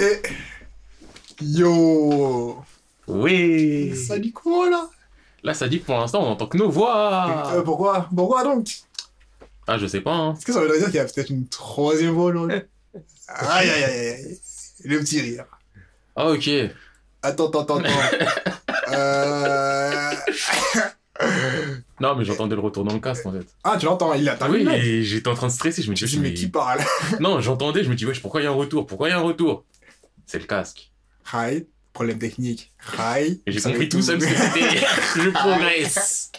Et. Yo Oui. Ça dit quoi là? Là, ça dit que pour l'instant, on entend que nos voix. Euh, Pourquoi? Pourquoi donc? Ah, je sais pas. Hein. Est-ce que ça veut dire qu'il y a peut-être une troisième voix aujourd'hui Aïe aïe aïe aïe. Le petit rire. Ah, ok. Attends, attends, attends, attends. euh... Non, mais j'entendais le retour dans le casque en fait. Ah, tu l'entends, il a t'as oui, et j'étais en train de stresser. Je me Tu dis, dis, mais qui parle? Non, j'entendais. Je me dis, wesh, pourquoi il y a un retour? Pourquoi il y a un retour? C'est le casque. Hi, problème technique. Hi. Et j'ai compris tout seul ce que c'était. je progresse.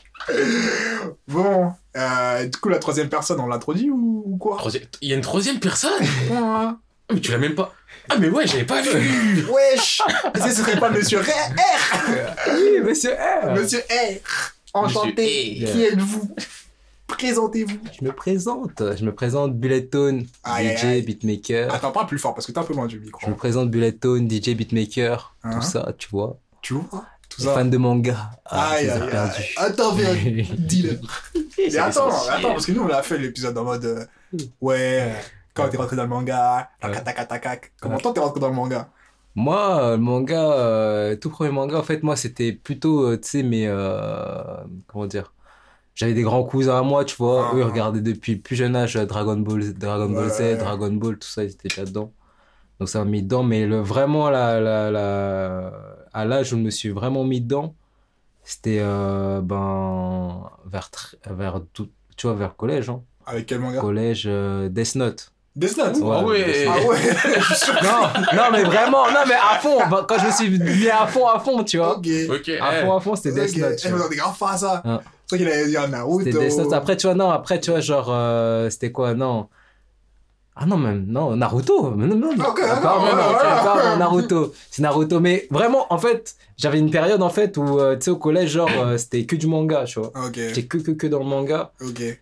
Bon, euh, du coup, la troisième personne, on l'introduit ou, ou quoi? Il y a une troisième personne? Ah, Ah, Mais tu l'as même pas. Ah, mais ouais, j'avais pas vu. Wesh Ce serait pas Monsieur R, Oui, monsieur R. Monsieur R Enchanté Monsieur. Qui êtes-vous? Présentez-vous Je me présente. Je me présente Bullettone, Aïe, aïe, DJ, aïe. beatmaker. Attends, pas plus fort parce que t'es un peu loin du Je micro. me présente Bullettone, DJ, beatmaker. Hein? Tout ça, tu vois. Tu vois? Tout Les ça. Fan de manga. Ah, Aïe, je aïe, aïe. perdus. Attends, viens, dis-le. Mais attends, attends, parce que nous, on a fait l'épisode en mode. euh, ouais, quand t'es rentré dans le manga, tac, tac, tac, tac, tac. Comment Ouais. toi t'es rentré dans le manga? Moi, euh, le manga, euh, tout premier manga, en fait, moi, c'était plutôt, euh, tu sais, mais euh, comment dire J'avais des grands cousins à moi, tu vois. Ah, Eux, ils ah. regardaient depuis plus jeune âge Dragon Ball, Dragon Ball Ouais. Z, Dragon Ball, tout ça, ils étaient déjà dedans. Donc, ça m'a mis dedans. Mais le, vraiment, la, la, la, à l'âge où je me suis vraiment mis dedans, c'était ben, vers, vers, tout- tu vois, vers collège. Hein. Avec quel manga? Collège, Death Note. Death Note Ouais, Ah ouais. Ah ouais. Non, non, mais vraiment, non, mais à fond. ben, Quand je me suis mis à fond, à fond, tu vois. Ok. Ok. À eh. fond, à fond, c'était Death Ok. Note. Eh, tu vous vois. avez grave fan à ça. Ah. C'est vrai qu'il avait dit un Naruto. C'était Death Note. Après, tu vois, non, après, tu vois, genre, euh, c'était quoi, non. Ah non, même, non, Naruto. Mais non, non, Ah, ok, encore, non, voilà, c'est voilà. encore Naruto. C'est Naruto. Mais vraiment, en fait, j'avais une période, en fait, où, euh, tu sais, au collège, genre, euh, c'était que du manga, tu vois. Ok, J'étais que, que, que dans le manga.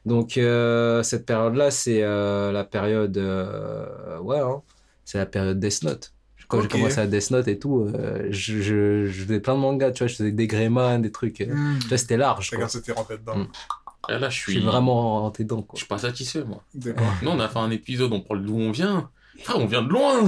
Donc, euh, cette période-là, c'est la période. ouais, hein, c'est la période Death Note. Quand j'ai commencé à Death Note et tout, je, je, je faisais plein de mangas, tu vois, je faisais des Greyman, des trucs. Hmm. Tu vois, c'était large, c'était rentré dedans. Hmm. Et Là, je Je suis. vraiment rentré dedans, Je quoi. suis pas satisfait, moi. D'accord. Nous, on a fait un épisode, on parle d'où on vient. Frère, on vient de loin.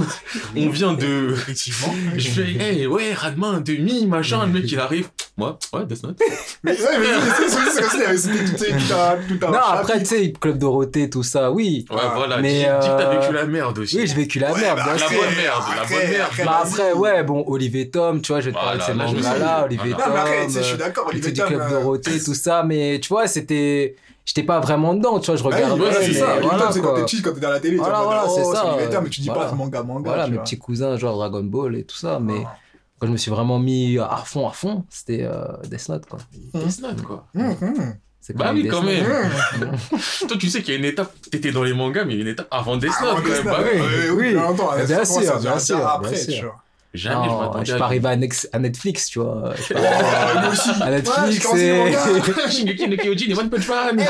On vient de. Effectivement. Je fais, hey, ouais, Radma, un demi, machin. Le mec, il arrive. Moi, ouais, Death Note. Mais ouais, mais c'est c'est- c'est comme si c'était tout un tout un Non, après, tu sais, Club Dorothée, tout ça, oui. Ouais, Ah. voilà. Mais, dis, dis que t'as euh, vécu la merde aussi. Oui, j'ai vécu la Ouais, merde, bah, bien la sûr. bonne merde, la après- bonne merde. après, Bah après, ouais, bon, Olivier Tom, tu vois, je vais te parler de ces mangas-là, Olivier. Tom. Non, mais après, tu sais, je suis euh, d'accord, le Olivier Tom. Club euh, Dorothée, tout ça, mais tu vois, c'était. J'étais pas vraiment dedans, tu vois, je oui, regardais. voilà, c'est mais ça. Voilà, c'est quand t'es petit, quand t'es dans la télé, tu Voilà, vas voilà, dire, c'est oh, ça, mais tu dis voilà. pas manga, manga. Voilà, tu mes vois. petits cousins, genre Dragon Ball et tout ça, mais Ah. quand je me suis vraiment mis à fond, à fond, c'était euh, Death Note, quoi. Death Note, quoi. Hum, hum. C'est Bah oui, quand même. Toi, tu sais qu'il y a une étape. T'étais dans les mangas, mais il y a une étape avant Death Avant Note, quand même. Bah oui. ouais, oui. bien sûr, bien sûr, Après, tu vois. Jamais je Non, m'attendais je suis à pas arrivé à, à Netflix, tu vois. Je suis pas- Oh, nous aussi. à Ouais, Netflix, je c'est. mangas. Shingeki no Kyojin et One Punch Man. Eh ouais,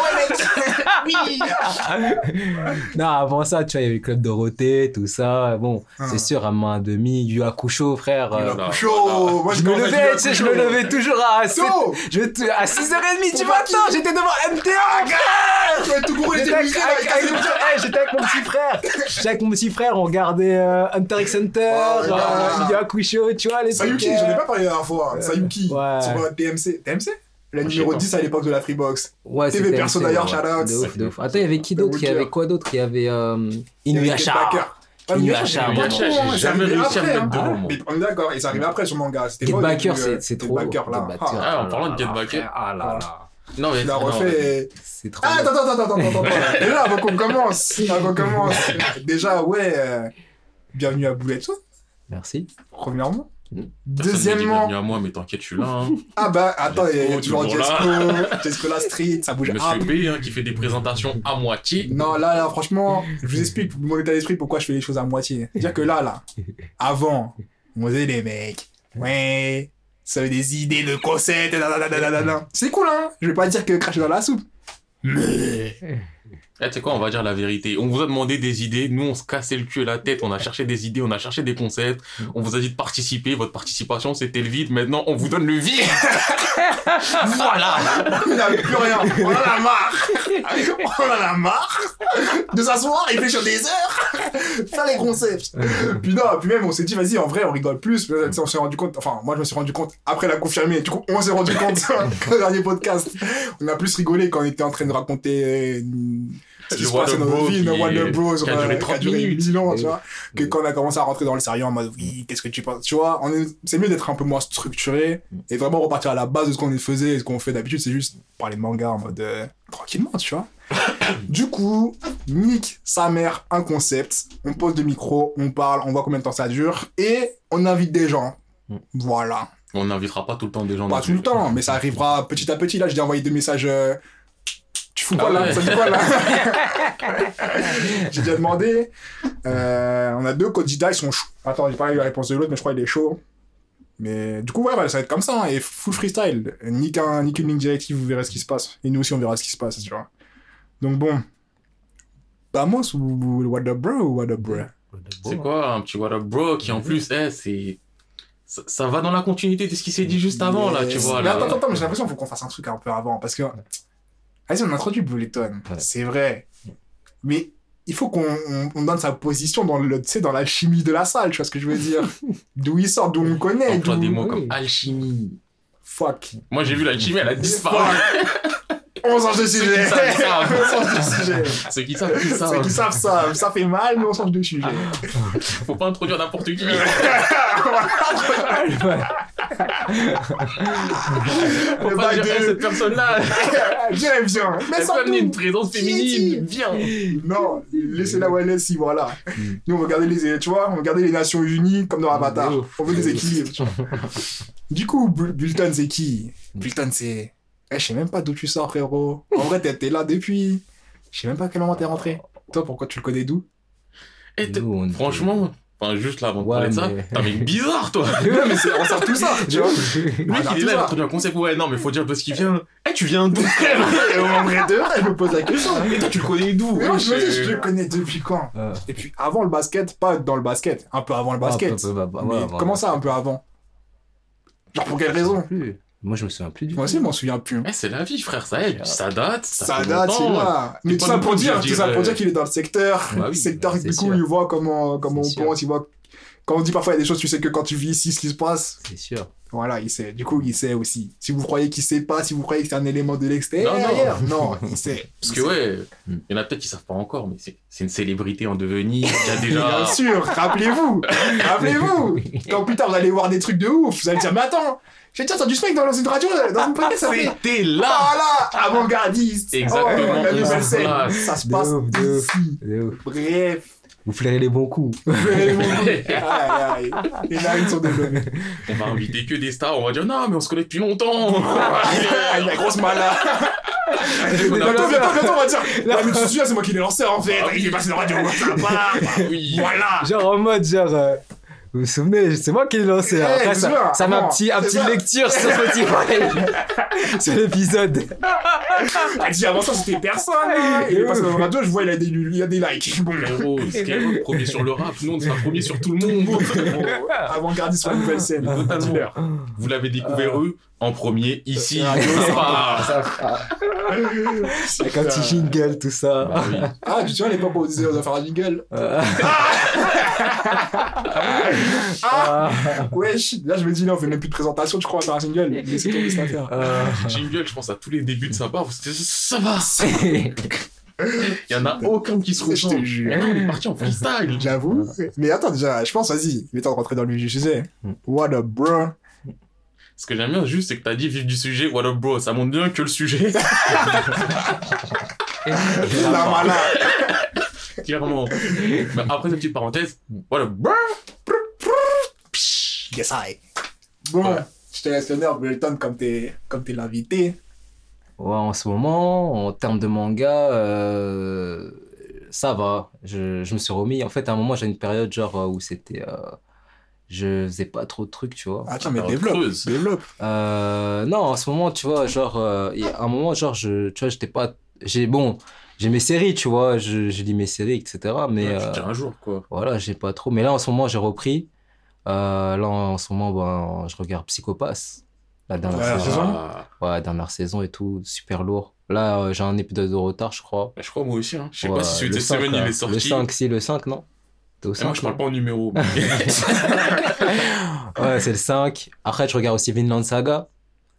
non, avant ça, tu vois, il y avait le Club Dorothée, tout ça. Bon, Ah. c'est sûr, à main demi, Yu Hakusho, frère. Il euh, Voilà, chaud. voilà. Moi, je me à levais, tu sais, je me levais toujours à, 7, Tôt. je, à 6h30 du matin, j'étais devant MTA, frère Tu vas tout couru, J'étais avec, mon petit- hey, j'étais avec mon petit frère. J'étais avec mon petit frère, on regardait euh, Hunter x Hunter, Euh, Hakusho, tu vois, les. Sayuki, euh, j'en ai pas parlé la dernière fois. Sayuki, Ouais. sur euh, TMC. TMC La numéro pas. 10 à l'époque de la Freebox. Ouais, TV perso d'ailleurs, ouais. shout-out. De ouf, de ouf. Attends, il y avait qui d'autre? Il y avait quoi d'autre? Il y avait euh, Inuyasha. Ah, Inuyasha, c'est j'ai c'est jamais réussi à me après, mettre hein. devant, moi. Mais on est d'accord, il s'est arrivé après sur manga. C'était Get pas Backer, c'est euh, c'est Get trop. Backer, là. Ah, Ah, en parlant de Get Backer. Ah là là. Non, mais Il a non, refait. C'est trop. Ah, attends, attends, attends, attends, attends, attends. Déjà, avant qu'on commence, avant qu'on commence, déjà, ouais, euh, bienvenue à Boulette Soul, Merci. premièrement. Mm. Dit Deuxièmement, à moi, mais t'inquiète, je suis là. hein. ah bah, attends, il y a toujours Jesco, Jesco la street, ça bouge. Ah, Monsieur B, hein, qui fait des présentations à moitié. non, là, là, franchement, je vous explique, mon état d'esprit, pourquoi je fais les choses à moitié. C'est-à-dire que là, là, avant, on faisait des mecs, ouais, ça avait des idées de concepts, nanana. c'est cool, hein. Je vais pas dire que cracher dans la soupe. Mais, Eh, tu sais quoi, on va dire la vérité. On vous a demandé des idées, nous on se cassait le cul et la tête, on a cherché des idées, on a cherché des concepts, on vous a dit de participer, votre participation c'était le vide, maintenant on vous donne le vide. voilà. On n'avait plus rien. On en a marre. On en a marre de s'asseoir et réfléchir des heures. Faire les concepts. Puis non, puis même on s'est dit, vas-y, en vrai, on rigole plus. Puis, tu sais, on s'est rendu compte, enfin, moi je me suis rendu compte après la confirmer. Du coup, on s'est rendu compte qu'au dernier podcast, on a plus rigolé quand on était en train de raconter euh, ce qui se passait dans notre vie, le qui- Water Bros, qui a duré ouais, 30 mille minutes. ans, tu vois. Que quand on a commencé à rentrer dans le sérieux en mode, oui, qu'est-ce que tu penses, tu vois, on est, c'est mieux d'être un peu moins structuré et vraiment repartir à la base de ce qu'on faisait et ce qu'on fait d'habitude, c'est juste parler de manga en mode, euh, tranquillement, tu vois. du coup, nique sa mère un concept, on pose le micro, on parle, on voit combien de temps ça dure et on invite des gens. Voilà. On n'invitera pas tout le temps des gens. Pas tout le temps, mais ça arrivera petit à petit. Là, j'ai envoyé deux messages. euh, fous quoi Ah là ouais. Ça dit quoi là J'ai déjà demandé. Euh, on a deux candidats, ils sont chauds. Attends, j'ai pas eu la réponse de l'autre, mais je crois qu'il est chaud. Mais du coup, ouais, ouais, ça va être comme ça. hein, et full freestyle. Ni, qu'un, ni qu'une ligne directive, vous verrez ce qui se passe. Et nous aussi, on verra ce qui se passe, tu vois. Donc bon. Vamos ou what the bro ou what the bro? C'est quoi un petit what up bro qui en plus, eh, c'est. Ça, ça va dans la continuité de ce qui s'est dit juste avant, là, tu vois. Mais Là. attends, attends, mais j'ai l'impression qu'il faut qu'on fasse un truc un peu avant. Parce que. Vas-y, on introduit Bulleton. Ouais. C'est vrai. Mais il faut qu'on on, on donne sa position dans, le, tu sais, dans la chimie de la salle, tu vois ce que je veux dire D'où il sort, d'où on connaît. D'où... des mots oui. comme alchimie. Fuck. Moi, j'ai vu l'alchimie, elle a disparu. On change de sujet. qui savent, savent. on change de sujet. Ceux qui savent, ils Ceux savent. qui savent ça, ça fait mal, mais on change de sujet. Faut pas introduire n'importe qui. Faut Le pas dire, eh, de- cette personne-là, Viens, viens. Mais sans amener une présence féminine. Viens. Non, laissez-la où elle est, si, voilà. Mm. Nous, on veut garder les, tu vois, on veut garder les Nations Unies comme dans Avatar. On veut des équilibres. du coup, Bul- Bulton, c'est qui? Bulton, c'est. Eh, je sais même pas d'où tu sors, frérot. En vrai, t'es t'es là depuis. Je sais même pas à quel moment t'es rentré. Toi, pourquoi tu le connais d'où? Eh, Nous, on était- Franchement, enfin, juste là, avant de Ouais, parler de ça, mais- t'es bizarre, toi. Ouais, mais on sort tout ça, tu vois. Le mec, Ah, il est là, il a introduit un concept. Ouais, non, mais faut dire de ce qu'il vient. Eh, tu viens d'où, frère Et en vrai de vrai, je me pose la question. Et toi, tu le connais d'où Mais moi, je me dis, je euh, le connais depuis quand? Euh, Et puis, avant le basket, pas dans le basket, un peu avant le basket. un peu, bah, bah, Mais ouais, avant. comment ça, un peu avant? Genre, pour quelle raison? Plus. Moi, je me souviens plus du Moi aussi, je m'en souviens plus. Eh, c'est la vie, frère, ça aide. Ça date. Ça, Ça fait date, c'est longtemps. là. Mais tout ça pour dire, tout ça pour dire qu'il est dans le secteur. Bah oui, secteur, c'est du coup, sûr. il voit comment, comment on sûr. pense, il voit. Quand on dit parfois il y a des choses, tu sais que quand tu vis ici, ce qui se passe. C'est sûr. Voilà, il sait. Du coup, il sait aussi. Si vous croyez qu'il sait pas, si vous croyez que c'est un élément de l'extérieur, Non, non, il sait. Parce Il que sait. ouais, il y en a peut-être qui savent pas encore, mais c'est une célébrité en devenir. Il y a déjà. Bien sûr, rappelez-vous, rappelez-vous. Quand plus tard vous allez voir des trucs de ouf, vous allez dire, mais attends, j'ai déjà entendu ce mec dans une radio, dans une podcast, ça fait. C'était là Voilà, avant-gardiste. Exactement, Oh, place. Ça se De passe ouf, de ouf. ici. De ouf. Bref. Vous flairez les bons coups. Aïe, aïe. Les narines sont développées. On va inviter que des stars, on va dire non, mais on se connaît depuis longtemps Aïe, la grosse mala. On a- Bientôt, bientôt, bientôt, on va dire. Ouais, mais tu te souviens, c'est moi qui l'ai lancé en fait. Ah. Il est passé dans la radio, ça part. Oui. Voilà. Genre en mode, genre. Vous vous souvenez, c'est moi qui l'ai lancé. Eh, Après, c'est ça, m'a un petit, un petit lecture sur Spotify. sur l'épisode. Elle dit avant ça, c'était personne. hein. Passé dans la radio, je vois, il a des, il a des likes. Bon, Skyrock, premier sur le rap, nous on sera premier sur tout le monde. avant-gardiste sur la nouvelle scène. Totalement. Dis-leur. Vous l'avez découvert eux en premier, ici. Va. Va. Avec un petit jingle, tout ça. Bah oui. Ah, tu souviens à l'époque on disait on doit faire un jingle Euh, Ah ah, Wesh Là, je me dis, là, on fait même plus de présentation, tu crois, on va faire un jingle Laissez tomber cette affaire. euh, Jingle, je pense à tous les débuts de sa part, c'était ça va. Il y en a aucun qui se Je te ressemble. jure. Non, on est parti en freestyle. J'avoue. Mais attends, déjà, je pense, vas-y, il est temps de rentrer dans le vif du sujet. What up, bro? Ce que j'aime bien juste, c'est que t'as dit vif du sujet, what up bro, ça montre bien que le sujet, La mala clairement. Mais après cette petite parenthèse, bro Yes, I. Bon, Ouais. je te laisse l'honneur, Belton, comme t'es comme t'es l'invité. Ouais, en ce moment, en termes de manga, euh, ça va. Je, je me suis remis. En fait, à un moment, j'ai une période genre euh, où c'était. euh, je faisais pas trop de trucs, tu vois. Attends, mais Alors, développe, creuse. développe. Euh, non, en ce moment, tu vois, genre, euh, il y a un moment, genre, je, tu vois, j'étais pas. J'ai, bon, j'ai mes séries, tu vois, je, je lis mes séries, etc. Mais Ouais, tu euh, un jour, quoi. voilà, j'ai pas trop. Mais là, en ce moment, j'ai repris. Euh, là, en ce moment, ben, je regarde Psychopass. La dernière Ouais, la saison. Ouais, dernière saison et tout, super lourd. Là, euh, j'ai un épisode de retard, je crois. Bah, je crois moi aussi, hein. Je sais Ouais, pas si celui de 5, là. il est sorti. Le 5, si, le 5, non? Au Eh, moi 5 je parle pas en numéro. mais- Ouais, c'est le 5. Après, je regarde aussi Vinland Saga,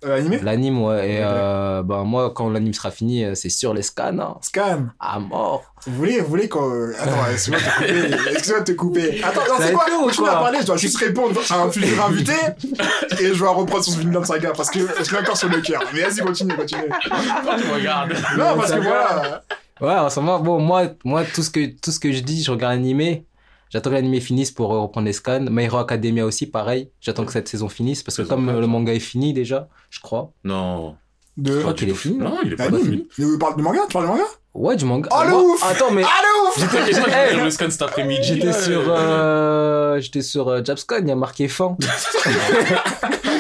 Euh, animé? L'anime, ouais. Et Ok. euh, ben, moi, quand l'anime sera fini, euh, c'est sur les scans, hein. Scan? à mort. Vous voulez, vous voulez qu'on. Attends, excuse-moi de te couper. Excuse-moi de te couper. Attends, non, c'est quoi à quoi. parler, je dois juste répondre à un futur invité et je vais reprendre sur ce Vinland Saga parce que je l'ai encore sur le cœur. Mais vas-y, continue, continue. Pourquoi tu me regardes Non, parce que voilà. Ouais, en ce moment, bon, moi, moi tout, ce que, tout ce que je dis, je regarde l'animé. J'attends que l'animé finisse pour euh, reprendre les scans. My Hero Academia aussi, pareil. J'attends que cette saison finisse parce que Saison comme euh, le manga est fini déjà, je crois. Non. De. Je crois qu'il est fini. non il est pas L'anime. fini. Mais vous parlez du manga? Tu parles du manga? Ouais, du manga. Oh, le Moi- ouf Attends, mais Ah, ouf J'étais Hey. le scan cet après-midi. j'étais sur, euh, euh, j'étais sur euh, Jabscon, il y a marqué fin.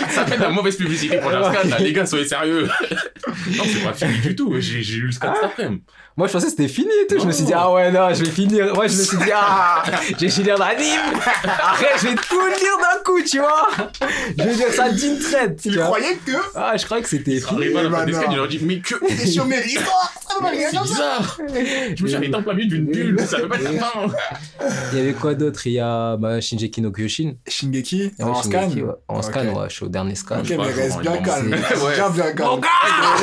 Ça fait de la mauvaise publicité pour le scan, là. Les gars, soyez sérieux. non, c'est pas fini du tout. J'ai j'ai lu le scan cet après-midi. Moi, je pensais que c'était fini et tout. Je me suis dit, ah ouais, non, je vais finir. Moi, je me suis dit, ah, je vais finir l'anime. Après, je vais tout lire d'un coup, tu vois. Je vais dire ça d'une traite. tu vois. croyait que. Ah, je croyais que c'était fini. Arrivé à la fin des scans, il leur dit, mais que. Et sur mes l'histoire Ça va rien C'est bizarre. Je me suis arrêté en plein milieu d'une bulle. Ça veut pas être la fin. Il y avait quoi d'autre? Il y a bah, Shinjeki no Kyojin. Shingeki? Ouais, en scan? ouais. En scan, ouais, je suis au dernier scan. Ok, mais reste bien il calme. bien, bien calme.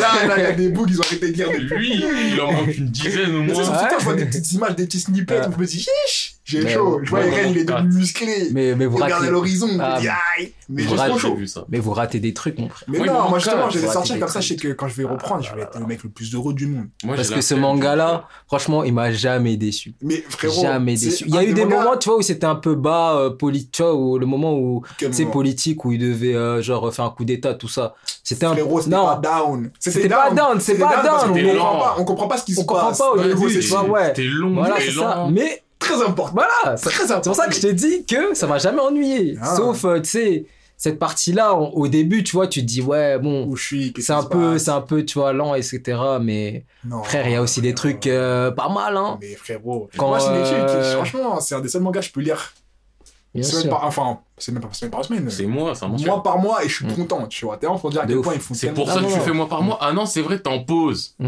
Là, là, il y a des bouts qu'ils ont arrêté de lire. Lui, il en manque une dizaine au c'est moins. je vois des petites images, des petits snippets, Ouais. où je me dis, chiche, j'ai Mais chaud. Je vois ouais, Eren, il est devenu musclé. Mais, mais, vous ratez, l'horizon, Ah, me dis, aïe. Mais vous j'ai ratez- chaud. vu ça. mais vous ratez des trucs, mon frère. Mais Moi, il non, moi manque justement, je vais les sortir comme ça, je sais que quand je vais reprendre, je vais être le mec le plus heureux du monde. Moi, Parce que ce manga-là, franchement, il m'a jamais déçu. Mais frérot, Jamais déçu. Il y a eu des moments, tu vois, où c'était un peu bas, euh, poli- tu vois, où le moment où c'est moment politique, où il devait, euh, genre, faire un coup d'état, tout ça. C'était un Frérot, c'était Non. pas down. C'était pas down, c'est pas down. Comprend pas, on comprend pas ce qui On se comprend passe. pas c'est tu vois, ouais. C'était long, Voilà, très c'est ça. lent. Mais très important. voilà, c'est important. c'est pour ça que je t'ai dit que ça m'a jamais ennuyé. Ah. Sauf, euh, tu sais, cette partie-là, au début, tu vois, tu te dis, ouais, bon, Où je suis, qu'est-ce c'est un peu, c'est un peu, tu vois, lent, etc. Mais Non, frère, il y a aussi des trucs euh, pas mal, hein. Mais frérot, Quand, moi, Shingeki, euh, franchement, c'est un des seuls mangas que je peux lire semaine sûr. par, enfin, c'est même pas semaine par semaine. C'est moi, ça mentionne. Mois par mois et je suis Mm. content, tu vois. T'es vraiment pour dire à quel ouf. point ils font C'est pour ça que tu fais mois par mois. Ah non, c'est vrai, t'es en pause.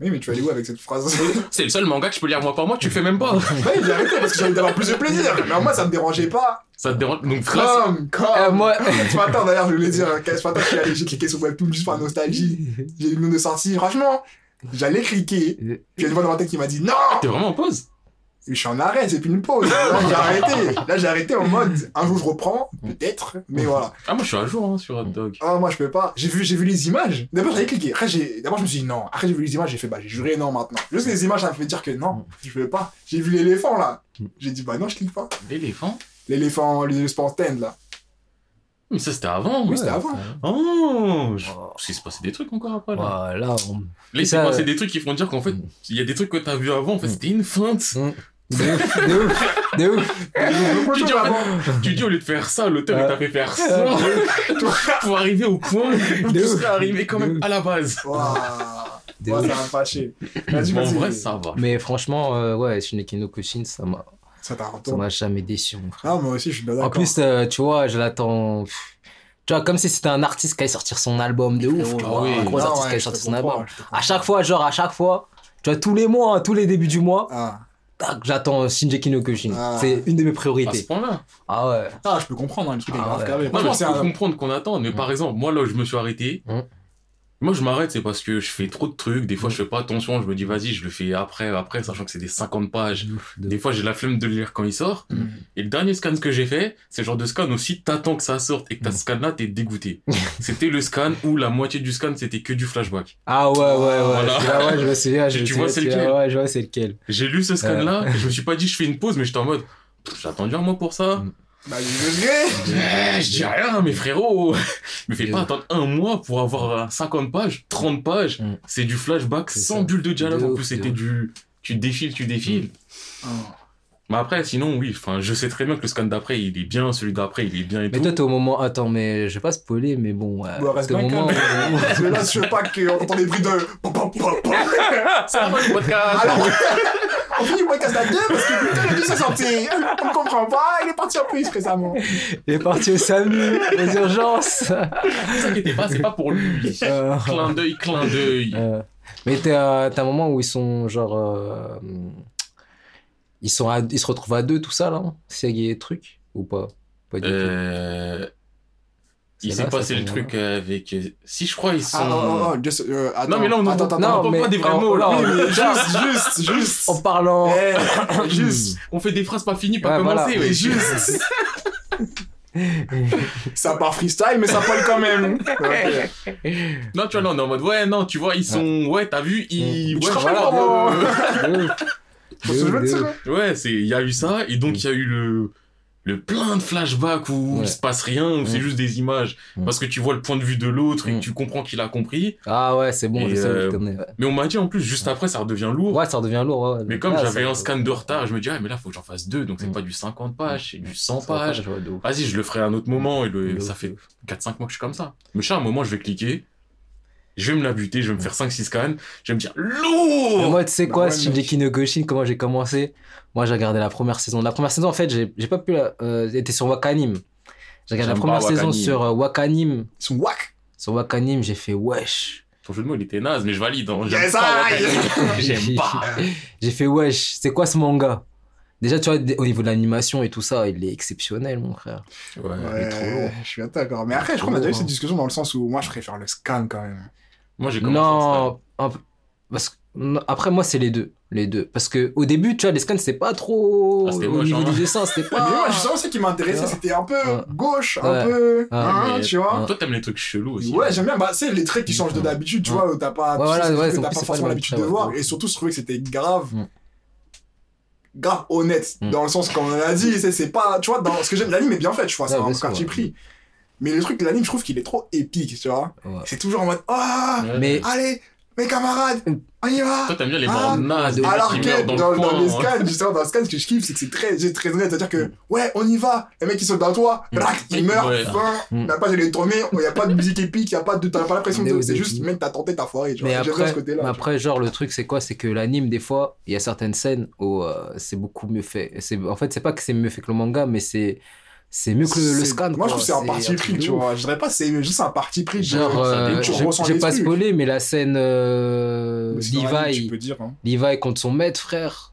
Oui, mais tu vas aller où avec cette phrase C'est le seul manga que je peux lire mois par mois, tu le fais même pas. Ouais, j'ai arrêté parce que j'ai envie d'avoir plus de plaisir. Mais moi, ça me dérangeait pas. Ça te dérange. Donc, là, Comme, comme. Euh, moi- Ce matin, d'ailleurs, je voulais dire, ce matin, j'ai cliqué sur Webtoon juste par nostalgie. J'ai eu une de sortie. Franchement, j'allais cliquer. Puis il y a une voix dans ma tête qui m'a dit non t'es vraiment en pause? Et Je suis en arrêt, c'est plus une pause. Là, j'ai arrêté. Là, j'ai arrêté en mode un jour je reprends, peut-être, mais voilà. Ah, moi, je suis à jour hein, sur Hot Dog. Ah, moi, je peux pas. J'ai vu, j'ai vu les images. D'abord, j'avais cliqué. Après, j'ai, d'abord, je me suis dit non. Après, j'ai vu les images, j'ai fait, bah, j'ai juré non maintenant. Juste les images, ça me fait dire que non, je peux pas. J'ai vu l'éléphant, là. J'ai dit, bah, non, je clique pas. L'éléphant? L'éléphant, l'éléphant stand, là. Mais ça, c'était avant. Oui, c'était avant. Oh je... Oh. Qu'il se passait des trucs encore après, là. Voilà, on- Là, il s'est passé des trucs qui font dire qu'en fait, il y a des trucs que t'as vu avant, en fait, c'était une feinte. De ouf, de ouf, de ouf. Tu dis, fait, tu au lieu de faire ça, l'auteur il t'a fait faire ça pour arriver au point où De tu serais arrivé quand même à la base. Waouh. De Ouais, ça va me fâcher. Vas-y, Mais en vas-y. vrai, ça va. Mais franchement, euh, ouais, Shineki no Kushin, ça m'a Ça t'a ça retourné. m'a jamais déçu, mon frère. Ah, moi aussi, je suis d'accord. En plus, euh, tu vois, je l'attends. Tu vois, comme si c'était un artiste qui allait sortir son album de ouf. tu ah vois, oui. un gros Ah artiste ouais, qui allait sortir son album. À chaque fois, genre, à chaque fois, tu vois, tous les mois, hein, tous les débuts du mois, Ah. Tac, j'attends Shinji no Kyojin. Ah. C'est une de mes À ce priorités. point-là. Ah ouais. Ah, je peux comprendre, hein, le truc est Ah grave ouais. carré. Je peux un. comprendre qu'on attend, mais par exemple, moi là où je me suis arrêté, Mm. Moi je m'arrête, c'est parce que je fais trop de trucs, des fois je fais pas attention, je me dis vas-y, je le fais après, après, sachant que c'est des 50 pages. Des fois j'ai la flemme de le lire quand il sort. Mm. Et le dernier scan que j'ai fait, c'est le genre de scan aussi, t'attends que ça sorte et que t'as Mm. ce scan là, t'es dégoûté. c'était le scan où la moitié du scan c'était que du flashback. Ah ouais, ouais, ouais. Voilà. Ouais, je me souviens. je Tu- vois, c'est lequel Ouais, je vois, c'est lequel. J'ai lu ce scan là, et je me suis pas dit je fais une pause, mais j'étais en mode, j'ai attendu un mois pour ça. Mm. Bah, je. Eh, je dis rien, mais frérot, me fais pas attendre un mois pour avoir euh, 50 pages, 30 pages. Mm. C'est du flashback C'est sans ça. bulle de dialogue. De en plus, c'était du, tu défiles, tu défiles. Ah. Mais après, sinon, oui, enfin, je sais très bien que le scan d'après, il est bien, celui d'après, il est bien et Mais tout. toi, t'es au moment. Attends, mais je vais pas spoiler, mais bon. ouais, Bon, reste au moment. que là, je veux pas qu'on entend des bruits de. C'est la fin du podcast. Alors, on finit le podcast à deux parce que putain, le 2 c'est sorti. On ne comprend pas, il est parti en plus récemment. Il est parti au SAMU, aux urgences. Ne vous inquiétez pas, c'est pas pour lui. Euh, clin d'œil, clin d'œil. euh, mais t'es à- t'as un moment où ils sont genre. Euh, ils, sont à- ils se retrouvent à deux, tout ça, là S'il y a des trucs ou pas? Pas du tout. Euh, il s'est passé le truc avec. Si je crois ils sont. Ah, oh, oh, just, euh, attends. non mais là on attends, attends, attends, non, on parle mais- pas des vrais oh, mots là. oh, juste, juste, juste. En parlant. Eh, juste. On fait des phrases pas finies, pas Ouais, voilà. commencées. Mais ouais. juste. ça part freestyle, mais ça parle quand même. Non tu vois là on est en mode ouais non tu vois ils sont ouais t'as vu ils Je ouais, rappelle voilà, comment- euh, Hein. Ouais, c'est il y a eu ça et donc il y a eu le le plein de flashbacks où Ouais. il se passe rien, où c'est Mm. juste des images Mm. parce que tu vois le point de vue de l'autre et Mm. que tu comprends qu'il a compris. Ah ouais, c'est bon, je sais euh, ouais. Mais on m'a dit en plus juste après ça redevient lourd. Ouais, ça redevient lourd. Ouais. Mais comme Ah, j'avais ça- un scan de retard, je me dis ah mais là faut que j'en fasse deux donc c'est Mm. pas du 50 pages, c'est du 100 ça va pas, pages. Vas-y, je le ferai à un autre moment et le- ça fait de ouf. 4-5 mois que je suis comme ça. Mais je sais, à un moment, je vais cliquer, je vais me la buter, je vais me faire 5-6 scans, je vais me dire lourd moi, tu sais quoi, Shingeki no Kyojin, comment j'ai commencé? Moi, j'ai regardé la première saison. La première saison, en fait, j'ai pas pu. la- Euh, était sur Wakanim. J'ai regardé la première saison Wakanim. sur euh, Wakanim. Ils sont whack. Sur Wakanim, j'ai fait wesh. Ton jeu de mots, il était naze, mais je valide. hein. J'aime Yes, pas. J'aime pas. J'ai fait wesh, c'est quoi ce manga? Déjà, tu vois, au niveau de l'animation et tout ça, il est exceptionnel, mon frère. Ouais. il est trop lourd. je suis d'accord. Mais après, je crois qu'on a déjà eu cette lourd. discussion dans le sens où moi, je préfère le scan quand même. Moi, j'ai commencé. Non, parce que- non, après, moi, c'est les deux. Les deux. Parce que au début, tu vois, les scans, c'était pas trop. Ah, c'était au moche, niveau hein. du dessin, c'était Mais moi, pas. justement, ce qui m'intéressait, c'était un peu Ouais. gauche, Ouais. un peu. Ouais, hein, mais- tu vois. Toi, t'aimes les trucs chelous aussi. Ouais, j'aime bien. Bah, c'est les traits qui changent de d'habitude, tu Ouais. vois, où t'as pas, Ouais, tu voilà, ouais, t'as pas forcément pas l'habitude de voir. ouais. Et surtout, je trouvais que c'était grave. Mm. Grave honnête. Mm. Dans le sens, comme on a dit, c'est, c'est pas, tu vois, dans ce que j'aime, l'anime est bien fait, tu vois, c'est un parti ouais. pris. Mais le truc de l'anime, je trouve qu'il est trop épique, tu vois. Ouais. C'est toujours en mode, ah, Ouais. Mais- allez, mes camarades, on y va. Toi, t'aimes bien les Ah, Alors que dans, dans, le dans les hein. scans, justement, dans le scan, ce que je kiffe, c'est que c'est très, c'est très honnête. C'est-à-dire que, ouais, on y va. Les mecs, ils sautent dans toi, Mm. rac, ils meurent, Ouais. fin. Mm. Est tournée, il n'y a pas de musique épique, il y a pas de, t'as pas l'impression de, c'est juste, mec, t'as tenté, t'as foiré, tu Mais vois. Après, ce côté-là. mais tu vois. après, genre, le truc, c'est quoi? C'est que l'anime, des fois, il y a certaines scènes où euh, c'est beaucoup mieux fait. C'est, en fait, c'est pas que c'est mieux fait que le manga, mais c'est, c'est mieux que le, le scan. Moi, je trouve que c'est un parti pris, tu vois. Je dirais pas, c'est juste un parti pris. Genre, euh, les pas spoiler, mais la scène euh, Levi, dire, hein. Levi contre son maître, frère,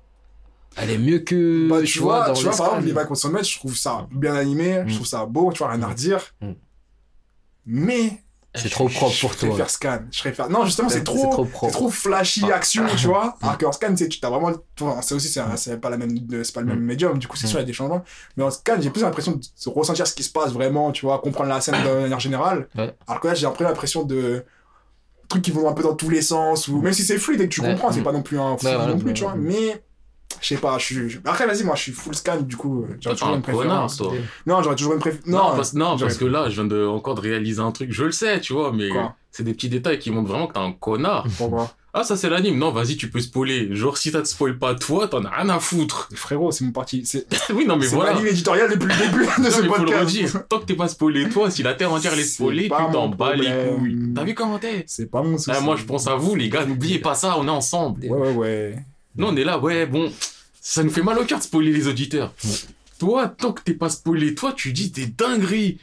elle est mieux que. Bah, tu vois, dans tu vois, par exemple, vagues contre son maître, je trouve ça bien animé, je Mm. trouve ça beau, tu vois, rien à redire. Mm. Mais, C'est trop propre pour je toi. préfère scan. Je préfère, non, justement, c'est trop, trop propre. trop flashy Ah. action, tu vois. Alors qu'en scan, c'est, tu t'as vraiment, enfin, c'est aussi, c'est, pas la même, c'est pas le même Mm. médium, du coup, c'est Mm. sûr, il y a des changements. Mais en scan, j'ai plus l'impression de se ressentir ce qui se passe vraiment, tu vois, comprendre la scène de manière générale. Ouais. Alors que là, j'ai un peu l'impression de trucs qui vont un peu dans tous les sens, ou même si c'est fluide et que tu Ouais. comprends, c'est Mm. pas non plus un fou non plus, tu vois. Mais, je sais pas, je suis, après, vas-y, moi, je suis full scan, du coup, euh, j'aurais toujours un une connard, préférence. toi. Non, j'aurais toujours une préférence. Non, Non, parce, non, j'aurais- parce que là, je viens de, encore de réaliser un truc. Je le sais, tu vois, mais c'est des petits détails qui montrent vraiment que t'es un connard. Pourquoi Ah, ça, c'est l'anime. Non, vas-y, tu peux spoiler. Genre, si ça te spoil pas toi, t'en as rien à foutre. Frérot, c'est mon parti. C'est oui, non, mais c'est voilà. ma ligne éditoriale depuis le début de Non, ce mais faut le podcast. Tant que t'es pas spoilé, toi, si la terre entière est C'est spoilée, tu t'en bats les couilles. T'as vu comment t'es C'est pas mon souci. Ah, Moi, je pense à vous, les gars. N'oubliez pas ça, on est ensemble. Ouais, ouais, ouais. Nous, on est là, ouais, bon. Ça nous fait mal au cœur de spoiler les auditeurs. Toi, tant que t'es pas spoilé, toi, tu dis des dingueries.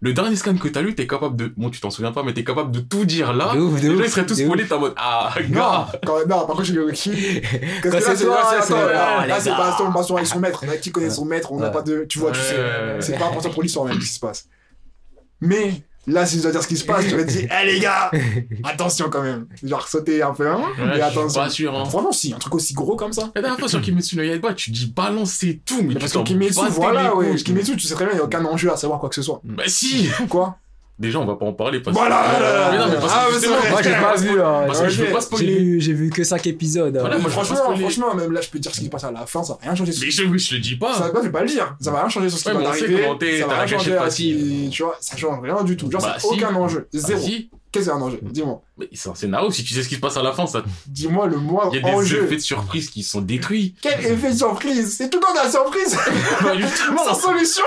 Le dernier scan que t'as lu, t'es capable de. Bon, tu t'en souviens pas, mais t'es capable de tout dire là. De ouf, de Les gens, ils seraient tous spoilés, t'es en mode Ah, Non, gars quand, non, par contre, je suis qui. Parce que Quand là, c'est toi, là, c'est là, pas on passe sur avec son maître. Là, qui connaît son maître, on n'a Ouais. pas de. Tu vois, tu Ouais. sais. C'est pas important pour l'histoire même ce qui se passe. Mais là, si je dois dire ce qui se passe, tu vas te dire, eh les gars, attention quand même. Genre sauter un peu, hein. Ouais, mais je attention. pas sûr, hein. Franchement, si, un truc aussi gros comme ça. La dernière fois sur Kimetsu no Yaiba, tu dis balancer tout, mais, Mais tu parce que Kimetsu, voilà, ouais. Kimetsu, tu sais très bien, il n'y a aucun enjeu à savoir quoi que ce soit. Bah si Quoi? Déjà, on va pas en parler parce Voilà, que. voilà, Mais non, mais parce ah, que mais c'est justement, vrai. Moi, j'ai pas vu. hein. Parce que je veux Ok. pas J'ai spoiler. vu, j'ai vu que 5 épisodes. hein. Voilà, moi, je veux pas franchement, franchement, même là, je peux te dire ce qui se passe à la fin, ça va rien changer. sur- Mais je, oui, je le dis pas. Ça va, je vais pas le dire. Ça va rien changer sur ce qui va arriver. Ça va rien changer Tu vois, ça change rien du tout. Genre, Bah, c'est si. aucun enjeu. Ah, Zéro. Qu'est-ce que c'est un enjeu Dis-moi. Mais c'est un scénario, si tu sais ce qui se passe à la fin, ça... Dis-moi le moindre il y a des enjeu. effets de surprise qui sont détruits. Quel effet de surprise C'est tout le temps de la surprise Bah, justement. Sans solution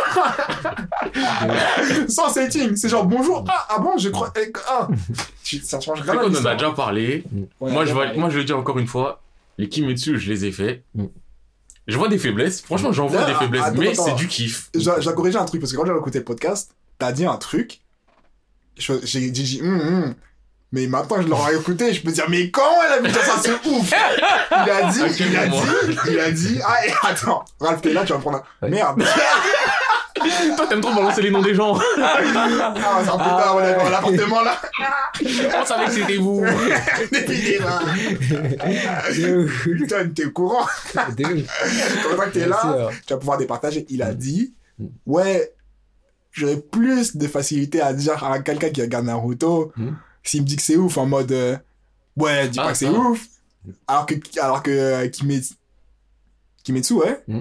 Sans setting C'est genre bonjour, ah, ah bon, je crois. eh, Ah. Ça change rien. qu'on en a déjà parlé. Ouais, moi, je vais, moi, je le dis encore une fois, les Kimetsu, je les ai faits. Mm. Je vois des faiblesses. Franchement, j'en vois des faiblesses, attends, mais c'est du kiff. Dois corriger un truc parce que quand j'ai écouté le podcast, t'as dit un truc. J'ai dit, hum, hum. mais maintenant que je l'aurais écouté, je peux dire, mais comment elle a dire ça, c'est ouf Il a dit, il a dit, il a dit, ah, et attends, Ralph, t'es là, tu vas me prendre un. Ouais. Merde Toi, t'aimes trop balancer les noms des gens. Ah, c'est un peu tard, on est dans l'appartement là. On savait que c'était vous. Est là. Putain, t'es au courant. Quand t'es Bien là, tu vas pouvoir départager. Il a dit, Mm. ouais, j'aurais plus de facilité à dire à quelqu'un qui regarde Naruto, Mm. s'il me dit que c'est ouf, en mode, euh, ouais, dis Ah, pas que c'est ah. ouf. Alors que, alors que euh, Kimetsu, Kimetsu, ouais, Mm.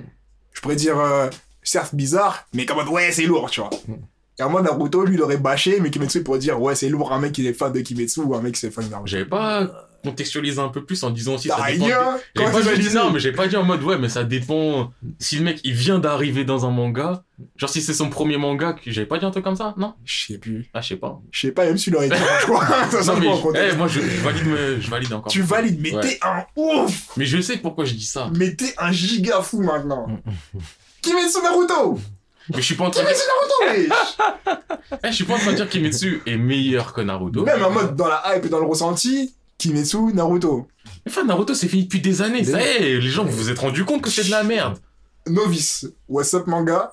je pourrais dire, euh, certes bizarre, mais comme mode, ouais, c'est lourd, tu vois. Mm. Et en mode Naruto, lui, il aurait bâché, mais Kimetsu il pourrait dire, ouais, c'est lourd, un mec qui est fan de Kimetsu ou un mec qui est fan de Naruto. J'avais pas contextualisé un peu plus en disant aussi ça dépend. Comment pas dit dire non, mais j'ai pas dit en mode ouais, mais ça dépend. Si le mec il vient d'arriver dans un manga, genre si c'est son premier manga, que j'avais pas dit un truc comme ça, non? Je sais plus. Ah, je sais pas. Je sais pas, même si l'aurait dit, je crois. Ça, ça Non, mais je, eh, moi je, je valide, me- je valide encore. Tu valides, mais Ouais. t'es un ouf Mais je sais pourquoi je dis ça. Mais t'es un giga fou maintenant Kimetsu Naruto Mais je suis pas en train de Kimetsu Naruto, wesh Eh, je suis pas en train de dire Kimetsu est meilleur que Naruto. Même en mode dans la hype et dans le ressenti, Kimetsu Naruto. Enfin, Naruto c'est fini depuis des années. Des- Ça y est, les gens vous vous êtes rendu compte que c'est de la merde. Novice, what's up manga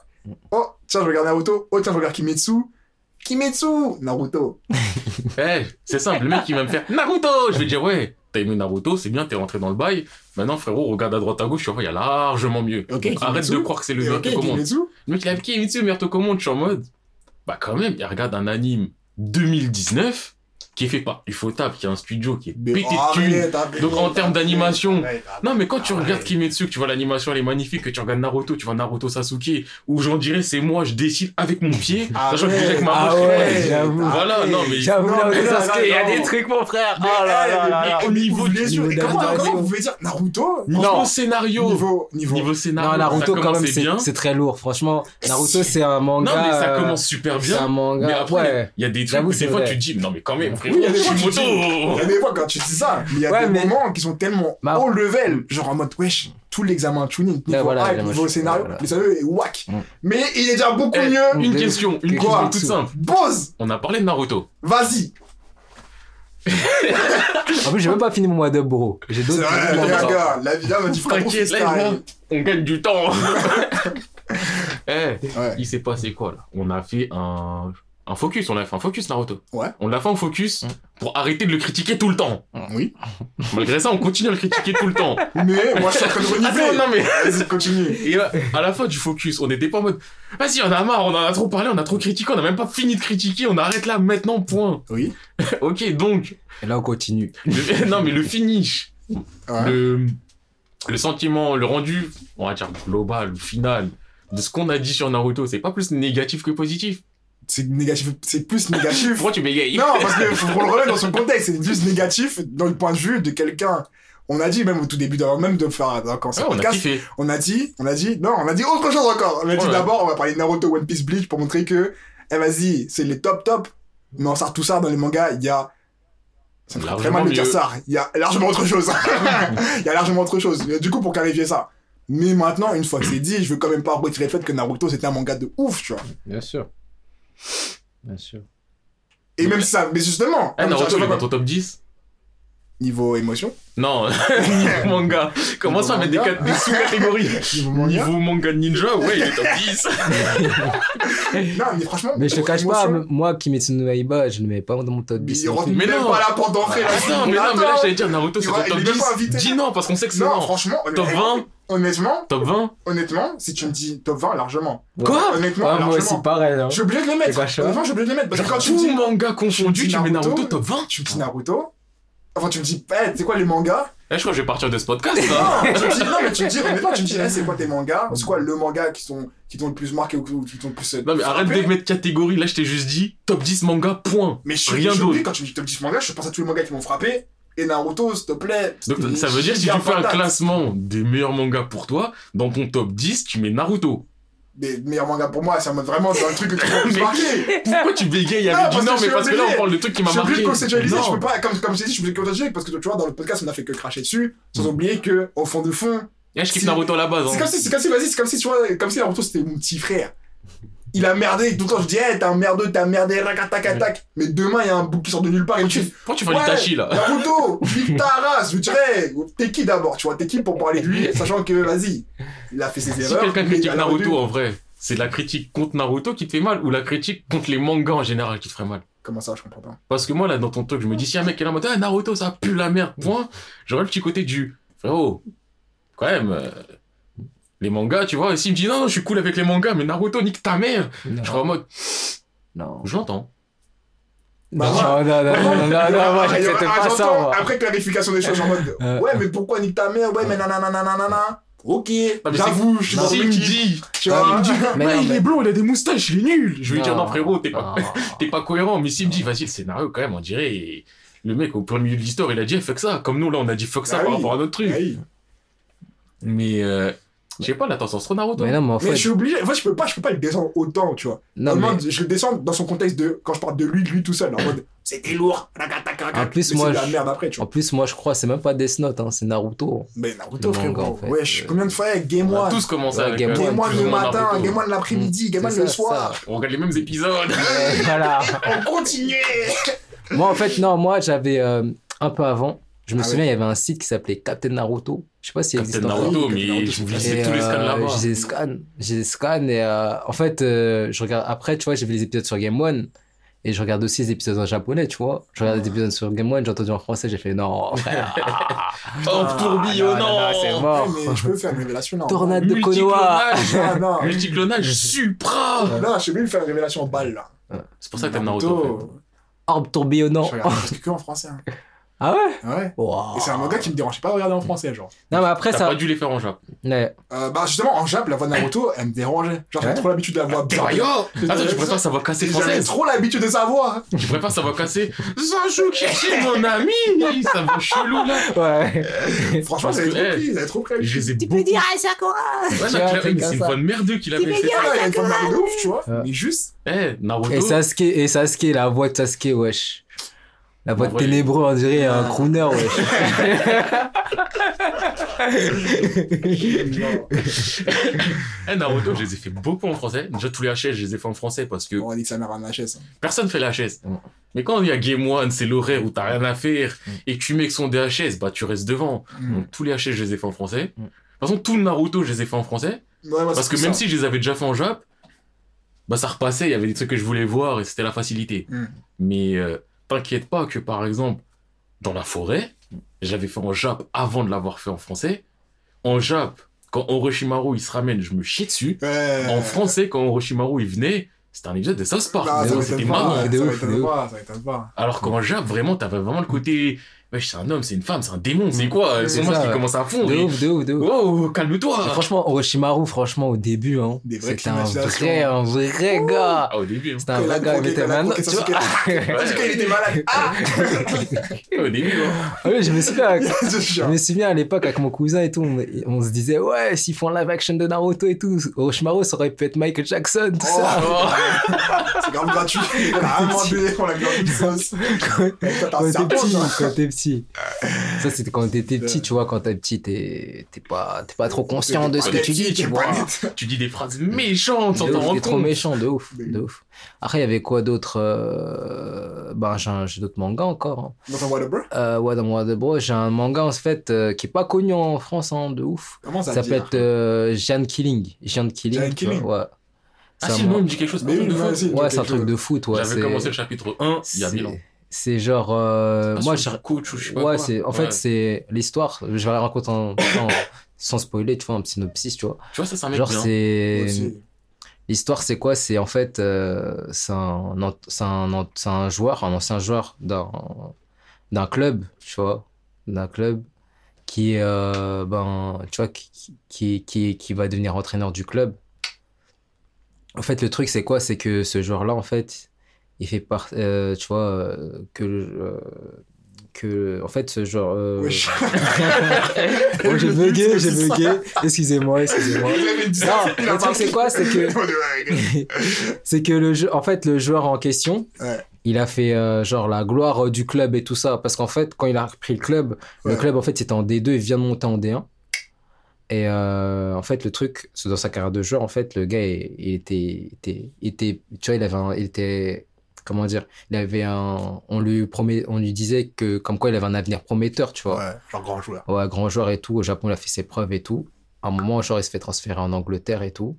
Oh, tiens, je regarde Naruto. Oh, tiens, je regarde Kimetsu. Kimetsu Naruto. Eh, c'est simple, le mec il va me faire Naruto Je vais dire ouais, t'as aimé Naruto, c'est bien, t'es rentré dans le bail. Maintenant frérot, regarde à droite à gauche, tu vois, il y a largement mieux. Arrête Kimetsu. de croire que c'est le meilleur ok, que commande. Le mec il a Kimetsu, meilleur commande, je suis en mode. Bah quand même, il regarde un anime 2019 qui est fait par Ufotable, qui est un studio qui est pété de arrête, Donc, en termes d'animation. Non, mais quand tu regardes Kimetsu, que tu vois l'animation, elle est magnifique, que tu regardes Naruto, tu vois Naruto Sasuke, où j'en dirais c'est moi, je décide avec mon pied, sachant que déjà avec ma main. Voilà, non, mais J'avoue, Sasuke, il y a des trucs, mon frère. Oh Au niveau du yeux. comment, vous pouvez dire Naruto niveau scénario, niveau, niveau, niveau. scénario, Non, Naruto, quand même, c'est bien. c'est très lourd. Franchement, Naruto, c'est un manga. Non, mais ça commence super C'est un bien. manga. Mais après, ouais. il y a des trucs des c'est fois vrai. tu dis, non mais quand même, frérot, Oui, il y a des fois, tu Kishimoto Il y a des fois quand tu dis ça, mais il y a Ouais, des mais- moments qui sont tellement Bah- haut level, genre en mode wesh, tout l'examen tuning, niveau voilà, hype, niveau scénario, voilà. le scénario est whack. Mm. Mais il est déjà beaucoup Eh, mieux. Une question, une Quoi question toute simple. Bose, On a parlé de Naruto. vas-y. En plus, j'ai même pas fini mon mois de bro. J'ai C'est d'autres. vrai, les attends. gars, la vie là me dit frère, T'inquiète, là, on gagne du temps. Eh, Ouais. il s'est passé quoi là? On a fait un, un focus, on a fait un focus Naruto. Ouais. On l'a fait en focus Mm. pour arrêter de le critiquer tout le temps. Oui. Malgré ça, on continue à le critiquer tout le temps. Mais moi je suis en train de Attends, renifler. non mais. Vas-y, continue. Et là, à la fin du focus, on était pas en mode. Vas-y, on a marre, on en a trop parlé, on a trop critiqué, on a même pas fini de critiquer, on arrête là maintenant, point. Oui. ok, donc. Et là, on continue. le- non mais le finish, Ouais. le, le sentiment, le rendu, on va dire global, final, de ce qu'on a dit sur Naruto, c'est pas plus négatif que positif. C'est négatif, c'est plus négatif. Pourquoi tu bégayes Non, parce que faut qu'on le remette dans son contexte. C'est juste négatif dans le point de vue de quelqu'un. On a dit même au tout début, avant même de faire quand c'est Ouais, on a podcast, on a dit, on a dit, non, on a dit autre chose encore. On a dit Ouais. d'abord, on va parler de Naruto, One Piece, Bleach pour montrer que, eh vas-y, c'est les top top. Mais on sort tout ça dans les mangas, il y a, ça me ferait très mal de dire ça. Il y a largement autre chose. Il y a largement autre chose. Du coup, pour clarifier ça. Mais maintenant, une fois que c'est dit, je veux quand même pas retirer le fait que Naruto c'était un manga de ouf, tu vois. Bien sûr. Bien sûr. Et même si ça, mais justement, Eh, comme Naruto, il est dans pas, ton top 10 niveau émotion, Non, niveau manga. Commence Niveau à mettre des, des sous-catégories. niveau manga. Niveau manga ninja, ouais, il est top 10. Non, mais franchement. Mais je te cache pas, émotion, moi, Kimetsu no Yaiba, je ne mets pas dans mon top Mais 10. il non. Mais même non. pas là pour d'entrée là. Attends, mais non, mais là, j'allais dire Naruto, c'est ton top il est même 10. pas invité. Dis non, parce qu'on sait que c'est Non, non. franchement, Top honnêtement, 20 honnêtement, Top 20 honnêtement, si tu me dis top 20, largement. Quoi Honnêtement, Ouais, moi largement. aussi, pareil. hein. Je suis obligé de les mettre. C'est pas chaud. Honnêtement, je suis obligé de les mettre. Parce que quand tu me Tout dis, manga confondu, dis tu mets Naruto, Naruto top 20 tu me dis Naruto, enfin, tu me dis, eh, tu sais quoi, les mangas, Eh, je crois que je vais partir de ce podcast, là. Non, tu me dis, non, mais tu me dis, honnêtement, tu me dis, eh, c'est quoi tes mangas? C'est quoi le manga qui t'ont qui le plus marqué ou qui t'ont le plus. euh, Non, mais arrête de mettre catégorie. Là, je t'ai juste dit top 10 manga, point. Mais je suis Rien je suis d'autre. quand tu me dis top 10 mangas, je pense à tous les mangas qui m'ont frappé. Et Naruto, s'il te plaît. Donc, ça veut dire si tu fais un classement des meilleurs mangas pour toi, dans ton top 10, tu mets Naruto. Des meilleurs mangas pour moi, c'est en mode vraiment, c'est un truc que tu peux plus Mais- marquer. Pourquoi tu bégayes Non, avec du non, que je mais suis parce que là, on parle de trucs qui Je m'a suis marqué. de conceptualiser, je Non. peux pas, comme, comme je t'ai dit, je suis conceptualiser parce que tu vois, dans le podcast, on a fait que cracher dessus, sans Mm. oublier que, au fond de fond, Eh, je kiffe Naruto à la base. c'est hein. comme si, c'est comme si, vas-y, c'est comme si, tu vois, comme si Naruto c'était mon petit frère. Il a merdé, tout le temps je dis, hey, t'es un merdeux, t'as merdé, racatac, Mais demain, il y a un bouc qui sort de nulle part et me dit, Pourquoi tu fais Ouais. l'Itachi, là Naruto, nique ta race, je dirais, t'es qui d'abord, tu vois, t'es qui pour parler de lui, sachant que, vas-y, il a fait ses Si erreurs. quelqu'un critique Naruto, en vrai, c'est la critique contre Naruto qui te fait mal ou la critique contre les mangas en général qui te ferait mal? Comment ça, je comprends pas. Parce que moi, là, dans ton truc, je me dis, si un mec est là en mode, ah, Naruto, ça pue la merde, point, j'aurais le petit côté du, frérot, quand même, euh, les mangas, tu vois, et s'il me dit, non, non, je suis cool avec les mangas, mais Naruto, nique ta mère, je serais en mode, Non. j'entends. Bah, non, non, non, non, non, non, non, moi, Ah, j'accepte ah, pas ça, moi. Après clarification des choses en mode, Euh. ouais, mais pourquoi nique ta mère, ouais, mais nanana, nanana. Ok, Non, mais j'avoue, je suis dans S'il le me dit, tu Ah, vois. il me dit, non, il est blond, il a des moustaches, il est nul. Je lui dire, Non. non, frérot, t'es pas, Non. t'es pas cohérent. Mais s'il me dit, vas-y, le scénario, quand même, on dirait, le mec, au plein milieu de l'histoire, il a dit, fuck ça. Comme nous, là, on a dit fuck ça Ah par rapport à notre truc. Oui. Mais, sais pas, la tendance trop Naruto. Mais non, mais en Mais fait, je suis obligé, en fait, je peux pas, je peux pas le descendre autant, tu vois. non, mais Je le descends dans son contexte de, quand je parle de lui, de lui tout seul, en mode, c'était lourd. En plus, Mais moi, c'est la merde après, tu en vois. plus, moi, je crois, c'est même pas Death Note, hein, c'est Naruto. Mais Naruto, frérot. en fait. Wesh, Euh, combien de fois, Game On a One. tous commencé Ouais, avec Game euh, One, Game One le matin, Naruto. Game One l'après-midi, Game One C'est le ça, soir. On regarde les mêmes épisodes. Voilà. On continue. Moi, en fait, non, moi, j'avais euh, un peu avant. Je me Ah souviens, il y avait un site qui s'appelait Captain Naruto. Je sais pas s'il existe Captain encore. Naruto, mais Captain je Naruto, me faisais tous les scans euh, là-bas. J'ai des scans. J'ai des scans et euh, en fait, euh, je regarde. Après, tu vois, j'ai vu les épisodes sur Game One et je regarde aussi les épisodes en japonais, tu vois. Je regarde les épisodes sur Game One, j'ai entendu en français, j'ai fait non, frère. Oh, tourbillonnant. non, non, c'est mort. Mais je peux faire une révélation là. Tornade de Konoha. Multiclonage. Ah non. Multiclonage supra. Non, je sais bien faire une révélation en balle là. C'est pour ça que t'aimes Naruto. fait. Orbe tourbillonnant. Je regarde que en français. hein. Ah ouais Ouais. Wow. Et c'est un manga qui me dérange pas de regarder en français, genre. Non, mais après, T'as ça. pas dû les faire en Jap. Ouais. Euh, bah justement, en Jap, la voix de Naruto, elle me dérangeait. Genre, j'avais trop l'habitude de la voix. Yo Attends, tu préfères sa voix cassée J'avais française trop l'habitude de sa voix. Tu préfères sa voix cassée c'est mon ami Ça va chelou là Ouais. Franchement, j'avais trop pris, j'avais trop pris. Je les ai Tu beaucoup. peux dire à Sakura Ouais, non, c'est une ça. voix de merdeux qu'il a Tu fait. Ah, il y a une voix de ouf, tu vois. Mais juste. Eh, Naruto. Et Sasuke, et Sasuke, la voix de Sasuke, wesh. La voix de ténébreux, on dirait un Ah. crooner, wesh. Eh, Naruto, je les ai fait beaucoup en français. Déjà, tous les HS, je les ai fait en français parce que On dit que sa mère a un HS. personne fait la HS. Mm. Mais quand il y a Game One, c'est l'horaire où t'as rien à faire Mm. et que tu mets que son DHS, bah tu restes devant. Mm. Donc tous les HS, je les ai fait en français. Mm. De toute façon, tout le Naruto, je les ai fait en français. Ouais, moi, Parce que même ça. si je les avais déjà fait en Jap, bah ça repassait, il y avait des trucs que je voulais voir et c'était la facilité. Mm. Mais euh, t'inquiète pas que par exemple, dans la forêt, j'avais fait en Jap avant de l'avoir fait en français. En Jap, quand Orochimaru il se ramène, je me chie dessus. Ouais. En français, quand Orochimaru il venait, c'était un épisode de South Park. C'était marrant. pas, de ça ouf, m'étonne de ouf. pas, ça m'étonne pas. Alors qu'en Jap, vraiment, t'avais vraiment le côté. Wesh, c'est un homme, c'est une femme, c'est un démon, c'est quoi Mm. Son C'est masque ça, qui commence à fondre. De et- ouf, de ouf, de ouf. Oh, Et calme-toi franchement, Orochimaru, franchement, au début, hein, c'était un vrai, un vrai gars. Ah, au début. hein. C'était un vrai gars, mais t'es il maintenant, tu vois. Était malade. Ah Au début, hein. Ah oui, je me souviens, Je me souviens à l'époque avec mon cousin et tout, on, on se disait, ouais, s'ils font live action de Naruto et tout, Orochimaru, ça aurait pu être Michael Jackson, tout ça. Oh, c'est grave gratuit. On a on a grave une sauce. Quand t'es petit, petit. Ça, c'était quand t'étais petit, tu vois, quand t'es petit, t'es t'es pas, t'es pas trop conscient de ce que tu dis, tu vois. Tu dis des phrases méchantes t'en T'es trop méchant, de ouf, de ouf. Après, il y avait quoi d'autre euh... Ben, j'ai d'autres mangas encore. hein. Dans Whataburger Euh, ouais, dans moi de bro, j'ai un manga en fait euh, qui est pas connu en France, hein, de ouf. Comment ça s'appelle euh, Giant Killing. Giant Killing. Vois, Killing. Ouais. Ah si, le nom me dit quelque chose. Mais oui. Ouais, c'est un truc de foot, ouais. J'avais commencé le chapitre 1 il y a c'est- 1000 ans. C'est genre. euh, moi, sur je. coach ou je sais pas Ouais, c'est. En Ouais. fait, c'est l'histoire. Je vais la raconter en, en- sans spoiler, tu vois, un petit synopsis, tu vois. Tu vois, ça, c'est un mec Genre, c'est. L'histoire, c'est quoi? C'est en fait, euh, c'est un, un, un joueur, un ancien joueur d'un d'un club, tu vois, d'un club qui euh, ben, tu vois, qui, qui, qui, qui va devenir entraîneur du club. En fait, le truc, c'est quoi? C'est que ce joueur-là, en fait, il fait part, euh, tu vois, euh, que, euh, que, en fait, ce joueur. euh, Wesh. Oh, j'ai bugué, j'ai bugué. Excusez-moi, excusez-moi. Il avait dit ça, Non, le truc, c'est quoi? C'est que, c'est que le jeu, en fait, le joueur en question, Ouais. il a fait euh, genre la gloire du club et tout ça. Parce qu'en fait, quand il a repris le club, le club, en fait, c'était en D2, il vient de monter en D1. Et euh, en fait, le truc, c'est dans sa carrière de joueur, en fait, le gars, il, il était, était, était, tu vois, il avait un, il était, comment dire, il avait un, on lui promet, on lui disait que, comme quoi il avait un avenir prometteur, tu vois. Ouais, genre grand joueur. Ouais, grand joueur et tout. Au Japon, il a fait ses preuves et tout. À un moment, genre, il se fait transférer en Angleterre et tout.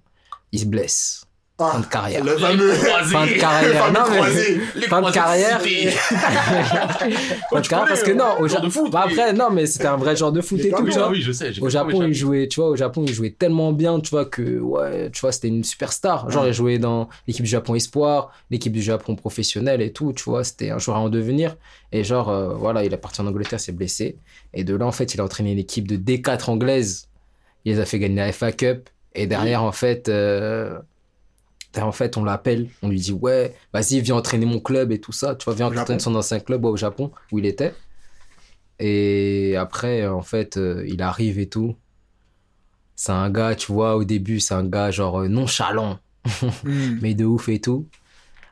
Il se blesse. Fin Ah, de carrière. le fameux. Fin de carrière. Non, mais. Fin de carrière. Fin de carrière, parce que non, au genre Ja- de foot. Bah après, non, mais c'était un vrai genre de foot et tout, tu vois. Oui, je sais. Au Japon, il jouait, tu vois, au Japon, il jouait tellement bien, tu vois, que, ouais, tu vois, c'était une superstar. Genre, il jouait dans l'équipe du Japon Espoir, l'équipe du Japon professionnel et tout, tu vois, c'était un joueur à en devenir. Et genre, euh, voilà, il est parti en Angleterre, s'est blessé. Et de là, en fait, il a entraîné l'équipe de D4 anglaise. Il les a fait gagner la FA Cup. Et derrière, en fait, euh, en fait, on l'appelle, on lui dit, ouais, vas-y, viens entraîner mon club et tout ça. Tu vois, viens entraîner son ancien club ouais, au Japon, où il était. Et après, en fait, euh, il arrive et tout. C'est un gars, tu vois, au début, c'est un gars genre euh, nonchalant, Hmm. mais de ouf et tout,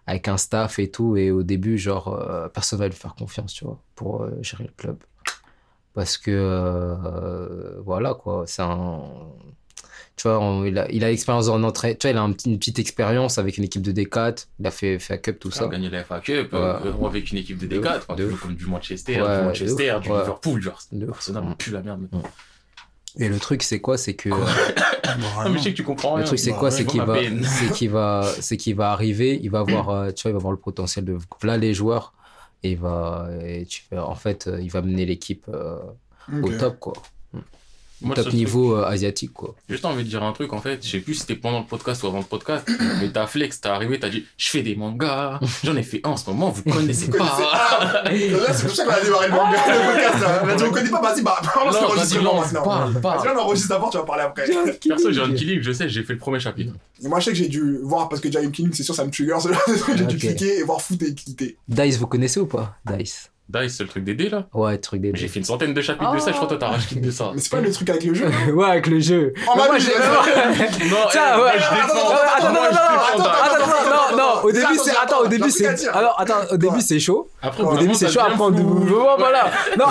avec un staff et tout. Et au début, genre, euh, personne va lui faire confiance, tu vois, pour euh, gérer le club. Parce que, voilà, quoi, c'est un. Tu vois, on- il a il a l'expérience en entraîne. Tu vois, il a un petit- une petite expérience avec une équipe de D4. Il a fait FA Cup, tout On ça. a gagné la FA Cup euh, Ouais. avec une équipe de De D4, ouf, enfin, de comme du Manchester, Ouais, du Manchester, du ouais. Liverpool, genre. Arsenal, on pue la merde. Et le truc, c'est quoi? C'est que. Ah, mais je sais que tu comprends Le rien. truc, c'est bah quoi? C'est qu'il va, c'est qu'il va, c'est qu'il va arriver, il va voir, euh, tu vois, il va voir le potentiel de là les joueurs et il va, et tu en fait, euh, il va mener l'équipe euh, au Ok. top, quoi, Moi, top niveau euh, asiatique, quoi. J'ai juste envie de dire un truc en fait, je sais plus si c'était pendant le podcast ou avant le podcast, mais t'as flex, t'as arrivé, t'as dit je fais des mangas, j'en ai fait un en ce moment, vous connaissez pas. c'est pour ça qu'on a démarré le manga, le podcast. là. On a dit, on connaît pas, vas-y, bah, Non, vas-y, l'enregistrement maintenant. parle, parle. Vas-y, on enregistre d'abord, tu vas parler après. Perso, j'ai un killing, je sais, j'ai fait le premier chapitre. Et moi, je sais que j'ai dû voir, parce que Giant Killing, c'est sûr, ça me trigger. J'ai dû cliquer et voir foot et quitter. Dice, vous connaissez ou pas Dice? Dice, c'est le truc des dés là. Ouais, truc des. J'ai fait une centaine de chapitres de ça, je crois que toi t'as racheté de ça. Mais c'est pas le truc avec le jeu. ouais, avec le jeu. Oh, bah moi, j'ai-. Non, Tiens, eh, ouais, moi, je attends, défends. attends, attends, Moi, non, non, attends. Attends, attends, non, non, au début Attends, c'est, attends, attends, au début attends, c'est, attends. alors, attends, au début c'est chaud. Après, Au début c'est chaud, devient après voilà, voilà. Non,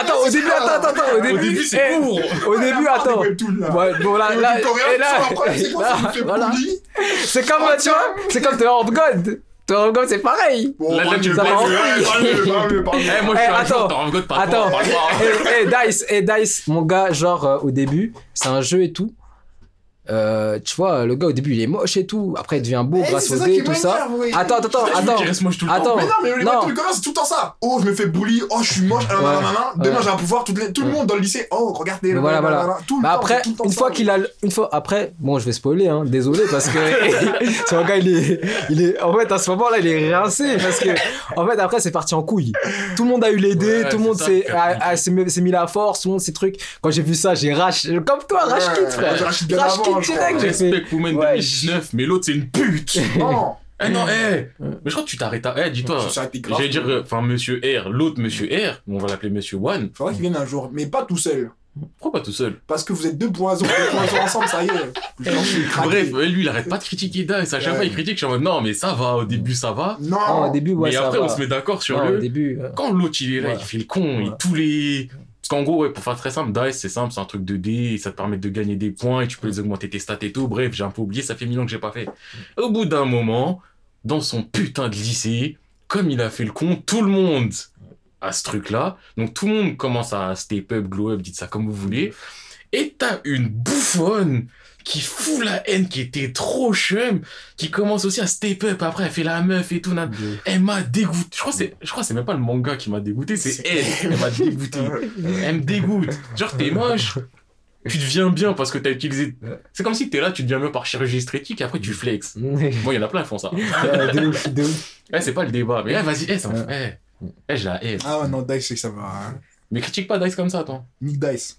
attends, au début, attends, attends, attends, au Au début, début, c'est eh, court. Au début, attends. Là. Ouais, bon là, là, Le et là, c'est voilà. comme, Oh, tu vois, c'est comme The Horde God. God, c'est pareil. Bon, Là, tu mieux, me parle parles. mieux, ouais, parle mieux, parle mieux, parle mieux. Eh, moi, je Eh, suis un joueur, god, pas de Attends. Eh, eh, Dice, eh, Dice, mon gars, genre, euh, au début, c'est un jeu et tout. Euh, tu vois, le gars, au début, il est moche et tout. Après, il devient beau Eh, grâce c'est au dé tout ça. oui. Attends, attends, attends, Putain, attends. qu'il reste moche tout le temps. Mais non, mais les Non. c'est tout le temps ça. Oh, je me fais bully. Oh, je suis moche. ah, Ouais. Demain, Ouais. j'ai un pouvoir. Tout, le- tout le monde dans le lycée. Oh, regardez. Voilà, voilà. Tout le Bah temps, après, tout le temps une fois qu'il a, une fois après, bon, je vais spoiler, hein, désolé parce que un gars, il est, il est, en fait, à ce moment-là, il est rincé parce que, en fait, après, c'est parti en couille. Tout le monde a eu les dés, Ouais, tout le monde s'est, mis la force, tout le monde ces trucs. Quand j'ai vu ça, j'ai rach, comme toi, rage frère. Je crois. direct, j'ai fait. Woman Ouais. 2019, mais l'autre c'est une pute. Non. Eh non, eh. Mais je crois que tu t'arrêtes à. Eh, dis-toi. Ça. J'allais dire, euh, enfin, monsieur R, l'autre monsieur R, on va l'appeler monsieur One. Faudrait qu'il vienne un jour, mais pas tout seul. Pourquoi pas tout seul? Parce que vous êtes 2.0, 2.0 ensemble, ça y est. Je. Bref, lui il arrête pas de critiquer Dice. À chaque Ouais. fois il critique, je suis en mode non, mais ça va, au début ça va. Non, Non. au début, ouais, mais ça après va. on se met d'accord sur Non, le. au début. euh, Quand l'autre il est là, Ouais. il fait le con, Ouais. et tous les. Parce qu'en gros, ouais, pour faire très simple, Dice c'est simple, c'est un truc de dés, ça te permet de gagner des points et tu peux les augmenter tes stats et tout. Bref, j'ai un peu oublié, ça fait mille ans que j'ai pas fait. Au bout d'un moment, dans son putain de lycée, comme il a fait le con, tout le monde a ce truc-là. Donc tout le monde commence à step up, glow up, dites ça comme vous voulez. Et t'as une bouffonne qui fout la haine, qui était trop chum, qui commence aussi à step up. Après, elle fait la meuf et tout. nan- Elle m'a dégoûté. Je crois que c'est, je crois c'est même pas le manga qui m'a dégoûté, c'est elle. Elle m'a dégoûté. Elle me dégoûte. Genre, t'es moche. Tu deviens bien parce que t'as utilisé. C'est comme si t'es là, tu deviens bien par chirurgie esthétique et après tu flexes. Bon, il y en a plein qui font ça. Ouais. Eh, c'est pas le débat. Mais eh, vas-y, eh, ça me- eh. Eh, je la hais. Ah ouais, non, Dice, c'est que ça va. hein. Mais critique pas Dice comme ça, toi. Nick Dice.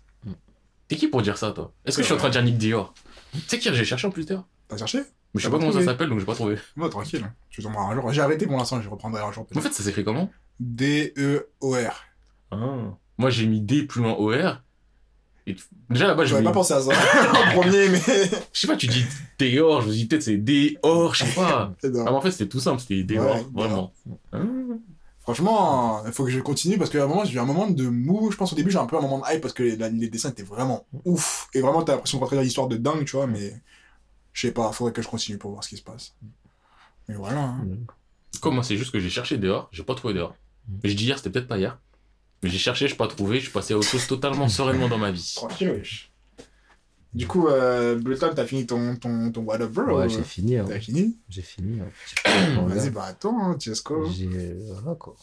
T'es qui pour dire ça, toi? Est-ce que je suis en train de dire Nick Dior? Tu sais qui j'ai cherché en plus d'ailleurs? T'as cherché? Mais je sais pas comment ça s'appelle, donc j'ai pas trouvé. Moi, tranquille. Tu tomberas un jour. J'ai arrêté pour l'instant, je reprendrai un jour. En fait, ça s'écrit comment? D-E-O-R. Ah. Moi, j'ai mis D plus loin OR. Et tu- Déjà là-bas, je mets... pas pensé à ça en premier, mais. Je sais pas, tu dis Dior, je me dis peut-être c'est Dior, je sais pas. Ah, mais en fait, c'était tout simple, c'était Dior, Ouais, vraiment. Ah. Franchement, il faut que je continue parce qu'à un moment, j'ai eu un moment de mou. Je pense au début, j'ai un peu un moment de hype parce que les, les dessins étaient vraiment ouf. Et vraiment, t'as l'impression de rentrer dans l'histoire de dingue, tu vois, mais je sais pas, faudrait que je continue pour voir ce qui se passe. Mais voilà. hein. Comme moi, c'est juste que j'ai cherché dehors, j'ai pas trouvé dehors. Mais je dis hier, c'était peut-être pas hier. Mais j'ai cherché, je pas trouvé, je suis passé à autre chose totalement sereinement dans ma vie. Tranquille, wesh. Du coup, euh, Breton, t'as fini ton, ton, ton whatever Ouais, ou- j'ai fini. hein. T'as fini J'ai fini. hein. J'ai fini, mon Vas-y, bah attends, hein, Tiesco. J'ai. Voilà quoi.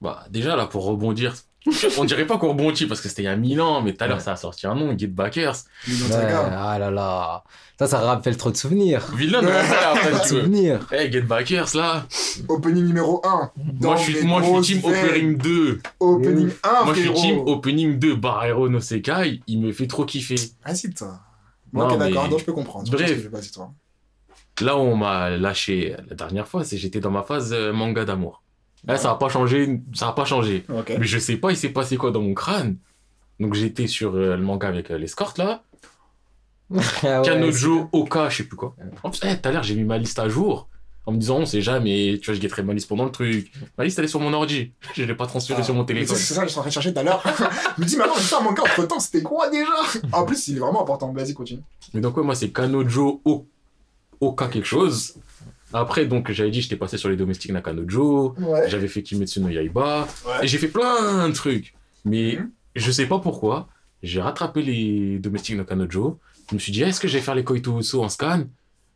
Bah, déjà, là, pour rebondir, on dirait pas qu'on rebondit parce que c'était il y a 1000 ans, mais tout à l'heure, ça a sorti un nom, Get Backers. Ouais, ah là là. Ça, ça rappelle trop de souvenirs. Vilain de ça après, si souvenirs. Eh, Get Backers, là. Opening numéro 1. Moi, je suis, moi, je suis team Opening 2. Opening 1, Moi, je suis team Opening 2. Barrero no Sekai, il me fait trop kiffer. Vas-y, toi. Bon, Non, ok, d'accord, donc je peux comprendre. Bref. Toi. Là où on m'a lâché la dernière fois, c'est que j'étais dans ma phase euh, manga d'amour. Là, ça a pas changé, ça a pas changé. Mais je sais pas, il s'est passé quoi dans mon crâne. Donc j'étais sur euh, le manga avec euh, l'escorte là. Ah ouais, Kanojo, Oka, je sais plus quoi. En plus, eh, tout à l'heure, j'ai mis ma liste à jour. En me disant, on sait jamais, tu vois, je guetterai ma liste pendant le truc. Ma liste, elle est sur mon ordi. Je l'ai pas transférée sur mon téléphone. C'est ça je suis en train de chercher tout à l'heure. je me dis, attends, j'ai fait un manga entre temps, c'était quoi déjà? En plus, il est vraiment important. Vas-y, continue. Mais donc, ouais, moi, c'est Kanojo, O- Oka quelque chose. Après, donc, j'avais dit, j'étais passé sur les domestiques Nakanojo. Ouais. J'avais fait Kimetsu no Yaiba. Ouais. Et j'ai fait plein de trucs. Mais Mhm. je sais pas pourquoi. J'ai rattrapé les domestiques Nakanojo. Je me suis dit, est-ce que je vais faire les Koito Uso en scan?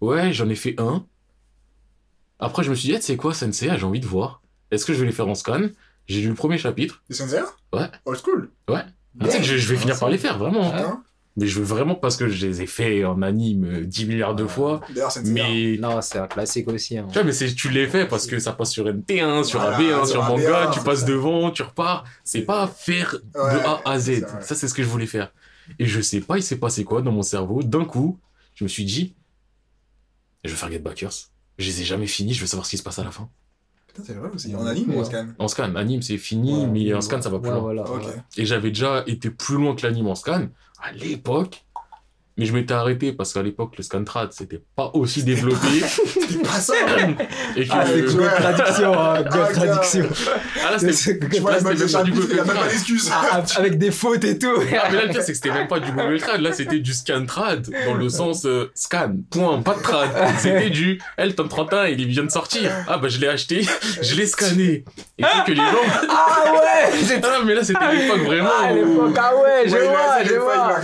Ouais, j'en ai fait un. Après, je me suis dit, eh, tu sais quoi, Sensei, j'ai envie de voir. Est-ce que je vais les faire en scan? J'ai lu le premier chapitre. C'est sincère Ouais. Old school Ouais. Ah, tu sais que je, je vais finir par les faire, vraiment. Hein Mais je veux vraiment parce que je les ai fait en anime euh, 10 milliards de fois. D'ailleurs, c'est. Mais. Non, c'est un classique aussi. hein. Tu vois, mais c'est, tu les fais parce que ça passe sur NT1, sur Voilà, AB1, sur sur AB1, manga, tu passes ça. devant, tu repars. C'est pas faire de Ouais, A à Z. Ça, c'est ce que je voulais faire. Et je sais pas, il s'est passé quoi dans mon cerveau. D'un coup, je me suis dit, je vais faire Get Backers. Je les ai jamais finis, je veux savoir ce qui se passe à la fin. C'est vrai aussi. En anime ou en scan En scan, anime c'est fini, Ouais, mais en scan ça va plus ouais, loin. voilà. Et j'avais déjà été plus loin que l'anime en scan à l'époque. Mais je m'étais arrêté parce qu'à l'époque, le scantrad, c'était pas aussi développé. C'est pas ça et que. Ah, c'est Ouais. Google Traduction, hein, Google Ah. Ah, là, c'était. Tu vois, Là, c'était même pas du Google pas Trad. d'excuse. Ah, Avec des fautes et tout. Ah, mais là, le pire, c'est que c'était même pas du Google Trad. Là, c'était du scantrad, dans le sens euh, scan, point, pas de trad. C'était du L, tome 31, il vient de sortir. Ah, bah, je l'ai acheté, je l'ai scanné. Et c'est que les gens. Ah ouais Ah, mais là, c'était l'époque vraiment. Ah, l'époque, ah ouais, je vois, je vois.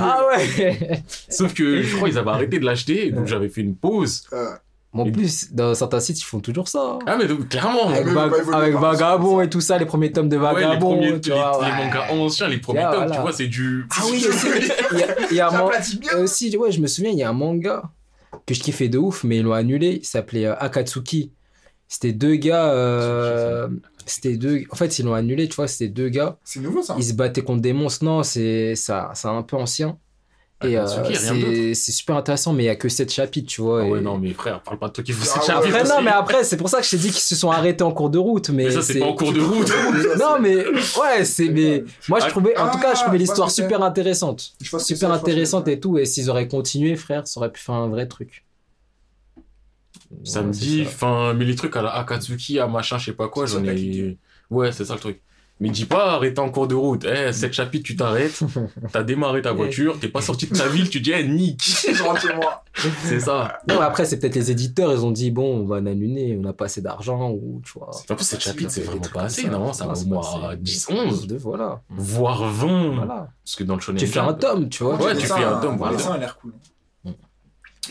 Ah ouais Sauf que je crois qu'ils avaient arrêté de l'acheter, donc j'avais fait une pause. Euh, En plus, dans certains sites, ils font toujours ça. hein. Ah, mais donc, clairement. Avec, évolué avec Vagabond et tout ça, les premiers tomes de Ouais, les Vagabond. premiers, tu les, vois, les ouais. mangas anciens, les premiers Yeah, tomes, voilà. tu vois, c'est du. Ah oui, aussi, il y a, il y a un euh, si, ouais, je me souviens, il y a un manga que je kiffais de ouf, mais ils l'ont annulé. Il s'appelait euh, Akatsuki. C'était deux gars. euh, C'était deux. En fait, ils l'ont annulé, tu vois, c'était deux gars. C'est nouveau ça Ils se battaient contre des monstres. Non, c'est ça, c'est un peu ancien. Et euh, c'est super intéressant, mais il y a que 7 chapitres, tu vois. Ah ouais, et- non, mais frère, parle pas de toi qui faut Ah cette ouais, chapitre Après, non, mais après, c'est pour ça que je t'ai dit qu'ils se sont arrêtés en cours de route. Mais, Mais ça, c'est pas en cours de route. non, mais ouais, c'est. Mais moi, je Ah, trouvais, en tout cas, je ah, trouvais je l'histoire super intéressante. Je Super intéressante et tout. Et s'ils auraient continué, frère, ça aurait pu faire un vrai truc. Ça Ouais, me dit, ça. enfin, mais les trucs à la Akatsuki, à machin, je sais pas quoi, j'en ai. Ouais, c'est ça le truc. Mais dis pas arrêter en cours de route. Eh, 7 chapitres, tu t'arrêtes, t'as démarré ta voiture, t'es pas sorti de ta ville, tu dis, eh, nique. Je rentre chez moi. C'est ça. Non, mais après, c'est peut-être les éditeurs, ils ont dit, bon, on va l'annuler, on n'a pas assez d'argent, ou tu vois. En plus, 7 chapitres, c'est vraiment pas assez, ça. non Ça va au moins assez. 10, 11, De, voilà. voire 20. Voilà. Parce que dans le shonen Tu fais un tome, tu vois. Ouais, tu fais un tome, voilà. dessin a l'air cool.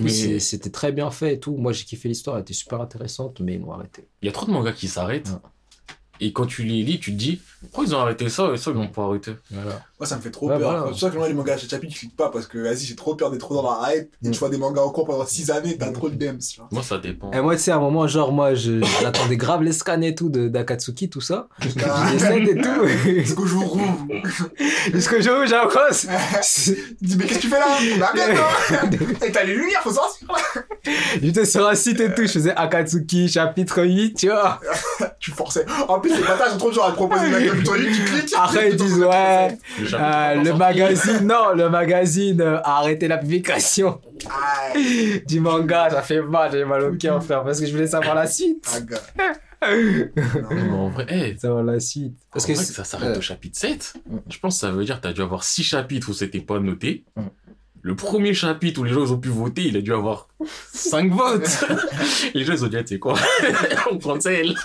Mais c'était très bien fait et tout. Moi, j'ai kiffé l'histoire, elle était super intéressante, mais ils l'ont arrêté. il y a trop de mangas qui s'arrêtent. Et quand tu les lis, tu te dis, pourquoi ils ont arrêté ça? Et ça, ils l'ont pas arrêté Voilà. Moi, ça me fait trop Ouais, peur. voilà. C'est pour ça que moi, les mangas à chapitre, je clique pas parce que, vas-y, j'ai trop peur d'être trop dans la hype. Et Mm. tu vois des mangas en cours pendant 6 années, t'as trop le DMs, vois. Moi, ça dépend. Et moi, tu sais, à un moment, genre, moi, je- j'attendais grave les scans et tout de d'Akatsuki, tout ça. Ah, J'essaie et tout. Jusqu'au jour où? Jusqu'au jour où j'approche. Il dit, mais qu'est-ce que tu fais là? Bah, arrête, Et t'as les lumières, faut sortir là J'étais sur un site et tout, je faisais Akatsuki, chapitre 8, tu vois. Tu forçais. En plus, les bâtards sont trop durs à te proposer Tu. Après, ils tu disent, ouais, Le euh, le magazine, non, le magazine euh, a arrêté la publication du manga. Ça fait mal, j'ai mal au cœur, frère, parce que je voulais savoir la suite. ah. Mais Non. en vrai, hey, Savoir la suite. Parce que, vrai, ça s'arrête euh, au chapitre 7. Mm. Je pense que ça veut dire que t'as dû avoir 6 chapitres où c'était pas noté. Mm. Le premier chapitre où les gens ils ont pu voter, il a dû avoir 5 votes. les gens ils ont dit, Ah, tu sais quoi, on cancel.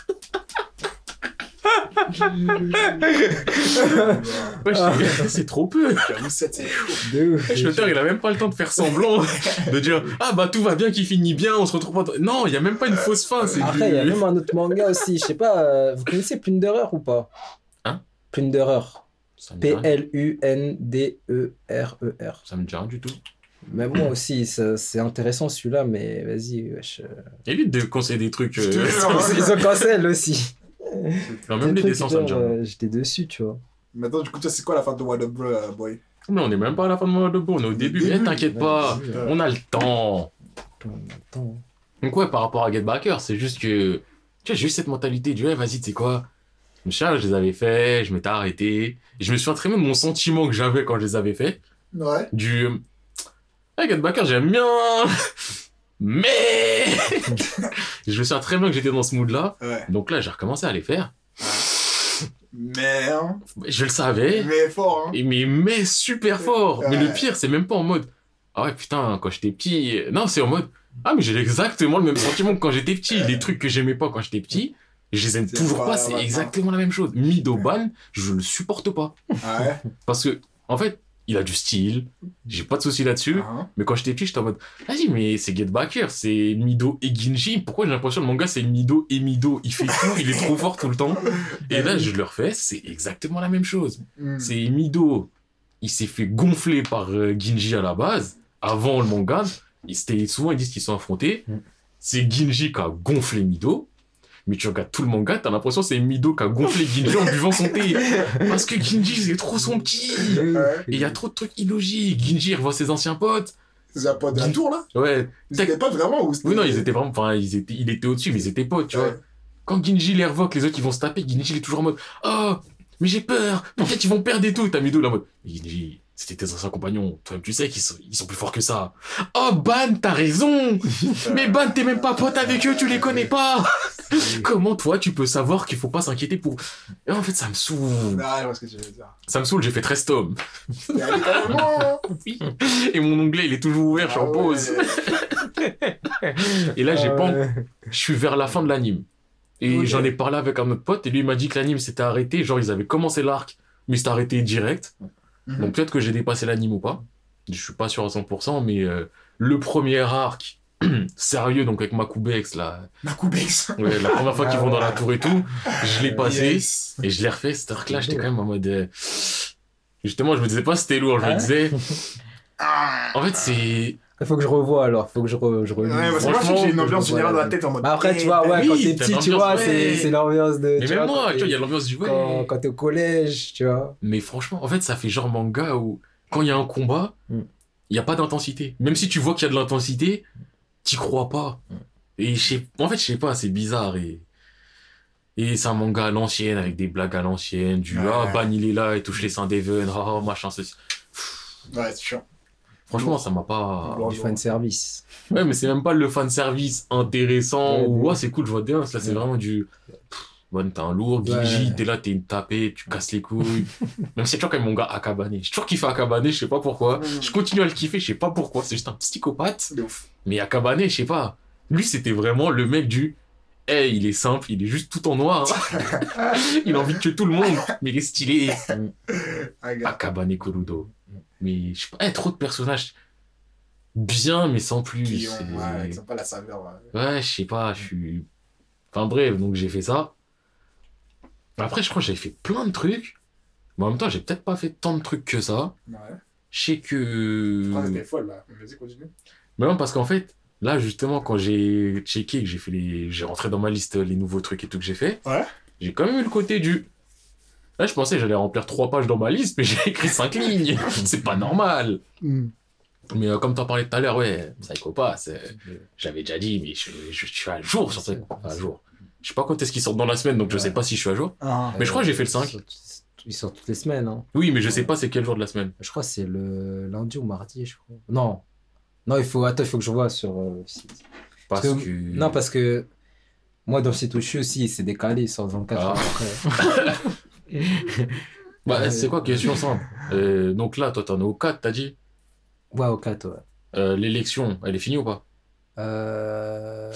Je- c'est trop peu. J'avoue, 7, c'est chaud. de ouf. L'auteur, il a même pas le temps de faire semblant, de dire ah bah tout va bien, qui finit bien, on se retrouve pas. Non, il y a même pas une fausse fin. C'est Après, il y a même un autre manga aussi. Je sais pas, euh, vous connaissez Plunderer ou pas? Hein? Plunderer. P-L-U-N-D-E-R-E-R. Ça me dit rien du tout. Mais moi aussi, c'est intéressant celui-là, mais vas-y, wesh. euh, Évite de conseiller des trucs. Euh. Ils ont cancel aussi. Même les trucs, dessins, ça me euh, J'étais dessus, tu vois. Maintenant, du coup, toi, c'est quoi la fin de What Up Bro, euh, Boy? Mais on est même pas à la fin de mon de on est au début. début. Eh, t'inquiète pas, on a le temps. Donc ouais, par rapport à Get Backer, c'est juste que... Tu vois, j'ai juste cette mentalité du, ouais, vas-y, tu sais quoi? Je me souviens, je les avais fait, je m'étais arrêté. Et je me souviens très bien de mon sentiment que j'avais quand je les avais fait. Ouais. Du... Ouais, Get Backer, j'aime bien Mais Je me souviens très bien que j'étais dans ce mood-là. Ouais. Donc là, j'ai recommencé à les faire. Mais, hein. Je le savais. Mais fort, hein. Mais, mais super fort. Mais le pire, c'est même pas en mode Ah ouais, putain, quand j'étais petit. Non, c'est en mode Ah, mais j'ai exactement le même sentiment que quand j'étais petit. Les trucs que j'aimais pas quand j'étais petit, je les aime toujours pas pas. C'est exactement la même chose. Midoban, je le supporte pas. Ah ouais. Parce que, en fait, il a du style. J'ai pas de souci là-dessus. Hein. Mais quand j'étais petit, j'étais en mode Vas-y, mais c'est Get Backer, c'est Mido et Ginji. Pourquoi j'ai l'impression que le manga c'est Mido et Mido? Il fait tout, il est trop fort tout le temps. Et là, je le refais, c'est exactement la même chose. Hmm. C'est Mido, il s'est fait gonfler par euh, Ginji à la base, avant le manga. Souvent, ils disent qu'ils sont affrontés. Mm. C'est Ginji qui a gonflé Mido. Mais tu regardes tout le manga, t'as l'impression que c'est Mido qui a gonflé Ginji en buvant son thé. Parce que Ginji, c'est trop son petit. Et il y a trop de trucs illogiques. Ginji, il revoit ses anciens potes. C'est un pote d'un tour, là Ouais. Ils étaient pas vraiment ou c'était- Oui, non, ils étaient vraiment, enfin, ils étaient, il était au-dessus, mais ils étaient potes, tu vois. Quand Ginji les revoque, les autres ils vont se taper, Ginji il est toujours en mode Oh, mais j'ai peur, peut-être ils vont perdre et tout. T'as Mido là en mode Ginji, c'était tes anciens compagnons, toi-même tu sais qu'ils sont, ils sont plus forts que ça. Oh, Ban, t'as raison Mais Ban, t'es même pas pote avec eux, tu les connais pas Comment toi tu peux savoir qu'il faut pas s'inquiéter pour. Et en fait, ça me saoule. Ah, je vois ce que tu veux dire. Ça me saule, j'ai fait 13 tomes. Et mon onglet il est toujours ouvert, je suis en Ah pause. Et là, j'ai pas Euh, je suis vers la fin de l'anime. Et j'en ai parlé avec un autre pote, et lui il m'a dit que l'anime s'était arrêté, genre ils avaient commencé l'arc, mais c'était arrêté direct. Mhm. Donc peut-être que j'ai dépassé l'anime ou pas. Je suis pas sûr à 100%, mais euh, le premier arc, sérieux, donc avec Makubex, là, Makubex. ouais, la première fois qu'ils vont dans la tour et tout, je l'ai passé, Yes. et je l'ai refait, cet arc-là, j'étais quand même en mode... euh, Justement, je me disais pas c'était lourd, je me Ah. disais... Ah. En fait, c'est... Il faut que je revoie alors, faut que je, re, je relise. Ouais, parce que moi, j'ai une ambiance générale dans la tête en mode. Bah après, tu vois, eh, ouais, oui, quand t'es petit, tu vois, c'est ouais. c'est l'ambiance de. Mais tu même vois, moi, tu vois, il y a l'ambiance du... ouais. Quand, quand t'es au collège, tu vois. Mais franchement, en fait, ça fait genre manga où quand il y a un combat, il Mm. n'y a pas d'intensité. Même si tu vois qu'il y a de l'intensité, t'y crois pas. Mm. Et je sais, en fait, je sais pas, c'est bizarre. Et, et c'est un manga à l'ancienne, avec des blagues à l'ancienne, du Ouais. ah, Ban il est là, il touche les seins d'Even, ah, machin, ceci. Ouais, c'est chiant. Franchement, ça m'a pas. Du fan service. Ouais, mais c'est même pas le fan service intéressant Ouais, ou ah, c'est cool, je vois bien. Là, c'est Ouais. vraiment du. Bon, t'es un lourd, Gigi, Ouais. t'es là, t'es une tapée, tu casses les couilles. même si c'est toujours quand même mon gars Akabane. J'ai toujours kiffé Akabane, je sais pas pourquoi. Je continue à le kiffer, je sais pas pourquoi. C'est juste un psychopathe. De ouf. Mais Akabane, je sais pas. Lui, c'était vraiment le mec du. Hey, il est simple, il est juste tout en noir. il a envie de tuer tout le monde, mais il est stylé. Akabane Kurudo. Mais je sais pas, eh, trop de personnages bien, mais sans plus. Qui ont, ouais, qui ont pas la saveur. ouais. Ouais, je sais pas, je suis. Enfin bref, donc j'ai fait ça. Après, je crois que j'avais fait plein de trucs. Mais en même temps, j'ai peut-être pas fait tant de trucs que ça. Ouais. Je sais que. Ah, c'était folle, là. Vas-y, continue. Mais non, parce qu'en fait, là, justement, quand j'ai checké, que j'ai fait les. J'ai rentré dans ma liste les nouveaux trucs et tout que j'ai fait. Ouais. J'ai quand même eu le côté du. Là, je pensais que j'allais remplir trois pages dans ma liste, mais j'ai écrit cinq lignes. C'est pas normal. Hmm. Mais euh, comme t'en parlais tout à l'heure, ouais, Psycho Pass, euh, j'avais déjà dit, mais je, je, je suis à jour sur Pass. À jour. Je sais pas quand est-ce qu'ils sortent dans la semaine, donc je sais pas si je suis à jour. Ah. Mais je crois que j'ai fait le 5. Ils sortent- Ils sortent toutes les semaines. Hein. Oui, mais je sais pas c'est quel jour de la semaine. Je crois que c'est le lundi ou mardi, je crois. Non. Non, il faut, attends, il faut que je vois sur euh, le site. Parce Parce que. que- Non, parce que moi, dans le site où je suis aussi, c'est décalé, il sort 24 Ah. heures après. Bah, Ouais. c'est quoi, question simple. Euh, donc là, toi, t'en es au 4, t'as dit. Ouais, au 4, ouais. Euh, L'élection, elle est finie ou pas Euh...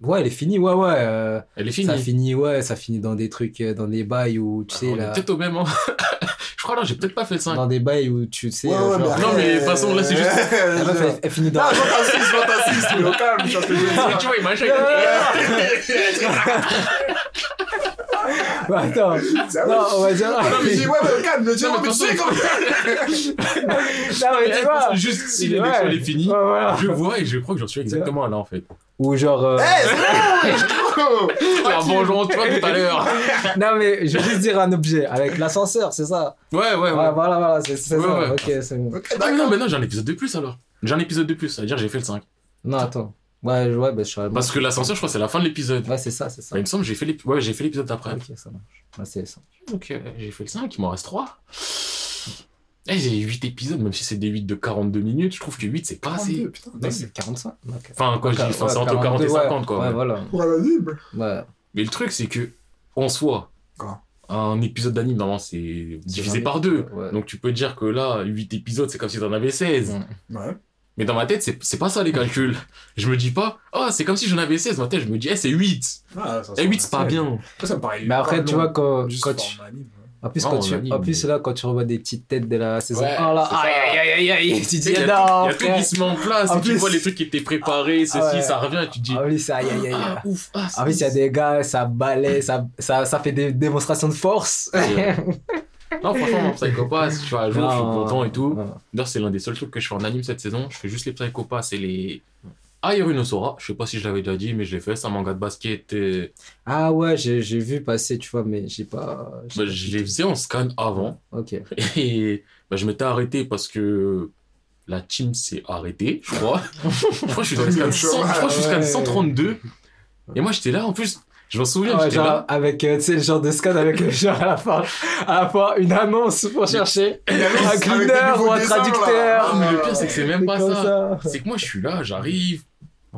Ouais, elle est finie, ouais, ouais. euh, Elle est finie. Ça finit, ouais, ça finit dans des trucs, euh, dans des bails où, tu Ah, sais, on est là, peut-être au même, hein. Je crois, là, j'ai peut-être pas fait le 5. dans des bails où, tu sais, Ouais, euh, ouais, genre, mais Non, mais de toute façon, là, c'est juste- la meuf, elle, elle finit dans... Non, t'insiste, je t'insiste, mais au calme, tu vois ce que je veux dire. tu vois, il m'a Ouais, attends, C'est non, on va dire... Ah non, mais dis, ouais, mais calme, Non, vois, mais tu sais comment. Non, mais tu vois... Juste si Ouais. l'élection elle est finie, Ouais, voilà. je vois et je crois que j'en suis exactement là en fait. Ou genre... euh, Eh, c'est bon La vengeance, tu vois, tout à l'heure. Non, mais je vais juste dire un objet, avec l'ascenseur, c'est ça? Ouais, ouais, ouais. Ouais, voilà, voilà, c'est c'est Ouais, ça, ouais. ok, c'est bon. Ah, non, mais non, j'ai un épisode de plus alors. J'ai un épisode de plus, ça veut dire que j'ai fait le 5. Non, attends. Ouais, je- ouais, bah, je suis Parce que l'ascenseur, je crois, c'est la fin de l'épisode. Ouais, c'est ça, c'est ça. Bah, il me semble que j'ai fait l'ép- ouais, j'ai fait l'épisode d'après. Ok, ça marche. Ouais, c'est ça. Donc euh, j'ai fait le 5, il m'en reste 3. Eh, j'ai 8 épisodes, même si c'est des 8 de 42 minutes, je trouve que 8 c'est pas assez. 42, putain. C'est 45. ok. Enfin, quoi, je dis, enfin, c'est entre 40 et 42, 50 quoi. Ouais, voilà. Pour un anime. Ouais. Mais le truc, c'est que, en soi, Quoi? un épisode d'anime, normalement, c'est divisé 20 par deux. ouais. Donc tu peux dire que là, 8 épisodes, c'est comme si t'en avais 16. Mm. Ouais. Mais dans ma tête, c'est c'est pas ça les calculs. Je me dis pas, oh, c'est comme si j'en avais 16. Dans ma tête, je me dis, eh, c'est 8. Ah, ça, Eh, 8, c'est pas ça, bien. Ça, ça me paraît. Mais après, tu vois, quand, quand tu. ouais. En plus, Non, quand tu, anime. en plus, là, quand tu revois des petites têtes de la saison Ouais, 1, là, c'est ça. aïe, aïe, aïe, aïe, aïe, tu Tu dis, Il y a, non, tout, il y a tout qui se met en place En et tu plus- vois les trucs qui étaient préparés, ceci, Ah ouais. ça revient et tu dis, Ah oui, c'est aïe, aïe, aïe. ah, ouf, ah, En plus, il y a des gars, ça balaie, ça, ça, ça fait des démonstrations de force. Non, franchement, mon Psychopass, tu vois, à jour, je suis content et tout. D'ailleurs, c'est l'un des seuls trucs que je fais en anime cette saison. Je fais juste les Psychopass et les Aerunosora. Je sais pas si je l'avais déjà dit, mais je l'ai fait. C'est un manga de basket. et- Ah ouais, j'ai j'ai vu passer, tu vois, mais j'ai pas. j'ai Bah, pas je l'ai fait en scan avant. Ok. Et bah, je m'étais arrêté parce que la team s'est arrêtée, je crois. je crois que je suis dans le scan, 100 je crois que je suis scan Ouais. 132. Et moi, j'étais là, en plus, je m'en souviens, Ah Ouais, genre, là. avec, euh, tu sais, le genre de scan avec le genre à la fin, à la fin, une annonce pour chercher un cleaner ou un dessins, traducteur. Non, mais le pire, c'est que c'est même pas ça. C'est que moi, je suis là, j'arrive.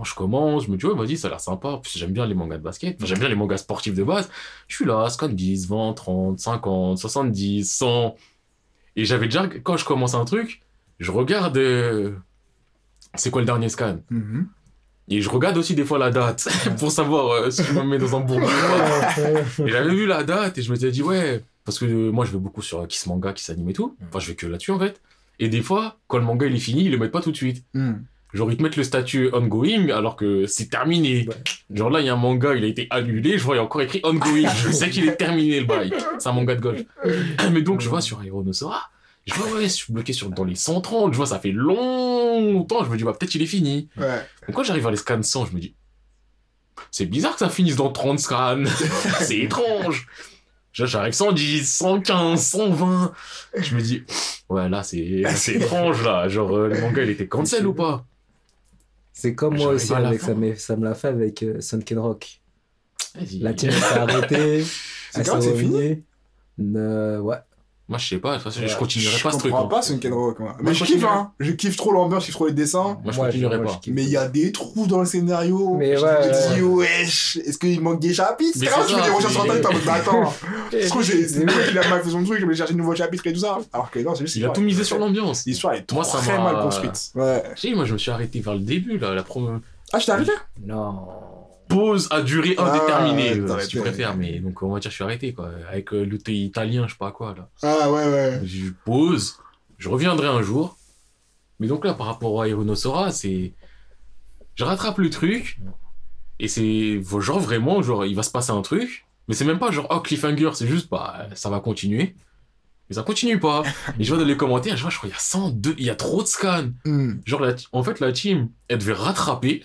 Je commence, je me dis, ouais, vas-y, ça a l'air sympa. J'aime bien les mangas de basket. Enfin, j'aime bien les mangas sportifs de base. Je suis là, scan 10, 20, 30, 50, 70, 100. Et j'avais déjà, quand je commence un truc, je regarde, euh, c'est quoi le dernier scan? Mhm. Et je regarde aussi des fois la date pour savoir euh, si je me mets dans un pas. Et j'avais vu la date et je m'étais dit, ouais, parce que euh, moi je vais beaucoup sur euh, Kiss Manga, Kiss Anime et tout. Enfin, je vais que là-dessus en fait. Et des fois, quand le manga il est fini, ils le mettent pas tout de suite. Mhm. Genre, ils te mettent le statut ongoing alors que c'est terminé. Genre là, il y a un manga, il a été annulé, je vois, il y a encore écrit ongoing. je sais qu'il est terminé le bail. C'est un manga de golf. Mais donc, je vois sur Aeronosora, je vois, ouais, je suis bloqué sur, dans les 130, je vois, ça fait longtemps, je me dis, bah, peut-être il est fini. Ouais. Donc quand j'arrive à les scans 100, je me dis, c'est bizarre que ça finisse dans 30 scans. c'est étrange. J'arrive 110, 115, 120. Je me dis, ouais, là, c'est c'est étrange, là. Genre, euh, le manga, il était cancel ou pas? C'est comme moi aussi, avec, ça, me- ça me l'a fait avec euh, Sunken Rock. La team s'est arrêtée. C'est fini? Euh, ouais. Moi, je sais pas, de toute façon, je continuerai Je pas ce truc. comprends hein. pas Sunken Rock, moi. Moi, Mais je je kiffe, hein. Je kiffe trop l'ambiance, je kiffe trop les dessins. Moi, je continuerai pas. je. Mais il y a des trous dans le scénario. Mais je ouais, me dis, ouais. wesh, est-ce qu'il manque des chapitres? C'est grave, recherches sur c'est- internet, t'es en mode, bah attends. Je trouve que j'ai- c'est lui qui a mal fait son truc, il va chercher de nouveaux chapitres et tout ça. Alors que non, c'est juste. Il a tout misé sur l'ambiance. L'histoire est très m'a- mal construite. Ouais. Si, moi, je me suis arrêté vers le début, là, la première Ah, je t'ai arrêté? Non. Pause à durée Ah, indéterminée, ouais, euh, t'as si tu préfères. Mais donc, on va dire, je suis arrêté, quoi. Avec euh, le thé italien, je sais pas quoi, là. Ah, ouais, ouais. Je pause, je reviendrai un jour. Mais donc là, par rapport à Aeronosora, c'est. Je rattrape le truc, et c'est. Genre vraiment, genre, il va se passer un truc, Mais c'est même pas genre, oh, cliffhanger, c'est juste, bah, ça va continuer. Mais ça continue pas. Et je vois dans les commentaires, je vois, je crois, il y a 102, il y a trop de scans. Hmm. Genre, la- en fait, la team, elle devait rattraper.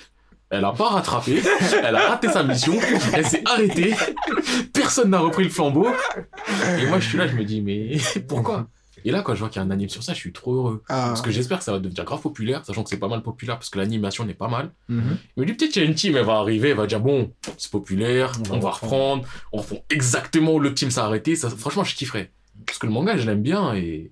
Elle a pas rattrapé. Elle a raté sa mission. Elle s'est arrêtée. Personne n'a repris le flambeau. Et moi, je suis là, je me dis, mais pourquoi? Et là, quand je vois qu'il y a un anime sur ça, je suis trop heureux. Ah. Parce que j'espère que ça va devenir grave populaire, sachant que c'est pas mal populaire, parce que l'animation n'est pas mal. Mhm. Je me dis, peut-être qu'il y a une team, elle va arriver, elle va dire, bon, c'est populaire, On va on va reprendre. reprendre, on reprend exactement où le team s'est arrêté. Ça, franchement, je kifferais. Parce que le manga, je l'aime bien et.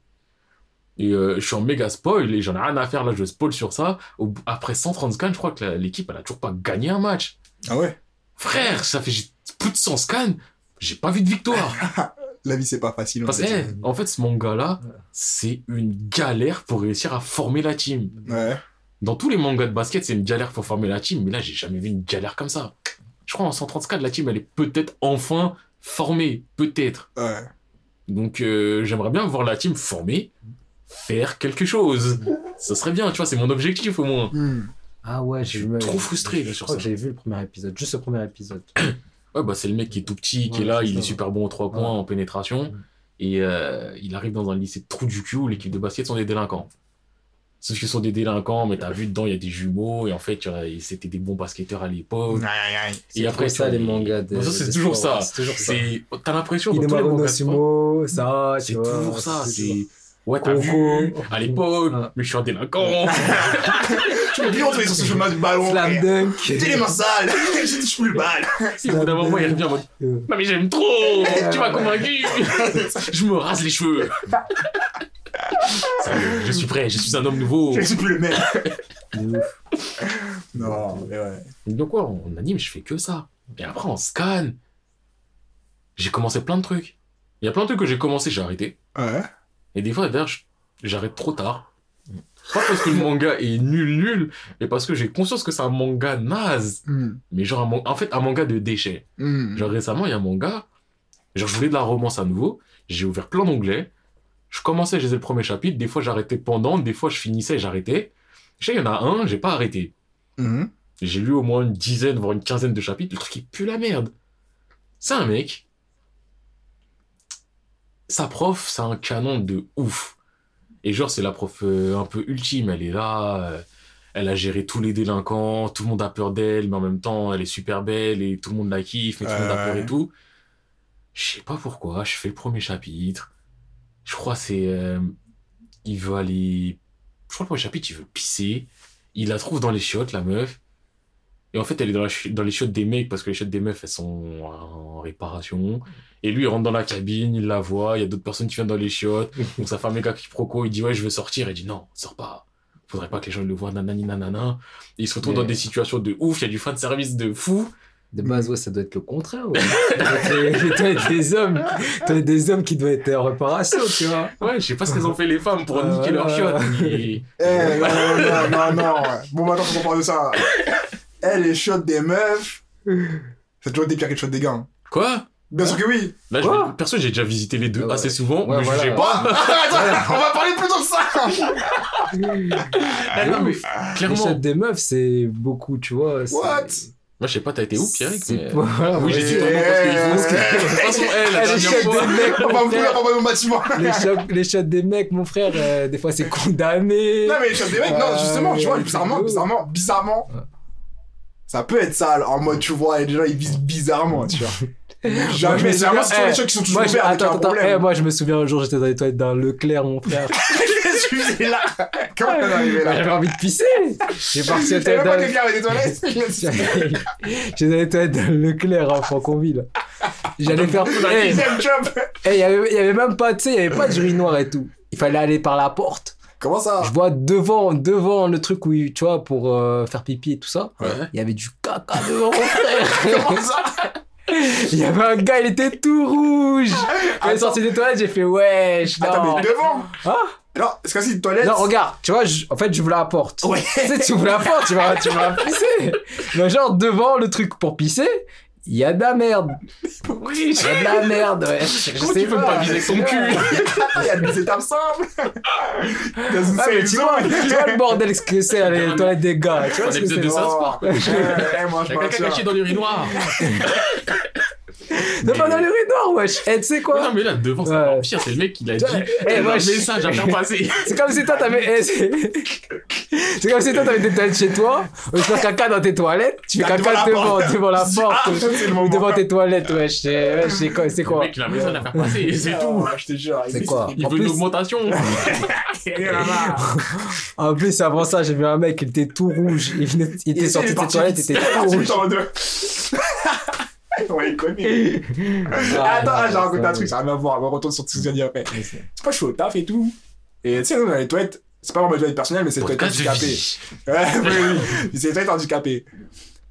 Et euh, je suis en méga spoil et j'en ai rien à faire là, je spoil sur ça. Au- après 130 scans, je crois que l'équipe, elle a toujours pas gagné un match. Ah ouais? Frère, ça fait plus de 100 scans, j'ai pas vu de victoire. La vie, c'est pas facile. Parce que, sait. eh, en fait, ce manga-là, c'est une galère pour réussir à former la team. Ouais. Dans tous les mangas de basket, c'est une galère pour former la team, mais là, j'ai jamais vu une galère comme ça. Je crois en 130 scans, la team, elle est peut-être enfin formée. Peut-être. Ouais. Donc, euh, j'aimerais bien voir la team formée, faire quelque chose. Ça serait bien, tu vois, c'est mon objectif au moins. Hmm. Ah ouais, Je suis me- trop frustré, là, je sur crois ça. que j'ai vu le premier épisode, juste le premier épisode. Ouais, bah, c'est le mec qui est tout petit, qui est là, il ça, est super bon aux trois points, Ouais. en pénétration. Et euh, il arrive dans un lycée de trou du cul où l'équipe de basket sont des délinquants. Sauf qu'ils sont des délinquants, mais t'as vu dedans, il y a des jumeaux, et en fait, vois, c'était des bons basketteurs à l'époque. Aïe, aïe, aïe. Et après, ça, les mangas. De, Bon, ça, c'est toujours ça. C'est toujours ça. C'est, t'as l'impression Inemaru mangas no Sumo, ça, c'est tu vois. toujours ça. C'est, ouais, t'as vu, à l'époque, Ah. mais je suis un délinquant. Tu peux plus rentrer sur ce chemin du ballon. Slam dunk. T'es les mains sales. Je touche plus le bal. Et au bout d'un moment, il revient en mode, non mais j'aime trop, tu m'as convaincu. je me rase les cheveux. Est, je suis prêt, je suis un homme nouveau. Je suis plus le même. Non, mais ouais. Donc quoi, en anime, je fais que ça. Et après, en scan, j'ai commencé plein de trucs. Il y a plein de trucs que j'ai commencé, j'ai arrêté. Ouais. Et des fois, d'ailleurs, j'arrête trop tard. Pas parce que le manga est nul, nul, mais parce que j'ai conscience que c'est un manga naze. Hmm. Mais genre, un en fait, un manga de déchets. Hmm. Genre, récemment, il y a un manga. Genre, je voulais de la romance à nouveau. J'ai ouvert plein d'onglets. Je commençais, je lisais le premier chapitre. Des fois, j'arrêtais pendant. Des fois, je finissais et j'arrêtais. Je sais, il y en a un, j'ai pas arrêté. Hmm. J'ai lu au moins une dizaine, voire une quinzaine de chapitres. Le truc, il pue la merde. C'est un mec. Sa prof, c'est un canon de ouf. Et genre, c'est la prof euh, un peu ultime. Elle est là. euh, elle a géré tous les délinquants. Tout le monde a peur d'elle, mais en même temps, elle est super belle et tout le monde la kiffe, mais tout le monde a peur et tout. Je sais pas pourquoi. Je fais le premier chapitre. Je crois que c'est. euh, il veut aller. Je crois que le premier chapitre, il veut pisser. Il la trouve dans les chiottes, la meuf. Et en fait, elle est dans, la dans les chiottes des mecs parce que les chiottes des meufs, elles sont en réparation. Et lui, il rentre dans la cabine, il la voit, il y a d'autres personnes qui viennent dans les chiottes. Donc ça fait un méga quiproquo, il dit ouais, je veux sortir. Elle dit non, sors pas. Faudrait pas que les gens le voient, nanani nanana. Et il se retrouve Mais- dans des situations de ouf, il y a du fan service de fou. De base, ouais, ça doit être le contraire. Ouais. être des hommes, être des hommes qui doivent être en réparation, tu vois. Ouais, je sais pas ce qu'elles ont fait les femmes pour Ah, niquer leurs voilà. chiottes. Eh, non, non, non, non. Bon, maintenant, faut qu'on parle de ça. Eh, les shots des meufs. C'est toujours des pires que les shots des gars. hein. Quoi? Bien sûr que oui. Là, je Quoi? vais- perso, j'ai déjà visité les deux Ouais. assez souvent. Ouais, me voilà. jugez Bon, pas. attends, on va parler plutôt de ça. Ah, non, mais Les clairement. shots des meufs, c'est beaucoup, tu vois. What? Moi, je sais pas, t'as été où, Pierrick C'est mais- pas- voilà, Oui, ouais. j'ai dit ton nom parce qu'il faut. Que- De toute façon, elle, la Eh, les dernière shots fois. des mecs, On va mon me frère. fouiller dans mon bâtiment. les, shots, les shots des mecs, mon frère, euh, des fois c'est condamné. Non, mais les shots des mecs, non, justement, tu vois, bizarrement, bizarrement, bizarrement. Ça peut être sale, en mode, tu vois, et les gens, ils visent bizarrement, tu vois. Jamais, c'est souviens- vraiment sur eh, les shots qui sont toujours ouverts avec attends, un attends, problème. eh, moi je me souviens un jour j'étais dans les toilettes d'un Leclerc mon frère. Je suis là? Comment t'es arrivé là? J'avais envie de pisser. J'ai parti aux toilettes d'un avec des toilettes J'étais dans les toilettes d'un Leclerc en Franconville. J'allais faire. Deuxième job eh, il y avait, il y avait même pas, tu sais, il y avait pas de urinoir et tout. Il fallait aller par la porte. Comment ça? Je vois devant, devant le truc où, tu vois, pour euh, faire pipi et tout ça. Ouais. Il y avait du caca devant mon frère. Comment ça? Il y avait un gars, il était tout rouge. Quand il est sorti des toilettes, j'ai fait wesh. Non. Attends, mais devant Hein? Non, c'est comme si une toilette? Non, regarde, tu vois, je- en fait, j'ouvre la porte. Ouais. Tu sais, tu ouvres la porte, tu vas, tu vas pisser. Mais genre, devant le truc pour pisser, il y a de la merde. Oui, Il y a de la merde, ouais. Je Comment sais tu peux pas viser avec ton cul Il y a des étapes simples. Dans une Ah, mais tu vois, tu vois le bordel ce que c'est, les toilettes des gars. Tu vois Un ce que épisode c'est de South Oh. Park. Eh, moi, je quelqu'un caché dans l'urinoir. Non, pas dans les rues noires, wesh. Eh, tu sais quoi? Non, mais là, devant, c'est encore pire. C'est le mec qui l'a dit. Eh, je- message à faire passer. C'est comme si toi t'avais. eh, c'est comme si toi t'avais des toilettes chez toi, tu fais caca dans tes toilettes, tu fais caca devant, porte. devant la Ah, porte, c'est le ou devant tes toilettes, wesh. C'est wesh, c'est quoi, c'est Le quoi? mec, il a un message à faire passer. et C'est tout. Ah, Je te jure. C'est quoi? Il veut une augmentation. En plus, avant ça, j'ai vu un mec, il était tout rouge, il, venait- il était Et sorti c'est de ses toilettes, il était C'est tout rouge. Ouais, il connaît. Attends, ah, j'ai raconté un truc, ça n'a rien à voir. On retourne sur tout ce que j'ai dit après. C'est pas chaud au taf et tout. Et tu sais, nous, dans les toilettes, c'est pas vraiment une toilette personnelle, mais c'est une toilette Podcast de handicapée. vie. Ouais, oui. C'est une toilette handicapée.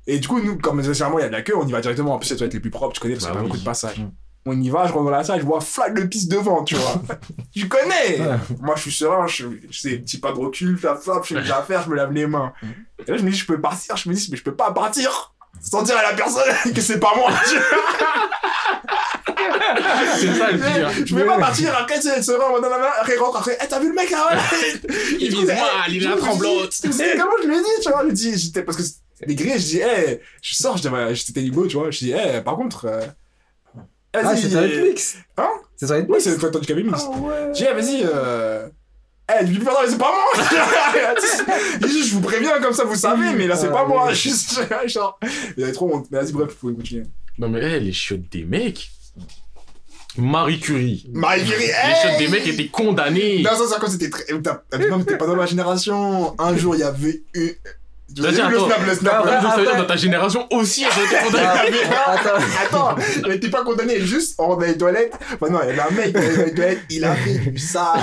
Et du coup, nous, comme généralement il y a de la queue, on y va directement. En plus, c'est les toilettes les plus propres, tu connais, parce qu'il y a Bah beaucoup de passages. Mm. On y va, je rentre dans la salle, je vois flag de pisse devant, tu vois. tu connais. Moi, je suis serein, je, je sais, petit pas de recul, flap, flap, je fais mes affaires, je me lave les mains. Mm. Et là, je me dis, je peux partir, je me dis, mais je peux pas partir sans dire à la personne que c'est pas moi. C'est ça le pire. Je peux pas partir, après, tu sais, serein, on dans la main, après, il rentre, après, Eh, t'as vu le mec, hein Il vise mal, il est la tremblote. Tu sais comment je lui ai dit, tu vois, je lui dis, j'étais, parce que les grilles, je dis, eh, je sors, j'étais libo, tu vois, je dis, eh, par contre, euh, Ah, c'est toilette mix Hein? C'est Ouais, mix c'est le toilette du cabine mix. Ah ouais. Je dis, eh, vas-y, euh, eh, lui mais c'est pas moi! je vous préviens, comme ça, vous savez, mais là, c'est Ah, pas moi, oui. juste, genre, il avait trop honte. Mais vas-y, bref, vous pouvez continuer. Non, mais eh, les chiottes des mecs. Marie Curie. Marie Curie, Les chiottes des mecs étaient condamnées. Non, ça, ça, quand c'était très. Non, mais t'es pas dans ma génération. Un jour, il y avait eu. Tu Vas-y, as vu le attends. snap, le snap. Après, là Ça veut dire après- dans ta génération aussi, elles ont été. Ah, Attends. Attends, il était pas condamné, juste on dans les toilettes. Enfin, non, il y avait un mec dans les toilettes, il a fait sale.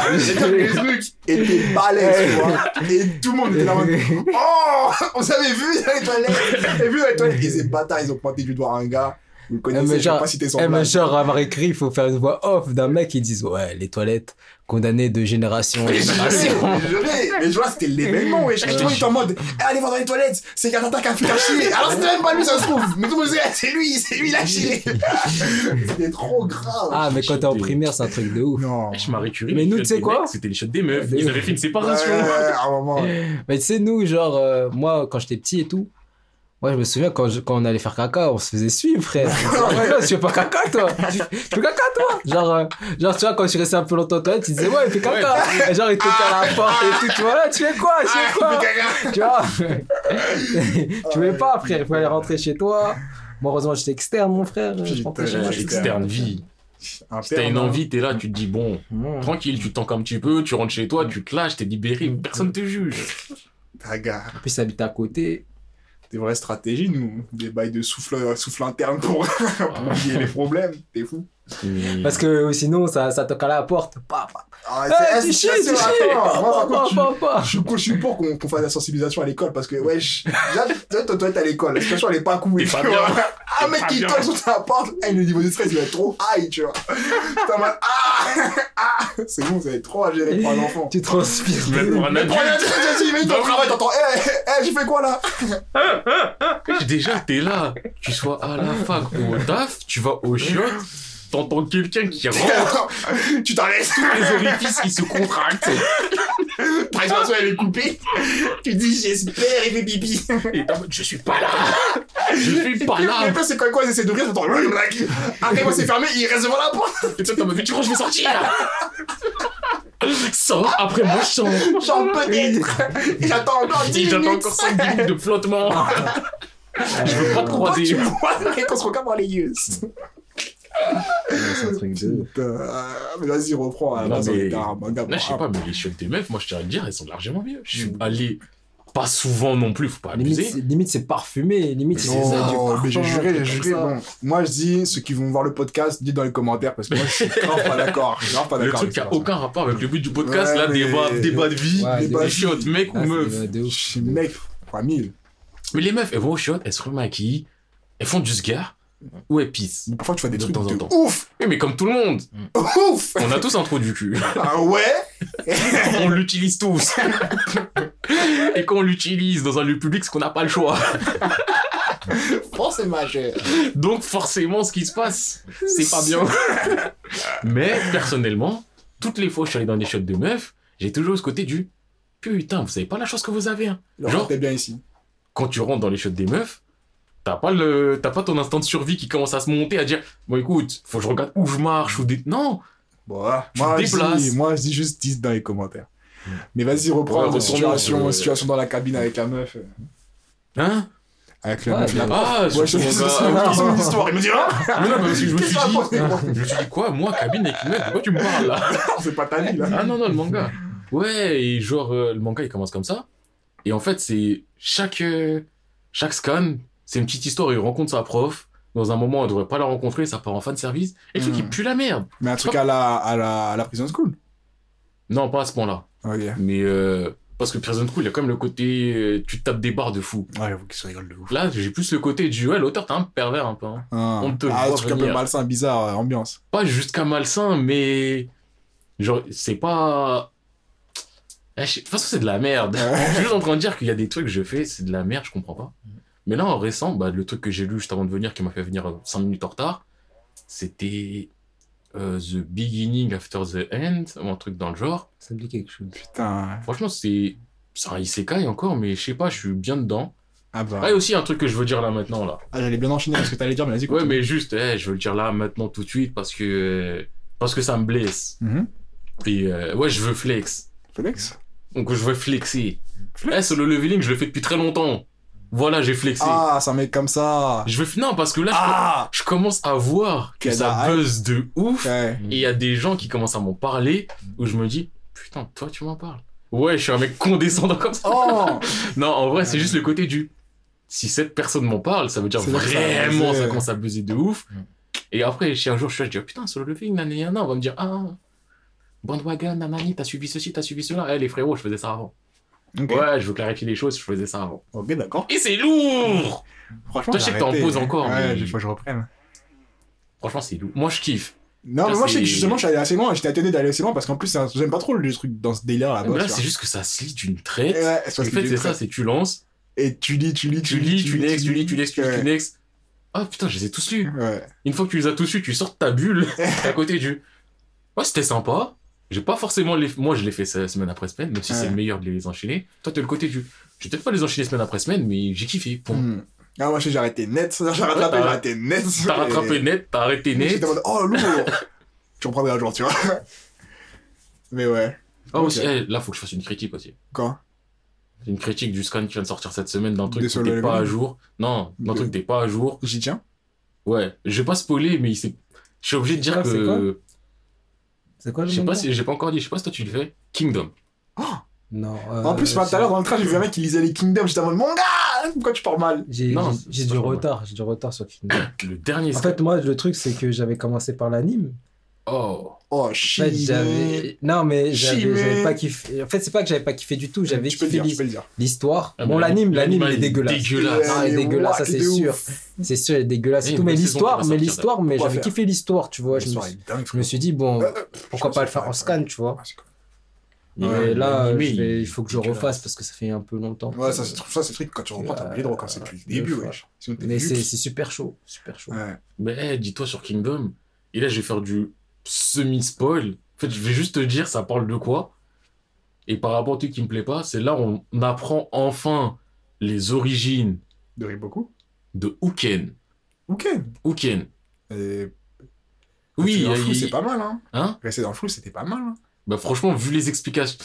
Les trucs étaient balèzes, tu vois. Et tout le monde était là en mode, Oh, on s'avait vu dans les toilettes. Et vu dans les toilettes, et ces bâtards, ils ont pointé du doigt à un gars. Vous connaissez, je pas citer son mais nom. genre, à Marie Curie, il faut faire une voix off d'un mec qui dise Ouais, les toilettes condamnées de génération en Mais je génération. je mais je vois, c'était l'événement, wesh. Et tout le monde en mode, eh, allez voir dans les toilettes, c'est Gatata qui a fait un chier. Alors c'était même pas lui, ça se trouve. Mais tout le monde disait, c'est lui, c'est lui, il a chié. C'était trop grave. Ah, mais quand t'es en primaire, c'est un truc de ouf. Non. Wesh, Marie Curie. Mais nous, tu sais quoi C'était les chiottes des meufs. Ils avaient fait une Ouais, séparation. à un moment. Mais tu sais, nous, genre, euh, moi, quand j'étais petit et tout, moi, je me souviens quand, je- quand on allait faire caca, on se faisait suivre, frère. Ouais, non, tu fais pas caca, toi? Tu tu fais caca, toi? Genre, euh, genre, tu vois, quand je suis resté un peu longtemps toilettes, tu disais, ouais, il fait caca. Et genre, il te à la porte et tout. Tu vois, là, tu fais quoi? Tu Ah, fais quoi caca. Tu vois? Tu veux pas, frère. Il faut aller rentrer chez toi. Moi, heureusement, j'étais externe, mon frère. Chez moi. ouais, Externe vie. Si t'as une envie, t'es là, tu te dis bon, Mmh. tranquille, tu te tanques un petit peu, tu rentres chez toi, tu te lâches, t'es libéré, personne te juge. Ta gars. En plus, t'habites à côté. Des vraies stratégies, nous. Des bails de souffle, souffle interne pour, pour oublier les problèmes. T'es fou. Parce que sinon, ça, ça toque à la porte. Pa, pa. Ah, Eh, c'est- tu c'est- chies, tu chies. je-. Je suis, pour qu'on qu'on fasse la sensibilisation à l'école parce que, wesh, déjà, toi, toi, t'es à l'école, la situation elle est pas cool. Tu pas vois. T'es mec qui toque sur ta porte, eh, le niveau de stress il va être trop high, tu vois. T'es en mode, ah, ah, c'est bon, ça va être trop à gérer pour un enfant. Tu transpires. Mais pour un adulte, vas-y, mets ton Bah travail, t'entends, eh, eh, j'ai fait quoi là? Déjà t'es là, tu sois à la fac ou au taf, tu vas au chiottes, t'entends quelqu'un qui rentre, Tu t'arrêtes, les orifices qui se contractent, respiration elle est coupée. Tu dis, j'espère, il fait pipi. et t'es en mode je suis pas là, je suis pas Et là. après, c'est quoi, quoi, ils essaient d'ouvrir, t'entends, après, moi, c'est fermé, il reste devant la porte. Et toi t'es en mode mais tu crois que je vais sortir Sors, après moi je sors. Genre, peut-être. Et j'attends encore 10 Et minutes. j'attends encore 5 minutes de flottement. Je veux pas te croiser. tu vois, qu'on se regarde dans les yeux? C'est un truc de ouf. Putain, ah, mais vas-y, reprends. Non, mais- manga, Là, je sais pas, mais les chiottes des meufs, moi je tiens à le dire, elles sont largement mieux. Je suis allé pas souvent non plus, faut pas Limite, abuser. c'est- limite, c'est parfumé. Limite, c'est Non, ça, du mais j'ai juré, j'ai juré. Bon, moi je dis, ceux qui vont voir le podcast, dites dans les commentaires parce que moi je suis grave pas d'accord. Je suis grave pas Le d'accord. truc qui a aucun rapport avec le but du podcast, Ouais, là, mais- débat, débat de vie, Ouais, débat des chiottes, mec Ah, ou c'est meuf. mec, fois mille. Mais les meufs, elles vont aux chiottes, elles se remaquillent, elles font du sgare ou elles pissent. Parfois tu vois des De trucs temps en de temps. ouf, Oui, mais comme tout le monde, ouf. on a tous un trou du cul. Ah ouais? on l'utilise tous. Et quand on l'utilise dans un lieu public, c'est qu'on n'a pas le choix. Majeur. Donc forcément, ce qui se passe, c'est pas bien. Mais personnellement, toutes les fois que je suis allé dans des shots de meufs, j'ai toujours ce côté du putain, vous savez pas la chance que vous avez. Hein. Genre, bien ici. Quand tu rentres dans les shots des meufs, T'as pas le, t'as pas ton instinct de survie qui commence à se monter, à dire, bon écoute, faut que je regarde où je marche ou des, non. Bon, voilà. Tu moi, te je déplaces. dis, moi, je dis juste 10 dans les commentaires. Mais vas-y, reprends Ouais, situation, euh, situation dans la cabine avec la meuf. Hein? Avec la Ouais, meuf là. Ah, Ouais, je gars. c'est une histoire. Il me dit, ah, Mais non, mais parce que je me suis dit, je me suis dit quoi, moi, cabine avec une meuf, de quoi tu me parles là? c'est pas ta vie là. Ah non, non, le manga. Ouais, et genre, euh, le manga, il commence comme ça. Et en fait, c'est chaque, euh, chaque scan, c'est une petite histoire. Il rencontre sa prof. Dans un moment, on devrait pas la rencontrer, ça part en fan service. Et le truc, Hmm. il pue la merde. Mais un truc à la, à la, à la prison school. Non, pas à ce point-là. Ok. Mais, euh, parce que Prison School, il y a quand même le côté, euh, tu tapes des barres de fou. Ouais, j'avoue qu'il se rigole de ouf. Là, j'ai plus le côté du, ouais, l'auteur, t'es un pervers un peu. hein. Ah, On te ah, truc un peu malsain, bizarre, euh, ambiance. Pas jusqu'à malsain, mais, genre, c'est pas, Eh, de toute façon, c'est de la merde. Je suis juste en train de dire qu'il y a des trucs que je fais, c'est de la merde, je comprends pas. Mais là, en récent, bah, le truc que j'ai lu juste avant de venir, qui m'a fait venir 5 minutes en retard, c'était euh, The Beginning After the End, ou un truc dans le genre. Ça me dit quelque chose. Putain. Franchement, c'est c'est un isekai encore, mais je sais pas, je suis bien dedans. Ah bah. Ah, et aussi un truc que je veux dire là maintenant, là. Ah, j'allais bien enchaîner parce que t'allais dire, mais vas-y, Ouais, mais juste, eh, je veux le dire là maintenant tout de suite parce que, parce que ça me blesse. Et euh, ouais, je veux flex. Félix Donc je veux flexer. Flex? Eh, sur le leveling, je le fais depuis très longtemps. Voilà, j'ai flexé. Ah, un mec comme ça. Je veux non parce que là je, Ah je commence à voir que ça buzz de ouf Ouais. et il y a des gens qui commencent à m'en parler où je me dis putain toi tu m'en parles. Ouais, je suis un mec condescendant comme ça. Oh Non, en vrai, c'est juste le côté du si cette personne m'en parle, ça veut dire ça vraiment buzzé. ça commence à buzzer de ouf. Et après, si un jour je suis là, je dis oh, putain, sur le leveling, nanana, on va me dire ah bandwagon, nanani, t'as suivi ceci, t'as suivi cela. Eh les frérots, je faisais ça avant. Ouais, je veux clarifier les choses, je faisais ça avant. Ok, d'accord. Et c'est lourd Franchement, Toi, je sais que t'en poses encore, Ouais, mais- il faut que je reprenne. Franchement, c'est lourd. Moi, je kiffe. Non, Là, mais moi, je sais que justement, je suis allé assez loin. J'étais étonné d'aller assez loin parce qu'en plus, un- j'aime pas trop le truc dans ce délire là-bas. Là, tu vois. c'est juste que ça se lit d'une Et traite. ouais, c'est En fait, c'est ça, c'est tu lances, Et tu lis, tu lis, tu lis, tu next, tu lis, tu next, tu lis, tu next. Ah putain, je les ai tous lus. Ouais. Une fois que tu les as tous lus, tu sors de ta bulle à côté du. Ouais, c'était sympa. J'ai pas forcément les. Moi, je l'ai fait se- semaine après semaine, même si Ouais. c'est le meilleur de les enchaîner. Toi, t'es le côté du. Je vais peut-être pas les enchaîner semaine après semaine, mais j'ai kiffé. Point. Hmm. Ah, moi, j'ai arrêté net. J'ai rattrapé, t'as- j'ai arrêté net. T'as rattrapé Et- net, t'as arrêté net. J'étais oh, lourd. tu reprendrais un jour, tu vois. Mais ouais. Ah, aussi, eh, là, faut que je fasse une critique aussi. C'est une critique du scan qui vient de sortir cette semaine d'un truc qui t'es pas à jour. Non, d'un De- truc qui t'es pas à jour. J'y tiens. Ouais, je vais pas spoiler, mais il je suis obligé de dire quoi, quoi que. C'est quoi le Je sais pas si j'ai pas encore dit, je sais pas si toi tu le fais. Kingdom. Non. En plus, euh, tout à l'heure, dans le train, j'ai vu un mec qui lisait les Kingdoms. J'étais en mode, mon gars Pourquoi tu parles mal J'ai Non, j'ai- c'est j'ai pas du retard, j'ai du retard sur Kingdom. Le dernier En fait, moi, le truc, c'est que j'avais commencé par l'anime. Oh. Oh, En chimé. fait, j'avais. Non, mais j'avais pas kiffé. En fait, c'est pas que j'avais pas kiffé du tout, j'avais kiffé dire, l'histoire. Ah, bon, mais l'anime, l'anime, il est dégueulasse. Dégueulasse. Ah, il est Ouais, dégueulasse, ça, c'est sûr. C'est sûr, il est dégueulasse Et et tout. une Mais l'histoire, mais l'histoire, mais j'avais kiffé l'histoire, tu vois. Je me, suis... dit, bon, Euh, pourquoi pas le faire en scan, tu vois. Ouais, là, l'animé, je vais- il faut que je refasse parce que ça fait un peu longtemps. Ouais, ça, c'est ça, c'est le truc, quand tu reprends, t'as oublié de recommencer depuis le début, wesh. Mais c'est super chaud, super chaud. Ouais. Mais eh, dis-toi sur Kingdom. Et là, je vais faire du semi-spoil. En fait, je vais juste te dire, ça parle de quoi. Et par rapport au truc qui me plaît pas, c'est là où on apprend enfin les origines De Riboku. de Uken. Ok. Uken. Et Oui, dans le il- flou, c'est pas mal, hein. Hein Rester dans le flou, c'était pas mal, hein. Bah franchement, vu les explications...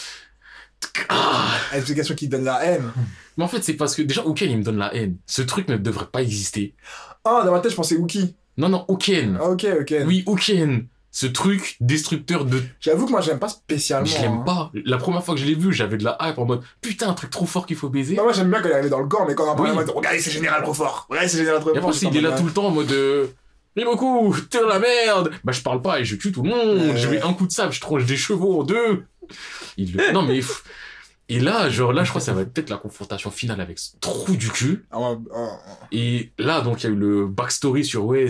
Ah L'explication qui donne la haine. Mais en fait, c'est parce que déjà, Uken, il me donne la haine. Ce truc ne devrait pas exister. Ah, dans ma tête, je pensais Wookie. Non, non, Uken. Ah, ok, ok. Oui, Uken. Ce truc destructeur de... J'avoue que moi, j'aime pas spécialement. Je l'aime hein. pas. La première fois que je l'ai vu, j'avais de la hype en mode putain, un truc trop fort qu'il faut baiser. Non, moi, j'aime bien quand il arrive dans le corps, mais quand on Oui. en mode, regardez, c'est général trop fort. Regardez, c'est général trop Et fort. après, j'étais il est là tout le temps en mode. Euh, beaucoup, t'es dans la merde. Bah, je parle pas et je tue tout le monde. Ouais. Je mets un coup de sable, je tranche des chevaux en deux. Il le- Non, mais. Et là, genre, là, je crois que ça va être peut-être la confrontation finale avec ce trou du cul. Ah, ah, ah. Et là, donc, il y a eu le backstory sur ouais,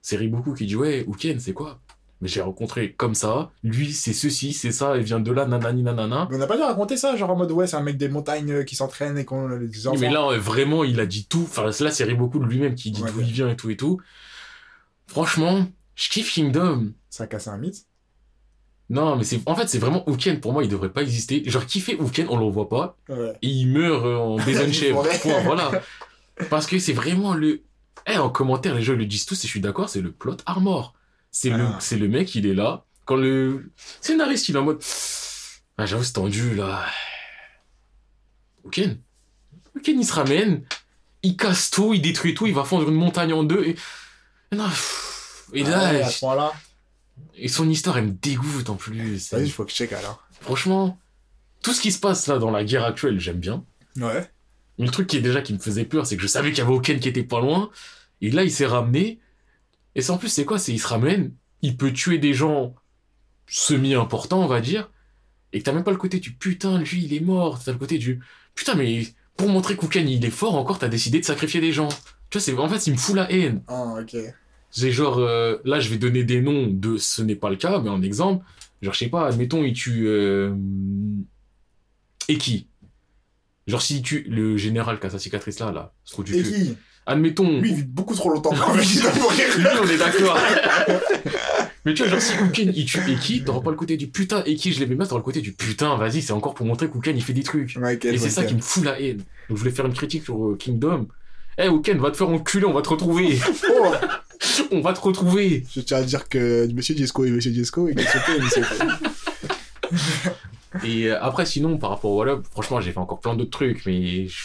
c'est Riboku qui dit ouais, Uken, c'est quoi? Mais j'ai rencontré comme ça. Lui, c'est ceci, c'est ça, il vient de là, nanani, nanana. Mais on n'a pas dû raconter ça, genre en mode, ouais, c'est un mec des montagnes euh, qui s'entraîne et qu'on les enfants. Mais là, euh, vraiment, il a dit tout. Enfin, là, c'est Riboku de lui-même qui dit Ouais, d'où ouais. il vient et tout et tout. Franchement, je kiffe Kingdom. Ça a cassé un mythe? Non, mais c'est, en fait, c'est vraiment Uken. Pour moi, il devrait pas exister. Genre, kiffer Uken, on le voit pas. Ouais. Et il meurt euh, en baiser chèvre. Point, voilà. Parce que c'est vraiment le, Eh, en commentaire, les gens le disent tous et je suis d'accord, c'est le plot armor. C'est le, Ah. c'est le mec, il est là. Quand le scénariste, il est en mode, ah, j'avoue, c'est tendu, là. Oken. Oken, il se ramène, il casse tout, il détruit tout, il va fondre une montagne en deux et, et non, pff. et là, Ah ouais, à ce point-là. et son histoire, elle me dégoûte en plus. Vas-y, il faut que je check alors. Franchement, tout ce qui se passe là dans la guerre actuelle, j'aime bien. Ouais. Mais le truc qui est déjà qui me faisait peur, c'est que je savais qu'il y avait Oken qui était pas loin. Et là, il s'est ramené. Et c'est en plus, c'est quoi? C'est il se ramène, il peut tuer des gens semi-importants, on va dire. Et que t'as même pas le côté du putain, lui, il est mort. T'as le côté du putain, mais pour montrer qu'Oken il est fort encore, t'as décidé de sacrifier des gens. Tu vois, c'est en fait, il me fout la haine. Ah, ok. C'est genre, euh, là, je vais donner des noms de ce n'est pas le cas, mais en exemple, genre, je sais pas, admettons, il tue. Euh... Eki. Genre, s'il tue le général qui a sa cicatrice là, là, ce trou du Et cul. Admettons. Lui, il vit beaucoup trop longtemps pour lui, on est d'accord. mais tu vois, genre, si Kuken il tue Eki, t'auras pas le côté du putain, Eki, je l'aimais bien, t'auras le côté du putain, vas-y, c'est encore pour montrer qu'Uken il fait des trucs. Et c'est ça qui me fout la haine. Donc, je voulais faire une critique sur euh, Kingdom. Eh, Uken, va te faire enculer, on va te retrouver. Oh, on va te retrouver. je tiens à dire que Monsieur Jesco et Monsieur Jesco, fait. Et euh, après, sinon, par rapport au Wallop, franchement, j'ai fait encore plein d'autres trucs, mais je,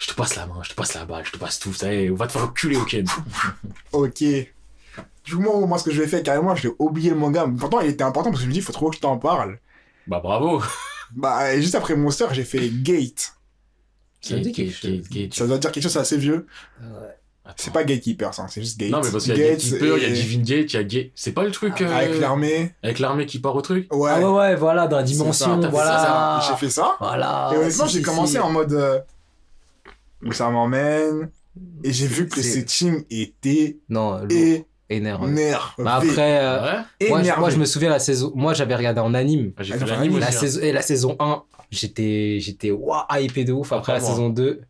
je te passe la main, je te passe la balle, je te passe tout, ça y est, on va te faire enculer, Uken. Ok. Du coup, moi, moi, ce que je vais faire carrément, je vais oublier le manga. Pourtant, il était important parce que je me dis, il faut trop que je t'en parle. bah, bravo. Bah, et juste après Monster, j'ai fait Gate. Ça dit quelque Gate, Gate, Gate. Ça doit dire quelque chose, c'est assez vieux. Attends. C'est pas Gatekeeper, ça, c'est juste Gate. Non, mais parce qu'il y a Gate, Gatekeeper, il y a Divine Gate, il y a Gate. C'est pas le truc euh, Avec l'armée. avec l'armée qui part au truc? Ouais. Ah ouais, ouais, voilà, dans la ça, dimension, fait voilà. J'ai fait ça. Voilà. et honnêtement, si, j'ai si, commencé si. en mode. euh, où ça m'emmène. Et j'ai vu que C'est- setting était Non, lourd, énervé. énervé. Mais après, euh, Ouais. moi, je- énervé. moi, je me souviens la saison. Moi, j'avais regardé en anime. Ah, J'ai Ah, fait l'anime La aussi. hein. saison, et la saison 1, j'étais, j'étais, hypé de ouf. Après Ah, la moi. saison 2,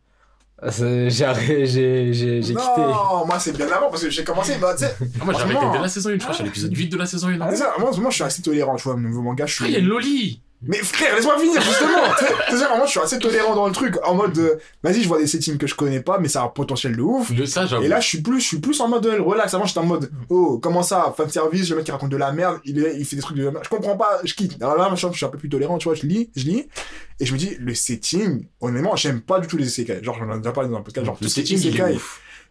euh, j'ai, quitté. Non, moi c'est bien avant parce que j'ai commencé, bah. Ah, moi, j'ai arrêté dès la saison 1, je crois, suis à l'épisode 8 de la saison 1. ah, ça, moi, moi je suis assez tolérant, tu vois, nouveau manga, je Ah, il y a suis. une Loli Mais frère, laisse-moi finir justement Tu sais, C'est-à-dire, moi je suis assez tolérant dans le truc, en mode, euh, vas-y, je vois des settings que je connais pas, mais ça a un potentiel de ouf. Le ça, j'avoue. Et là, je suis plus, je suis plus en mode euh, relax. Avant, j'étais en mode, oh, comment ça, fan service, le mec qui raconte de la merde, il, est, il fait des trucs de la merde. Je comprends pas, je quitte. Alors là, machin, je suis un peu plus tolérant, tu vois, je lis, je lis, et je me dis, le setting, honnêtement, j'aime pas du tout les isekai. Genre, j'en ai déjà parlé dans un podcast, genre, le tout setting, isekai.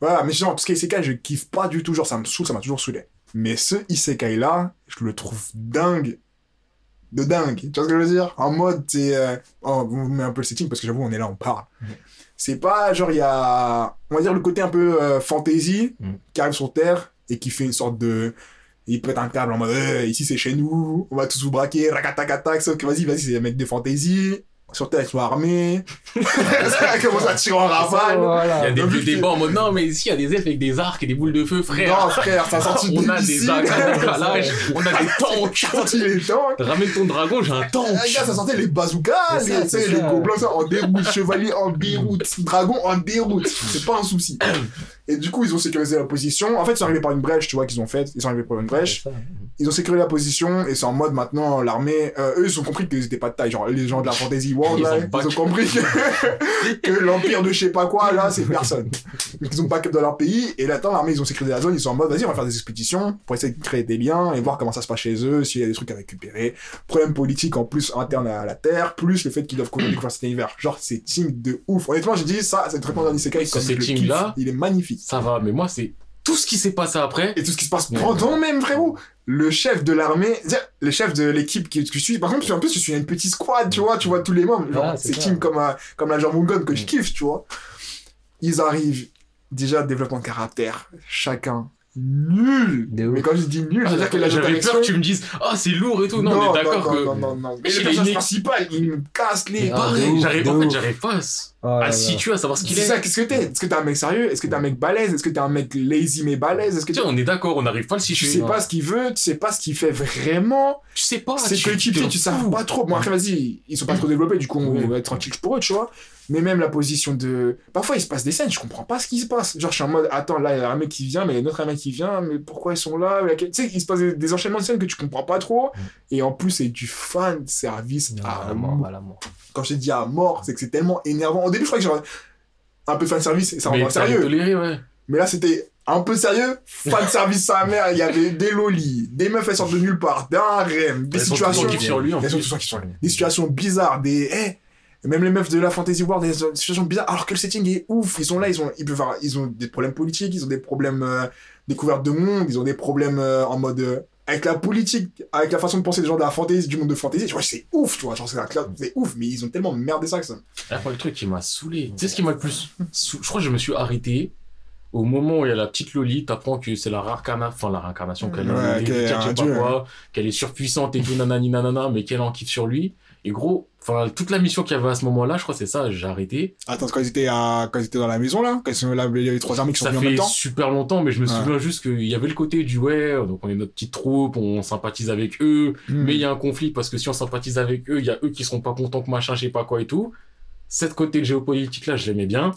Voilà, mais genre, tout ce qui est isekai, je kiffe pas du tout, genre, ça me saoule, ça m'a toujours saoulé. Mais ce isekai là, je le trouve dingue. De dingue. Tu vois ce que je veux dire? En mode, c'est, euh, oh, vous mettez un peu le setting parce que j'avoue, on est là, on parle. C'est pas, genre, il y a, on va dire, le côté un peu euh, fantasy Mm. qui arrive sur Terre et qui fait une sorte de, il pète un câble en mode, Euh, ici c'est chez nous, on va tous vous braquer, racatacatac, sauf que vas-y, vas-y, c'est des mecs de fantasy. Sur Terre, ils sont armés. ça commence à tirer en rafale. Voilà. Il y a des donc, débats en mode non, mais ici, il y a des elfes avec des arcs et des boules de feu, frère. Non, frère, ça a sorti on a des arcs à décalage, on a des tanks. Ça a sorti les tanks? Ramène ton dragon, j'ai un tank. Ah, gars, ça sortait les bazookas, C'est les, ça, les ça. gobelins ça, en déroute, chevalier en déroute, dragon en déroute. C'est pas un souci. Et du coup, ils ont sécurisé la position. En fait, ils sont arrivés par une brèche, tu vois, qu'ils ont faite. Ils sont arrivés par une brèche. Ça. Ils ont sécurisé la position et c'est en mode maintenant, l'armée, euh, eux, ils ont compris qu'ils étaient pas de taille. Genre, les gens de la fantasy world, Ils là, ont ils back. ont compris que, que l'empire de je sais pas quoi, là, c'est personne. Donc, ils ont back up dans leur pays et là, attends, l'armée, ils ont sécurisé la zone. Ils sont en mode, vas-y, on va faire des expéditions pour essayer de créer des liens et voir comment ça se passe chez eux, s'il y a des trucs à récupérer. Problème politique en plus interne à la Terre, plus le fait qu'ils doivent découvrir cet univers. Genre, c'est team de ouf. Honnêtement, j'ai dit ça, c'est très bon dans Isekai. Comme je le il est magnifique. Ça va, mais moi, c'est tout ce qui s'est passé après. Et tout ce qui se passe Ouais. pendant même, frérot. Le chef de l'armée, le chef de l'équipe qui, que je suis, par contre, en plus, je suis une petite squad, tu vois, tu vois tous les membres. Genre, Voilà, c'est team comme, euh, comme la Jormungon que je Mm. kiffe, tu vois. Ils arrivent, déjà, développement de caractère, chacun nul. Mais quand je dis nul, Ah, c'est-à-dire que la J'avais peur que tu me dises, ah, c'est lourd et tout. Non, on est d'accord non, que. non, non, non. Mais Il le personnage principal, il me casse les barres. J'arrive, en fait, j'arrive pas à, Oh à situer, à savoir ce qu'il C'est est. ça, qu'est-ce que t'es? Est-ce que t'es un mec sérieux? Est-ce que t'es un mec balèze? Est-ce que t'es un mec lazy mais balèze? Est-ce que Tu sais, on est d'accord, on n'arrive pas à le tu situer. sais pas ce qu'il veut, tu sais pas ce qu'il fait vraiment Tu sais pas. Tu- coéquipiers, t'en tu sais pas trop. Bon, après, vas-y, ils sont pas trop développés, du coup, on va être tranquille pour eux, tu vois. Mais même la position de. Parfois, il se passe des scènes, je comprends pas ce qui se passe. Genre, je suis en mode, attends, là, il y a un mec qui vient, mais il y a un autre mec qui vient, mais pourquoi ils sont là? Tu sais, il se passe des, des enchaînements de scènes que tu comprends pas trop. Et en plus, c'est du fan service Non, à voilà, moi, mort. voilà, moi. Quand je dis à mort, c'est que c'est tellement énervant. Au début, je crois que genre. Un peu de fan service, ça rend sérieux. toléré, ouais. Mais là, c'était un peu sérieux. Fan service sa mère. Il y avait des lolis, des meufs, elles sortent de nulle part, d'un harem, des situations. sur lui, en sur lui. Des situations bizarres, des. eh, même les meufs de la Fantasy World, des situations bizarres, alors que le setting est ouf. Ils sont là, ils ont, ils peuvent avoir- ils ont des problèmes politiques, ils ont des problèmes euh, découvertes de monde, ils ont des problèmes euh, en mode. euh, avec la politique, avec la façon de penser des gens de la fantasy, du monde de fantasy, tu vois, c'est ouf, tu vois, genre c'est un club, c'est ouf, mais ils ont tellement merdé ça que ça. Après, le truc qui m'a saoulé. Tu sais ce qui m'a le plus. sou- Je crois que je me suis arrêté au moment où il y a la petite Loli. T'apprends que c'est la réincarnation, enfin la réincarnation, qu'elle Ouais, est qu'elle est qu'elle est surpuissante et tout, nanani nanana, mais qu'elle en kiffe sur lui. Et gros, enfin, toute la mission qu'il y avait à ce moment-là, je crois que c'est ça, j'ai arrêté. Attends, quand ils étaient, à... quand ils étaient dans la maison là, quand ils sont là, il y avait trois armées qui sont Ça venues en même fait temps? super longtemps, mais je me Ouais. souviens juste qu'il y avait le côté du ouais, donc on est notre petite troupe, on sympathise avec eux, Hmm. mais il y a un conflit parce que si on sympathise avec eux, il y a eux qui seront pas contents que machin, je sais pas quoi et tout. Cette côté géopolitique là, je l'aimais bien.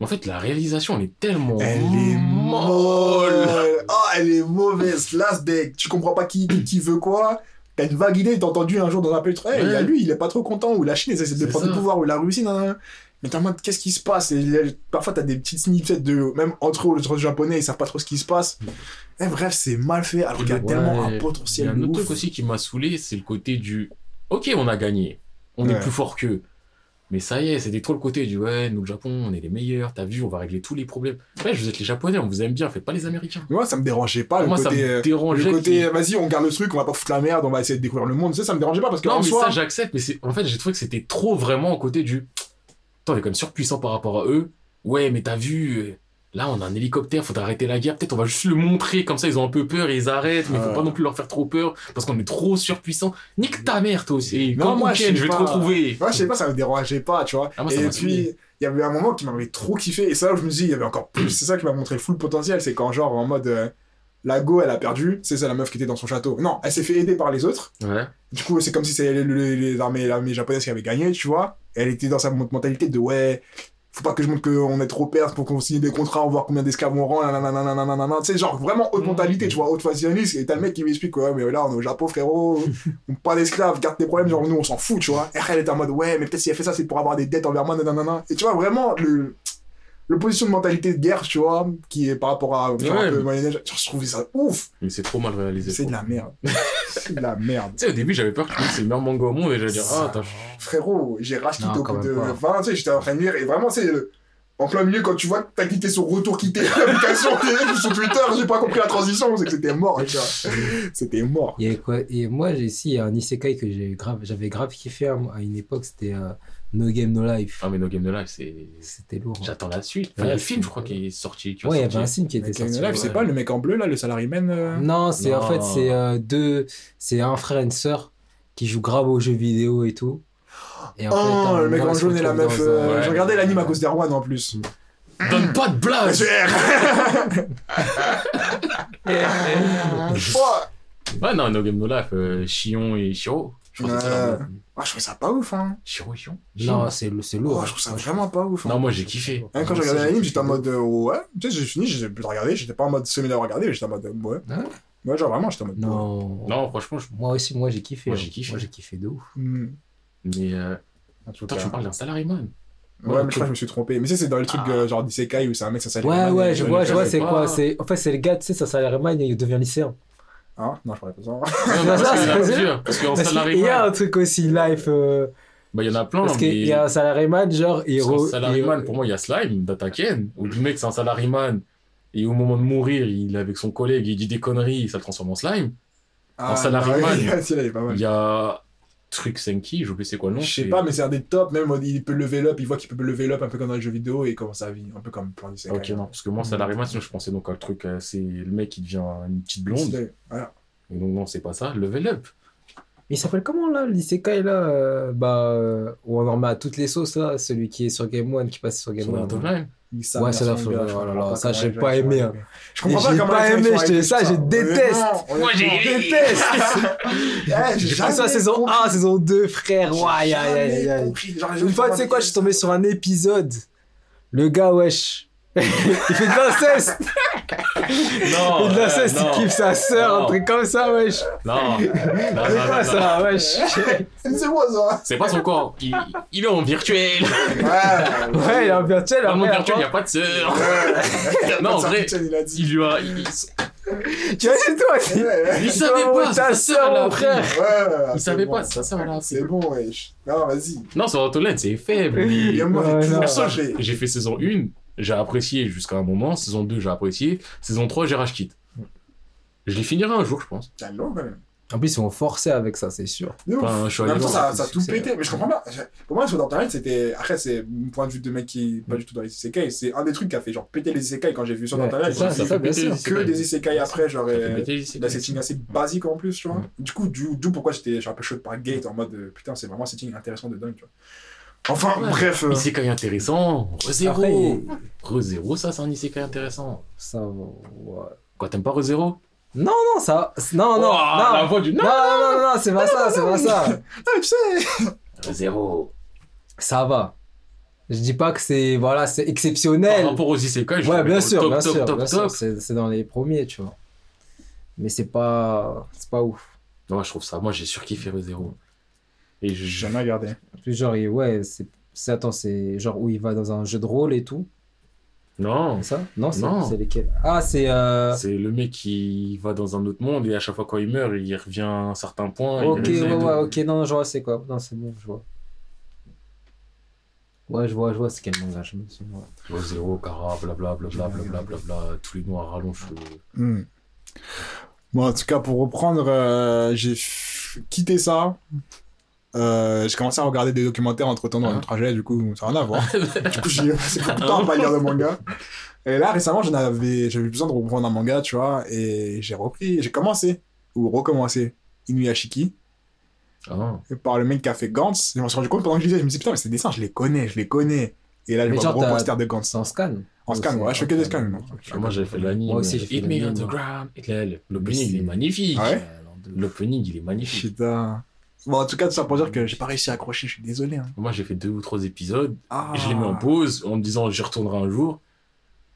Mais en fait, la réalisation, elle est tellement Elle est molle. Oh, elle est mauvaise. Last deck. Tu comprends pas qui, qui veut quoi? T'as une vague idée, t'as entendu un jour dans un peu, hey, il y a lui, il est pas trop content, ou la Chine essaie de prendre le pouvoir, ou la Russie, nan, nan. Mais t'es en mode, qu'est-ce qui se passe? Et il y a- parfois, t'as des petites snippets de, même entre eux, entre les japonais, ils savent pas trop ce qui se passe. Et bref, c'est mal fait, alors qu'il y a Ouais. tellement un Il y potentiel a un de autre ouf. truc aussi qui m'a saoulé, c'est le côté du ok, on a gagné, on Ouais. est plus fort qu'eux. Mais ça y est, c'était trop le côté du ouais, nous le Japon, on est les meilleurs, t'as vu, on va régler tous les problèmes. Ouais, vous êtes les Japonais, on vous aime bien, faites pas les Américains. Moi, ça me dérangeait pas, le Moi, ça côté, euh, me dérangeait. le côté, vas-y, on garde le truc, on va pas foutre la merde, on va essayer de découvrir le monde. Ça, ça me dérangeait pas parce que Non, en mais soi, ça, j'accepte, mais en fait, j'ai trouvé que c'était trop vraiment au côté du. Attends, on est quand même surpuissant par rapport à eux. Ouais, mais t'as vu, euh, là, on a un hélicoptère, faudrait arrêter la guerre. Peut-être on va juste le montrer, comme ça, ils ont un peu peur et ils arrêtent, mais faut Ouais. pas non plus leur faire trop peur, parce qu'on est trop surpuissant. Nique ta mère, toi aussi. Non, moi, je je vais te retrouver. Moi, je sais pas, ça me dérangeait pas, tu vois. Ah, moi, et puis, il y avait un moment qui m'avait trop kiffé. Et ça, je me dis, il y avait encore plus. C'est ça qui m'a montré le full potentiel. C'est quand, genre, en mode, euh, la Go, elle a perdu. C'est ça, la meuf qui était dans son château. Non, elle s'est fait aider par les autres. Ouais. Du coup, c'est comme si c'était l'armée japonaise qui avait gagné, tu vois. Et elle était dans sa mentalité de, ouais, faut pas que je montre qu'on est trop perse pour qu'on signe des contrats, on va voir combien d'esclaves on rend, nanana. Tu sais, genre, vraiment haute Mhm. mentalité, tu vois, haute factionniste. Et t'as le mec qui m'explique, ouais, mais là, on est au Japon, frérot. on pas d'esclaves, garde tes problèmes, genre, nous, on s'en fout, tu vois. Elle était en mode, ouais, mais peut-être si elle fait ça, c'est pour avoir des dettes envers moi, nanana. Et tu vois, vraiment, le, l'opposition de mentalité de guerre, tu vois, qui est par rapport à, vois, Ouais. un peu Moyen-Âge, je trouvais ça ouf. Mais c'est trop mal réalisé. C'est de la merde. c'est de la merde. Tu sais, au début, j'avais peur que c'est le meilleur manga au monde et j'allais dire, ah, t'as. Frérot, j'ai racheté au bout de même pas. 20, tu sais, j'étais en train de lire, et vraiment, c'est en plein milieu, quand tu vois que t'as cliqué sur retour quitter l'application sur Twitter, j'ai pas compris la transition, c'est que c'était mort, tu vois. C'était mort. Il y a quoi? Et moi, j'ai ici il y a un isekai que j'ai grave, j'avais grave kiffé à, à une époque, c'était euh, No Game No Life. Ah, mais No Game No Life, c'est. C'était lourd. hein. J'attends la suite. Enfin, il y a le film, c'est- je crois, qui est sorti. qui Ouais, il y avait un film qui était sorti. Live, c'est ouais. pas le mec en bleu, là, le salaryman euh... Non, c'est en fait c'est euh, deux, c'est un frère et une sœur qui jouent grave aux jeux vidéo et tout. Et en Oh, fait, un le mec en jaune et la meuf. euh, Ouais. J'ai regardé l'anime à cause d'Erwan en plus. Donne pas de blague Ouais, non, No Game No Life, euh, Chion et Shiro. Je. Ouais. nom. ah, je trouve ça pas ouf, hein. Et Chion Non, c'est c'est lourd. Oh, je trouve ça vraiment pas ouf. hein. Non, moi, j'ai kiffé. Hein, quand j'ai regardé l'anime, j'étais en mode euh, ouais. Tu sais, j'ai fini, j'ai pu le regarder. J'étais pas en mode semi à regarder, mais j'étais en mode euh, ouais. Ah ouais? Ouais, genre vraiment, j'étais en mode. Non. Non, franchement, je... Moi aussi, moi j'ai kiffé. Moi, hein. j'ai kiffé. Moi j'ai kiffé de ouf. Hmm. Mais. Euh... Tu me parles d'un salaryman. Ouais, mais je crois que je me suis trompé. Mais tu sais, c'est dans les trucs Ah. euh, genre d'Isekai où c'est un mec, ça s'appelle. Ouais, ouais, je vois, le je vois, c'est quoi c'est... En fait, c'est le gars, tu sais, ça salaryman, il devient lycéen. Hein Non, je parlais pas de ça. Non, parce ça, qu'il y en a c'est- plusieurs. Parce qu'en Parce qu'il y a un salaryman, truc aussi, life. euh, bah, il y en a plein. parce qu'il mais... y a un salaryman, genre, il re- salaryman, il- pour moi, il y a Slime, d'Ataken, où le mec, c'est un salaryman. Et au moment de mourir, il est avec son collègue, il dit des conneries, ça le transforme en slime. Ah, Salaryman. il pas mal. Il y a Truc Senki, je sais c'est quoi le nom. Je sais pas, mais c'est un des tops. Même il peut level up, il voit qu'il peut level up un peu comme dans les jeux vidéo et il commence sa vie. Un peu comme d'Isekai. Ok, non, parce que moi, salaryman, sinon, je pensais donc à le truc, euh, c'est le mec qui devient une petite blonde. Voilà. Et donc, non, c'est pas ça. Level up. Il s'appelle comment là, l'isekai là euh, Bah, euh, où on en met à toutes les sauces là, celui qui est sur Game One, qui passe sur Game One. Ouais, c'est la gars, Oh là là, ça, j'ai pas aimé, arrivés. Je comprends J'ai pas comment pas aimé, je ça, sur je déteste. Moi, j'ai déteste Eh, J'ai pris ça à saison compris. 1, saison 2, frère. Ouais, aïe, aïe, Une fois, tu sais quoi, je suis tombé sur un épisode. Le gars, wesh, il fait de l'inceste Non, Il euh, il non. kiffe sa sœur, un truc comme ça, wesh. Non, non, non, C'est non, ça, wesh? C'est moi ça C'est pas son corps. Il, il est en virtuel. Ouais, Ouais, il est en virtuel, Dans le monde après, virtuel, il n'y a pas de sœur. Ouais. Non, en vrai, il a dit. Il lui a. il- Tu vois, c'est toi. Ouais, ouais. Il savait pas, ta sa sœur, mon là. frère? Ouais, Il savait bon. pas, sa sœur, là. C'est bon, wesh. Non, vas-y. Non, sur Autolette, c'est faible. Et moi, j'ai fait saison 1, j'ai apprécié jusqu'à un moment. Saison 2, j'ai apprécié. Saison 3, j'ai quitte. Je les finirai un jour, je pense. T'as long quand même. En plus, ils vont forcer avec ça, c'est sûr. Enfin, je suis En même temps, ça, ça a tout pété. Mais je comprends pas. Pour moi, sur Internet, c'était. Après, c'est mon point de vue de mec qui est pas du tout dans les isekai. C'est un des trucs qui a fait genre péter les isekai quand j'ai vu sur Ouais, Internet. c'est ça, c'est ça, bien péter sûr. les que des isekai après, genre. Ça. La setting assez basique en plus, tu vois. Mm. Du coup, du- d'où pourquoi j'étais un peu chaud par Gate en mode putain, c'est vraiment un setting intéressant de dingue, tu vois. Enfin, Ouais. bref. euh, Isekai intéressant. Re-Zero. Re-Zero, ça, c'est un isekai intéressant. ça va. ouais. Quoi, t'aimes pas Re-Zero Non, non, ça. Non, non, Oh, La non. voix du. Non, non, non, non, non, c'est pas ça, c'est pas ça. ah, tu sais. Re-Zero. Ça va. Je dis pas que c'est voilà, c'est Par exceptionnel. rapport aux isekai, je Ouais, bien sûr, top, bien top, sûr, top, bien top. sûr. C'est c'est dans les premiers, tu vois. Mais c'est pas, c'est pas ouf. Moi, je trouve ça. Moi, j'ai surkiffé Re-Zero. Et je. J'ai jamais regardé. En plus, genre, il- ouais, c'est, attends, c'est genre où il va dans un jeu de rôle et tout? Non. C'est ça? Non, c'est, Non. c'est lesquels? Ah, c'est euh... C'est le mec qui va dans un autre monde et à chaque fois quand il meurt, il revient à un certain point. Ok, ouais, de- ouais, ok, non, non, je vois, c'est quoi Non, c'est bon, je vois. Ouais, je vois, je vois, c'est quel manga, je me suis. ouais. Re-Zero, Kara, blablabla, blablabla, blablabla, tous les noms à rallonge. euh, Hmm. Bon, en tout cas, pour reprendre, euh, j'ai quitté ça. Euh, j'ai commencé à regarder des documentaires entre temps dans Ah. le trajet, du coup, ça n'a rien à voir. du coup, j'ai passé beaucoup de temps à pas lire de manga. Et là, récemment, j'en avais, j'avais besoin de reprendre un manga, tu vois, et j'ai repris, j'ai commencé, ou recommencé, Inuyashiki, Ah. et par le mec qui a fait Gantz. Je me suis rendu compte pendant que je lisais, je me suis dit, putain, mais ces dessins, je les connais, je les connais. Et là, je vois un gros poster de Gantz. C'est en scan En scan, Ou ouais, je fais que des scans. Ah, Moi, j'avais fait l'anime. Moi aussi, j'ai fait Hit me l'anime, on the moi. ground. Et là, L'opening, il est magnifique. Ah L'opening, il est magnifique. Putain. Bon, en tout cas, tout ça pour dire que j'ai pas réussi à accrocher, je suis désolé. Hein. Moi, j'ai fait deux ou trois épisodes. Ah. Je les mets en pause en me disant, j'y retournerai un jour.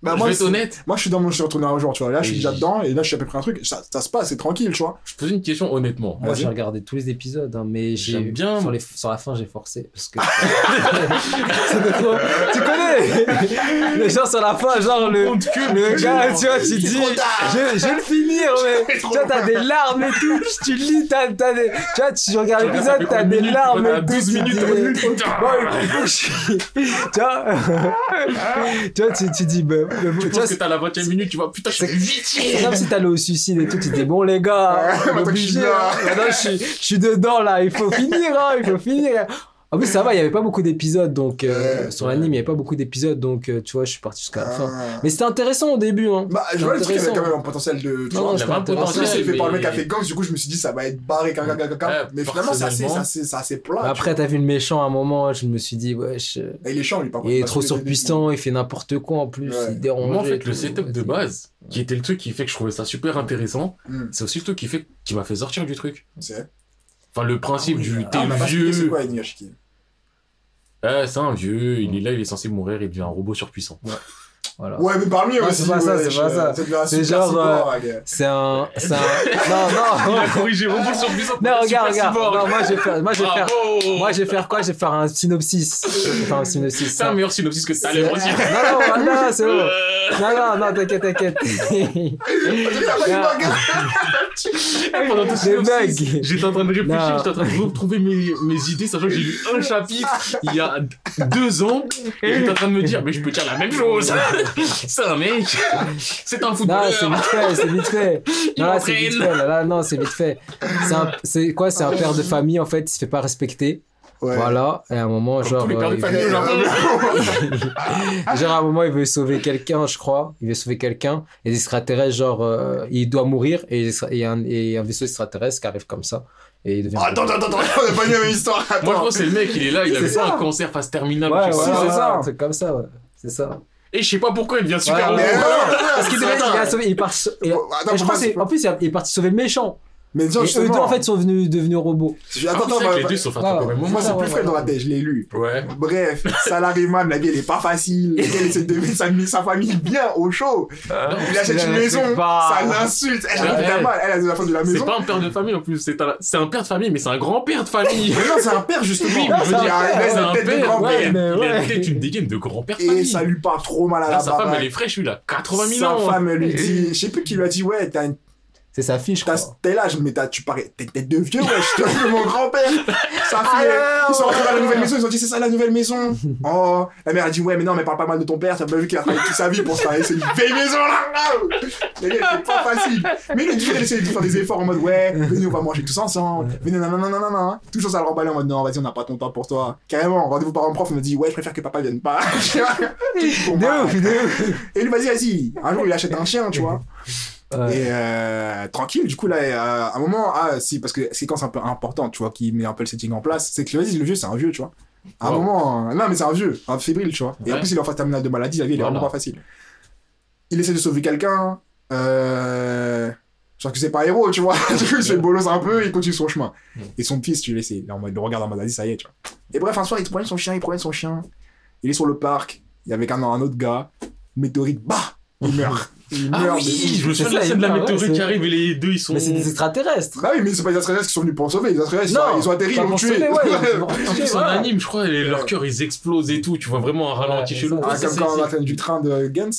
Bah, je moi, vais être honnête. Moi, je suis dans mon, je suis retourné un jour, tu vois. Là, je suis déjà dedans, et là, je suis à peu près un truc. Ça, ça se passe, c'est tranquille, tu vois. Je pose une question honnêtement. Moi, j'ai regardé tous les épisodes, hein, mais j'ai J'aime bien. Sur, les... sur la fin, j'ai forcé. Parce que. C'était trop. Tu connais Les gens sur la fin, genre le. Le gars, tu vois, tu dis. Je, je vais le finir, mais. Tu vois, t'as des larmes et tout. Tu lis, t'as, des. Tu vois, tu regardes l'épisode, t'as des larmes et tout. 12 tu minutes, dis, 12 minutes. Bon, il faut que je- Tu vois Tu vois, tu, dis. bah, Tu penses que t'as la 20 e minute, tu vois, putain, je suis C'est- vite. c'est comme si t'allais au suicide et tout, tu dis bon les gars, obligé, hein. je suis, je suis dedans là, il faut finir, hein, il faut finir. En plus ça va, il y avait pas beaucoup d'épisodes donc euh, Ouais, sur ouais. l'anime il y avait pas beaucoup d'épisodes donc euh, tu vois je suis parti jusqu'à la fin. Ah. Mais c'était intéressant au début hein. Bah, je vois le truc, il y avait quand même un potentiel de. Tu Non, vois, non, il y avait un plus, c'est fait par le mec qui a fait Gangs, du coup, je me suis dit, ça va être barré, caca, caca, caca. Ouais, Mais finalement, c'est assez, assez, c'est assez plat. Après t'as vu le méchant à un moment, je me suis dit wesh, euh, vois. Et il est chiant, lui, par contre. il est trop surpuissant, il fait n'importe quoi en plus, Ouais. il dérange. Moi, en fait, le setup de base, qui était le truc qui fait que je trouvais ça super intéressant, Hmm, c'est aussi le truc qui fait qui m'a fait sortir du truc. C'est. Enfin, le principe du Ah, t'es C'est vieux. Ouais, c'est un vieux, il est là, il est censé mourir, il devient un robot surpuissant. Voilà. Ouais, mais parle mieux Non, aussi. c'est pas ça, c'est pas ça. C'est genre, euh. C'est un, c'est un, non non. corrigé robot surpuissant. Non, regarde, regarde. Non, moi, je vais faire, moi, je vais faire, moi, je vais faire quoi? Je vais faire un synopsis. Je vais faire un synopsis. C'est un meilleur synopsis que C'est- t'allais Non, dire. non, non, c'est bon. Euh, Non, non, non, t'inquiète, t'inquiète. Il a Non. Pendant tout bugs. j'étais en train de réfléchir, Non. j'étais en train de retrouver mes, mes idées, sachant que j'ai lu un chapitre il y a deux ans, et j'étais en train de me dire, mais je peux dire la même chose. C'est un mec, c'est un Non, footballeur. c'est vite fait, c'est vite fait. Il Non, là, c'est vite fait. Là, là, non, c'est vite fait. C'est un- C'est quoi? C'est un père de famille, en fait, il se fait pas respecter. Ouais. Voilà. Et à un moment, Comme genre. tous les pères de euh, veut-. Genre, à un moment, il veut sauver quelqu'un, je crois. Il veut sauver quelqu'un. Et les extraterrestres, genre, euh, il doit mourir. Et il y a un, et un vaisseau extraterrestre qui arrive comme ça. Et il devient. Attends, attends, attends, on n'a pas eu la même histoire. Moi, je pense que c'est le mec, il est là, il avait ça. un cancer phase terminale. Ouais, c'est ça. Un truc comme ça, ouais. C'est ça. Et je sais pas pourquoi il devient super Ouais, ouais. non, Parce qu'il il sauvé, il part, et- Attends, je crois en plus, il il est parti sauver le méchant. Mais genre, Et eux deux, en fait, sont venus, devenus robots. je- Attends, Attends, attends, bah, les deux ouais. moi, c'est plus frais dans la tête, je l'ai lu. Ouais. Bref, Salaryman, la vie, elle est pas facile. Le gars, il essaie de mettre sa, sa famille bien au chaud. Il achète une la maison, pas. ça l'insulte. Elle Ouais. a fait mal, elle a la fin de la C'est maison. pas un père de famille en plus, c'est un, c'est un père de famille, mais c'est un grand-père de famille. Mais non, c'est un père, justement. Oui, mais je veux dire, a- il a c'est une un tête de père, grand-père. Il a une dégaine de grand-père de Et famille. ça lui parle trop mal à la sa femme, elle est fraîche, lui, il a 80 000 Sa ans. femme, elle lui dit, je sais plus qui lui a dit, ouais, t'as une- C'est sa fille, je t'as crois. tel âge, mais t'as- tu parais, t'es tête de vieux, ouais, je te mon grand-père. Sa fille, elle- ils sont rentrés dans la nouvelle maison, ils ont dit, c'est ça la nouvelle maison. Oh, la mère a dit, ouais, mais non, mais parle pas mal de ton père, t'as pas vu qu'il a travaillé toute sa vie pour se faire, c'est une vieille maison, là. Gars, c'est pas facile. Mais il a toujours essayé de faire des efforts en mode, ouais, venez, on va manger tous ensemble. Mais non, non, non, non, non, non. Toujours ça le remballer en mode, non, vas-y, on n'a pas ton temps pour toi. Carrément, rendez-vous par un prof, il me dit, ouais, je préfère que papa vienne pas. De de. Et lui, vas-y, vas-y. Un jour, il achète un chien, tu vois. Ouais. Et euh, tranquille, du coup, là, euh, à un moment, ah, si, parce que séquence un peu importante, tu vois, qui met un peu le setting en place, c'est que vas-y, le vieux, c'est un vieux, tu vois. À un Wow. moment, euh, non, mais c'est un vieux, un fébrile, tu vois. Et en plus, il est en phase terminale de maladie, la vie, elle est Voilà. vraiment pas facile. Il essaie de sauver quelqu'un, euh, genre que c'est pas un héros, tu vois. du coup, il se fait bolos un peu, il continue son chemin. Et son fils, tu le sais, il est en mode, il le regarde en vas-y, ça y est, tu vois. Et bref, un soir, il promène son chien, il promène son chien. Il est sur le parc, il y avait un, un autre gars, météorite, bah, il meurt. Ah oui, je me C'est souviens de la ça, scène de la météorite qui c'est- arrive et les deux ils sont. Mais c'est des extraterrestres. Bah oui, mais c'est pas les extraterrestres qui sont venus pour le sauver. Les extraterrestres, ils ont- ils ont atterri, ils l'ont tué. En en ouais. anime, je crois, et leur cœur ils explosent et tout. Tu vois vraiment un ralenti chelou. ça, Ah, comme c'est- quand on c'est- atteint du train de Gantz.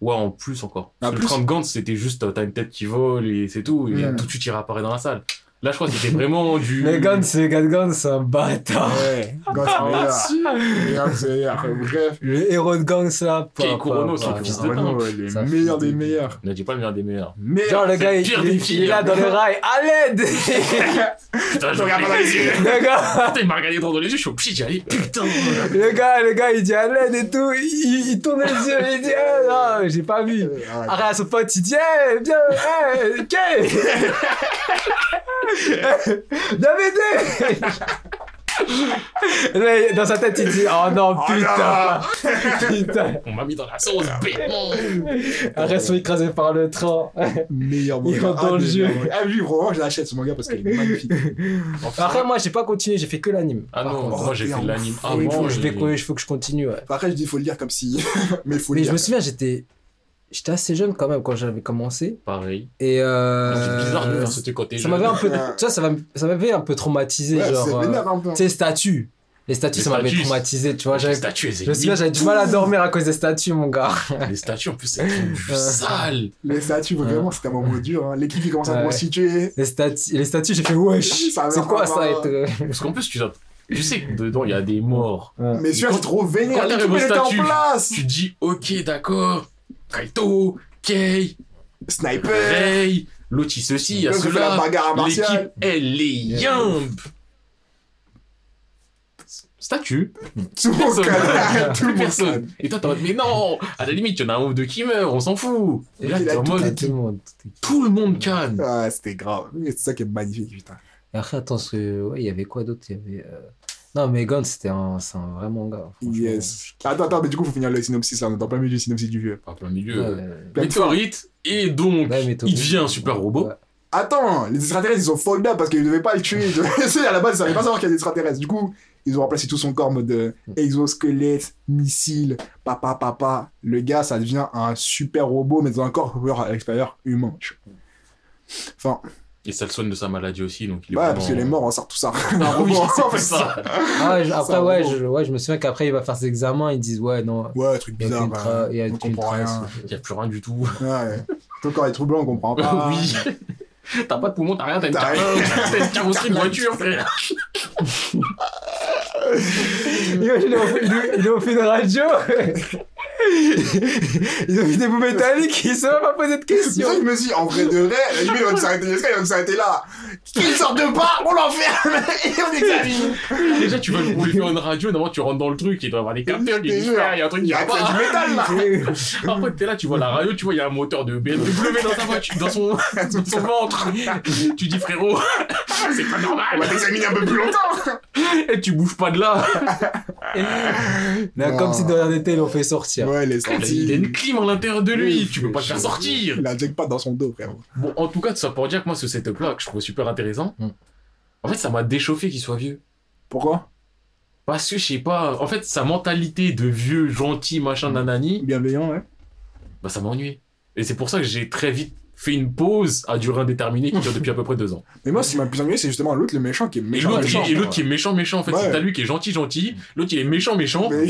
Ouais, en plus encore. Ah, le plus train de Gantz, c'était juste, euh, t'as une tête qui vole et c'est tout. Et Mm. tout de suite, il réapparaît dans la salle. Là, je crois que c'était vraiment du. Les Guns, c'est Guns, c'est un bâtard. Ouais, Gantz, Ah, meilleur. Meilleur, c'est meilleur. Bref. Le héros de ça. pas- Kei Kurono, c'est pas- un fils de meilleurs fait des des- meilleurs. Ne dis pas le meilleur des meilleurs. Genre, le gars, le il, pire il des est- filles, il est là hein. dans les rails. À l'aide Putain, Je regarde dans les yeux. Le gars, Putain, il m'a regardé droit dans les yeux, je suis obligé d'y aller. Putain. le gars, le gars, il dit à l'aide et tout. Il, tourne les yeux, il dit, ah, non, j'ai pas vu. Euh. Arrête à son pote, il dit, eh, viens, eh, Kay Là, Dans sa tête, il dit, oh non, Oh putain Putain On m'a mis dans la sauce, bêtement. Arrête, sont écrasés par le train. Meilleur Il manga. rentre dans Ah, le jeu. Ah, lui, vraiment, je l'achète ce manga parce qu'il est magnifique. Après, moi, j'ai pas continué, j'ai fait que l'anime. Ah non, Oh, moi j'ai fait l'anime fou. Il avant. faut, je vais, il faut que je continue, ouais. Après, je dis, il faut le dire comme si. Mais il faut le Mais je dire. me souviens, j'étais. J'étais assez jeune quand même quand j'avais commencé. Pareil. Et euh, C'est bizarre de faire ce t'es ça jeune. m'avait un peu. Tu vois, ça m'a- ça m'avait un peu traumatisé. Ouais, genre. c'est euh, vénère un peu. tu sais, les statues. Les statues, Les ça m'avait traumatisé. Tu vois, Les j'avais. statues, Je me souviens, j'avais du mal à dormir à cause des statues, mon gars. Les statues, en plus, c'est Ouais. sale. Les statues, vraiment, c'était un moment dur. hein. L'équipe qui commence à Ouais. constituer. Les statues, les statues j'ai fait wesh. C'est quoi ça être... euh, Parce qu'en plus, tu, tu sais que dedans, il y a des morts. Mais celui-là, c'est trop vénère. quand elle était en place. Tu dis, ok, d'accord. Kaito, Kei, Sniper. Rei, l'autre ceci, il y a L'autre fait la cela. bagarre à L'équipe, elle est yimp. Statue. Tout le monde Personne. calme. Tout Plus le monde personne. calme. Et toi, t'es en mode, mais non, à la limite, il y en a un ou deux qui meurent, on s'en fout. Et là, Il t'es a en tout mode, tout le monde. tout le monde canne. Ouais, c'était grave. C'est ça qui est magnifique, putain. Et après, attends, ouais, il y avait quoi d'autre? Il y avait. euh, Non, mais Gun, c'était un, c'est un vrai manga. Yes. Attends, attends, mais du coup, faut finir le synopsis là. On est en plein milieu du synopsis du vieux. Pas plein milieu. Ouais. Météorite, et donc, Ouais, il devient un super robot. Ouais. Attends, les extraterrestres, ils sont fucked up parce qu'ils devaient pas le tuer. Sais, à la base, ils savaient pas savoir qu'il y a des extraterrestres. Du coup, ils ont remplacé tout son corps en mode euh, exosquelette, missile, papa, papa. Le gars, ça devient un super robot, mais dans un corps à l'extérieur humain. tu vois. Enfin, Et ça le soigne de sa maladie aussi, donc il est ouais, vraiment- parce que les morts, on sort tout ça. Non, oui, c'est ça. Ah ouais, je- après, ouais je, ouais, je me souviens qu'après, il va faire ses examens, ils disent, ouais, non. Ouais, truc Il y a bizarre. bah, il y a on aucune comprend trace. rien. Il n'y a plus rien du tout. Ouais. Ton corps est troublant, on comprend pas. oui. T'as pas de poumon, t'as rien, t'as une, car- une carrosserie de voiture, frère. Imagine, ils ont fait- ils ont- ils ont fait une radio. Ils ont fait des bouts métalliques, ils savent même pas poser de questions. ça je me dis, en vrai de vrai, la limite, on s'arrêter là, on s'arrêter là. Qui sort de pas, on l'enferme et on examine. Déjà, tu vas rouler faire une radio, normalement, tu rentres dans le truc, il doit y avoir des capteurs il y a un truc Il y qui a va pas. du métal là. Après, t'es là, tu vois la radio, tu vois, il y a un moteur de BMW dans sa voiture, dans son, dans son ventre. Tu dis, frérot, c'est pas On normal. va t'examiner un peu plus longtemps. Et tu bouges pas de là. Comme si dans la télé, on fait sortir. Ouais, il Il a- sorti. il a une clim à l'intérieur de lui, Oui, tu peux pas te faire sortir. Il a le jackpot dans son dos, frère. Bon, en tout cas, tout ça pour dire que moi, ce setup-là, que je trouve super intéressant, Mm. en fait, ça m'a déchauffé qu'il soit vieux. Pourquoi? Parce que, je sais pas, en fait, sa mentalité de vieux, gentil, machin, nanani, Bienveillant, ouais. bah, ça m'a ennuyé. Et c'est pour ça que j'ai très vite fait une pause à durée indéterminée qui dure depuis à peu près deux ans. Mais moi, ce qui m'a le plus ennuyé, c'est justement l'autre, le méchant, qui est Et méchant. l'autre, méchant. il- et l'autre qui est méchant, méchant, en fait, Ouais. c'est t'as lui qui est gentil, gentil, l'autre, il est méchant, méchant. Mais-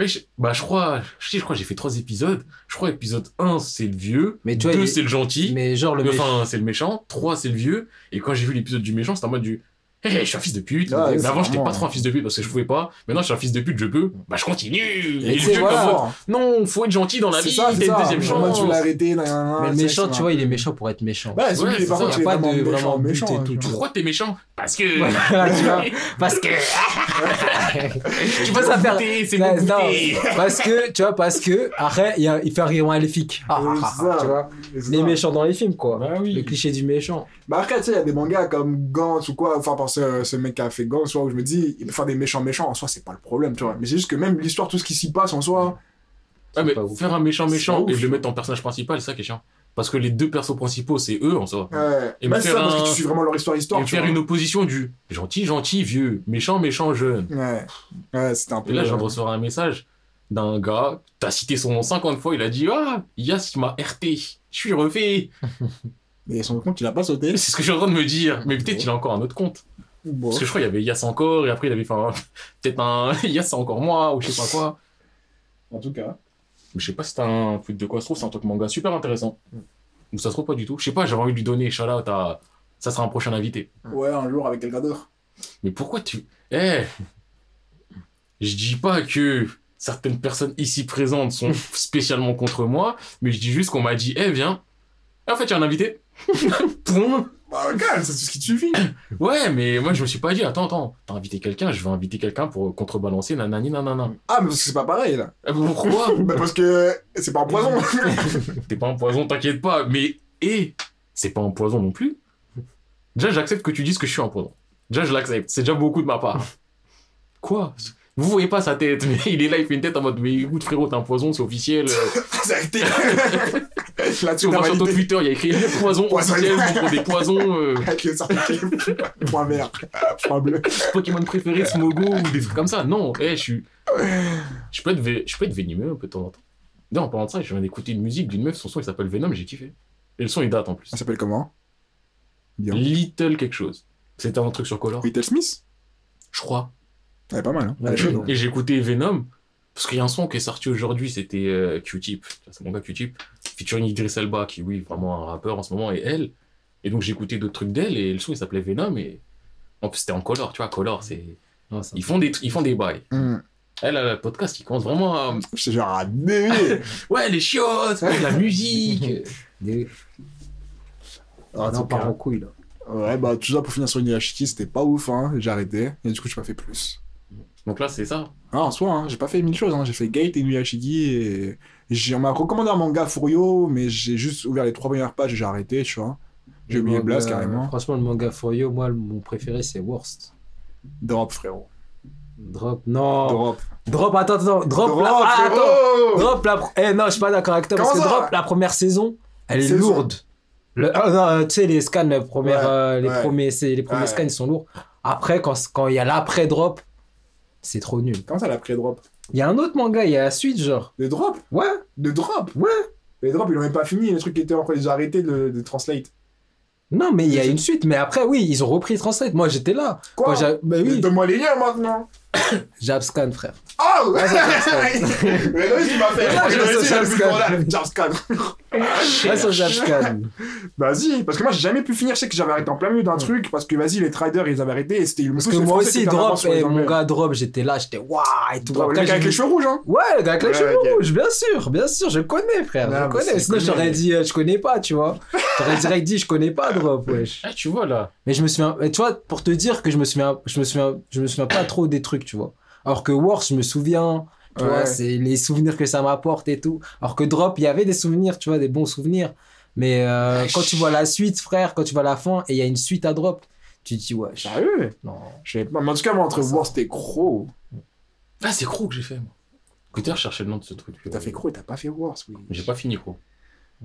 Ouais, je- bah, je crois, je sais, je crois j'ai fait trois épisodes. Je crois épisode 1, c'est le vieux. Mais tu vois, 2, il- c'est le gentil. Mais genre, le méchant. Enfin, c'est le méchant. 3, c'est le vieux. Et quand j'ai vu l'épisode du méchant, c'était en mode du. Hé, je suis un fils de pute. Ouais, mais avant, j'étais pas trop un fils de pute parce que je pouvais pas. Maintenant, je suis un fils de pute, je peux. Bah, je continue. Et, Et le voilà. comme non, faut être gentil dans la vie. ça, c'est T'as une ça. deuxième Moi, chance. tu veux l'arrêter, nan, nan, nan, Mais le méchant, tu vois, il est méchant pour être méchant. Ouais, Ouais, est c'est par contre, a il est pas de vraiment méchant. Pourquoi t'es méchant? Parce que. Voilà, tu vois. Parce que. tu vas ça faire- c'est parce que, tu vois, parce que, après, il, fait rire maléfique. Ah, Ouais, ah, c'est ah, ça. tu vois. C'est Les méchants dans les films, quoi. Bah oui. Le cliché du méchant. Bah après, tu sais, il y a des mangas comme Gantz ou quoi, enfin, ce, ce mec qui a fait vois, où je me dis, il peut faire des méchants méchants, en soi, c'est pas le problème, tu vois. Mais c'est juste que même l'histoire, tout ce qui s'y passe en soi, Ouais, mais pas ouf. faire un méchant méchant et ouf. le mettre en personnage principal, c'est ça qui est chiant. Parce que les deux persos principaux, c'est eux en soi. ouais. Et Bah, me faire ça, parce que tu suis vraiment leur histoire, histoire, et tu faire vois. une opposition du gentil, gentil, vieux, méchant, méchant, jeune. Ouais. Ouais, c'était un peu. Et là, je viens de recevoir un message d'un gars, t'as cité son nom 50 fois, il a dit Ah, Yas, il m'a RT, je suis refait. Mais son compte, il a pas sauté. C'est ce que je suis en train de me dire. Mais peut-être qu'il a encore un autre compte. Bon. Parce que je crois qu'il y avait Yas encore, et après il avait fait un... peut-être un Yas, c'est encore moi, ou je sais pas quoi. En tout cas. Mais je sais pas si c'est un truc de quoi se trouve, c'est un truc manga super intéressant. Ou ça se trouve pas du tout. Je sais pas, j'avais envie de lui donner shout out à. Ça sera un prochain invité. Ouais, un jour avec quelqu'un d'autre. Mais pourquoi tu. Eh Je dis pas que certaines personnes ici présentes sont spécialement contre moi, mais je dis juste qu'on m'a dit, eh viens. Et en fait, il y a un invité. Bah, calme, c'est tout ce qui te suffit. Ouais, mais moi, je me suis pas dit, attends, attends, t'as invité quelqu'un, je vais inviter quelqu'un pour contrebalancer, nanani, nanana. Ah, mais parce que c'est pas pareil, là. Eh, Pourquoi? Bah, parce que c'est pas un poison. T'es pas un poison, t'inquiète pas. Mais, et, c'est pas un poison non plus. Déjà, j'accepte que tu dises que je suis un poison. Déjà, je l'accepte. C'est déjà beaucoup de ma part. Quoi? Vous voyez pas sa tête, mais il est là, il fait une tête en mode, mais écoute frérot, t'es un poison, c'est officiel. C'est arrêté. Si Là-dessus, on on a va sur ton. Twitter, il y a écrit le poison Poison. officiel, pour des poisons, euh, Avec le certificat. Point vert. Point bleu. Pokémon préféré, Smogo, ou des trucs comme ça. Non, eh, je suis. Je peux, être vé- je peux être venimeux un peu de temps en temps. Non, en parlant de ça, je viens d'écouter une musique d'une meuf, son son il s'appelle Venom, j'ai kiffé. Et le son il date en plus. Ça s'appelle comment? Bien. Little quelque chose. C'était un truc sur Color, Whittle Smith? Je crois. Elle est pas mal, hein. Ouais, est hein. Et j'ai écouté Venom, parce qu'il y a un son qui est sorti aujourd'hui, c'était euh, Q-Tip. C'est mon gars Q-Tip. Featuring Idris Elba, qui, oui, vraiment un rappeur en ce moment, et elle. Et donc écouté d'autres trucs d'elle, et le son il s'appelait Venom, et. En plus, c'était en Color, tu vois, Color, c'est. Ça- Ils font des, ils font des bails. Hum. Elle a le podcast qui commence vraiment à. Je te jure, à. Ouais, les chiottes, la musique. Des- Ah, Non, c'est clair. en couille, là. Ouais, bah, tout ça pour finir sur Inuyashiki, c'était pas ouf, hein. J'ai arrêté. Et du coup, j'ai pas fait plus. Donc là, c'est ça. Ah, en soi, hein, j'ai pas fait mille choses, hein. J'ai fait Gate et Inuyashiki et. J'ai- On m'a recommandé un manga Furio, mais j'ai juste ouvert les trois premières pages et j'ai arrêté, tu vois. J'ai oublié Blast carrément. Franchement, le manga Furio, moi, mon préféré, c'est Worst. Drop, frérot. Drop, non. Drop, Drop. attends, attends. Drop, Drop, la... ah, attends. Drop la. Eh non, je suis pas d'accord avec toi parce que Drop, la première saison, elle est lourde. Le... ah, euh, tu sais, les scans, les, premières, Ouais, euh, les ouais. premiers, c'est- les premiers Ouais. scans, ils sont lourds. Après, quand quand il y a l'après-drop, c'est trop nul. Comment ça, la pré-drop Il y a un autre manga, il y a la suite, genre. Le drop Ouais, Le drop ouais. Les drops, ils l'ont même pas fini, les trucs qui étaient encore, ils ont arrêté de, de translate. Non, mais il y a une suite. Mais après, oui, ils ont repris Translate. Moi, j'étais là. Quoi? Bah oui. Donne-moi les liens maintenant Jabscan, frère. Oh Ah, ça, Jabscan. Mais non, tu m'as fait. Ah, le Jabscan. Jabscan. Ouais, sur Jabscan. Vas-y, parce que moi j'ai jamais pu finir. Je sais que j'avais arrêté en plein milieu d'un truc parce que vas-y, les traders ils avaient arrêté et c'était Parce que moi aussi, drop, et mon Anglais. gars drop, j'étais là, j'étais waouh et tout. Drop, le j'ai avec les cheveux rouges, hein Ouais, le gars avec les Ouais, cheveux rouges, bien sûr, bien sûr, je connais, frère, je connais. Sinon, j'aurais dit, euh, je connais pas, tu vois. J'aurais direct dit, je connais pas drop, wesh. Eh, tu vois là. Mais je me souviens, tu vois, pour te dire que je me souviens, je me souviens, je me souviens pas trop des trucs, tu vois. Alors que Wars, je me souviens, tu Ouais. vois, c'est les souvenirs que ça m'apporte et tout. Alors que Drop, il y avait des souvenirs, tu vois, des bons souvenirs. Mais euh, quand tu vois la suite, frère, quand tu vois la fin et il y a une suite à Drop, tu te dis, ouais, Sérieux? Non. Je sais pas. Mais en tout cas, moi, entre. Wars et Crow, Ah, c'est Crow que j'ai fait, moi. Écoutez, je cherchais le nom de ce truc. t'as fait Crow et t'as pas fait Wars, oui. J'ai pas fini Crow.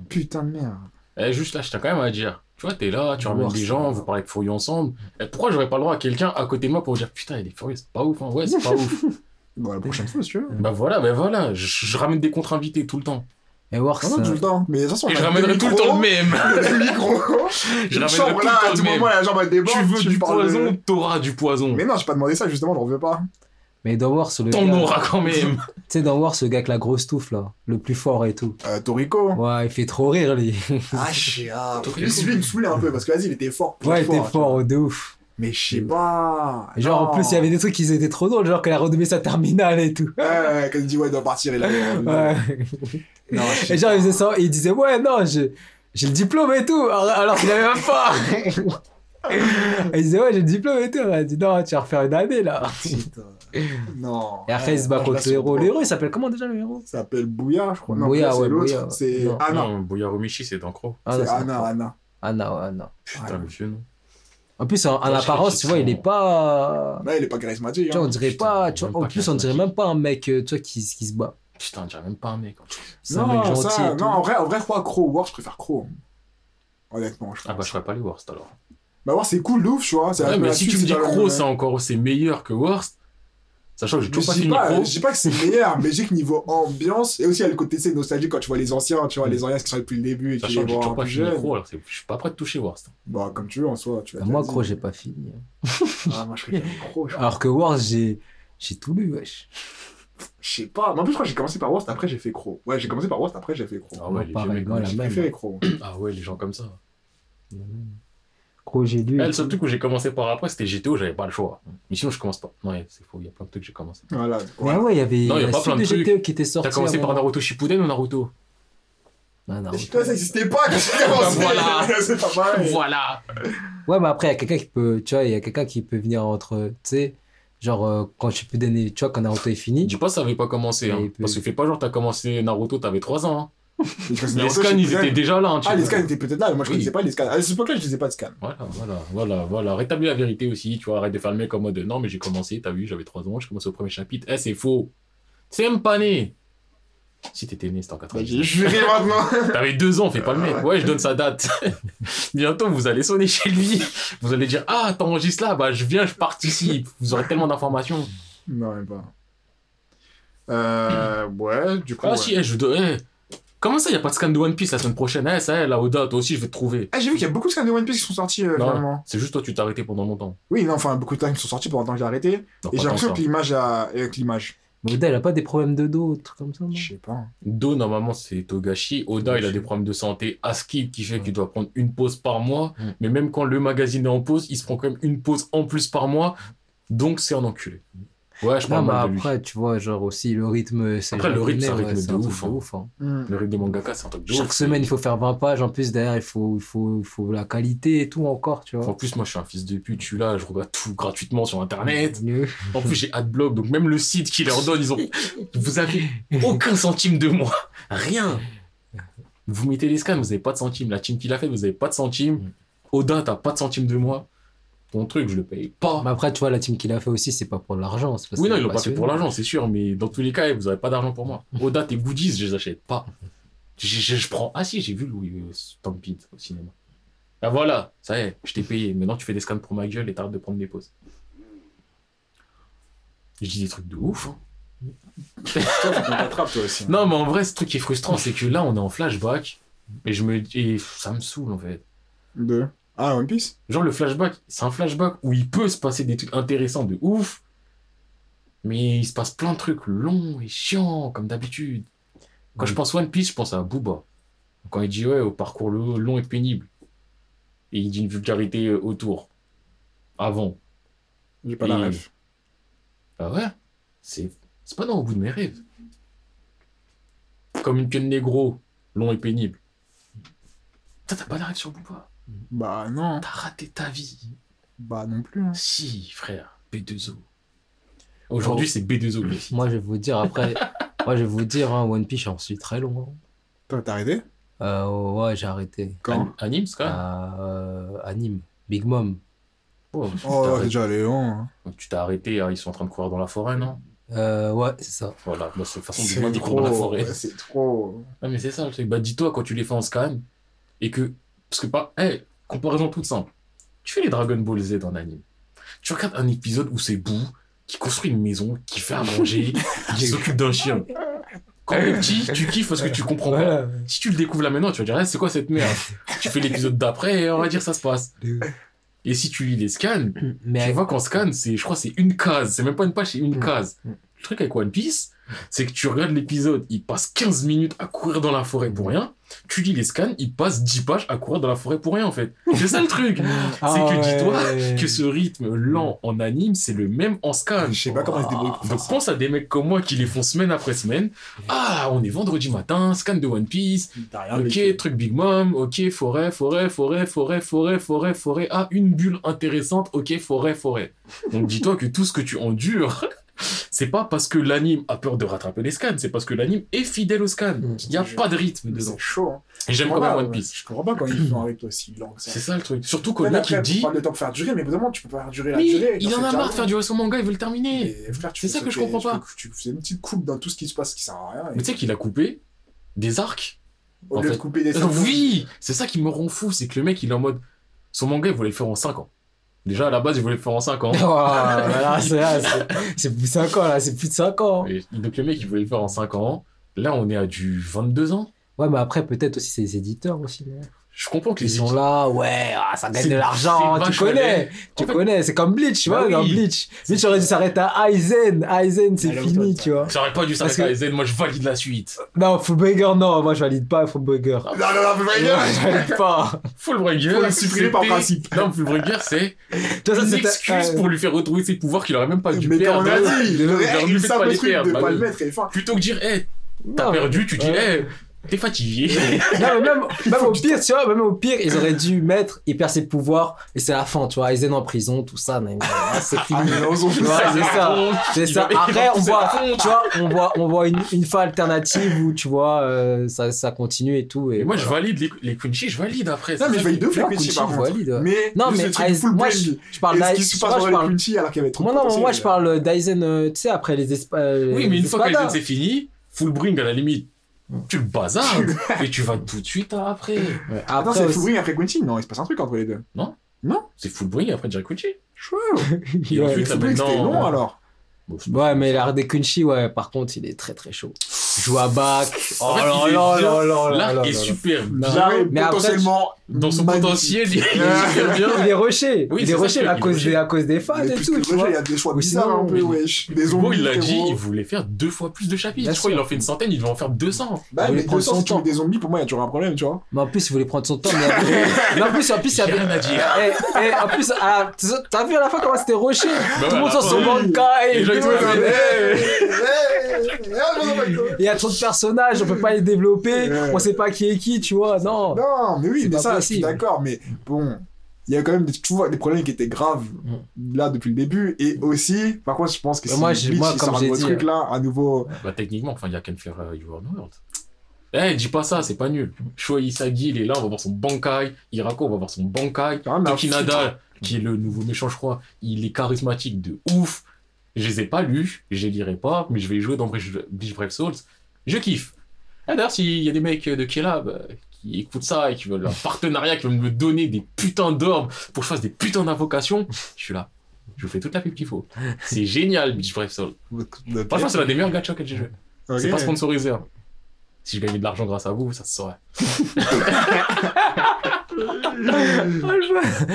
Putain de merde. Eh, juste là, je tiens quand même à dire. Tu vois, t'es là, tu ramènes des gens, vous parlez de Fouillou ensemble. Eh, pourquoi j'aurais pas le droit à quelqu'un à côté de moi pour dire putain, il est furieux, c'est pas ouf, hein. Ouais, c'est pas ouf. Bon, la prochaine fois, si tu veux. bah voilà, bah voilà, je, je ramène des contre-invités tout le temps. Et Wars, Non, non, tout le temps. Mais de toute façon, Et on je ramènerai tout le temps le même. Deux micros. Je ramènerai chambre tout le temps tout le même. moment, la jambe elle déborde. Tu veux du parles de- poison, t'auras du poison. Mais non, j'ai pas demandé ça, justement, j'en veux pas. Mais dans Wars, le T'en gars, auras quand même. tu sais, dans Wars, ce gars avec la grosse touffe, là, le plus fort et tout. Euh, Toriko. Ouais, il fait trop rire, lui. Ah, je sais, ah. Toriko. Lui, celui, il me saoulait un peu parce que vas-y, il était fort. Ouais, il était vois. fort de ouf. Mais je sais pas. Genre, en plus, il y avait des trucs qui étaient trop drôles, genre qu'elle a redoublé sa terminale et tout. Ouais, ouais, quand il dit ouais, il doit partir, il a. Ouais. Non, Et genre, pas. il faisait ça, et il disait, ouais, non, j'ai le diplôme et tout, alors, alors qu'il avait même pas. il disait, ouais, j'ai le diplôme et tout. Elle a dit, non, tu vas refaire une année là. Putain. Non. Et après, il se bat contre le héros. sens Le pas. héros, il s'appelle comment déjà le héros? Ça s'appelle Bouya, je crois. Non, Bouya, c'est ouais, l'autre. C'est Non. Anna. Non, Boyaromichi, c'est dans Crow. Ah, C'est Anna, Anna. Anna, ouais, Anna. Putain, Ouais. monsieur, non. En plus, en, en Ouais, apparence, tu vois, il est pas. Là, il est pas charismatique. Tu vois, on hein. dirait putain, pas. même Tu vois, pas en plus, on dirait même pas un mec, euh, tu vois, qui, qui se bat. Putain, on dirait même pas un mec. C'est un mec Non, gentil. ça, et tout. non, en vrai, en vrai, je crois Crow. War, je préfère Crow. Honnêtement, je Ah bah, pense. je ferais pas les Worst alors. Bah, War, c'est cool de ouf, tu vois. c'est Ouais, mais si tu me c'est dis Crow, c'est encore c'est meilleur que Worst, sachant que j'ai toujours pas fini Crow. je dis pas que c'est meilleur, mais dis que niveau ambiance, et aussi il y a le côté c'est nostalgique quand tu vois les anciens, tu vois les anciens qui sont depuis le début et Sachant que j'ai toujours pas fini. Crow, alors c'est- je suis pas prêt de toucher Worst. Bah, comme tu veux en soi, tu vas Moi, gros, j'ai pas fini. Ah, moi je préfère Crow. Alors que Wars, j'ai j'ai tout lu, wesh. Je sais pas, mais en plus, je crois que j'ai commencé par Worst, après j'ai fait Crow. Ouais, j'ai commencé par Worst, après j'ai fait Crow. Ah ouais, les vieux mecs, J'ai préféré Crow. Ah ouais, les gens comme ça. Gros, j'ai lu. Et le seul truc où j'ai commencé par après, c'était GTO, j'avais pas le choix. Mais sinon, je commence pas. Non, ouais, c'est faux, il y a plein de trucs que j'ai commencé. Voilà. Mais ouais, il y avait Non, il y a pas plein de de GTO qui était sortie. T'as commencé par Naruto Shippuden ou Naruto? Non, Naruto. Toi, ça existait pas quand j'ai commencé. voilà. c'est pas pareil. Voilà Ouais, mais après, il y a quelqu'un qui peut, tu vois, il y a quelqu'un qui peut venir entre, tu sais, genre, euh, quand tu peux donner, tu vois, quand Naruto est fini. Dis pas ça avait pas commencé, hein. Puis- Parce que fais pas genre t'as commencé Naruto, t'avais 3 ans. Hein. Je Les scans, je ils étaient déjà là. Hein, tu Ah, les scans étaient peut-être là, mais moi je Oui. connaissais pas les scans. À cette époque-là, je faisais pas de scans. Voilà, voilà, voilà, voilà. Rétablis la vérité aussi, tu vois. Arrête de faire le mec en mode non, mais j'ai commencé, t'as vu, j'avais 3 ans, j'ai commencé au premier chapitre. Eh, c'est faux. C'est même pas né. Si t'étais né, c'était en Bah, 90. j'ai juré maintenant. T'avais 2 ans, fais pas le mec. Ouais, je donne sa date. Bientôt, vous allez sonner chez lui. Vous allez dire ah, t'enregistres là, bah je viens, je participe. Vous aurez tellement d'informations. Non, même pas. Euh, ouais, du coup. Ah ouais. si, eh, je dois. eh, Comment ça, y a pas de scan de One Piece la semaine prochaine? Eh, ça, y est, là, Oda, toi aussi, je vais te trouver. Ah, j'ai vu qu'il y a beaucoup de scans de One Piece qui sont sortis euh, Non, finalement. c'est juste toi, tu t'es arrêté pendant longtemps. Oui, non, enfin, beaucoup de temps qui sont sortis pendant le temps que j'ai arrêté. Non, Et pas j'ai tant l'impression ça. que l'image a. Avec l'image. Mais Oda, il a pas des problèmes de dos, des trucs comme ça, non? Je sais pas. Do, normalement, c'est Togashi. Oda, il a des problèmes de santé. Askip, qui fait qu'il doit prendre une pause par mois. Mm. Mais même quand le magazine est en pause, il se prend quand même une pause en plus par mois. Donc, c'est un enculé. Ouais, je Non, parle mais mal de lui. après, tu vois, genre aussi, le rythme, c'est Après, le rythme, c'est un rythme de ouf, hein. ouf, hein. Hmm. Le rythme des mangaka, c'est un truc de Chaque ouf. semaine, il faut faire 20 pages. En plus, derrière, il faut, il faut, il faut la qualité et tout encore, tu En vois. plus, moi, je suis un fils de pute. Je suis là, je regarde tout gratuitement sur Internet. Mieux. En plus, j'ai Adblock, donc même le site qui leur donne, ils ont. Vous avez aucun centime de moi. Rien. Vous mettez les scans, vous avez pas de centime. La team qui l'a fait, vous avez pas de centime. Oda, t'as pas de centime de moi. Ton truc, je le paye pas. Mais après, tu vois, la team qu'il a fait aussi, c'est pas pour l'argent. Oui, non, ils l'ont pas fait pour l'argent, c'est sûr, mais dans tous les cas, vous avez pas d'argent pour moi. Oda, tes goodies, je les achète pas. Je, je- je prends. Ah si, j'ai vu Louis euh, Stampede au cinéma. Ah voilà, ça y est, je t'ai payé. Maintenant, tu fais des scans pour ma gueule et t'arrêtes de prendre des pauses. Je dis des trucs de ouf. hein. Toi, aussi. Non, mais en vrai, ce truc qui est frustrant, c'est que là, on est en flashback. Et je me et ça me saoule en fait. De. Ah, One Piece? Genre le flashback, c'est un flashback où il peut se passer des trucs intéressants de ouf. Mais il se passe plein de trucs longs et chiants, comme d'habitude. Quand je pense One Piece, je pense à Booba. Quand il dit, ouais, au parcours lo- long et pénible. Et il dit une vulgarité euh, autour. Avant. J'ai pas la Et- rêve. Ah ouais C'est pas dans Au bout de mes rêves. Comme une queue de négro, long et pénible. T'as pas la rêve sur Booba? Bah non. T'as raté ta vie. Bah non plus. hein. Si, frère. B2O. Aujourd'hui, c'est B2O, le film. Moi, je vais vous dire après. moi, je vais vous dire, hein, One Piece, j'en suis très long. hein. Toi, t'as arrêté? Euh, ouais, j'ai arrêté. Quand? Anime, c'est quand même. À, euh, anime. Big Mom. Oh, Oh, déjà, les longs. hein. tu t'es arrêté, hein, ils sont en train de courir dans la forêt, non? Euh, ouais, c'est ça. Voilà, bah, c'est de toute façon, Big Mom, ils courent dans la forêt. ouais, C'est trop. Ah, mais c'est ça le truc. Bah, dis-toi, quand tu les fais en scan, et que. Parce que, pas. Eh, comparaison toute simple. Tu fais les Dragon Ball Z en anime. Tu regardes un épisode où c'est Boo qui construit une maison, qui fait à manger, qui s'occupe d'un chien. Quand t'es petit, tu kiffes parce que tu comprends pas. Si tu le découvres là maintenant, tu vas dire, c'est quoi cette merde? Tu fais l'épisode d'après et on va dire, ça se passe. Et si tu lis les scans, Mais tu vois qu'en scan, c'est, je crois, que c'est une case. C'est même pas une page, c'est une Mm. case. Mm. Le truc avec One Piece, c'est que tu regardes l'épisode, il passe 15 minutes à courir dans la forêt pour rien. Tu lis les scans, il passe 10 pages à courir dans la forêt pour rien, en fait. C'est ça le truc. Ah c'est que dis-toi ouais. que ce rythme lent en anime, c'est le même en scan. Je sais pas comment ils se débrouillent Donc pense à des mecs comme moi qui les font semaine après semaine. Ah, on est vendredi matin, scan de One Piece. Ok, truc Big Mom, ok, forêt, forêt, forêt, forêt, forêt, forêt, forêt. Ah, une bulle intéressante, ok, forêt, forêt. Donc dis-toi que tout ce que tu endures, c'est pas parce que l'anime a peur de rattraper les scans, c'est parce que l'anime est fidèle au scan. Mm. Il n'y a pas de rythme dedans. C'est chaud. hein. Et j'aime Je quand même comprends One pas, Piece. Je comprends pas quand ils font avec toi aussi lent que ça. C'est ça le truc. Surtout quand le Peut-être mec il dit. le temps pour faire durer, mais évidemment, tu peux pas faire durer la Mais durée. il en a marre de faire durer son manga, il veut le terminer. C'est ça que je comprends pas. Tu, fais une petite coupe dans tout ce qui se passe qui sert à rien. Mais tu sais qu'il a coupé des arcs. au lieu de couper des Oui, c'est ça qui me rend fou, c'est que le mec il est en mode. Son manga il voulait le faire en 5 ans. Déjà à la base il voulait le faire en 5 ans. Oh, là, c'est, là, plus de 5 ans, là, c'est plus de 5 ans. Et donc le mec il voulait le faire en 5 ans. Là on est à du 22 ans. Ouais, mais après, peut-être aussi, c'est les éditeurs aussi. hein. Je comprends que Ils les sont là, ouais, ah, ça gagne de l'argent, tu connais. Tu En fait- connais, c'est comme Bleach, tu Bah vois, dans oui. Bleach. Bleach aurait dû s'arrêter à Aizen. Aizen, c'est fini, toi, tu vois. Ça aurait pas dû s'arrêter que- à Zen, moi je valide la suite. Non, Fullbringer, non, moi je valide pas Fullbringer. Non, non, non, aller. je valide pas. Fullbringer. Faut le supprimer par c'était- principe. Non, Fullbringer c'est une excuse pour lui faire retrouver ses pouvoirs qu'il aurait même pas dû Mais comme perdre. on a dit, Il le aurait mieux règle, fait ça de pas les perdre. bah. Plutôt que dire, hé, t'as perdu, tu dis, hé, t'es fatigué. Non, mais même, même au pire, tu vois, même au pire, ils auraient dû mettre, il perd ses pouvoirs, et c'est la fin, tu vois, Aizen en prison, tout ça, mais, c'est fini. Ah, ça. c'est ça. C'est ça. Après, on voit, tu vois, on voit, on voit une, une fin alternative où, tu vois, euh, ça, ça continue et tout. Et Et moi, je voilà. valide les, les Quincy, je valide après. Non, c'est mais je valide deux fois Quincy, par je contre. Mais, Non, mais moi, je, je parle Et ce qui d'Aizen. se tu passe dans je les Quincy alors qu'il y avait trop de non, moi, je parle d'Aizen, euh, tu sais, après les espa- Oui, mais une fois qu'Aizen c'est fini, full bring à la limite, tu le bazardes et tu vas tout de suite après. Ouais. Attends, Après, c'est aussi- full brain après Quincy? Non, il se passe un truc entre les deux. C'est full bring et après direct Quincy. Chaud. Et Ouais, ensuite, c'était long alors. Bon, c'est- Ouais, mais l'art des Kunchi, ouais, par contre, il est très très chaud. Joue à bac. Oh là là là là là est super bien. Mais potentiellement. Dans son potentiel, il est super bien. Il est rushé. Oui, il est rushé à cause, des, à cause des fans et tout, il y a des choix bizarres un peu, mais- wesh. Des zombies. il l'a dit, il voulait faire deux fois plus de chapitres. Je crois qu'il en fait une centaine, il va en faire 200. Bah, Il mais voulait prendre 200, son si tu mets des zombies, pour moi, il y a toujours un problème, tu vois. Mais en plus, il voulait prendre son temps. Mais, en plus, en plus, il y avait. rien à dire. Eh, eh, en plus, à- t'as vu à la fin comment c'était rushé? Tout le monde sur son oui. bankai. Non, Il y a trop de personnages, on peut pas les développer. On sait pas qui est qui, tu vois. Non. mais oui, C'est mais pas ça, je suis d'accord, mais bon. Il y a quand même des, toujours des problèmes qui étaient graves là depuis le début et aussi par contre je pense que si moi, Bleach, moi, comme sort un j'ai nouveau dit, truc là un nouveau Bah, techniquement, enfin, il y a qu'à faire euh, Your World. Eh, dis pas ça, c'est pas nul. Shuei Isagi, il est là, on va voir son Bankai. Hirako, on va voir son Bankai. Quand même, un Tokinada, qui est le nouveau méchant, je crois, il est charismatique de ouf. Je les ai pas lus, je les lirai pas, mais je vais y jouer dans Bleach Brave Souls. Je kiffe. Ah, D'ailleurs, s'il y a des mecs de Kelab euh, qui écoutent ça et qui veulent un partenariat, qui veulent me donner des putains d'orbes pour que je fasse des putains d'invocations, je suis là. Je vous fais toute la pub qu'il faut. C'est génial, Bleach Brave Souls. Franchement, c'est l'un des meilleurs gachas que j'ai joué. Ok. C'est pas sponsorisé. hein. Si je gagnais de l'argent grâce à vous, ça se saurait.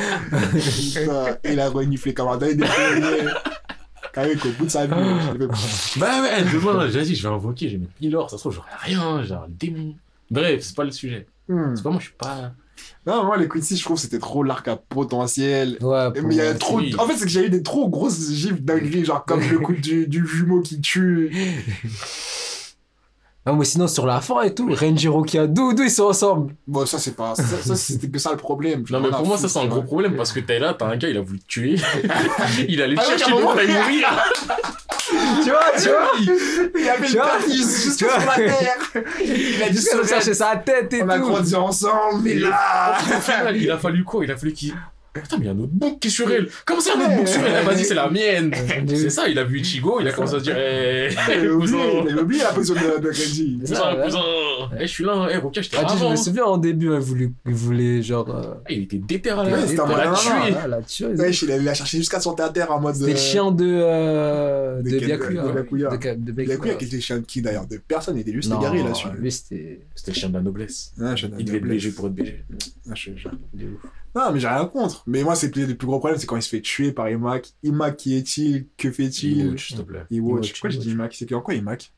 Putain, il a reniflé comme un dingue des premiers. Karik, au bout de sa vie. je Bah ouais, demain, j'ai dit, je vais invoquer, je vais mettre 1000 or, ça se trouve, j'aurai rien, genre le démon. Bref, c'est pas le sujet. Hmm. C'est pas moi, je suis pas. Non, moi, les Quincy, je trouve que c'était trop l'arc à potentiel. Ouais, Mais il y a trop. oui. En fait, c'est que j'ai eu des trop grosses gifs dingueries, genre comme le coup du, du jumeau qui tue. Ah, mais sinon, sur la fin et tout, Renjiro qui a D'où ils sont ensemble. Bon, ça, c'est pas. Ça, ça, c'était que ça le problème. Non, mais pour moi, ça, c'est un gros vois. problème parce que t'es là, t'as un gars, il a voulu te tuer. il allait te Ah chercher moment, aller mourir. tu vois, tu vois Il avait Tu le juste Tu sur la terre. Il a dit Jusqu'à chercher sa tête et On a tout. grandi ensemble, mais là. Au final, il a fallu quoi? Il a fallu qu'il. Putain, mais il y a un autre bouc qui est sur elle. Comment ça, un autre bouc sur elle? Vas-y, c'est la mienne. C'est ça, il a vu Ichigo, il a commencé à se dire Eh, Il avait oublié, cousin, il avait oublié la position de, Kenji. C'est ça, cousin. Eh, je suis là, eh, Rokia, je t'ai Ah, je me souviens en début, il voulait, genre. euh, Ah, Il était déter à la c'était un tué. ah, la tueuse. Wesh, il a cherché jusqu'à son terre en mode. C'était le chien de. Euh, de Byakuya. de Byakuya. De, a Byakuya. qui était le chien de qui d'ailleurs? De personne, il était juste égaré là-dessus. lui, c'était. C'était le chien de la noblesse. Ah, Il devait être BG pour être BG. Ah, je- De ouf. Non, mais j'ai rien contre. Mais moi, c'est le le plus gros problème, c'est quand il se fait tuer par Imak. Imak, qui est-il? Que Il fait-il s'il te plaît. Iwatch, watch. Pourquoi j'ai dit Iwatch. Imak? C'est en quoi Imak?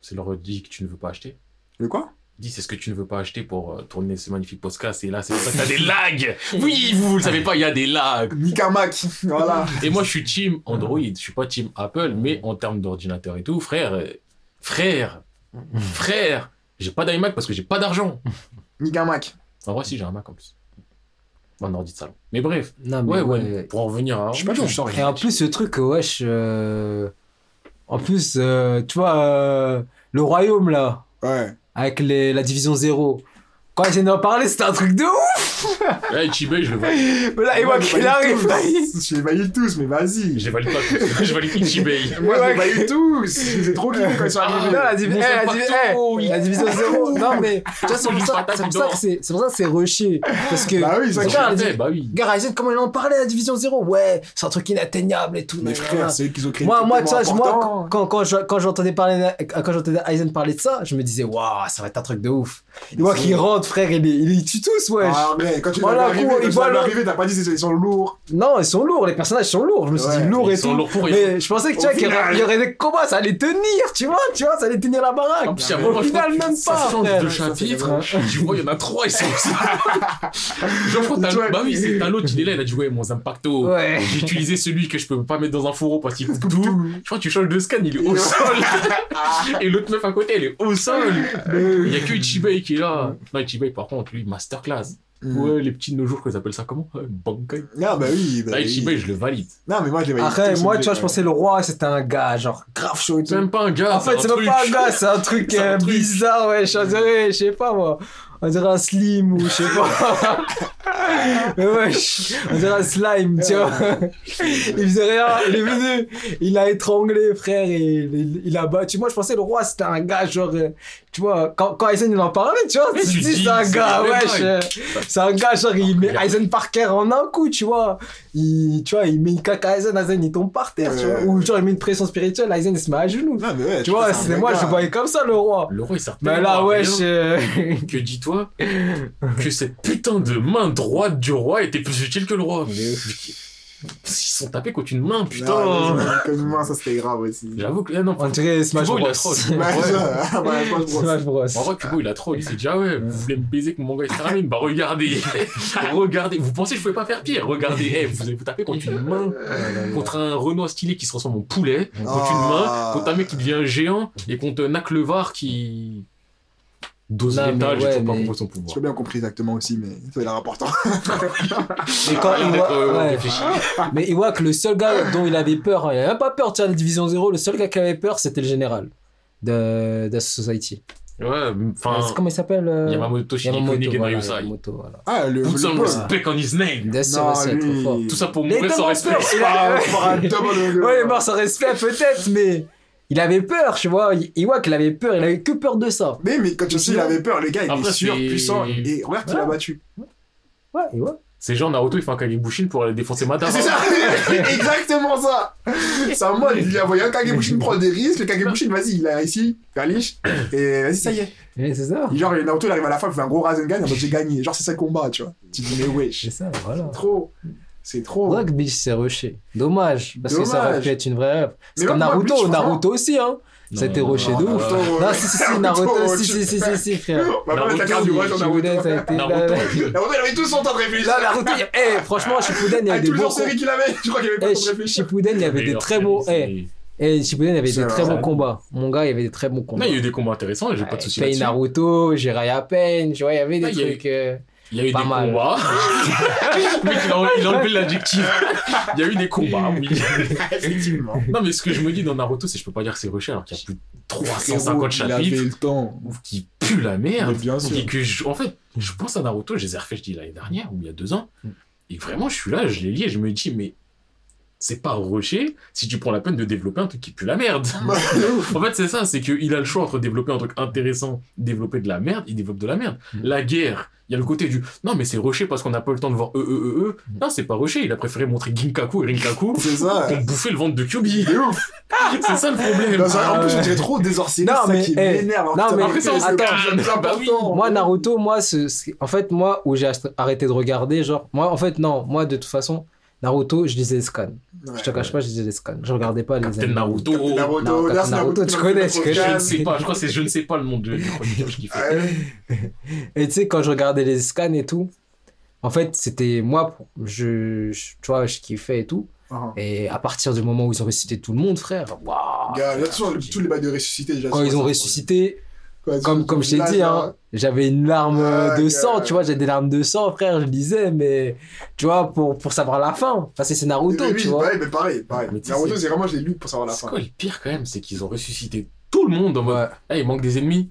C'est leur dit que tu ne veux pas acheter. Le quoi? Dis, c'est ce que tu ne veux pas acheter pour euh, tourner ce magnifique podcast. Et là, c'est pour ça que t'as des lags. Oui, vous, vous le savez pas, il y a des lags. Nikamak Voilà. Et moi, je suis team Android, je suis pas team Apple, mais en termes d'ordinateur et tout, frère, euh, frère, frère, j'ai pas d'iMac parce que j'ai pas d'argent. Nikamak. En vrai, si, j'ai un Mac en plus. Un ordi de salon. Mais bref, Non, mais ouais, ouais, pour en revenir à. Je sais pas je. Et en plus, ce truc, wesh. euh, En plus, euh, tu vois, euh, le royaume là, Ouais. avec les... la division 0. Quand ils essaient d'en parler, c'était un truc de ouf! Eh, Chibé, je le valide. Mais là, il voit Moi, qu'il arrive! tous. Je les valide tous, mais vas-y. Je les valide pas tous. Je valide Chibé. Moi, je Ouais. les valide tous. C'est trop kiffé quand ils sont arrivés. La, eh, la, Zapato, divi- eh, oui. la division 0. Non, mais tu vois, c'est pour ça, c'est pour ça que c'est c'est pour ça que c'est rushé. Parce que. Bah oui, la divi- bah oui. Gars, Ryzen, comment il en parlait, la division 0 Ouais, c'est un truc inatteignable et tout. Nanana. frères, c'est eux qui ont créé Moi, moi, tu vois, moi, quand, quand, je- quand j'entendais parler, quand j'entendais Aizen parler de ça, je me disais, waouh, ça va être un truc de ouf. Il voit qu'il rentre, frère, il, les- il les tue tous, wesh. Ah, mais quand tu Voilà, arrivé, quand il tu t'as pas dit ils sont lourds. Non, ils sont lourds, les personnages sont lourds. Je me suis Ouais, dit lourd et Ils sont tout. lourds pour rien. Mais je pensais que tu vois, qu'il y il y aurait des combats, ça allait tenir, tu vois, tu vois, ça allait tenir la baraque. En plus, il Au je crois final, que même ça pas, de Ça, c'est chapitre. Tu vois, il y en a trois, ils sont Genre, je crois t'as bah oui, c'est t'as l'autre, il est là, il a dit, ouais, mon impacto. J'ai utilisé celui que je peux pas mettre dans un fourreau parce qu'il coupe tout. Je crois que tu changes de scan, il est au Il sol. Et l'autre meuf à côté, elle est au sol. Il y a que Ichibei qui est là. Non, Par contre, lui, masterclass. Mm. Ouais, les petits de nos jours, qu'ils appellent ça comment? Euh, Bankai. Non, bah oui. Bah, Là, oui. Je le valide. Non, mais moi, je valide Après, moi, tu vois, je pensais le roi, c'était un gars, genre, grave chaud et C'est même pas un gars. En fait, c'est un même pas un truc. gars, c'est un truc euh, truc. bizarre, ouais. Je sais pas moi. On dirait un slim ou je sais pas. Mais je- on dirait un slime, tu vois. Il faisait rien, il est venu, il a étranglé, frère, et il, il a battu. Moi, je pensais le roi, c'était un gars, genre, euh, tu vois, quand, quand Aizen il en parlait, tu vois, tu te dis, c'est un gars, wesh. euh, C'est un gars, genre, il met Aizen Parker en un coup, tu vois. Il, tu vois, il met une caca à Aizen, Aizen, il tombe par terre, tu vois. Ouais. Ou genre, il met une pression spirituelle, Aizen, il se met à genoux. Non, mais ouais, Tu vois, c'est moi, je voyais comme ça le roi. Le roi, il sert Mais là, rien euh, Que dis-toi que cette putain de main droite du roi était plus utile que le roi. Ils sont tapés contre une main, Non, putain. mais Comme moi, ça c'était grave aussi. J'avoue que, ah non, On dirait Smash Kubo, il Bros. a trop. Ouais, Ouais. Smash Bros. En vrai, Kubo, il a trop. Il s'est dit, ah ouais, vous voulez me baiser que mon gars il se termine Bah regardez, regardez. Vous pensez que je pouvais pas faire pire? Regardez, eh, vous allez vous taper contre une main, contre un Renoir stylé qui se ressemble au poulet, contre une main, Ah. contre un mec qui devient géant, et contre Naklevar qui dose Non, mais l'étal, j'ai ouais, pas mais- compris son J'ai pouvoir. bien compris exactement aussi, mais ça a l'air important. Mais quand Ah, il voit, ouais. Mais il voit que le seul gars dont il avait peur, hein, il avait même pas peur de la division 0, le seul gars qui avait peur, c'était le général de, de Society. Ouais, enfin, comment il s'appelle euh, Yamamoto voilà, Genryusai. Yamamoto, voilà. Ah, le. Put le some respect on his name. Bien sûr, Non, c'est trop lui- fort. Tout ça pour mourir sans respect. il Ah, il est mort sans respect peut-être, mais il avait peur, tu vois. Il, il voit qu'il avait peur, il avait que peur de ça. Mais, mais quand tu dis il avait peur, le gars, il Après, est sûr, c'est- puissant, et regarde qu'il a Ouais. battu. Ouais, et ouais. C'est genre Naruto, il fait un Kagebushin pour aller défoncer Madara. C'est ça, exactement ça. C'est en mode, il a envoyé un Kagebushin prendre des risques, le Kagebushin, vas-y, il a ici, Kalish, et vas-y, ça y est. Et c'est ça. Et genre, Naruto, il arrive à la fin, il fait un gros Rasengan, en mode j'ai gagné. Genre, c'est ça le combat, tu vois. Tu te dis, mais wesh. C'est ça, voilà. Trop. C'est trop. Beach, c'est rushé? Dommage, parce que ça aurait pu être une vraie œuvre. C'est comme Naruto, Bleach, Naruto aussi, hein. Ça a été Non, rushé non, de non, ouf. non, Non, si, si, si, Naruto, si, si, si, si, si, frère. Naruto. Shippuden, ça a été... Naruto, il avait tout son temps de réfléchir. Là, Naruto, eh, franchement, Shippuden, il y avait Avec des bons hors-séries qu'il avait, je crois qu'il avait pas Eh, le temps de réfléchir. Shippuden, il y avait des très c'est- Eh, eh, Shippuden, il y avait des très bons combats. Mon gars, il y avait des très bons Non, combats. il y a eu des combats intéressants et j'ai pas de soucis Pain. Naruto, Jiraiya Pain, tu vois, il y avait des Ah, trucs... Il y a eu Pas des mal. combats. Il a, il a enlevé l'adjectif. Il y a eu des combats, oui. Effectivement. Non, mais ce que je me dis dans Naruto, c'est que je peux pas dire que c'est rushé alors qu'il y a plus de 350 Frérot, Il chapitres avait le temps. qui puent la merde. Mais bien sûr. Et que je- en fait, je pense à Naruto, je les ai refait, je dis l'année dernière ou il y a deux ans. Et vraiment, je suis là, je les lis et je me dis, mais c'est pas rushé si tu prends la peine de développer un truc qui pue la merde. en fait, c'est ça, c'est qu'il a le choix entre développer un truc intéressant, développer de la merde, il développe de la merde. Mm. La guerre, il y a le côté du non, mais c'est rushé parce qu'on n'a pas le temps de voir eux, eux, eux, eux. Non, c'est pas rushé, il a préféré montrer Ginkaku et Rinkaku C'est ça. pour bouffer le ventre de Kyubi. C'est c'est ça le problème. Non, ça- En plus, ouais. on dirait trop des hors-séries, Non, ça mais, qui eh, m'énerve. non, mais Après, c'est attends, le plus bah oui. Moi, Naruto, moi, ce- en fait, moi, où j'ai arrêté de regarder, genre, moi, en fait, non, moi, de toute façon, Naruto, je lisais les scans. Ouais. Je te cache pas, je lisais les scans. Je regardais pas les Captain. Naruto. Captain Naruto, Naruto, tu connais, tu connais. Je ne Naruto. sais pas, je crois que c'est je ne sais pas le nom de- kiffais. Ouais. Et tu sais, quand je regardais les scans et tout, en fait, c'était moi, je, je- tu vois, je kiffais et tout. Ah. Et à partir du moment où ils ont ressuscité tout le monde, frère, waouh. Toujours tous les bails de ressuscité déjà. Quand ils ont ressuscité, quoi. comme, comme je t'ai dit, là, hein, j'avais une larme Ah, de sang, tu vois, j'ai des larmes de sang, frère, je lisais, mais tu vois, pour, pour savoir la fin. Enfin, c'est c'est Naruto, Mais oui, tu vois. pareil, mais pareil, pareil. Mais Naruto, c'est- vraiment, je l'ai lu pour savoir la C'est fin. quoi le pire quand même C'est qu'ils ont ressuscité tout le monde en mode Ouais. Eh, il manque des ennemis.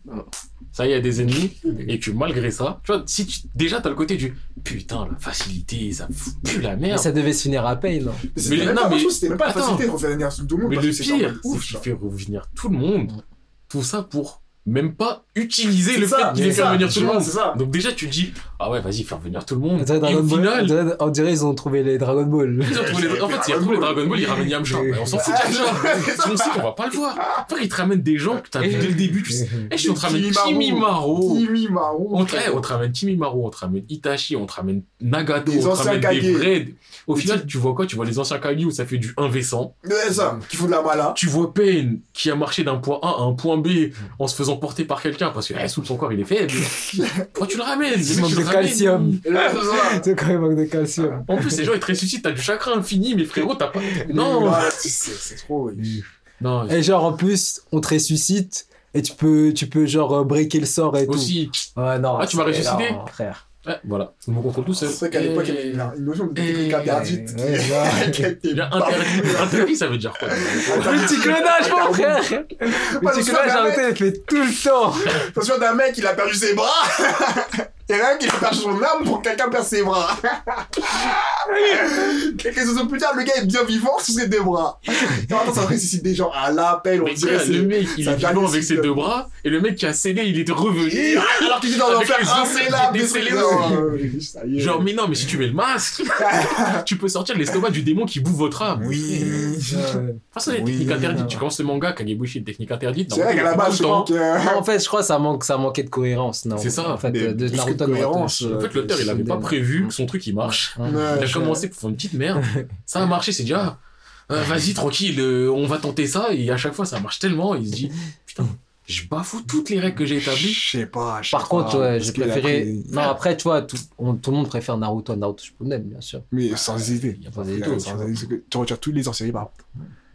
Ça y est, il y a des ennemis. Et que malgré ça, tu vois, si tu, déjà t'as le côté du putain, la facilité, ça fout plus la Mais merde. ça devait se finir à peine. non Mais c'était Mais même non, pas- mais- c'était même pas facilité de refaire venir tout le monde. Mais le pire, c'est ouf, qu'il fait revenir tout le monde. Tout ça pour même pas utiliser le ça, fait qu'il ait fait tu tout le monde. C'est ça. Donc déjà tu dis ah ouais vas-y faire venir tout le monde. On dirait Et Dragon au on final on dirait ils ont trouvé les Dragon Ball. ils ont trouvé les- en fait y a trouvé les Dragon Ball ils ramènent Yamcha. Mais on s'en fout de Yamcha. On sait qu'on va pas le voir. Après ils te ramènent des gens que t'as vu dès le début. Tu sais. Eh, je te ramène Kimimaro. Kimimaro. Kimimaro. On te, eh, on te ramène Kimimaro, on te ramène Itachi, on te ramène Nagato, on te anciens ramène des vrais. Au final, tu vois quoi? Tu vois les anciens Kage où ça fait du 1v100. Ouais, ça, qui fout de la mala. Tu vois Pain qui a marché d'un point A à un point B en se faisant porter par quelqu'un parce que eh, sous son corps il est faible. Pourquoi tu le ramènes? Il manque de calcium. C'est quand même manque de calcium. En plus, ces gens ils te ressuscitent, t'as du chakra infini, mais frérot, t'as pas. Non c'est- trop. Non, Et genre, en plus, on te ressuscite et tu peux, tu peux genre euh, breaker le sort et aussi. tout. Ouais, non. Ah, tu m'as ressuscité? non, frère. Ouais, voilà, je me contrôle tout seul. C'est vrai qu'à l'époque, il y avait une- notion de technique interdite. interdit, interdit, ça veut dire quoi Petit clonage, mon frère. Ouais, Petit clonage, arrêtez, il fait tout le temps. Attention d'un mec, il a perdu ses bras. Et là, il a perdu son âme pour que quelqu'un perd ses bras. Quelques années plus tard, le gars est bien vivant sous ses deux bras. Maintenant, ça ressuscite des gens à l'appel, on Mais dirait. c'est- le mec, il un est vivant avec ses deux bras, et le mec qui a scellé, il est revenu. Alors qu'il était dans l'enfer des- y est. Genre, mais non, mais si tu mets le masque, tu peux sortir de l'estomac du démon qui bouffe votre âme. Oui. Enfin, ça, les techniques interdites. Tu commences le manga, Kagebushi, technique interdite. C'est vrai qu'à la base, je que. En fait, je crois que ça, manquait de cohérence. Non. C'est ça. En fait, de, que Naruto de cohérence, Naruto, En fait, l'auteur, il avait pas prévu que son truc, il marche. Il a commencé pour faire une petite merde. Ça a marché, c'est dit, ah, euh, vas-y, tranquille, euh, on va tenter ça. Et à chaque fois, ça marche tellement. Il se dit, putain, je bafoue toutes les règles que j'ai établies. Je sais pas. Par contre, ouais, j'ai préféré. pris- Non, après, tu vois, tout, on- tout le monde préfère Naruto à Naruto Shippuden, bien sûr. Mais sans hésiter. Il y a pas Sans d'étau, Sans tu vois. hésiter. Tu retires tous les par contre.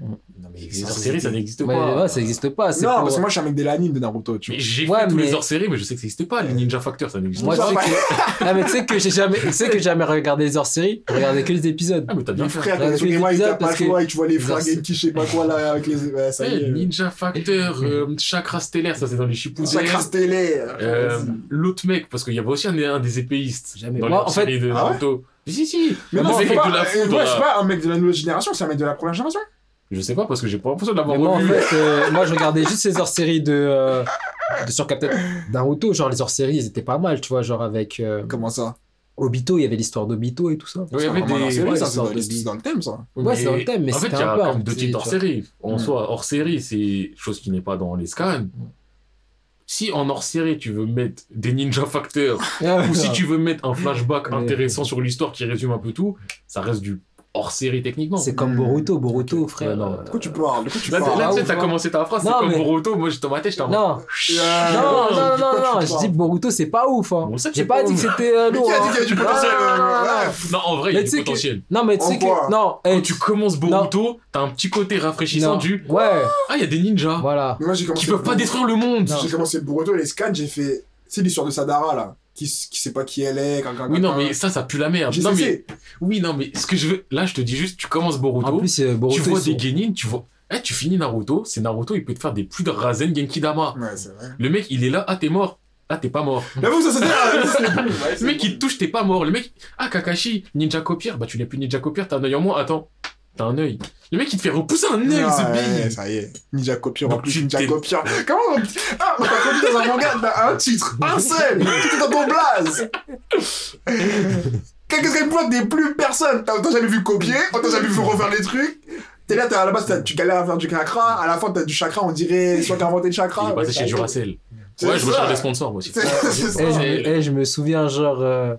Non, mais les ça n'existe pas. ouais, ça n'existe pas. Non, pour- parce que moi, je suis un mec de l'anime de Naruto, tu Mais vois. j'ai Ouais, fait tous mais- les hors-séries, mais je sais que ça n'existait pas. Les Ninja Factor, ça n'existe Moi, je pas. sais Ouais. que. Ah, mais tu sais que j'ai jamais, tu sais que j'ai jamais regardé les hors-séries, je regardais que les épisodes. Ah, mais t'as bien fait. frère, Regarde quand les il moi, il épisodes t'a pas le parce que- choix et tu vois les frères c'est- Genki, je sais pas quoi là, avec les. Ouais, ça y Eh, est. Ninja Factor, euh, Chakra Stellaire, ça c'est dans les Shippuden. Sacra stellaire. Euh, L'autre mec, parce qu'il y avait aussi un, un des épéistes Jamais. dans Moi, les en fait- séries de Ah Naruto. Si, si, Mais non, c'est pas, moi, je suis pas un mec de la nouvelle génération, c'est un mec de la première génération. Je sais pas, parce que j'ai pas l'impression de l'avoir Mais moi, en revu. fait, euh, moi, je regardais juste ces hors-séries de, euh, de sur Captain Naruto. Genre, les hors-séries, ils étaient pas mal, tu vois. Genre, avec euh, Comment ça? Obito, il y avait l'histoire d'Obito et tout ça. Oui, il y avait C'est des- dans la série, ouais, ça, c'est dans, de le thème, ça. Ouais, c'est dans le thème, mais en fait, il y a quand même deux petit, types tu vois. hors série. En Mm. soi, hors série, c'est chose qui n'est pas dans les scans. Si en hors série, tu veux mettre des Ninja Facteurs, Ah, ou si tu veux mettre un flashback intéressant sur l'histoire qui résume un peu tout, ça reste du hors série techniquement. C'est comme Boruto, Boruto, frère. Ouais, non. De quoi tu parles? De quoi tu Là, parles? là, tu sais, t'as hein. commencé ta phrase, c'est Non, comme mais- Boruto, moi j'étais dans ma tête, j'étais en mode, Non, non, non, non, non, je dis Boruto c'est pas ouf. Hein. On sait que J'ai pas pas dit que c'était euh, Mais lourd. qui a dit hein. qu'il y a du Non, potentiel? Non, euh, en vrai, il y Mais a tu du sais que- potentiel. Non, mais tu sais que. Non, Quand tu commences Boruto, t'as un petit côté rafraîchissant non. du Ouais, Ah, il y a des ninjas voilà. Mais qui peuvent pas détruire le monde. J'ai commencé Boruto et les scans, j'ai fait. C'est l'histoire de Sadara là, qui, sait pas qui elle est. Quand, quand, Oui, non, quand- mais ça, ça pue la merde. J'ai Non, mais, oui, non, mais ce que je veux, là, je te dis juste, tu commences Boruto, En plus, euh, Boruto. tu vois sont- des genin, tu vois, eh, tu finis Naruto, c'est Naruto, il peut te faire des plus de Rasen Genkidama. Ouais, c'est vrai. Le mec, il est là, ah, t'es mort. Ah, t'es pas mort. Ça c'était. c'est bon. Ouais, c'est Le mec, bon. il te touche, t'es pas mort. Le mec, ah, Kakashi, ninja copier, bah, tu n'es plus ninja copier, t'as un œil en moins. Attends, t'as un œil. Le mec, il te fait repousser un œil, ce ouais, ça y est. Ninja Copier, en plus, Ninja Copier. Comment on... Ah, on t'a conduit dans un manga, dans un titre, un seul, tout est dans ton blaze. Qu'est-ce qu'elle peut des plus personne T'as t'as jamais vu copier, on t'a jamais vu refaire les trucs. T'es là, t'es à la base, t'as- tu galères à faire du chakra, à la fin, t'as du chakra, on dirait soit t'as inventé le chakra. Il est ouais, chez Duracell. C'est Ouais, je ça. recherche des sponsors, moi aussi. Eh, je, Ouais. me- eh, je me souviens, genre, euh,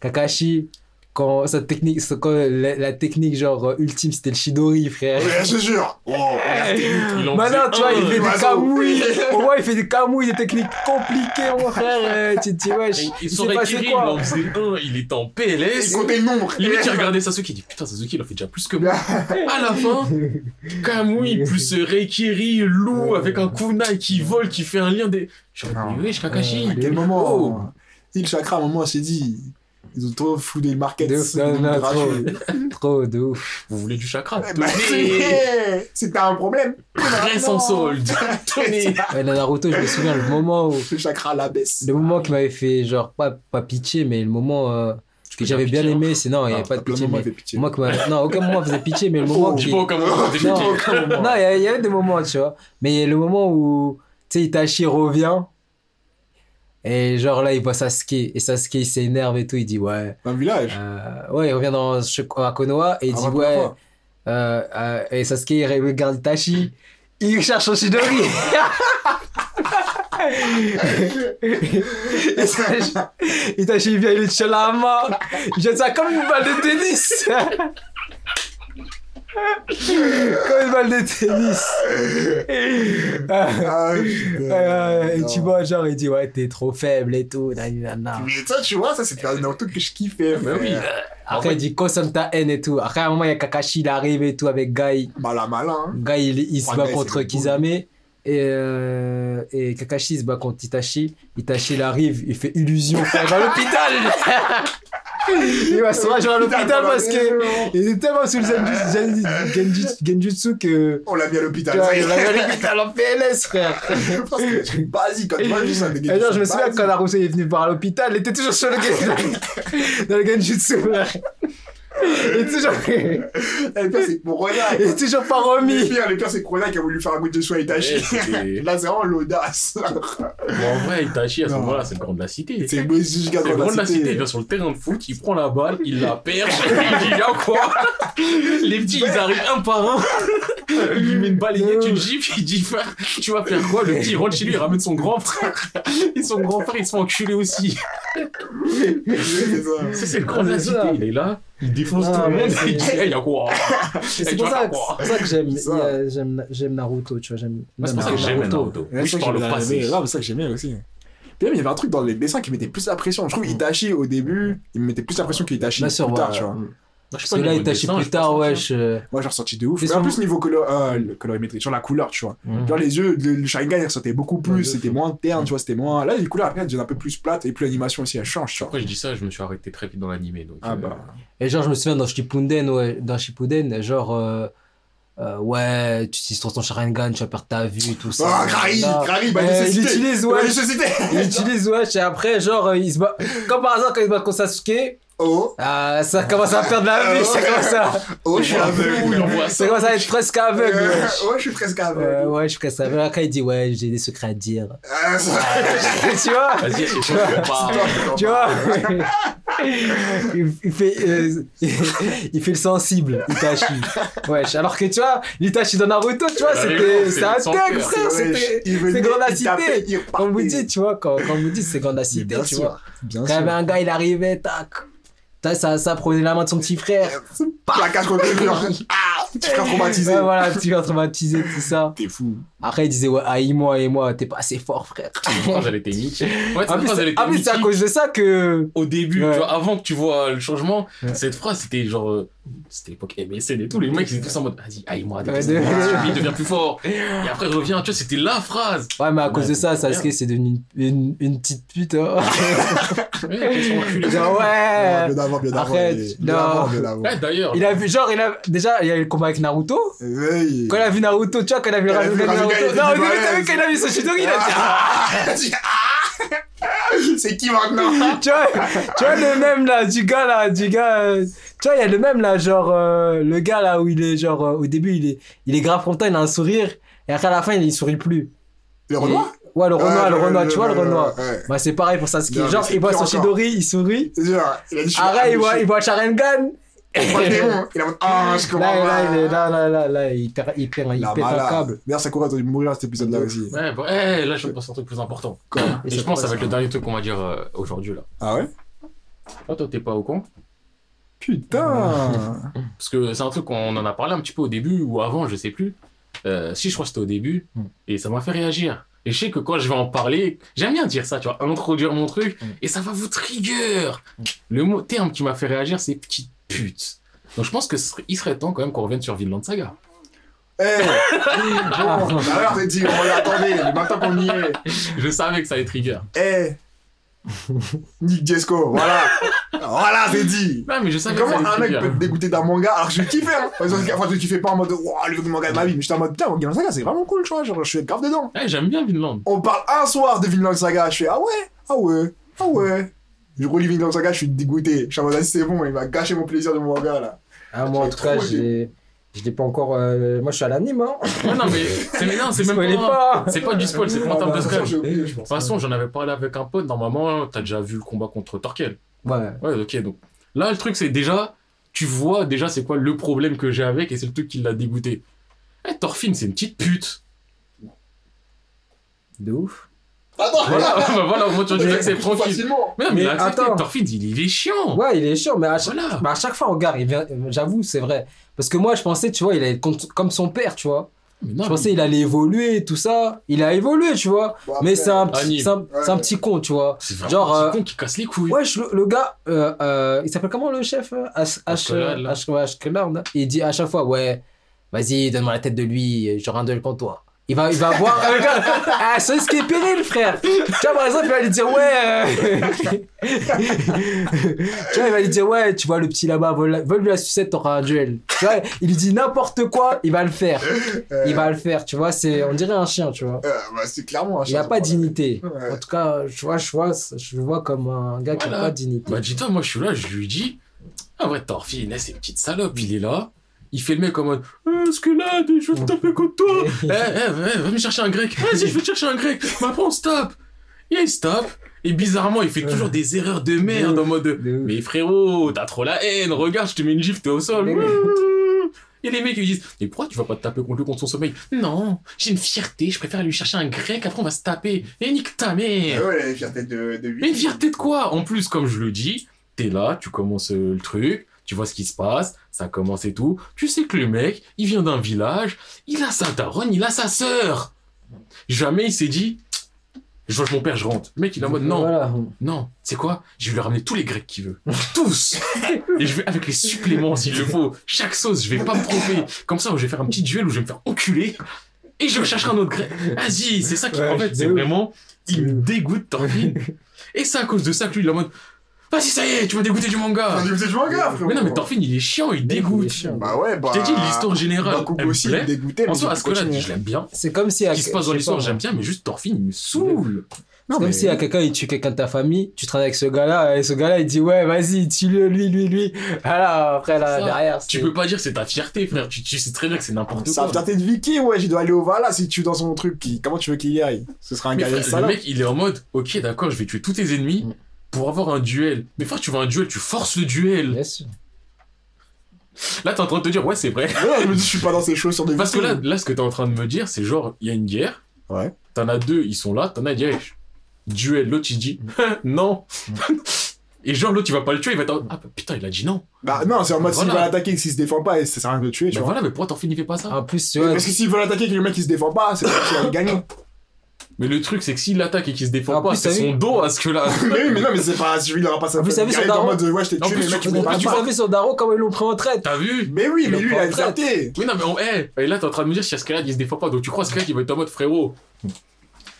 Kakashi, quand sa technique, c'est quand la, la technique, genre, euh, ultime, c'était le Shidori, frère. Ouais, je te jure. Oh, regarde. Il en Maintenant, tu vois, il fait des oiseau. camouilles. Au moins, il fait des camouilles, des techniques compliquées, mon frère. euh, Tu te dis, wesh, Et- il s'est son passé Akiri, il quoi en faisait un, il était en Il PLS. comptait le nombre. Limite, il regardait Sasuke, il dit Putain, Sasuke, il en fait déjà plus que moi. À la fin, Kamui plus Reikiri, loup avec un kunai qui vole, qui fait un lien des. Dis Wesh, Kakashi. À quel moment Oh. Il chakra, à un moment, s'est dit. Ils ont trop foudé le market. De ouf, non, non, trop, trop de ouf. Vous voulez du chakra Tenez C'était un problème. Prêt sans solde Tenez Ouais, dans Naruto, je me souviens le moment où. Le chakra à la baisse. Le moment qui m'avait fait, genre, pas, pas pitié, mais le moment euh, que j'avais bien aimé, c'est non, il n'y avait Ah, pas de pitié. Mais pitié. moi, m'a- non, aucun moment faisait pitié, mais le moment Oh, qui. Pas aucun moment. Non, il y, avait des moments, tu vois. Mais il y a le moment où, tu sais, Itachi revient. Et genre là, il voit Sasuke. Et Sasuke, il s'énerve et tout. Il dit, ouais. Dans le village. euh, ouais, il revient dans à Konoha et il Ah, dit, la ouais. euh, euh, et Sasuke, il regarde Itachi. Il cherche son Shidori. et Itachi, il vient, il tient la main. Il jette ça comme une balle de tennis. comme une balle de tennis. Ah, putain. Euh, et tu vois, genre, il dit, ouais, t'es trop faible et tout. nanana. Mais ça, tu vois, ça, c'était un Naruto que je kiffais. Bah oui. Après, il dit, consomme ta haine et tout. Après, à un moment, il y a Kakashi, il arrive et tout avec Gai. Malin, malin. hein. Gai, il, il se bat contre c'est Kizame. Et, euh, et Kakashi se bat contre Itachi. Itachi, il arrive, il fait illusion, frère, dans l'hôpital. Il va se ranger à l'hôpital parce que il est tellement sous le Genjutsu, Genjutsu que. On l'a mis à l'hôpital. il est. va à l'hôpital en PLS, frère. Parce que c'est basique. Quand tu vois juste un genre, je me souviens basiques. quand Naruto est venu voir à l'hôpital, il était toujours sur le Gen- dans le Genjutsu, frère. Il est toujours, Eh, Le pire, c'est toujours pas Le remis. pire, le pire, c'est qui a voulu faire un goût de soin à Itachi. Ouais, Là, c'est vraiment l'audace. Bon, en vrai, Itachi, à ce moment-là, c'est le grand de la cité. C'est le grand de la cité, il vient sur le terrain de foot, il prend la balle, il la perche, il dit quoi? Les petits, ils arrivent un par un, lui met une balayette, une gifle, il dit Tu vas faire quoi Le petit il rentre chez lui, il ramène son grand frère, et son grand frère, il se fait enculer aussi. C'est ça. Ça, c'est le grand de la cité, il est là, il défonce tout le monde, et il dit Hey, Y'a quoi? C'est pour, ça que- quoi? c'est pour ça que j'aime il j'aime j'aime Naruto, tu vois. J'aime C'est pour ça que j'aime Naruto. Oui, je parle au passé. Là, c'est ça que j'aimais aussi. Puis même, il y avait un truc dans les dessins qui mettait plus la pression. Je trouve Itachi, au début, il me mettait plus la pression qu'Itachi plus tard, tu vois. Moi, je sais Parce que pas, là, Itachi dessin, plus tard, wesh. euh, Moi, j'ai ressenti de ouf. Et Mais en plus, niveau euh, colorimétrie, sur la couleur, tu vois. Mhm. Genre, les yeux, le, Sharingan, il ressortait beaucoup plus. C'était moins terne, tu vois. C'était moins. Là, les couleurs, après, elles deviennent un peu plus plates. Et puis, l'animation aussi, elle change, tu vois. Après, je dis ça, je me suis arrêté très vite dans l'animé. Donc, Ah euh, bah. Et genre, je me souviens dans Shippuden, ouais, dans Shippuden, genre, euh, euh, ouais, tu utilises trop ton Sharingan, tu vas perdre ta vue, tout ça. Ah, Grari, Là. Grari, bah, Euh, il utilise, ouais. Il utilise, ouais, et après, genre, il se bat. Comme par hasard, quand il se bat contre Sasuke, Oh, ah, ça commence à perdre la vue, ça commence à. oh, je suis aveugle. Ça ça. commence à être presque aveugle, Euh, wesh. Ouais, je suis presque Euh, aveugle. ouais, je suis presque aveugle. Après, il dit, ouais, j'ai des secrets à dire. Ah, ça- tu vois? Vas-y, qui en parles. Tu vois? Il, il fait, euh, il fait le sensible, Itachi. Wesh, alors que tu vois, l'Itachi dans Naruto, tu vois, c'était, c'est un cœur. frère, c'était, Il venait, c'est grande il tapait, cité. il Comme vous dites, tu vois, quand, comme vous dites, c'est grande Mais cité, bien tu vois. Bien Quand il y avait un gars, il arrivait, tac. Ça, ça prenait la main de son petit frère. Plaquage contre le mur. Ah, tu seras traumatisé. Ouais, voilà, petit gars traumatisé, tout ça. T'es fou. Après, il disait, ouais, haïs-moi, haïs-moi, t'es pas assez fort, frère. Était mythique. Ouais, En cette plus, phrase, elle c'est- à cause de ça que. Au début, Ouais. tu vois, avant que tu vois le changement, Ouais. cette phrase, c'était genre. euh, C'était l'époque MSN et tout. Les mecs, ils étaient tous en mode, vas-y, aïe-moi, Ouais, deviens de- deviens plus fort. Et après, reviens, tu vois, c'était la phrase. Ouais, mais à Ouais, cause de ça. Sasuke, c'est devenu une, une, une petite pute. hein. Ouais. Genre, ouais. Bien d'avant, bien d'avant. Arrête. Ouais, d'ailleurs. Il a vu, genre, il a, déjà, il y a eu le combat avec Naruto. Hey. Quand il a vu Naruto, tu vois, quand il a vu il il Naruto. Était Non, au du début, t'as vu malaise. quand il a vu son Chidori, il a dit, ah Ah, ah. C'est qui maintenant tu vois, tu vois le même là, du gars là, du gars. euh, tu vois, il y a le même là, genre, euh, le gars là où il est, genre, euh, au début, il est, il est grave content, il a un sourire. Et après, à la fin, il, il sourit plus. Le Renoir Ouais, le Renoir, Ouais, le Renoir, tu vois, le Renoir. ouais. Bah, c'est pareil pour Sasuke. Non, Genre, c'est il voit son. Chidori, il sourit. C'est il a dit Arrête, il voit, il voit Sharingan. Il a ah, je comprends Là, là, pas. il est, là, là, là, là, il perd, il perd, il La pète un câble. Sakura dû mourir à cet épisode-là aussi. Ouais, bon, eh, là, je pense à un truc plus important. Quoi Et je pense que ça va être le dernier truc qu'on va dire euh, aujourd'hui, là. Ah ouais? Ah, toi, t'es pas au con Putain Parce que c'est un truc qu'on en a parlé un petit peu au début ou avant, je sais plus. Euh, si, je crois que c'était au début. Mm. Et ça m'a fait réagir. Et je sais que quand je vais en parler, j'aime bien dire ça, tu vois, introduire mon truc, Mm. et ça va vous trigger. Le mot terme qui m'a fait réagir, c'est petite pute. Donc je pense que serait- il serait temps quand même qu'on revienne sur Vinland Saga. Eh Bon, d'ailleurs, t'es dit, on va attendez, mais maintenant qu'on y est. Je savais que ça allait trigger. Eh Nick Jesco, voilà Voilà, c'est dit Non, mais je savais Comment un mec peut te dégoûter d'un manga alors que je kiffais hein? Enfin, je kiffais pas en mode Wouah, le manga de ma vie, mais j'étais en mode putain, Vinland Saga c'est vraiment cool, tu vois, genre je suis grave dedans. Eh, j'aime bien Vinland. On parle un soir de Vinland Saga, je fais ah ouais, ah ouais, ah ouais. Je relis Vinland Saga, je suis dégoûté. Je suis en mode ah, c'est bon, il va gâcher mon plaisir de manga là. Ah, moi, en tout cas, j'ai, je l'ai pas encore, euh, moi, je suis à l'anime, hein. Ouais, non, mais c'est mais non, c'est même pas. pas. C'est pas du spoil, c'est pas en termes bah, de attention, spoil. De toute façon, j'en avais parlé avec un pote. Normalement, t'as déjà vu le combat contre Torkel. Ouais. Ouais, ok. Donc là, le truc, c'est déjà, tu vois déjà c'est quoi le problème que j'ai avec et c'est le truc qui l'a dégoûté. Eh, Thorfinn, c'est une petite pute. De ouf. Attends, Voilà, bah voilà, moi, tu tu Mais l'acceptes tranquille. facilement. Mais non, mais, Mais il a accepté. attends. Thorfinn, il, il est chiant. Ouais, il est chiant, mais à chaque, Voilà. bah, à chaque fois, regarde, euh, j'avoue, c'est vrai. Parce que moi, je pensais, tu vois, il allait être comme son père, tu vois. Mais non, Je pensais il allait évoluer tout ça. Il a évolué, tu vois. Bon, mais c'est un, petit- c'est un, c'est un Ouais. petit con, tu vois. c'est vraiment genre, un euh, petit con qui casse les couilles. Wesh, le, le gars, euh, euh, il s'appelle comment le chef euh, H, H. H. Il dit à chaque fois, ouais, vas-y, donne-moi la tête de lui, j'aurai un duel contre toi. Il va, il va voir. euh, regarde, ah, c'est ce qui est péril, frère. Tu vois, par exemple, il va lui dire, ouais. euh, tu vois, il va lui dire, ouais, tu vois, le petit là-bas, vole, vole lui la sucette, t'auras un duel. Tu vois, il lui dit n'importe quoi, il va le faire. euh, Il va le faire, tu vois, c'est, on dirait un chien, tu vois. euh, bah, c'est clairement un Il n'a pas de dignité. Ouais. En tout cas, je vois, je vois, je le vois comme un gars qui n'a pas de dignité. Bah, dis-toi, moi, je suis là, je lui dis, ah, vrai, Thorfinn, eh, c'est une petite salope, il est là. Il fait le mec en mode, euh, est-ce que là, je vais te taper contre toi Eh, eh, eh, va me chercher un grec. Vas-y, je vais te chercher un grec. Mais après, on se tape. Et il se tape. Et bizarrement, il fait toujours des erreurs de merde en mode, mais frérot, t'as trop la haine. Regarde, je te mets une gifle, t'es au sol. Et les mecs, ils disent, mais pourquoi tu vas pas te taper contre lui contre son sommeil? Non, j'ai une fierté, je préfère aller lui chercher un grec, après on va se taper. Et nique ta mère. Ah ouais, la fierté de, de Mais une fierté de quoi? En plus, comme je le dis, t'es là, tu commences euh, le truc, tu vois ce qui se passe, ça commence et tout. Tu sais que le mec, il vient d'un village, il a sa daronne, il a sa sœur. Jamais il s'est dit, je vois mon père, je rentre. Le mec, il est en mode, non, Voilà. non, c'est quoi? Je vais lui ramener tous les grecs qu'il veut. Tous Et je vais avec les suppléments s'il le faut. Chaque sauce, je vais pas me tromper. Comme ça, je vais faire un petit duel où je vais me faire enculer. Et je chercherai un autre grec. Vas-y, c'est ça qui, Ouais, en fait, c'est vraiment, il me dégoûte, Thorfinn. Et c'est à cause de ça que lui, il est en mode, vas-y, ça y est, tu vas dégoûter du manga. Ah, c'est du manga, frérot. Mais non, mais Thorfinn, il est chiant, il dégoûte. Chiant. Bah ouais, bah. Je t'ai dit, l'histoire générale, elle me aussi, il est dégoûté, En soi, il Ascalade, continue. je l'aime bien. C'est comme si. Ce qui se passe dans l'histoire, j'aime bien, mais juste Thorfinn, il me saoule. Non, C'est comme mais- si à quelqu'un il tue quelqu'un de ta famille, tu traînes avec ce gars-là, et ce gars-là il dit ouais vas-y tue-le lui lui lui. Voilà après là Ça, derrière. Tu c'est- peux pas dire que c'est ta fierté, frère. Tu, tu sais très bien que c'est n'importe Ça quoi. va peut-être Vicky, ouais, il doit aller au Vala si tu dans son truc. qui- Comment tu veux qu'il y aille? Ce sera un gars frère, le mec, il est en mode, ok, d'accord, je vais tuer tous tes ennemis, Mm. Pour avoir un duel. Mais frère, tu veux un duel, tu forces le duel. Bien sûr. Là, t'es en train de te dire, ouais, c'est vrai. Ouais, je me dis, je suis pas dans ces choses sur des Parce que là, là, ce que t'es en train de me dire, c'est genre, il y a une guerre, Ouais. t'en as deux, ils sont là, t'en as, dit, duel, l'autre, il dit, non. Et genre, l'autre, il va pas le tuer, il va être en- ah bah, putain, il a dit non. Bah, non, c'est en mode, s'il va l'attaquer et s'il se défend pas, et ça sert à rien de le tuer, tu Mais vois. voilà, mais pourquoi il fait pas ça? En plus, tu vois, Parce que s'il veut l'attaquer et que le mec il se défend pas, c'est qu'il va gagner. Mais le truc, c'est que s'il attaque et qu'il se défend En pas, c'est son dos à ce que là. mais oui, mais non, mais c'est pas, il aura pas sa En plus, t'as vu il son daron mode, ouais, je t'ai tué, mais mec as vu son daron, comment ils l'ont pris en traite T'as vu Mais oui, mais lui, il a exerté. Oui, non, mais on, hey, et là, t'es en train de me dire si Escalade, il se défend pas. Donc tu crois Escalade, il va être en mode frérot.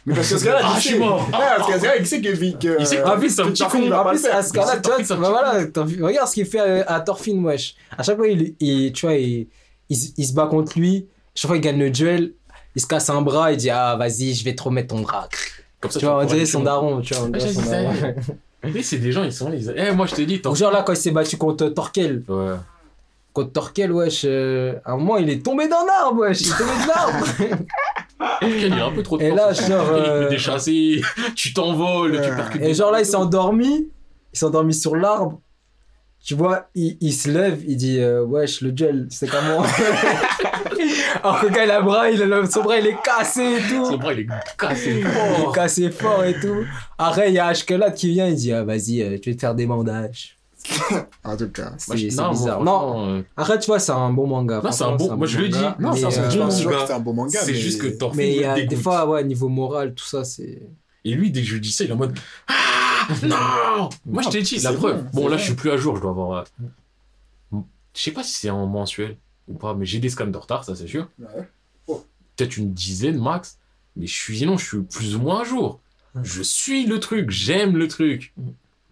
Mais parce que gars-là, Ah, il je sait. suis mort. Ouais, parce il sait que, que, Il sait que euh, Thorfinn, c'est un petit con. ce cas-là, tu vois, bah voilà, regarde ce qu'il fait à, à Thorfinn, wesh. À chaque fois, il, il- tu vois, il, il, se- il se bat contre lui. Chaque fois, il gagne le duel. Il se casse un bras, il dit Ah, vas-y, je vais te remettre ton bras. Comme ça, Tu vois, on dirait son daron, tu vois. on Ah, dirait son daron. Mais c'est des gens, ils sont là. Ils... Eh, moi, je t'ai dit, Ou t'en. genre là, quand il s'est battu contre Torkel, Ouais. contre Torkel, wesh, euh, à un moment, il est tombé d'un arbre, wesh. Il est tombé de l'arbre. Il a un peu trop de Et force. là, genre, Il peut euh, déchasser, tu t'envoles, tu Ouais. percutes. Et genre là, il s'est endormi. Il s'est endormi sur l'arbre. Tu vois, il, il se lève, il dit euh, Wesh, le duel, c'est comment? Alors que le gars, il a le bras, il a son bras, il est cassé et tout. Son bras, il est cassé Il est fort. cassé fort et tout. Après, il y a Ashkelat qui vient, il dit ah, Vas-y, euh, je vais te faire des bandages. En tout cas. C'est bizarre. Non, euh, Après, tu vois, c'est un bon manga. Non, c'est un bon- moi, je le dis. Non, c'est un- euh, bon manga. C'est mais- juste que Thorfinn mais il y a des fois, ouais, niveau moral, tout ça, c'est. Et lui, dès que je dis ça, il est en mode Ah Non Moi, je t'ai dit, la preuve. bon, là, je suis plus à jour, je dois avoir. euh, Je sais pas si c'est en mensuel ou pas, mais j'ai des scans de retard, ça c'est sûr. Ouais. Oh. Peut-être une dizaine max, mais je suis, sinon, je suis plus ou moins à jour. Je suis le truc, j'aime le truc.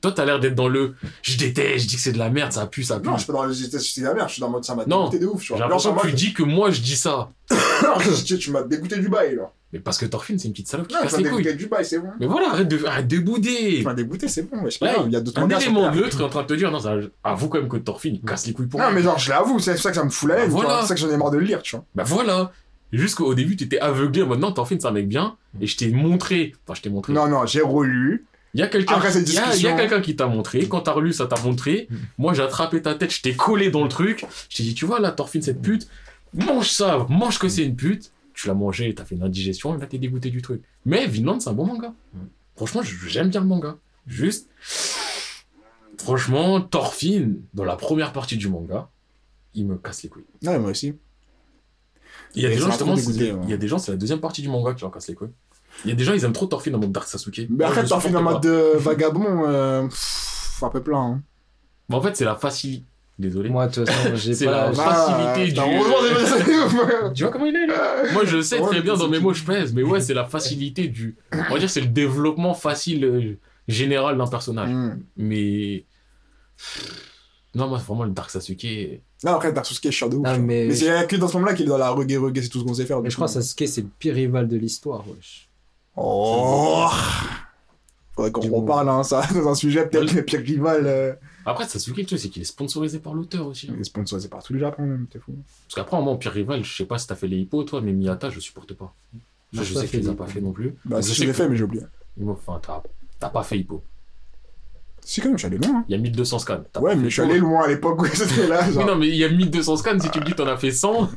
Toi, t'as l'air d'être dans le je déteste, je dis que c'est de la merde, ça pue, ça pue. Non, je suis pas dans le j'étais c'est la merde, je suis dans le mode ça m'a Non. dégoûté de ouf, tu J'ai vois. l'impression que tu dis que moi je dis ça. tu m'as dégoûté du bail, là. Mais parce que Thorfinn, c'est une petite salope qui Non, casse les couilles. du bail, c'est bon. Mais voilà, arrête de, arrête de bouder. M'as dégoûté, c'est bon, mais je sais pas, il y a d'autres Un élément neutre est en train de te dire, non, ça, avoue quand même que Thorfinn, il casse les couilles pour Non, moi. mais genre, je l'avoue, c'est ça que ça me fout la haine, Bah, voilà. C'est ça que j'en ai marre de le lire, tu vois. Bah voilà. Jusqu'au début, tu étais aveuglé en mode non, Thorfinn, c'est un mec bien. Et je t'ai montré. Enfin, je t'ai montré. Non, non, j'ai relu. Il y a quelqu'un discussion- quelqu'un qui t'a montré. Quand t'as relu, ça t'a montré. Moi, j'ai attrapé ta tête, je t'ai collé dans le truc. Je t'ai dit, tu vois, là, Thorfinn, cette pute, mange ça, mange que c'est une pute. Tu l'as mangé, t'as fait une indigestion, et là, t'es dégoûté du truc. Mais Vinland, c'est un bon manga. Franchement, je- j'aime bien le manga. Juste. Franchement, Thorfinn, dans la première partie du manga, il me casse les couilles. Ouais, moi aussi. Il y a des gens, justement, dégoûté, c'est- ouais. il y a des gens, c'est la deuxième partie du manga qui leur casse les couilles. Il y a des gens, ils aiment trop Thorfinn en mode Dark Sasuke. Mais après, fais en mode de vagabond, euh, pff, un peu plein, hein. Mais en fait, c'est la facilité. Désolé. Moi, de toute façon, j'ai pas. la- facilité du- Tu vois comment il est là Moi, je sais Ouais, très bien dans mes mots, je pèse. Mais ouais, c'est la facilité du. On va dire, c'est le développement facile euh, général d'un personnage. Hmm. Mais. Non, moi, vraiment, le Dark Sasuke. Non, après, Dark Sasuke est chiant de ouf. Non, mais- Mais c'est que dans ce moment-là qu'il est dans la reggae reggae, c'est tout ce qu'on sait faire. Mais je crois coup. que Sasuke, c'est le pire rival de l'histoire, wesh. Oh Faudrait qu'on reparle, hein, ça, dans un sujet, peut-être le pire rival. Après, Sasuke, le truc, c'est qu'il est sponsorisé par l'auteur aussi. hein. Il est sponsorisé par tout le Japon, même, t'es fou. Parce qu'après, moi, en pire rival, je sais pas si t'as fait les hippos, toi, mais Miyata, je supporte pas. Moi, je sais tu les les pas fait non plus. Bah, si je sais l'ai fait, mais j'ai oublié. Enfin, t'as- pas fait hippo. Si, quand même, je suis allé loin. hein. Il y a 1200 scans. Ouais, mais je suis allé loin à l'époque où c'était là. Genre. non, mais il y a 1200 scans. Si tu me dis que t'en as fait 100,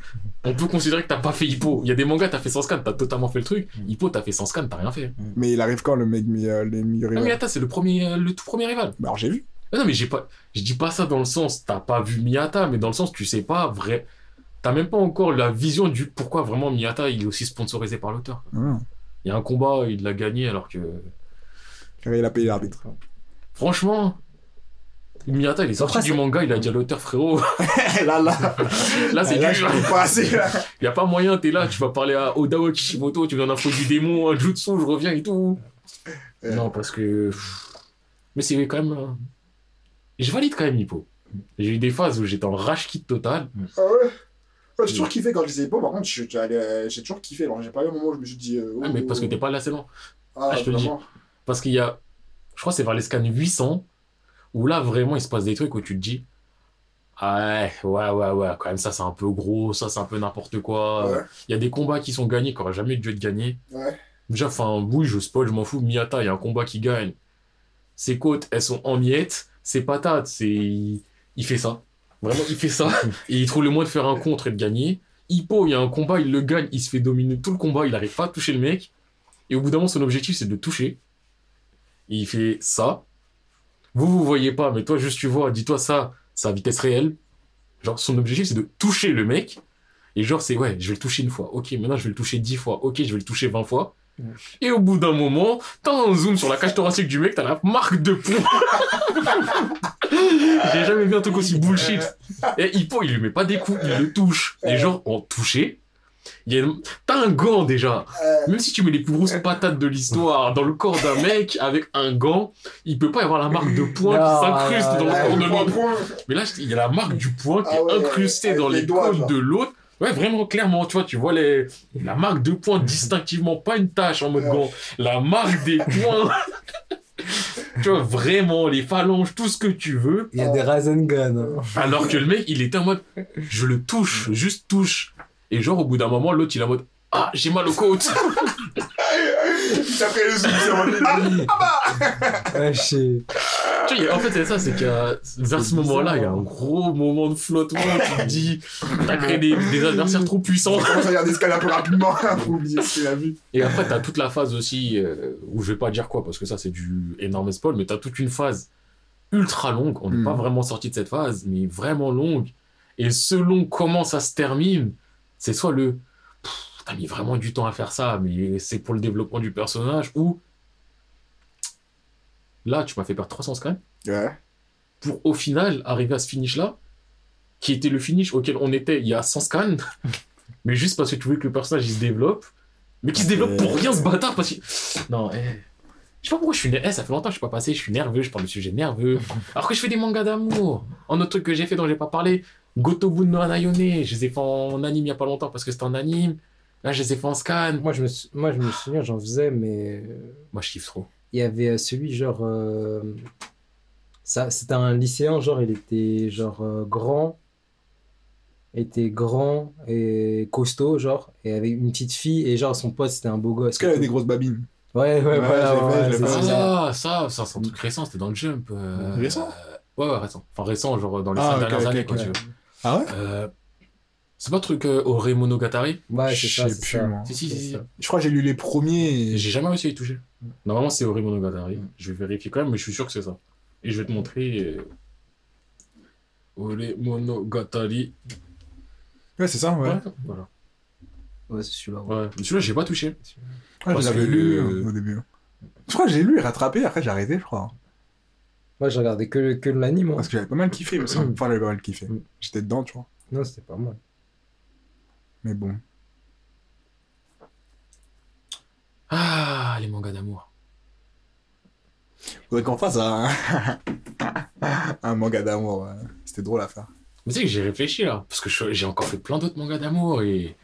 on peut considérer que t'as pas fait hippo. Il y a des mangas, t'as fait 100 scans, t'as totalement fait le truc. Hippo, t'as fait 100 scans, t'as rien fait. Mais il arrive quand le mec, mi- euh, les Miyata, c'est le premier, euh, le tout premier rival. Bah, alors j'ai vu. Ah non, mais j'ai pas, je dis pas ça dans le sens, t'as pas vu Miyata, mais dans le sens, tu sais pas vrai, t'as même pas encore la vision du pourquoi vraiment Miyata, il est aussi sponsorisé par l'auteur. Ah. Il y a un combat, il l'a gagné, alors que, il a payé l'arbitre. franchement, Miyata, il est sorti Après, du manga, il a dit à l'auteur, frérot, là, là. là, c'est là, dur. je peux pas assez, là. Y a pas moyen, t'es là, tu vas parler à Odawa Kishimoto, tu viens d'un du démon, un jutsu, je reviens et tout. Non, parce que. Mais c'est quand même. Je valide quand même Hippo. J'ai eu des phases où j'étais en rage kit total. Ah ouais Ouais, J'ai toujours kiffé quand je ai pas, par contre, euh, j'ai toujours kiffé. Alors, j'ai pas eu un moment où je me suis dit. euh, Ouais, mais parce que t'es pas là assez lent. Ah, Ah, je te le dis. vraiment. Parce qu'il y a. Je crois que c'est vers les scans 800 où là vraiment il se passe des trucs où tu te dis. Ah ouais, ouais, ouais, ouais, quand même ça c'est un peu gros, ça c'est un peu n'importe quoi. Ouais. Il y a des combats qui sont gagnés qui auraient jamais dû être gagnés. Ouais. Déjà, enfin, oui, je spoil, je m'en fous. Miyata, il y a un combat qui gagne. ses côtes, elles sont en miettes, ses patates, c'est. Il fait ça. Vraiment, il fait ça. Et il trouve le moyen de faire un contre et de gagner. Hippo, il y a un combat, il le gagne, il se fait dominer tout le combat, il arrive pas à toucher le mec. Et au bout d'un moment, son objectif, c'est de le toucher. Et il fait ça. Vous, vous voyez pas, mais toi, juste tu vois, dis-toi ça, sa vitesse réelle. Genre, son objectif, c'est de toucher le mec. Et genre, c'est ouais, je vais le toucher une fois. Ok, maintenant, je vais le toucher 10 fois. Ok, je vais le toucher 20 fois. Et au bout d'un moment, t'as un zoom sur la cage thoracique du mec, t'as la marque de poing. J'ai jamais vu un truc aussi bullshit. Et Hippo, il lui met pas des coups, il le touche. Il y a une- t'as un gant déjà. Euh, Même si tu mets les plus grosses patates de l'histoire dans le corps d'un mec avec un gant, il peut pas y avoir la marque de poing Non, qui s'incruste dans le corps de l'autre. Mais là, il y a la marque du poing qui Ah ouais, est incrustée avec dans les les, doigts, côtes genre. de l'autre. Ouais, vraiment, clairement, tu vois, tu vois les, la marque de poing distinctivement, pas une tache en mode gant, la marque des poings. tu vois, vraiment, les phalanges, tout ce que tu veux. Il y a des Rasengan. Hein. Alors que le mec, il était en mode, je le touche, juste touche. Et genre, au bout d'un moment, l'autre, il est en mode, ah, j'ai mal aux côtes. Puis après le zoom, c'est en mode, ah, Ouais, je sais. Tu vois, en fait, c'est ça, c'est y a, vers ce moment-là, il y a un gros moment de flottement. Tu te dis, t'as créé des, des adversaires trop puissants. on commence à regarder ce un peu rapidement pour oublier ce qu'il a vu. Et après, t'as toute la phase aussi, euh, où je vais pas dire quoi, parce que ça, c'est du énorme spoil, mais t'as toute une phase ultra longue. On n'est Mm. pas vraiment sorti de cette phase, mais vraiment longue. Et selon comment ça se termine, c'est soit le. T'as mis vraiment du temps à faire ça, mais c'est pour le développement du personnage, ou. Là, tu m'as fait perdre 300 scans Ouais. pour au final arriver à ce finish là qui était le finish auquel on était il y a 100 scans mais juste parce que tu veux que le personnage il se développe mais qui se développe pour rien ce bâtard parce que non eh. je sais pas pourquoi je suis né- eh, ça fait longtemps que je suis pas passé je suis nerveux je parle de sujet nerveux alors que je fais des mangas d'amour un autre truc que j'ai fait dont j'ai pas parlé Gotobun no Anayone je les ai fait en anime il y a pas longtemps parce que c'était en anime là je les ai fait en scan Moi, je me, sou- moi, je me souviens, j'en faisais, mais euh, moi je kiffe trop il y avait euh, celui genre. euh, Ça, c'était un lycéen, genre, il était genre euh, grand. était grand et costaud, genre, et avec une petite fille, et genre son pote c'était un beau gosse. Est-ce qu'elle a des grosses babines? Ouais, ouais, Ouais, voilà, fait, ouais, ça. Ah, ça, ça, c'est un truc récent, c'était dans le Jump. euh, Récent? euh, Ouais, ouais, récent. Enfin, récent, genre dans les Ah, cinq dernières années, quoi, tu veux. Ah ouais? Euh, c'est pas un truc euh, Ore Monogatari Ouais, c'est Je ça, sais c'est plus, ça. Si, si, si. ça. Je crois que j'ai lu les premiers. et- J'ai jamais réussi à y toucher. Normalement, c'est Ore Monogatari. Mm. Je vais vérifier quand même, mais je suis sûr que c'est ça. Et je vais te montrer. euh, Ore Monogatari. Ouais, c'est ça, ouais. Ouais, voilà. Ouais, c'est celui-là. ouais. Celui-là, j'ai pas touché. Ouais, je Parce l'avais lu euh, au début. Je crois que j'ai lu et rattrapé, après j'ai arrêté, je crois. Moi, j'ai regardé que, l'anime. hein. Parce que j'avais pas mal kiffé, mais ça. Enfin, j'avais pas mal kiffé. Mm. J'étais dedans, tu vois. Non, c'était pas mal. Mais bon. Ah, les mangas d'amour. Faudrait qu'on fasse un, un manga d'amour. C'était drôle à faire. Mais tu sais que j'ai réfléchi là, parce que j'ai encore fait plein d'autres mangas d'amour et.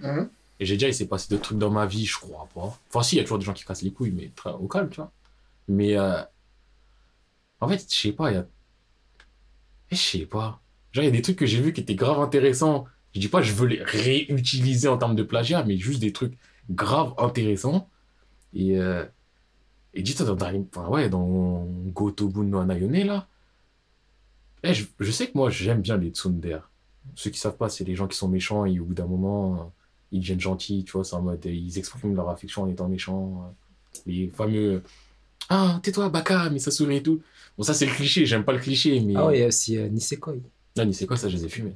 Et j'ai déjà, il s'est passé d'autres trucs dans ma vie, je crois pas. Enfin, si, il y a toujours des gens qui cassent les couilles, mais très au calme, tu vois. Mais, euh, en fait, je sais pas, il y a. Je sais pas. Genre, il y a des trucs que j'ai vus qui étaient grave intéressants. Je dis pas, je veux les réutiliser en termes de plagiat, mais juste des trucs grave intéressants. Et, euh, et dis-toi, dans, dans, enfin, ouais, dans Gotobun no Anayone, là. Eh, je, je sais que moi, j'aime bien les tsundere. Ceux qui savent pas, c'est les gens qui sont méchants et au bout d'un moment, ils deviennent gentils, tu vois, c'est en mode, ils expriment leur affection en étant méchants. Les fameux, ah, tais-toi, Baka, mais ça sourit et tout. Bon, ça, c'est le cliché, j'aime pas le cliché, mais. Ah ouais, il y a aussi euh, Nisekoi. Ah, quoi ça, je les ai fumés.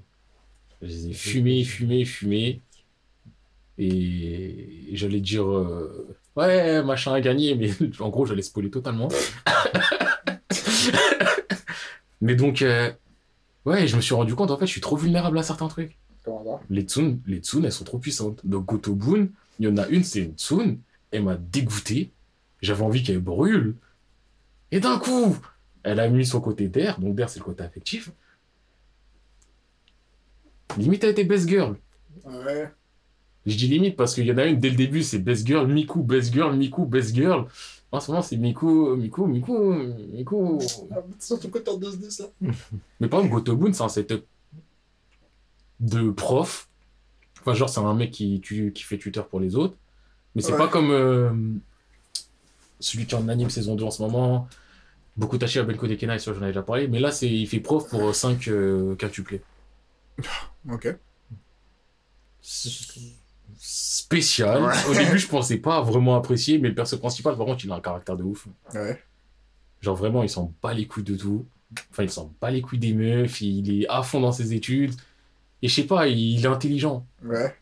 Je les ai fumés, fumés, fumés. Et, et j'allais dire, euh, ouais, machin a gagné, mais en gros, j'allais spoiler totalement. mais donc, euh, ouais, je me suis rendu compte, en fait, je suis trop vulnérable à certains trucs. Les Tsun, les Tsun, elles sont trop puissantes. Donc, Gotobun, il y en a une, c'est une Tsun, elle m'a dégoûté. J'avais envie qu'elle brûle. Et d'un coup, elle a mis son côté d'air, donc d'air, c'est le côté affectif. Limite, elle était best girl. Ouais. Je dis limite parce qu'il y en a une dès le début, c'est best girl, Miku, best girl, Miku, best girl. En ce moment, c'est Miku, Miku, Miku, Miku. Surtout quand t'en doses de ça. Mais par exemple, Gotobun, c'est un setup de prof. Enfin, genre, c'est un mec qui, tu- qui fait tuteur pour les autres. Mais c'est Ouais. pas comme euh, celui qui en anime saison 2 en ce moment. Bokutashi Abenko Dekena, ça j'en avais déjà parlé, mais là c'est il fait prof pour 5 euh, quintuplés. Ok. Spécial. Ouais. Au début je pensais pas vraiment apprécier, mais le perso principal par contre il a un caractère de ouf. Ouais. Genre vraiment il s'en bat les couilles de tout. Enfin il s'en bat les couilles des meufs, il est à fond dans ses études. Et je sais pas, il est intelligent. Ouais.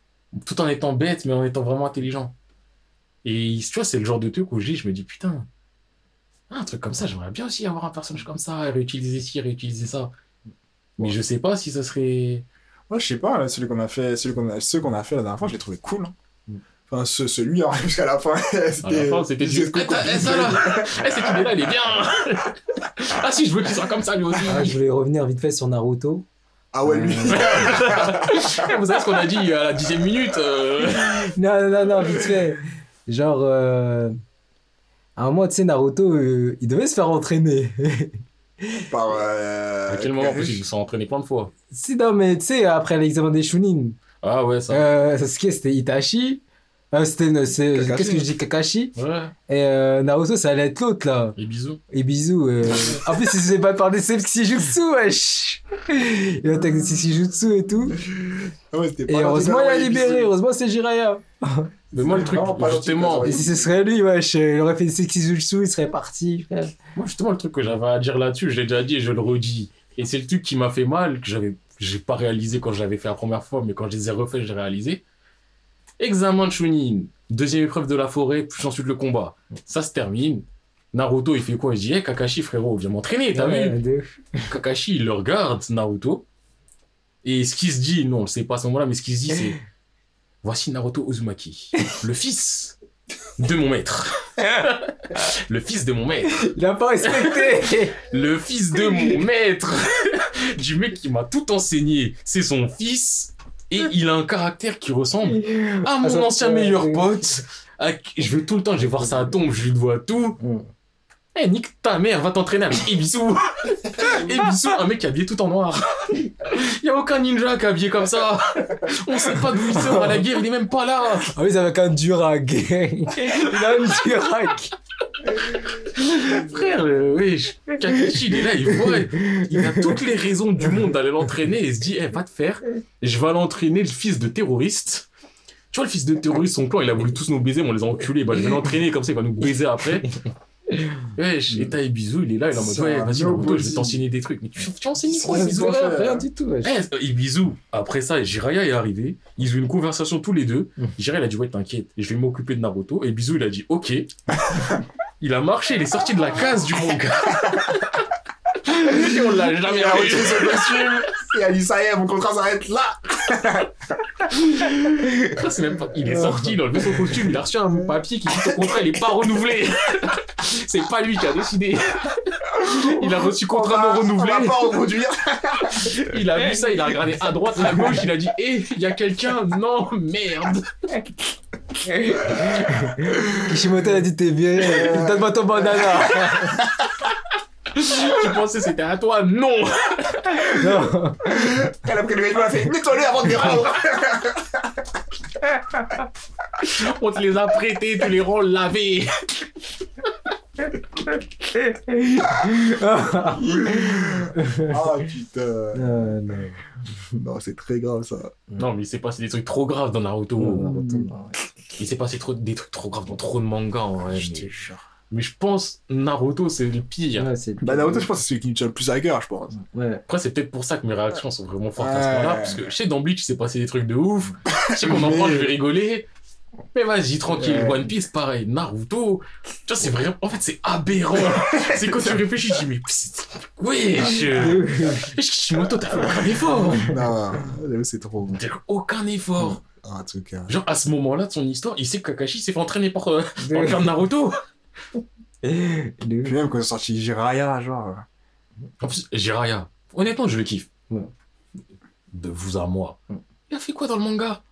tout en étant bête, mais en étant vraiment intelligent. Et tu vois, c'est le genre de truc où je je me dis, putain, un truc comme ça, j'aimerais bien aussi avoir un personnage comme ça, réutiliser ci, réutiliser ça. Mais je sais pas si ça serait. Moi, je sais pas, là, celui qu'on a fait, celui qu'on a, ceux qu'on a fait la dernière fois, je l'ai trouvé cool. hein. Mm. Enfin, ce, celui, hein, jusqu'à la fin, c'était du. c'était Eh, t'as- eh, ça, là cette idée-là, elle est bien Ah si, je veux qu'il soit comme ça lui aussi Ah, je voulais revenir vite fait sur Naruto. Ah ouais, lui. Eh, Vous savez ce qu'on a dit à la dixième minute euh, Non, non, non, vite fait. Genre, euh, à un moment, tu sais, Naruto, euh, il devait se faire entraîner. Par. Euh, À quel moment Parce qu'ils sont entraînés plein de fois? si, non, mais tu sais, après l'examen des Chunin, Ah ouais, ça. euh, Sasuke, c'était Itachi. Euh, c'était, qu'est-ce que je dis, Kakashi? Ouais. Et euh, Naruto, ça allait être l'autre, là. Et bisous. Et bisous. Euh... en plus, il se fait battre par des Jutsu, wesh. Il attaque des et tout. Ah ouais, c'était Et pas heureusement, il a libéré. heureusement Heureusement, c'est Jiraiya. Mais moi, le truc, justement, Et si ce serait lui, wesh, il aurait fait des sexy Jutsu, il serait parti, frère. Moi, justement, le truc que j'avais à dire là-dessus, je l'ai déjà dit et je le redis. Et c'est le truc qui m'a fait mal, que j'avais, j'ai pas réalisé quand je l'avais fait la première fois, mais quand je les ai refaits, j'ai réalisé. Examen de Chunin, deuxième épreuve de la forêt, puis ensuite le combat. Ça se termine. Naruto, il fait quoi? Il dit, hey, Kakashi, frérot, viens m'entraîner, t'as Ouais, vu? de. Kakashi, il le regarde, Naruto. Et ce qui se dit, non, on le sait pas à ce moment-là, mais ce qui se dit, c'est Voici Naruto Uzumaki, le fils de mon maître. le fils de mon maître. Il a pas respecté. Le fils de mon maître. du mec qui m'a tout enseigné. C'est son fils. Et il a un caractère qui ressemble à mon Ah, ancien meilleur pote. à qui- Je veux tout le temps, je vais voir sa tombe, je lui dois tout. Mm. Eh, nique ta mère, va t'entraîner avec Ebisu. Ebisu, un mec habillé tout en noir. Y a aucun ninja qui est habillé comme ça. On sait pas d'où il sort à la guerre, il est même pas là. Ah oui, c'est avec un Durag. il a un Durag. Frère, euh, wesh, Kakashi, il est là, il voit, il a toutes les raisons du monde d'aller l'entraîner et il se dit, eh, va te faire, je vais l'entraîner, le fils de terroriste. Tu vois, le fils de terroriste, son clan, il a voulu tous nous baiser, mais on les a enculés, bah, je vais l'entraîner, comme ça, il va nous baiser après. Wesh, et t'as Ibizu, il est là, il est en mode, ouais, vas-y, Naruto, je vais t'enseigner des trucs. Mais tu, tu enseignes quoi, Ibizu c'est Rien, du tout, wesh. eh, Ibizu, après ça, Jiraya est arrivé, ils ont eu une conversation tous les deux. Mm. Jiraya, il a dit, ouais, t'inquiète, je vais m'occuper de Naruto. Et Ibizu, il a dit, ok. il a marché, il est sorti de la case du manga. Et on l'a jamais Il a revu. retiré son costume. Il a dit, ça y est, mon contrat s'arrête là. C'est même pas- Il est sorti, il a enlevé son costume, il a reçu un papier qui dit ton contrat, il est pas renouvelé. C'est pas lui qui a décidé. Il a reçu contrat non On va renouvelé. pas reproduire. Il a vu ça, il a regardé à droite, à gauche, il a dit, eh, il y a quelqu'un, non, merde. Kishimoto a dit t'es viré, euh, donne-moi ton bandana. Tu pensais que c'était à toi, non. non. Elle a pris le vêtement, elle a fait, nettoie-le avant de les rendre. On te les a prêtés, tu les rends lavés. Ah putain. non, non. Non, c'est très grave ça. Non, mais il s'est passé des trucs trop graves dans Naruto. Naruto, non. Il s'est passé trop, des trucs trop graves dans trop de mangas, en vrai. Je te Mais, jure. Mais je pense Naruto, c'est le pire. Ouais, c'est- Bah Naruto, je pense que c'est celui qui nous tient le plus à cœur, je pense. Ouais. Après, c'est peut-être pour ça que mes réactions sont vraiment fortes à ce moment-là. Parce que je sais, dans Bleach, il s'est passé des trucs de ouf. Je sais qu'on en parle, je vais rigoler. Mais vas-y, tranquille. Ouais. One Piece, pareil. Naruto. Tu vois, c'est vraiment. En fait, c'est aberrant. c'est quand tu réfléchis, tu dis, mais. euh, wesh, Kishimoto, t'as fait aucun effort. Non, c'est trop. T'as fait aucun effort. Un truc. hein. Genre, à ce moment-là de son histoire, il sait que Kakashi s'est fait entraîner par, euh, par le père de Naruto. De- Puis même quand ils ont sorti Jiraya, genre. En plus, Jiraya, honnêtement, je le kiffe. Ouais. De vous à moi. Mm. Il a fait quoi dans le manga?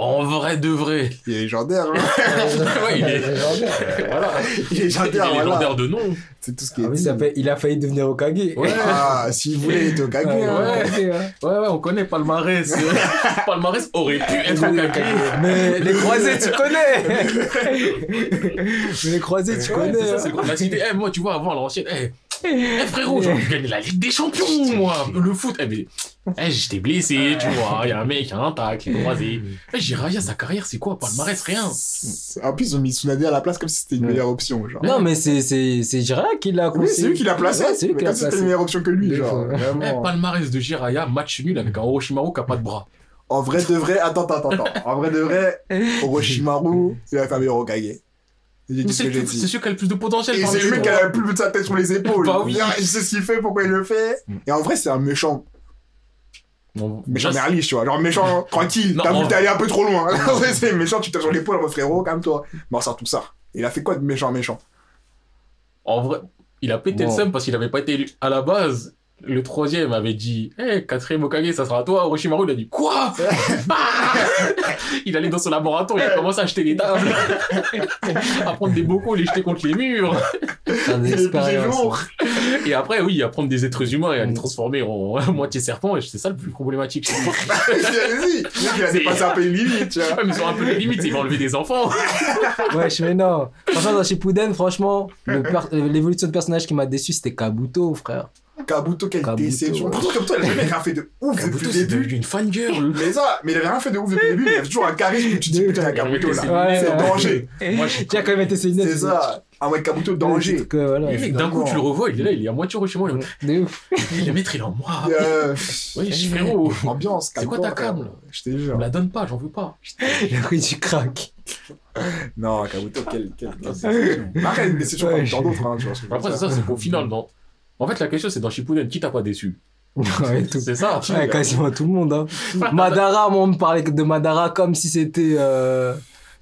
En vrai de vrai. Il est légendaire, hein. Ouais, il est- voilà. Il est Il est légendaire, voilà. légendaire de nom. C'est tout ce qui Ah est oui, dit. ça fait- il a failli devenir Okage. Ouais. Ah, s'il voulait, il était Ouais, hein. ouais. Okage, hein. Ouais, ouais, on connaît Palmarès. Palmarès aurait pu être en Kage. Mais les croisés, tu connais Mais les croisés, tu Ouais, connais c'est ça, hein. c'est le la cité. Eh, moi, tu vois, avant, l'ancienne, eh, eh, frérot, j'aurais pu gagner la Ligue des Champions, moi. Le foot, eh, mais, eh, j'étais blessé, tu vois. Il y a un mec, il y a un est croisé. Eh, Jiraya, sa carrière, c'est quoi? Palmarès, rien. En plus, ils ont mis Tsunade à la place comme si c'était une Ouais. meilleure option, genre. Non, mais c'est c'est c'est Jiraya qui l'a Oui, c'est lui qui l'a placé. Ouais, c'est lui mais qui comme l'a si c'était une meilleure option que lui, De genre. Eh, palmarès de Jiraya, match nul avec un Orochimaru qui a pas de bras. En vrai de vrai, attends, attends, attends. En vrai de vrai, Orochimaru. J'ai C'est que j'ai le- c'est celui qui a le plus de potentiel. Et c'est mec qui a le plus de sa tête sur les épaules. Bah oui. Il sait ce qu'il fait, pourquoi il le fait. Et en vrai, c'est un méchant, Non, méchant merliche, tu vois. Genre méchant, tranquille. T'as vu, t'es allé un peu trop loin. c'est méchant, tu tapes sur l'épaule, mon frérot, calme-toi. Mais on sort tout ça. Il a fait quoi de méchant, méchant? En vrai, il a pété Bon. le seum parce qu'il avait pas été élu. À la base, le troisième avait dit Eh, quatrième Okage, ça sera toi. Orochimaru, il a dit Quoi? Ah Il allait dans son laboratoire, il a commencé à acheter les tables, à prendre des bocaux, les jeter contre les murs. C'est plus expérience. lourd. Et après, oui, à prendre des êtres humains et à les Mm. transformer en moitié serpent. Et c'est ça le plus problématique. Vas-y. A dépassé un peu les limites, tu vois. Ouais, mais ils ont un peu les limites, ils vont enlever des enfants. Ouais, je mais non. Franchement, dans Shippuden, franchement, le per- l'évolution de personnage qui m'a déçu, c'était Kabuto, frère. Kabuto, quelle Kabuto, déception. ouais. Pourtant, Kabuto, il a jamais rien fait de ouf depuis Kabuto, le c'est début. devenu une fangirl. Mais ça, mais il avait rien fait de ouf depuis le début, mais il avait toujours un charisme où tu dis putain, il y a Kabuto C'est- là. Ouais, C'est ouais. danger. Moi, je as quand même été ses lunettes. C'est ça. Ah ouais, Kabuto, danger. Que, voilà. Le mec, d'un coup, tu le revois, il est là, il est à moitié est De ouf. Le maître, il est en moi. Euh, Oui, frérot. Ambiance, C'est quoi ta cam, là Je te jure. me la donne pas, j'en veux pas. Il a pris du crack. Non, Kabuto, quelle, déception. Après, une déception comme je- tant d'autres, hein, tu vois. je Après, c'est ça, c'est qu'au final, non. En fait, la question, c'est dans Shippuden, qui t'a pas déçu? Ouais, tout. C'est ça. Ouais, quasiment tout le monde. Hein. Madara, moi, on me parlait de Madara comme si c'était. Euh,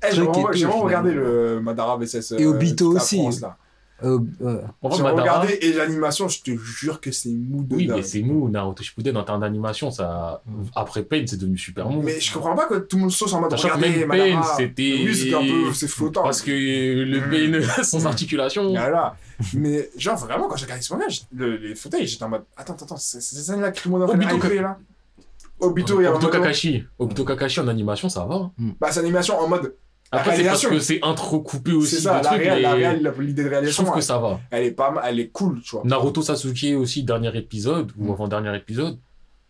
Eh, J'ai vraiment, regardé le Madara VSS. Et Obito la aussi. France, là. Euh, euh, En fait, J'ai regardé et l'animation, je te jure que c'est mou de Oui, dingue. mais c'est mou, Naruto Shippuden, en termes d'animation, ça. Après Pain, c'est devenu super mou. Mais je comprends pas que tout le monde sauce en mode Sachant regardez même Pain, c'était. Oui, c'était un peu, c'est flottant. Parce que le Pain, sans articulation. Voilà. Mais genre vraiment quand j'ai regardé ce manga, le, les fauteuils, j'étais en mode attends attends attends, c'est ça là que tout le monde a fait Obito hyper, là. Obito Obito. Kakashi. Obito Kakashi en animation, ça va. Bah c'est animation en mode Après, c'est parce que c'est entrecoupé aussi c'est ça de la mais l'idée de je réalisation. trouve que elle, ça va. elle est pas mal, elle est cool, tu vois. Naruto Sasuke aussi, dernier épisode, ou Mm. avant-dernier épisode,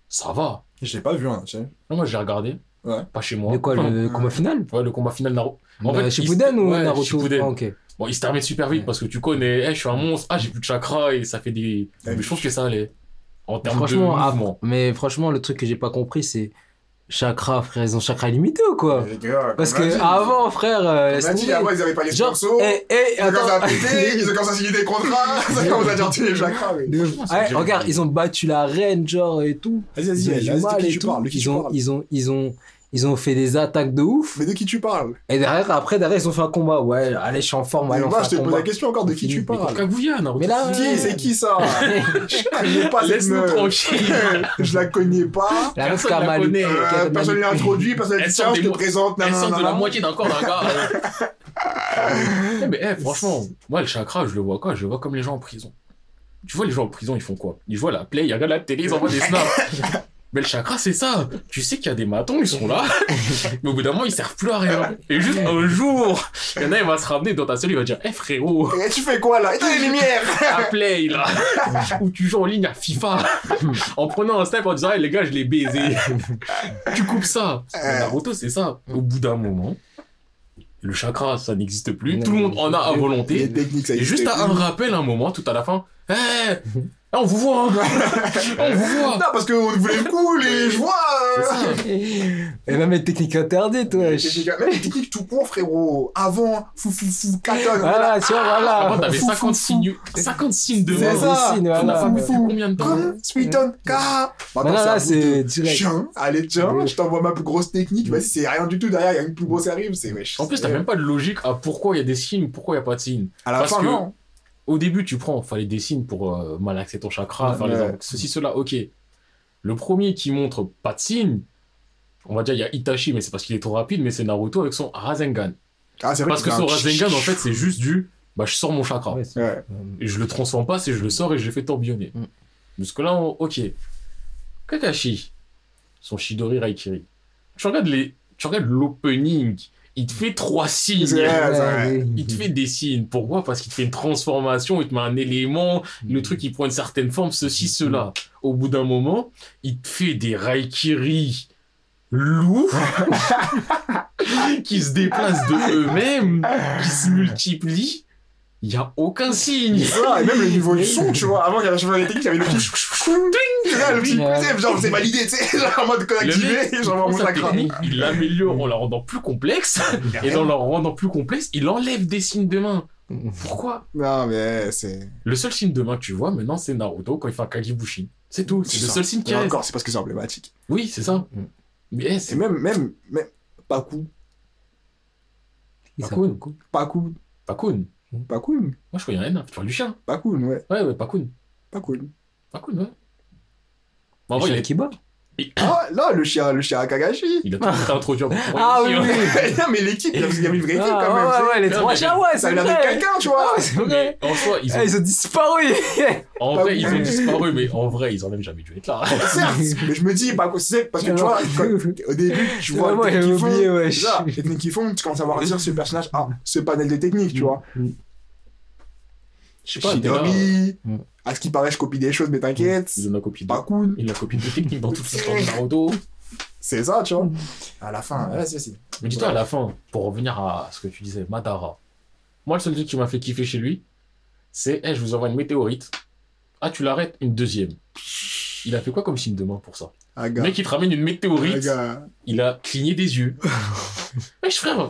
ça va. Je l'ai pas vu hein, tu sais. Non, Moi, j'ai regardé. Ouais. Pas chez moi. de quoi, le combat final? Ouais, le combat final Naruto. En Euh, fait, Shippuden il- ou ouais, Naruto? Shippuden. Ah, ok. Bon, il se termine super vite parce que tu connais, eh, je suis un monstre, ah, j'ai plus de chakra et ça fait des. Ouais. Mais je trouve que ça allait. En termes de Franchement, ah, mouvement. mais franchement, le truc que j'ai pas compris, c'est chakra, frère. Ils ont chakra limité ou quoi Mais les gars, Parce que dit, avant, frère. euh, dit avant ils avaient pas les Genre, sponsors. eh, eh, Ils ont commencé à attends. péter, ils ont commencé à signer des contrats, ça commence à dire tous les chakras. mais- De Ouais, regarde, ils ont battu la reine, genre, et tout. Vas-y, Ils ont vas-y, vas-y, tu Ils tu ont, ils ont, ils ont, ils ont fait des attaques de ouf. Mais de qui tu parles? Et derrière, après, derrière, ils ont fait un combat. Ouais, allez, je suis en forme, allez, on Moi, fait je pose combat. la question encore de qui tu parles? Kaguya, Naruto. Mais là, Qui ouais. C'est qui ça? Je connais pas cette Laisse-nous meuf. tranquille. Je la connais pas. La meuf Personne la. Euh, Kamalu. personne ne l'a introduit, personne Elle dit sort tiens, des je te mots- présente. Elle sort de la moitié d'un corps d'un gars. Eh, mais eh, franchement, moi, le chakra, je le vois quoi? Je le vois comme les gens en prison. Tu vois, les gens en prison, ils font quoi? Ils jouent à la play, ils regardent la télé, ils envoient des snaps. Mais le chakra, c'est ça. Tu sais qu'il y a des matons, ils sont là. mais au bout d'un moment, ils servent plus à rien. Et juste un jour, il y en a, il va se ramener dans ta cellule, il va dire Eh frérot, Et tu fais quoi là? Éteins les lumières à play là Ou tu joues en ligne à FIFA en prenant un snap en disant Eh les gars, je l'ai baisé. tu coupes ça. Mais Naruto, c'est ça. Au bout d'un moment, le chakra, ça n'existe plus. Tout le monde en a à volonté. Et juste à un rappel, un moment, tout à la fin. Eh, eh, on vous voit, hein. on vous voit. Non, parce qu'on voulait le coup, les je vois. Euh. Et même les techniques interdites, wesh. techniques- Même les techniques tout court, frérot. Avant, fou fou fou, catonne. Voilà, tu vois, voilà. Avant, t'avais Fou, fou, 50 fou. signes, 50 signes de C'est ça. Signes, On voilà. fait Fou, fou. combien de temps Sweeton, K. Maintenant, là, c'est direct. Tiens, allez, tiens, je t'envoie ma plus grosse technique. Vas-y, c'est rien du tout derrière, il y a une plus grosse qui arrive. C'est wesh. En plus, t'as même pas de logique à pourquoi il y a des signes, pourquoi il y a pas de signes. À la fin, que- non. Au début, tu prends, fallait des signes pour euh, malaxer ton chakra, Ouais. faire les ceci, cela, ok. Le premier qui montre pas de signes, on va dire, il y a Itachi, mais c'est parce qu'il est trop rapide, mais c'est Naruto avec son Rasengan. Ah, c'est vrai Parce que son Rasengan, en fait, c'est juste du, bah, je sors mon chakra. Ouais, c'est- Ouais. Et je le transforme pas, c'est je le sors et je le fais tourbillonner. Mm. Jusque là, on- ok. Kakashi, son Shidori Raikiri. Tu regardes les, tu regardes l'opening, il te fait trois signes. Ouais. Il te fait des signes. Pourquoi? Parce qu'il te fait une transformation, il te met un élément, le truc il prend une certaine forme, ceci, cela. Au bout d'un moment, il te fait des Raikiri lourds qui se déplacent de eux-mêmes, qui se multiplient. Il n'y a aucun signe. Ça, et même le niveau du son, tu vois. Avant, il y avait les techniques, il y avait le petit vois, le petit genre, c'est validé, tu sais, genre en mode il genre sa chakra. technique, il l'améliore en la rendant plus complexe, et dans la rendant plus complexe, il enlève des signes de main. Pourquoi Non, mais c'est. Le seul signe de main que tu vois maintenant, c'est Naruto quand il fait un Kagebushin. C'est tout, c'est le seul signe qui Et reste. encore, c'est parce que c'est emblématique. Oui, c'est ça. Mm. Mais eh, c'est même, même, même, Paku. Pakun. Paku Pakun. Pakun. Pakun. Moi, je crois qu'il y en a un, tu parles du chien. Pakun, ouais. Ouais, ouais, Pakun. Pakun. Pakun, ouais. Bah, en vrai, il, est- qui bat Ah, là, le chien, le chien à Kagashi. il a tout été introduit en Ah oui, oui. non, mais l'équipe, il y avait il y avait une vraie équipe Ah, quand même. ouais, ouais, les trois chiens, ouais, Ça avait quelqu'un, tu vois. Ah, c'est vrai. En soi, ils ont, Ah, ils ont disparu. en vrai, ils ont disparu, mais en vrai, ils ont même jamais dû être là. Certes, mais je me dis, Paku, c'est parce que tu vois, quand- au début, tu vois moi, les techniques j'avais qu'ils oublié, font. ouais. c'est ça, Les techniques qu'ils font, tu commences à voir dire ce personnage, ah, ce panel de techniques, tu vois. Je sais pas, Shidori, Mm. À ce qui paraît, je copie des choses, mais t'inquiète. il en a copié deux. Pakun, Il a copié deux techniques dans toute l'histoire de Naruto. c'est ça, tu vois. À la fin, ouais, c'est. Mais dis-toi, à la fin, pour revenir à ce que tu disais, Madara. Moi, le seul truc qui m'a fait kiffer chez lui, c'est, Eh, je vous envoie une météorite. Ah, tu l'arrêtes, une deuxième. Il a fait quoi comme signe de main pour ça? Ah, Le mec, il te ramène une météorite, il a cligné des yeux. Wesh, frère,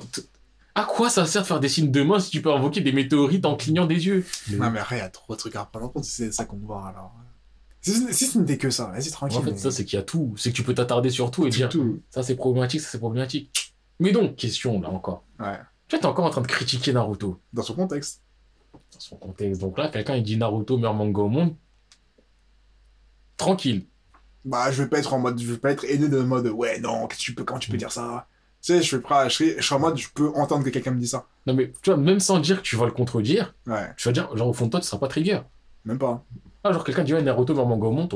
à quoi ça sert de faire des signes de main si tu peux invoquer des météorites en clignant des yeux? Non, mais après, il y a trop de trucs à prendre en compte, c'est ça qu'on voit alors. Si, ce- si ce n'était que ça, vas-y, tranquille. En fait, mais- ça, c'est qu'il y a tout. C'est que tu peux t'attarder sur tout et dire, tout. ça, c'est problématique, ça, c'est problématique. Mais donc, question, là, encore. Ouais, Tu vois, t'es encore en train de critiquer Naruto. dans son contexte. dans son contexte. Donc là, quelqu'un il dit Naruto meilleur manga au monde. Tranquille. Bah, je vais pas être en mode, je vais pas être aidé de mode, ouais, non, tu peux, comment tu peux dire ça? Sais, je suis prêt, à- je je en mode, je peux entendre que quelqu'un me dit ça. Non mais tu vois, même sans dire que tu vas le contredire, Ouais, tu vas dire, genre au fond de toi, tu seras pas trigger. même pas. Ah, genre quelqu'un dit ouais, Naruto meilleur manga au monde,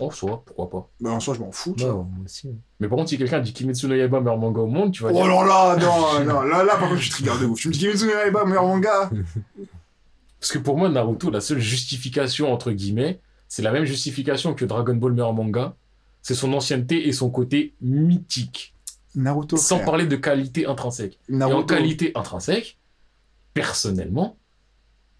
oh, soit, pourquoi pas. Bah, en soi, je m'en fous. tu vois. moi aussi. Mais par contre, si quelqu'un dit Kimetsu no Yaiba meilleur manga au monde, tu vas Oh dire. là là, non, non, là, là, par contre, je suis trigger de ouf. Tu me dis Kimetsu no Yaiba, meilleur manga Parce que pour moi, Naruto, la seule justification, entre guillemets, c'est la même justification que Dragon Ball meilleur manga. C'est son ancienneté et son côté mythique. Naruto, Sans frère. parler de qualité intrinsèque. Et en qualité intrinsèque, personnellement,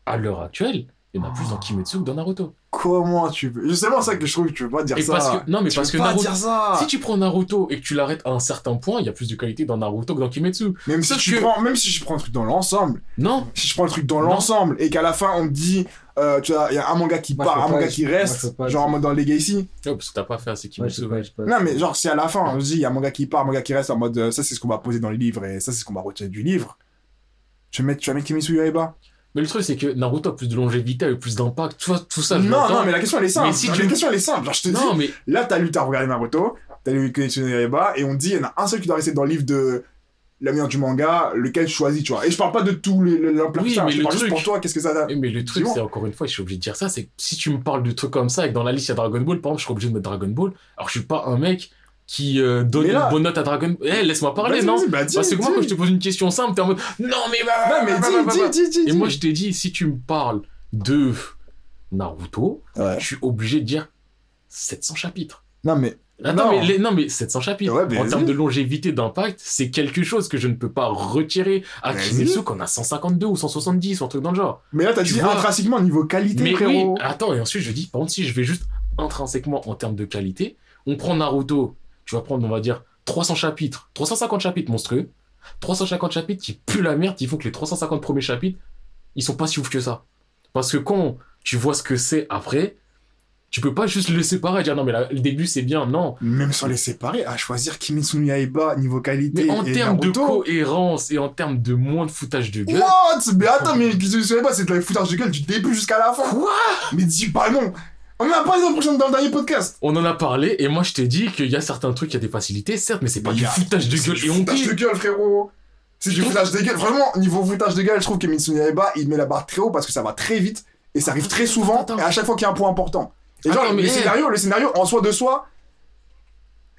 à l'heure actuelle, il y en a plus dans Kimetsu que dans Naruto. Comment tu peux? Justement, c'est ça que je trouve que tu peux pas dire Et ça. parce que, non, mais Tu parce que pas Naruto, dire ça. si tu prends Naruto et que tu l'arrêtes à un certain point, il y a plus de qualité dans Naruto que dans Kimetsu. Même si, tu que- prends, même si je prends un truc dans l'ensemble, Non, si je prends le truc dans l'ensemble et qu'à la fin on me dit, euh, tu vois, il y a un manga qui Moi, je part, un pas, manga je- qui moi, reste, genre en mode dans Legacy. Non, parce que t'as pas fait assez Ouais, Kimetsu. sais pas, ouais. je sais pas. Non, mais genre, si à la fin on se dit, il y a un manga qui part, un manga qui reste, en mode, euh, ça c'est ce qu'on va poser dans les livres et ça c'est ce qu'on va retirer du livre. Tu vas mettre, tu vas mettre Kimetsu Yaiba Mais le truc, c'est que Naruto a plus de longévité, a plus d'impact. Tu vois, tout ça, je Non, non, mais la question elle est simple. Mais si Non, tu- La question elle est simple. Genre, je te dis, Non, mais là t'as lu, t'as regardé Naruto, t'as lu no Yaiba et on dit, il y en a un seul qui doit rester dans le livre de l'avenir du manga, lequel tu choisis, tu vois. Et je parle pas de tout l'ampleur Oui, ça, mais je le parle juste truc- pour toi, qu'est-ce que ça Eh, Mais le truc, c'est encore une fois, je suis obligé de dire ça, c'est que si tu me parles de trucs comme ça et que dans la liste il y a Dragon Ball, par exemple, je serais obligé de mettre Dragon Ball. Alors je suis pas un mec qui euh, donne Mais là- une bonne note à Dragon Ball. Eh, laisse-moi parler, non bah, dis, Parce que moi, dis. quand je te pose une question simple, t'es en mode non, mais bah, Non, mais bah, dis, bah, dis, dis, Et moi, je t'ai dit, si tu me parles de Naruto, Ouais. je suis obligé de dire 700 chapitres. Non, mais. Attends, Non. mais, les- non, mais 700 chapitres. Ouais, mais en termes de longévité, d'impact, c'est quelque chose que je ne peux pas retirer à. Kimetsu qu'on a 152 ou 170 ou un truc dans le genre. Mais là, t'as dit vois. intrinsèquement niveau qualité, Mais oui, frérot. attends, et ensuite je dis, par contre, si je vais juste intrinsèquement en termes de qualité, on prend Naruto, tu vas prendre, on va dire, 300 chapitres, 350 chapitres monstrueux, 350 chapitres qui puent la merde, qui font que les 350 premiers chapitres, ils sont pas si ouf que ça. Parce que quand tu vois ce que c'est après, tu peux pas juste le séparer et dire non, mais le début c'est bien, non. Même sans les séparer, à choisir Kimetsu no Yaiba niveau qualité Mais en termes de cohérence et en termes de moins de foutage de gueule. What? Mais attends, mais Kimetsu no Yaiba, c'est de la foutage de gueule du début jusqu'à la fin. Quoi? Mais dis pas non. On en a parlé dans le, prochain- dans le dernier podcast. On en a parlé, et moi je t'ai dit qu'il y a certains trucs, il y a des facilités, certes, mais c'est pas Mais du a- foutage de C'est gueule du et on foutage de gueule, frérot. C'est du foutage de gueule. Vraiment, niveau foutage de gueule, je trouve que Mitsuno Yaiba, il met la barre très haut parce que ça va très vite et ça arrive très souvent Attends. et à chaque fois qu'il y a un point important. Et genre, Attends, mais le, scénario, le scénario en soi de soi,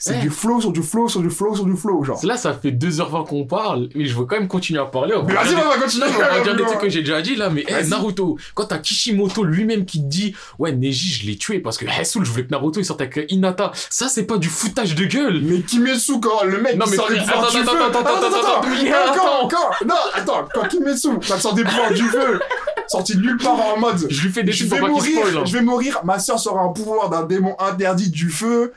c'est du flow sur du flow sur du flow sur du flow, genre. Là, ça fait 2h20 qu'on parle, mais je veux quand même continuer à parler. Mais vas-y, on va continuer. On va dire des trucs que j'ai déjà dit là, mais hey. Naruto, quand t'as Kishimoto lui-même qui te dit Ouais, Neji, je l'ai tué parce que Hesul, je voulais que Naruto il sorte avec Hinata, ça c'est pas du foutage de gueule. Mais Kimetsu, quand le mec Non, mais sort des attends, pouvoirs attends, du attends, feu. attends, attends, attends, Non, attends. quand, Kimetsu, ça sort des pouvoirs du feu, sorti de nulle part en mode. Je lui fais des Je vais mourir, hein. je vais mourir, ma soeur sera un pouvoir d'un démon interdit du feu.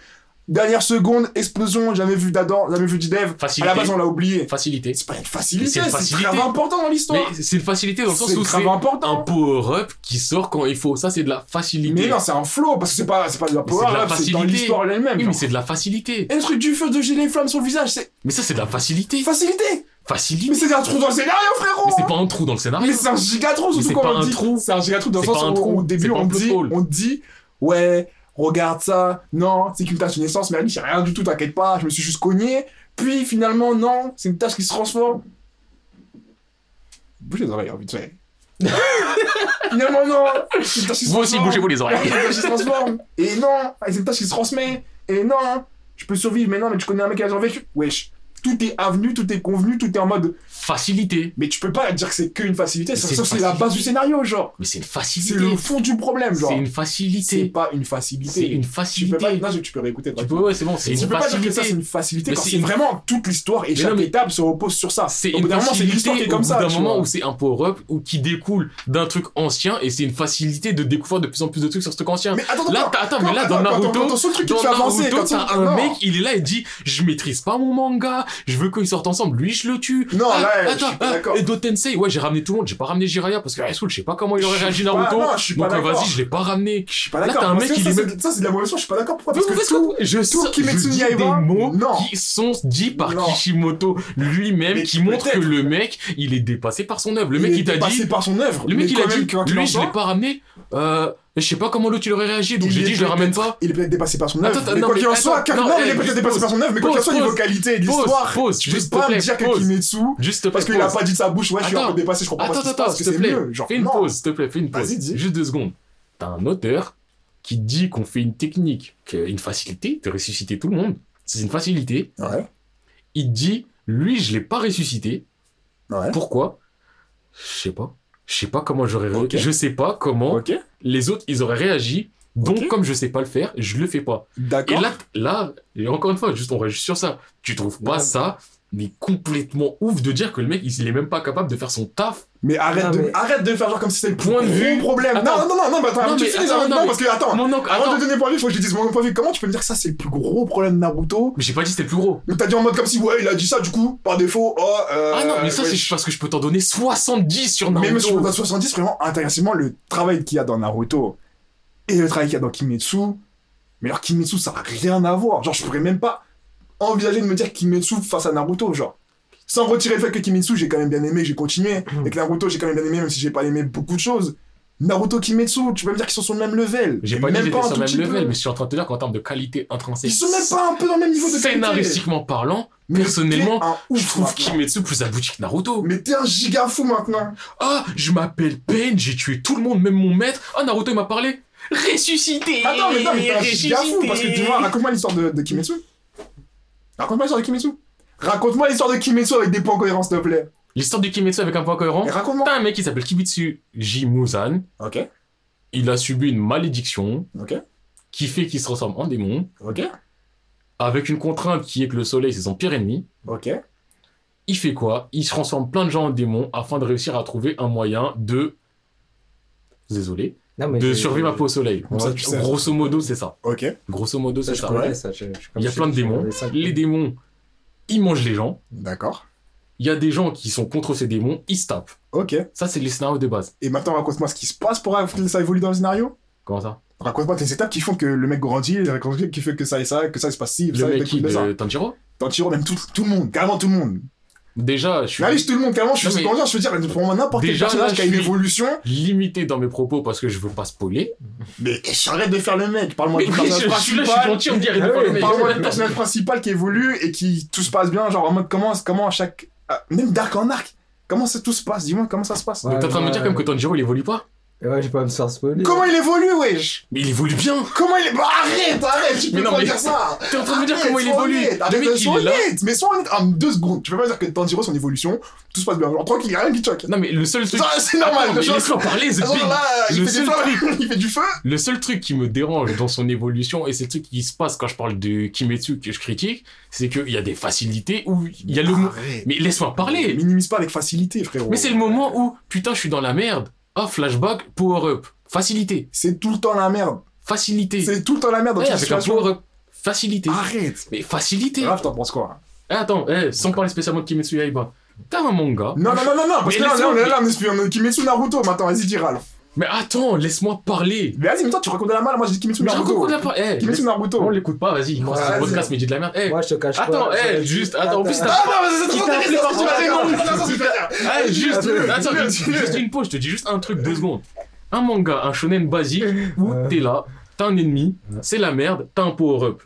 Dernière seconde, explosion, jamais vu d'Adam, jamais vu d'Idev. À la base, on l'a oublié. Facilité. C'est pas une facilité, c'est grave important dans l'histoire. C'est une facilité dans le sens C'est où c'est un power-up qui sort quand il faut. Ça, c'est de la facilité. Mais non, c'est un flow, parce que c'est pas, c'est pas de la Mais c'est power de la up, c'est dans l'histoire elle-même. Oui, mais c'est de la facilité. Et le truc du feu de gilet flamme sur le visage, c'est Mais ça, c'est de la facilité. facilité. Facilité. Mais c'est un trou dans le scénario, frérot. Mais c'est pas un trou dans le scénario. Mais c'est un giga trou, Mais surtout c'est quand on un dit. trou. C'est un giga trou dans le sens où au début on dit, on dit, ouais, regarde ça, non, c'est qu'une tâche de naissance, mais elle dit, c'est rien du tout, t'inquiète pas, je me suis juste cogné. Puis finalement, non, c'est une tâche qui se transforme. Bouge les oreilles, hein, vite fait. finalement, non, c'est une tâche qui se Vous aussi, bougez-vous les oreilles. C'est une tâche qui se transforme. Et non, c'est une tâche qui se transmet. Et non, je peux survivre, mais non, mais tu connais un mec qui a survécu. Wesh. Tout est avenu, tout est convenu, tout est en mode. Facilité. Mais tu peux pas dire que c'est qu'une facilité, ça, c'est ça, une c'est la facilité. base du scénario, genre. Mais c'est une C'est facilité. le fond du problème, genre. C'est une C'est facilité. pas une facilité. C'est une Tu peux facilité. pas, non, tu peux réécouter. Tu peux, ouais, c'est bon, c'est tu une peux pas dire que facilité. ça c'est une facilité Mais quand c'est c'est une- vraiment toute l'histoire et Mais chaque non, mais- étape se repose sur ça. C'est une moment, c'est facilité l'histoire qui est comme ça. d'un tu moment où c'est un power-up ou qui découle d'un truc ancien et c'est une facilité de découvrir de plus en plus de trucs sur ce truc ancien. Mais attends, Là, attends, mais là, dans Naruto, Dans Naruto, un mec, il est là et dit Je maîtrise pas mon manga, je veux qu'ils sortent ensemble, lui je le tue. Non, Ah, là, je suis pas ah, d'accord. et Tensei, ouais, j'ai ramené tout le monde, j'ai pas ramené Jiraiya parce que Rasul, je sais pas comment il aurait Je réagi pas- Naruto. non, je suis pas donc euh, d'accord. vas-y, je l'ai pas ramené. Je suis pas Là, d'accord. t'as un mec, que il ça, Ça, c'est de la mauvaise foi, je suis pas d'accord. Pourquoi? Parce que tout. je, tout je Kimetsu dis Yaiba, des mots non. qui sont dits par Non. Kishimoto lui-même, qui montrent que le mec, il est dépassé par son œuvre. Le mec, il t'a dépassé dit, par son œuvre. le mec, il a dit, lui, je l'ai pas ramené, euh, je sais pas comment l'autre il aurait réagi, donc j'ai dit, je le ramène pas. Il est peut-être dépassé par son œuvre. Mais quoi qu'il en soit, non, il eh, est peut-être dépassé par son œuvre, mais quoi qu'il en soit, niveau qualité l'histoire, tu peux pas me dire que. Kimetsu, Juste te parce qu'il a pas dit de sa bouche, ouais, je suis un peu dépassé, je comprends pas ce Attends, qui se attends, passe, que s'il te c'est plaît. mieux. Fais une pause, s'il te plaît, fais une pause. Juste deux secondes. T'as un auteur qui dit qu'on fait une technique, une facilité de ressusciter tout le monde. C'est une facilité. Ouais, Il dit, lui, je l'ai pas ressuscité. ouais. Pourquoi? Je sais pas. Je sais pas comment j'aurais. Je sais pas comment les autres, ils auraient réagi. Donc, comme je sais pas le faire, je le fais pas. Et d'accord. là, là, et encore une fois, juste, on reste sur ça. Tu trouves pas Ouais. ça, mais complètement ouf de dire que le mec, il est même pas capable de faire son taf. Mais arrête, Non, de, mais- arrête de faire genre comme si c'était le Point de gros vue. problème. Attends. Non, non, non, non, mais attends, Non, tu mais finis, attends, non, non, non, mais- parce que attends, Mon oncle, avant attends. de donner point de vue, il faut que je te dise mon point de vue. Comment tu peux me dire que ça c'est le plus gros problème de Naruto Mais j'ai pas dit c'était le plus gros. Mais t'as dit en mode comme si, ouais, il a dit ça du coup, par défaut, oh, euh. ah non, mais ça, ouais, c'est parce que je peux t'en donner 70 sur Mais Naruto. même sur le 70, vraiment, intéressant, le travail qu'il y a dans Naruto et le travail qu'il y a dans Kimetsu, mais alors Kimetsu, ça n'a rien à voir. Genre, je pourrais même pas envisager de me dire Kimetsu face à Naruto, genre. Sans retirer le fait que Kimetsu, j'ai quand même bien aimé, j'ai continué, et que Naruto, j'ai quand même bien aimé, même si j'ai pas aimé beaucoup de choses. Naruto, Kimetsu, tu peux me dire qu'ils sont sur le même level. J'ai pas dit qu'ils étaient sur le même level, peu. mais je suis en train de te dire qu'en termes de qualité intrinsèque. Ils sont même pas un peu dans le même niveau de qualité. Scénaristiquement parlant, Mais personnellement, je trouve maintenant. Kimetsu plus abouti que Naruto. Mais t'es un giga fou maintenant. Ah, je m'appelle Pain, j'ai tué tout le monde, même mon maître. Ah, Naruto, il m'a parlé. Ressuscité Attends, mais non, mais t'es un giga fou parce que ressuscité. dis-moi, raconte-moi l'histoire de, de Kimetsu. Raconte-moi l'histoire de Kimetsu. Raconte-moi l'histoire de Kimetsu avec des points cohérents, s'il te plaît. L'histoire du Kimetsu avec un point cohérent. Raconte-moi. T'as un mec qui s'appelle Kibitsu J. Muzan. Ok, Il a subi une malédiction ok, qui fait qu'il se transforme en démon. ok, Avec une contrainte qui est que le soleil, c'est son pire ennemi. ok. Il fait quoi? Il transforme plein de gens en démons afin de réussir à trouver un moyen de. Désolé. Non, mais De survivre un peu au soleil. Ça, tu sais. Grosso modo, c'est ça. Ok, Grosso modo, Ça, c'est ça. ça. je- je- comme Il y a je- plein de démons. les démons, ils mangent les gens. d'accord. Il y a des gens qui sont contre ces démons, ils se tapent. Ok. Ça, c'est les scénarios de base. Et maintenant, raconte-moi ce qui se passe pour que ça évolue dans le scénario. Comment ça? Raconte-moi les étapes qui font que le mec grandit, qui fait que ça et ça, que ça se passe ci, Le ça mec qui de ça. de Tanjiro? Tanjiro, même tout, tout le monde, carrément tout le monde. Déjà, je suis je te le montre, carrément, je Non, suis mais- je veux dire, pour moi, n'importe quel personnage qui a je une suis- évolution, limité dans mes propos parce que je veux pas spoiler. mais arrête de faire le mec, parle-moi du personnage je suis là, je suis principal. gentil, on dirait. Parle-moi du personnage principal qui évolue et qui tout se passe bien, genre en mode comment, comment à chaque. ah, Même d'arc en arc, comment ça tout se passe Dis-moi, comment ça se passe. Donc t'es en train de me dire comme que Tanjiro il évolue pas? Ouais, j'ai pas à me faire spoiler. Comment il évolue, wesh? Mais il évolue bien Comment il est. Bah arrête, arrête, tu Mais peux non, pas mais- dire ça T'es en train de me dire comment il évolue honnête, Le Arrête, mec sois il est là honnête, mais sois honnête. En deux secondes, tu peux pas dire que Tanjiro, son évolution, tout se passe bien. Genre, tranquille, y a rien qui choque. Non mais le seul truc... Ça, C'est normal, Attends, mais laisse-moi parler, The Big. là, il Le fait, du seul feu, il fait du feu. Le seul truc qui me dérange dans son évolution, et c'est le truc qui se passe quand je parle de Kimetsu que je critique, c'est qu'il y a des facilités où il y a le. Arrête. Mais laisse-moi parler Minimise pas avec facilité, frérot. Mais c'est le moment où, putain, je suis dans la merde. Ah, flashback, power-up. Facilité. C'est tout le temps la merde. Facilité. C'est tout le temps la merde dans toute avec un power-up. Facilité. Arrête. Mais facilité. Grave, t'en penses quoi? Eh, attends, eh, sans parler spécialement de Kimetsu Yaiba. T'as un manga. Non, non, non, non, non, parce que là, là, on est là, on est on est Kimetsu Naruto. Maintenant, vas-y, dis Ralph. Mais attends, laisse-moi parler. Mais vas-y, mais toi, tu racontes de la mal, moi, j'ai dit Kimetsu Mais je Naruto. raconte la part. Eh, Kimetsu Naruto. on l'écoute pas, vas-y. C'est un vas-y. podcast, mais dis de la merde. Eh, Moi, je te cache Attends, pas. eh, je- juste, attends, en plus, Attends, t'as- Ah non, mais c'est Il trop intéressant. Eh, juste, Attends, attends, attends. juste, une pause, je te dis juste un truc, deux secondes. Un manga, un shonen basique, où t'es là, t'as un ennemi, c'est la merde, t'as un power-up.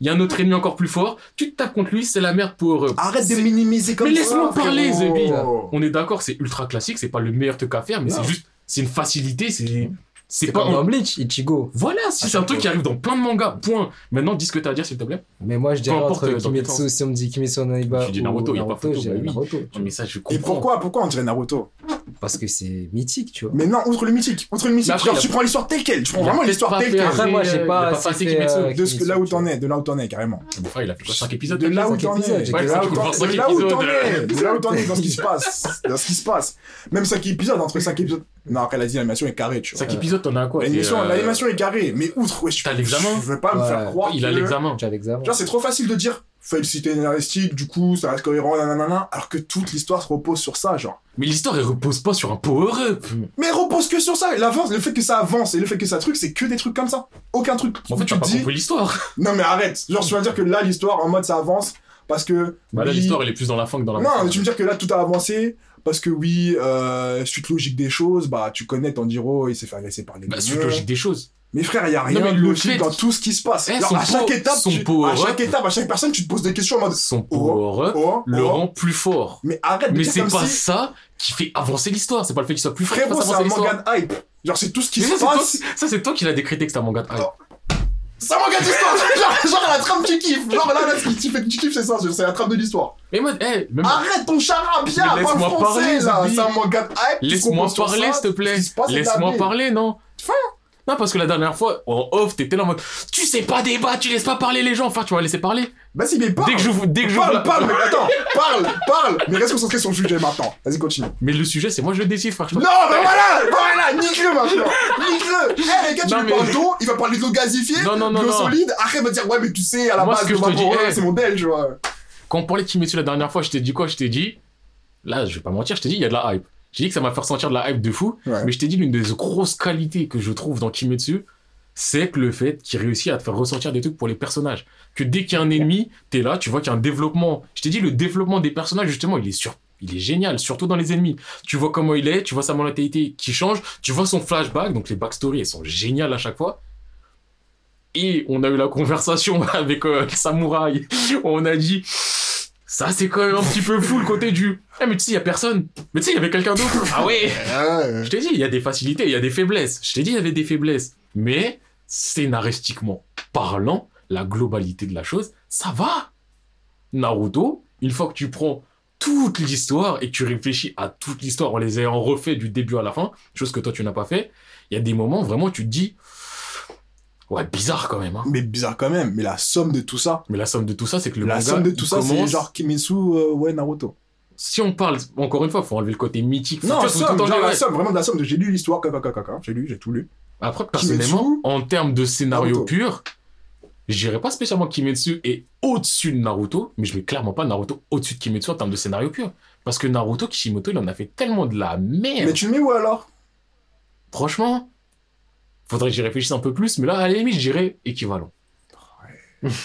Il y a un autre ennemi encore plus fort, tu te tapes contre lui, c'est la merde power-up. Arrête de C'est- minimiser comme Mais ça. laisse-moi parler. Zebi. On est d'accord, c'est ultra classique, c'est pas le meilleur truc à faire, mais c'est juste, c'est une facilité, c'est, c'est pas comme un- dans Bleach, Ichigo. Voilà, si c'est un truc qui arrive dans plein de mangas, point. Maintenant, dis ce que t'as à dire, s'il te plaît. Mais moi, je dirais importe, entre euh, Kimetsu, si on me dit Kimetsu no Yaiba Tu dis ou Naruto, y a pas photo, je bah oui. Naruto. vois. mais ça, je Et comprends. pourquoi, pourquoi on dirait Naruto? Parce que c'est mythique, tu vois. Mais non, outre le mythique, outre le mythique, après, genre il a- tu prends l'histoire telle quelle, tu prends Il vraiment l'histoire telle quelle. Après, moi, j'ai il pas passé fait, Kimetsu. euh, De ce que là où t'en es, de là où t'en es carrément. Mon frère, il a fait quoi, 5 épisodes De là où cinq t'en épisodes, es, de là où t'en épisodes. de là où t'en Cinq es, de là où t'en es dans ce qui se passe, dans ce qui se passe. Même 5 épisodes, entre 5 épisodes. Non, après, elle a dit l'animation est carrée, tu vois. 5 épisodes, t'en as quoi L'animation, euh, l'animation est carrée, mais outre, ouais, je T'as l'examen Je veux pas me faire croire. Il a que- l'examen. Tu as l'examen. Genre, c'est trop facile de dire félicité scénaristique, du coup, ça reste cohérent, nanana, alors que toute l'histoire se repose sur ça, genre. Mais l'histoire, elle repose pas sur un power-up. Mais elle repose que sur ça. L'avance, le fait que ça avance et le fait que ça truc, c'est que des trucs comme ça. Aucun truc. En fait, tu t'as te pas dis, compris l'histoire. non mais arrête. Genre, tu vas dire que là, l'histoire, en mode, ça avance parce que. Bah là, l'histoire, elle est plus dans la fin que dans la Non, mais tu me dire que là, tout a avancé parce que oui, euh, suite logique des choses, bah, tu connais Tanjiro, il s'est fait agresser par les Bah, suite logique des choses. Mais frère, il y a rien Non, mais de le logique dans tout ce qui se passe. Eh, à chaque étape, tu- à chaque up. étape, à chaque personne, tu te poses des questions en mode. Son Oh, le oh. rend plus fort. Mais arrête de Mais c'est pas si. ça qui fait avancer l'histoire. C'est pas le fait qu'il soit plus fort Frérot, c'est un manga de hype. Genre, c'est tout ce qui Mais se ça, c'est toi, passe. ça, c'est toi qui l'as décrété que c'est un manga de hype. C'est un manga d'histoire genre, genre la trame tu kiffes Genre là, là, ce qui fait que tu kiffes c'est ça, c'est la trame de l'histoire. Mais moi, même- Arrête ton charabia, parle laisse-moi français parler, là. Qui se laisse-moi parler, ça, s'il te plaît. qui Laisse-moi la parler, non? Non, parce que la dernière fois, en off, t'étais là en mode, tu sais pas débattre, tu laisses pas parler les gens. Enfin, tu vas laisser parler. Vas-y mais parle Dès que je vous, dès que je Parle, vous la- parle, mais attends, parle, parle Mais reste concentré sur le sujet maintenant Vas-y continue Mais le sujet, c'est moi, je décide, frère. je Non, mais voilà Voilà Nique-le maintenant Nique-le Eh les gars, tu lui mais- parles d'eau, il va parler de l'eau gazifiée, Non, non, de non, l'eau non. solide, après il va dire ouais mais tu sais, à la Moi, base, le je eh. c'est mon belge, tu vois. Quand on parlait de Kimetsu la dernière fois, je t'ai dit quoi? Je t'ai dit, là, je vais pas mentir, je t'ai dit, il y a de la hype. J'ai dit que ça m'a fait ressentir de la hype de fou, Ouais. mais je t'ai dit, l'une des grosses qualités que je trouve dans Kimetsu, c'est que le fait qu'il réussit à te faire ressentir des trucs pour les personnages. Que dès qu'il y a un ennemi, t'es là, tu vois qu'il y a un développement. Je t'ai dit, le développement des personnages, justement, il est sur. Il est génial, surtout dans les ennemis. Tu vois comment il est, tu vois sa mentalité qui change, tu vois son flashback, donc les backstories, elles sont géniales à chaque fois. Et on a eu la conversation avec euh, le samouraï. On a dit, ça c'est quand même un petit peu fou le côté du. Ah mais tu sais, il y a personne. Mais tu sais, il y avait quelqu'un d'autre. Ah ouais. Ouais. Je t'ai dit, il y a des facilités, il y a des faiblesses. Je t'ai dit, il y avait des faiblesses. Mais, scénaristiquement parlant, la globalité de la chose, ça va. Naruto, une fois que tu prends toute l'histoire et que tu réfléchis à toute l'histoire en les ayant refait du début à la fin, chose que toi tu n'as pas fait, il y a des moments vraiment tu te dis, ouais, bizarre quand même. Hein. Mais bizarre quand même, mais la somme de tout ça, Mais la somme de tout ça, c'est que le la manga somme de tout ça, c'est commence- genre Kimetsu, euh, ouais, Naruto. Si on parle, encore une fois, faut enlever le côté mythique. Non, faut somme, genre la somme, vraiment de la somme. de- J'ai lu l'histoire, j'ai lu, j'ai tout lu. Après, personnellement, Kimetsu, en termes de scénario Naruto. pur, je dirais pas spécialement Kimetsu est au-dessus de Naruto, mais je mets clairement pas Naruto au-dessus de Kimetsu en termes de scénario pur. Parce que Naruto, Kishimoto, il en a fait tellement de la merde. Mais tu le mets où alors? Franchement, faudrait que j'y réfléchisse un peu plus, mais là, à la limite, je dirais équivalent.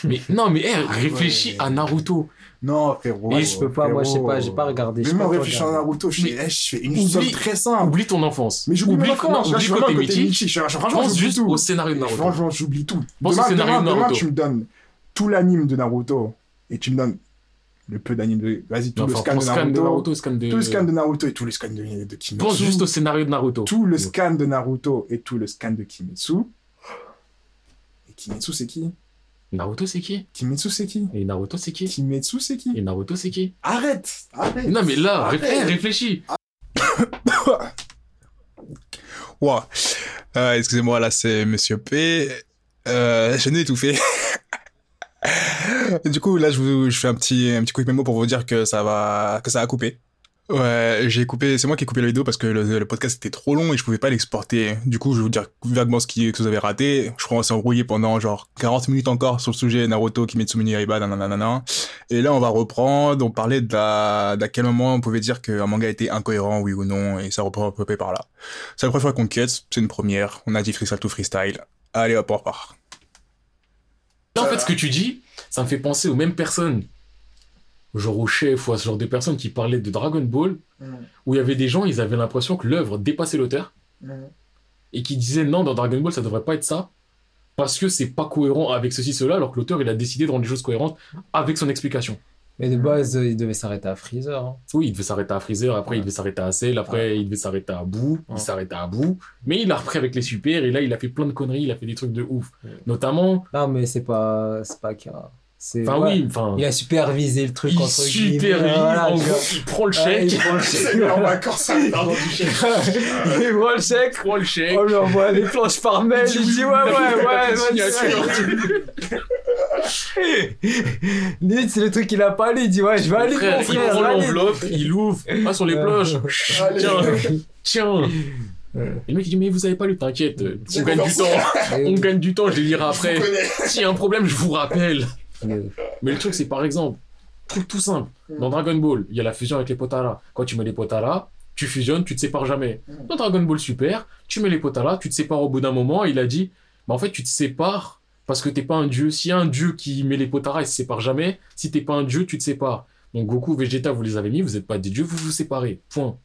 mais non, mais hey, réfléchis Ouais. à Naruto. Non, frérot. Et je peux pas, moi, je sais pas, j'ai pas regardé. pas en réfléchissant à. Naruto, je Mais fais, eh, je fais une oublie- très simple. Oublie ton enfance. Mais j'oublie oublie enfance, non, là, je oublie suis côté Michi. Franchement, juste tout. au scénario de Naruto. Franchement, j'oublie tout. Pense au Demain, scénario demain, de demain, Naruto. tu me donnes tout l'anime de Naruto et tu me donnes le peu d'anime de. Vas-y, tout le scan de scan de Naruto. Naruto, scan de. Tout le scan de Naruto et tout le scan de, de Kimetsu. Pense juste au scénario de Naruto. Tout le scan de Naruto et tout le scan de Kimetsu. Et Kimetsu, c'est qui? Naruto, c'est qui? Kimetsu, c'est qui? Et Naruto, c'est qui? Kimetsu, c'est qui? Et Naruto, c'est qui? Arrête Arrête Non, mais là, Arrête. réfléchis, réfléchis. Wow. Euh, Excusez-moi, là, c'est Monsieur P. Euh, je n'ai étouffé. du coup, là, je, vous, je fais un petit, un petit quick mémo pour vous dire que ça va, que ça a coupé. Ouais, j'ai coupé, c'est moi qui ai coupé la vidéo parce que le, podcast était trop long et je pouvais pas l'exporter. Du coup, je vais vous dire vaguement ce qui, que vous avez raté. Je crois qu'on s'est embrouillé pendant genre 40 minutes encore sur le sujet Naruto, Kimetsu no Yaiba, nanana. Et là, on va reprendre. On parlait d'à quel moment on pouvait dire qu'un manga était incohérent, oui ou non, et ça reprend à peu par là. C'est la première fois qu'on quête, c'est une première. On a dit freestyle to freestyle. Allez, hop, on repart. Là, en fait, ce que tu dis, ça me fait penser aux mêmes personnes. Genre au chef ou à ce genre de personnes qui parlaient de Dragon Ball, où il y avait des gens, ils avaient l'impression que l'œuvre dépassait l'auteur, et qui disaient non, dans Dragon Ball, ça devrait pas être ça, parce que c'est pas cohérent avec ceci, cela, alors que l'auteur, il a décidé de rendre les choses cohérentes avec son explication. Mais de base, euh, il devait s'arrêter à Freezer. hein. Oui, il devait s'arrêter à Freezer, après Ouais. il devait s'arrêter à Cell, après il devait s'arrêter à Boo, il s'arrêtait à Boo, mais il a repris avec les super, et là il a fait plein de conneries, il a fait des trucs de ouf. Notamment, Non, mais c'est pas, c'est pas Kira. C'est, enfin ouais, oui, enfin, Il a supervisé le truc il entre guillemets, supervise, voilà, en il prend le chèque, il prend le chèque. en vacances. Il prend le chèque. il prend le chèque, On lui envoie les planches par mail. Il dit ouais, ouais, ouais, ouais. Limite, c'est le truc qu'il a pas lu. Il dit ouais, je vais aller, Frère, mon il frère. prend allez. l'enveloppe, il ouvre, pas sur les planches, Allez. tiens, tiens. Et le mec il dit mais vous avez pas lu, t'inquiète, J'ai on gagne du temps, on gagne du temps, je les lirai après. S'il y a un problème, je vous rappelle. Mais le truc, c'est par exemple, truc tout simple. Dans Dragon Ball, il y a la fusion avec les Potara. Quand tu mets les Potara, tu fusionnes, tu te sépares jamais. Mm. Dans Dragon Ball Super, tu mets les Potara, tu te sépares au bout d'un moment. Il a dit, bah en fait, tu te sépares parce que t'es pas un dieu. S'il y a un dieu qui met les Potara, il se sépare jamais. Si t'es pas un dieu, tu te sépares. Donc Goku, Vegeta, vous les avez mis, vous n'êtes pas des dieux, vous vous séparez. Point.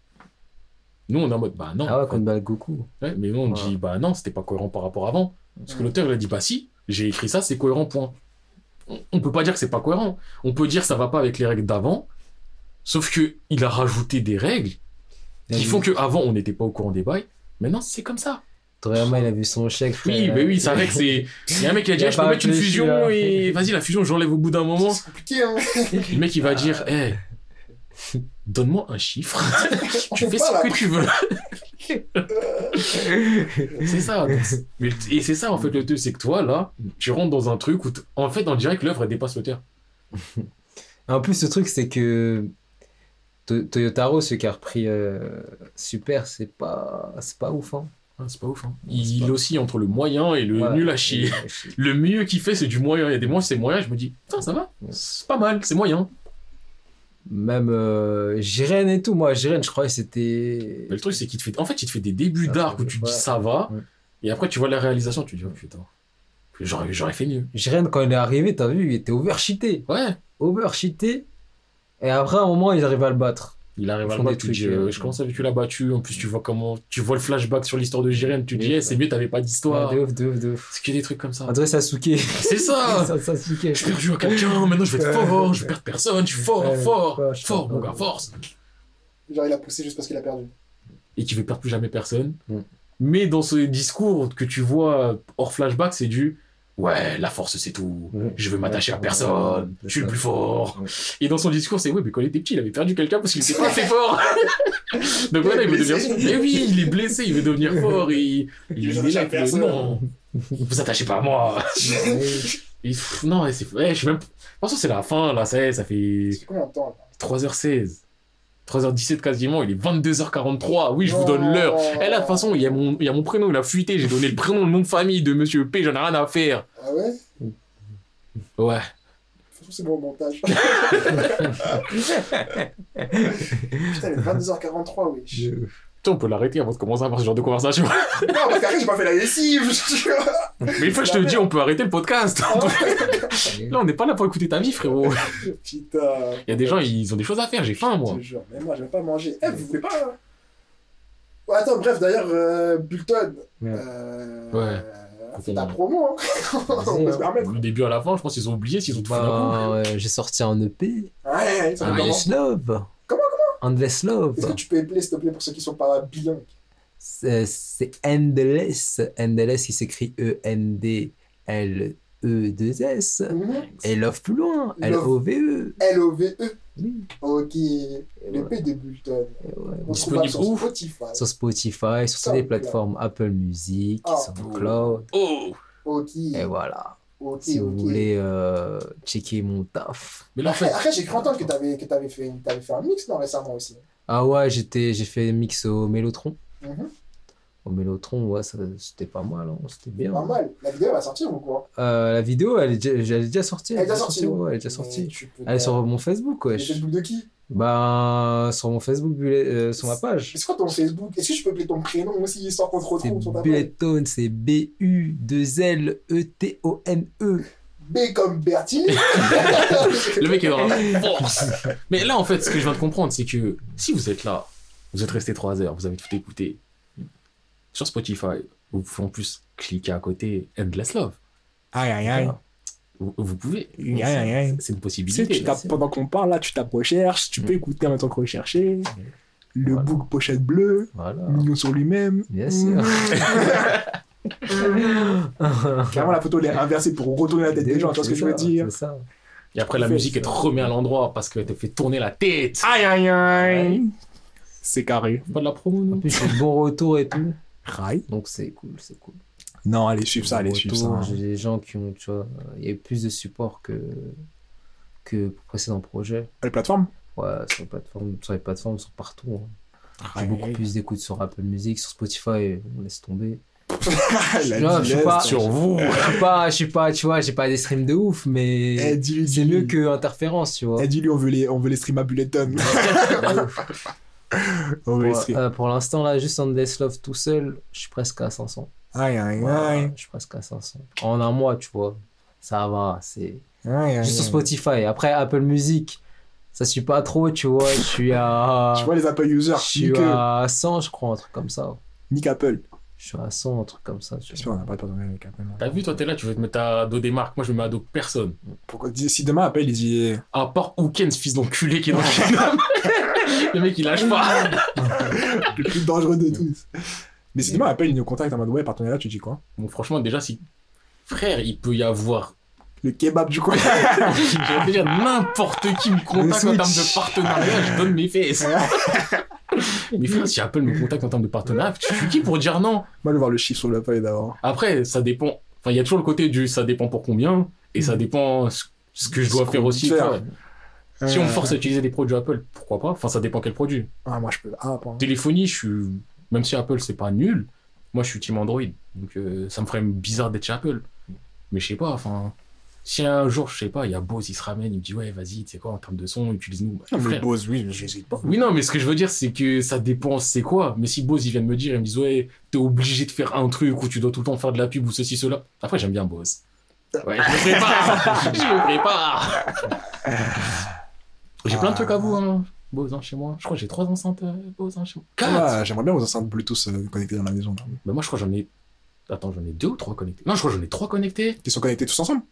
Nous, on est en mode, bah non. Ah ouais, contre Goku. Ouais, mais nous, on dit, bah non, c'était pas cohérent par rapport à avant. Parce que l'auteur, il a dit, bah si, j'ai écrit ça, c'est cohérent, point. On- peut pas dire que c'est pas cohérent. On peut dire ça va pas avec les règles d'avant, sauf que il a rajouté des règles qui font qu'avant, on n'était pas au courant des bails. Maintenant, c'est comme ça. Toriyama, il a vu son chèque. Oui, frère. mais oui, c'est vrai que c'est. Il y a un mec qui a dit, a Ah, je peux mettre une fusion là. et vas-y, la fusion, j'enlève au bout d'un moment. C'est compliqué, hein. Le mec, il va dire, hé, donne-moi un chiffre. tu On fais ce là. que tu veux. C'est ça. Mais- Et c'est ça, en fait, le truc, c'est que toi, là, tu rentres dans un truc où, t- en fait, on dirait que l'œuvre, elle dépasse l'auteur. En plus, le truc, c'est que To- Toyotaro, celui qui a repris euh, Super, c'est pas, c'est pas ouf. Hein. Ah, c'est pas ouf, hein. Il pas- oscille entre le moyen et le nul à chier. Le mieux qu'il fait, c'est du moyen. Il y a des mois, c'est moyen, je me dis, putain, ça va, c'est pas mal, c'est moyen. Même euh, Jiren et tout, moi, Jiren, je croyais que c'était. Mais le truc, c'est qu'il te fait, en fait, il te fait des débuts Ça, d'arc où tu te dis, ça va, Ouais. et après, tu vois la réalisation, tu te dis, oh putain, j'aurais, j'aurais fait mieux. Jiren, quand il est arrivé, t'as vu, il était overcheaté. Ouais, Overcheaté. Et après, à un moment, il arrive à le battre. Il arrive à le tu dis, euh, euh, je commence à tu l'as battu, en plus, tu vois comment, tu vois le flashback sur l'histoire de Jiren, tu te dis, eh, c'est mieux, t'avais pas d'histoire. Ouais, de ouf, de ouf, de ouf. C'est que des trucs comme ça. André Sasuke. C'est ça! Sasuke. Je suis perdu à quelqu'un, maintenant je vais être fort, je vais perdre personne, je suis fort, Ouais, fort, ouais, je suis fort, mon gars, force. Genre, il a poussé juste parce qu'il a perdu. Et qui veut perdre plus jamais personne. Mm. Mais dans ce discours que tu vois hors flashback, c'est du ouais, la force c'est tout, je veux m'attacher à personne, je suis le plus fort. Et dans son discours, c'est ouais, mais quand il était petit, il avait perdu quelqu'un parce qu'il était pas assez fort. Donc voilà, il veut devenir. Mais oui, il est blessé, il veut devenir fort et il, il, veut est là, personne. non, vous attachez pas à moi. Et, non, c'est. Ouais, je suis même. De toute façon, c'est la fin, là, ça ça fait C'est combien de temps, là? 3h16. 3h17 quasiment, il est 22h43. Oui, je vous donne l'heure. Eh là, de toute façon, il y, a mon, il y a mon prénom, il a fuité. J'ai donné le prénom, le nom de famille de monsieur P. J'en ai rien à faire. Ah ouais? Ouais. De toute façon, c'est bon montage. Putain, il est 22h43, oui. Tiens, on peut l'arrêter avant de commencer à avoir ce genre de conversation. Non, parce qu'après, j'ai pas fait la lessive. Mais une fois que je te dis, on peut arrêter le podcast. Là, on n'est pas là pour écouter ta vie, frérot. Putain. Il y a des gens, ils ont des choses à faire. J'ai faim, moi. Je te jure, mais moi, je vais pas manger. Eh, vous voulez pas hein? Ouais, attends, bref, d'ailleurs, euh, Bulton. Ouais. Euh, Ouais. C'est ta promo, hein. On peut se permettre. Du début à la fin, je pense qu'ils ont oublié s'ils ont tout fait. Bah, ouais, j'ai sorti un EP. Ouais, ça Ah, fait comment Endless Love. Est-ce que tu peux épeler, s'il te plaît, pour ceux qui sont pas bilingues? C'est c'est Endless. Endless qui s'écrit E E-N-D-L-E-2-S. Mhm. Et Love plus loin. Love. L-O-V-E. Oui. Ok. Le. P de ouais. On Disponible trouve sur Spotify. Sur Spotify, sur toutes les plateformes Apple Music, Ah. SoundCloud. Oh Ok. Et voilà. Ok, Si vous voulez euh, checker mon taf. Mais là, en Après, fait, après, j'ai cru entendre que t'avais que t'avais fait, t'avais fait un mix non, récemment aussi. Ah ouais, j'étais, j'ai fait mix au Mélotron. Mhm. Au Mélotron, ouais, ça- c'était pas mal, hein, c'était bien. Pas mal. La vidéo va sortir ou quoi? Euh, la vidéo, elle est, déjà, elle est déjà sortie. Elle est déjà sortie. ouais, elle est déjà sortie. Elle sur mon Facebook, Le wesh. Facebook de qui? Bah, sur mon Facebook, euh, sur ma page. C'est quoi ton Facebook? Est-ce que je peux appeler ton prénom aussi, histoire qu'on te retrouve sur ta page? Bulleton, c'est E B-U-2-L-E-T-O-N-E. B comme Bertini le mec est dans la force. Mais là, en fait, ce que je viens de comprendre, c'est que si vous êtes là, vous êtes resté 3 heures, vous avez tout écouté, sur Spotify, vous pouvez en plus cliquer à côté Endless Love. Aïe aïe aïe. Vous, vous pouvez. Aïe, aïe, aïe. C'est une Tu sais, possibilité. tu tapes, pendant qu'on parle là, tu tapes recherche, tu peux écouter en même temps que rechercher. Le Voilà. book pochette bleue, Voilà. mignon sur lui-même. Bien sûr. Clairement, la photo elle est inversée pour retourner la tête des gens, tu vois ce que je veux dire C'est ça. Et après, la musique, elle te remet à l'endroit parce qu'elle te fait tourner la tête. Aïe aïe aïe. C'est carré. Pas de la promo, En nous. plus, j'ai de bons retours et tout. Rail. Donc, c'est cool, c'est cool. Non, allez, suivre ça, allez, suivre ça. hein. J'ai des gens qui ont, tu vois, il y a eu plus de support que, que pour précédents projets. Les plateformes? Ouais, sur les plateformes, sur les plateformes, sur partout. hein. J'ai beaucoup plus d'écoute sur Apple Music, sur Spotify, on laisse tomber. La Non, je suis pas- Sur vous. Je suis pas, je suis pas, tu vois, j'ai pas des streams de ouf, Eh, mais dis-lui, c'est mieux que Interférence, tu vois. Eh, dis-lui, on veut les, on veut les streams à Bulleton. on Pour, euh, pour l'instant, là, juste Endless Love tout seul, je suis presque à 500. Aïe, aïe, aïe. je suis presque à 500. En un mois, tu vois. Ça va, c'est. Juste sur. Spotify. Après, Apple Music, ça suit pas trop, tu vois. Je suis à. Tu vois les Apple users, Je suis à 100, je crois, un truc comme ça. nique Apple. Je suis à 100, un truc comme ça. tu vois. J'espère qu'on n'a pas de partenariat avec Apple. T'as vu, toi, t'es là, tu veux te mettre à dos des marques. Moi, je me mets à dos personne. Pourquoi si demain Apple il dit À part Hawkins, fils d'enculé qui est dans le chaîne. Le mec, il lâche pas. le plus dangereux de tous. Mais si demain Apple il nous contacte en mode ouais partenariat, tu dis quoi? Bon, franchement, déjà, si. Frère, il peut y avoir. Le kebab du coin. J'allais dire, n'importe qui me contacte en termes de partenariat, je donne mes fesses. Mais frère, si Apple me contacte en termes de partenariat, tu suis qui pour dire non? Je veux voir le chiffre sur le feuille d'abord. Après, ça dépend. Enfin, il y a toujours le côté du ça dépend pour combien, et ça dépend ce, que je dois faire aussi. faire. Si on me force à utiliser des produits Apple, pourquoi pas? Enfin, ça dépend quel produit. Ah moi je peux. Ah pas. Téléphonie, je suis. Même si Apple, c'est pas nul, moi, je suis team Android. Donc, euh, ça me ferait bizarre d'être chez Apple. Mais je sais pas, enfin. Si un jour, je sais pas, il y a Bose, il se ramène, il me dit, ouais, vas-y, tu sais quoi, en termes de son, utilise-nous. Bah, Non, mais. Bose, oui, mais j'hésite pas. Oui, non, mais ce que je veux dire, c'est que ça dépend, c'est quoi. Mais si Bose, ils viennent me dire, ils me disent, ouais, t'es obligé de faire un truc ou tu dois tout le temps faire de la pub ou ceci, cela. Après, j'aime bien Bose. Ouais, je me prépare. je me prépare. J'ai plein de trucs à vous, hein. Bose, hein, chez moi. Je crois que j'ai trois enceintes euh, Bose, hein, chez moi. Quatre. Ah, J'aimerais bien vos enceintes Bluetooth euh, connectées dans la maison. là. Bah, moi, je crois que j'en ai. Attends, j'en ai deux ou trois connectés. Non, je crois que j'en ai trois connectés. Qui sont connectés tous ensemble?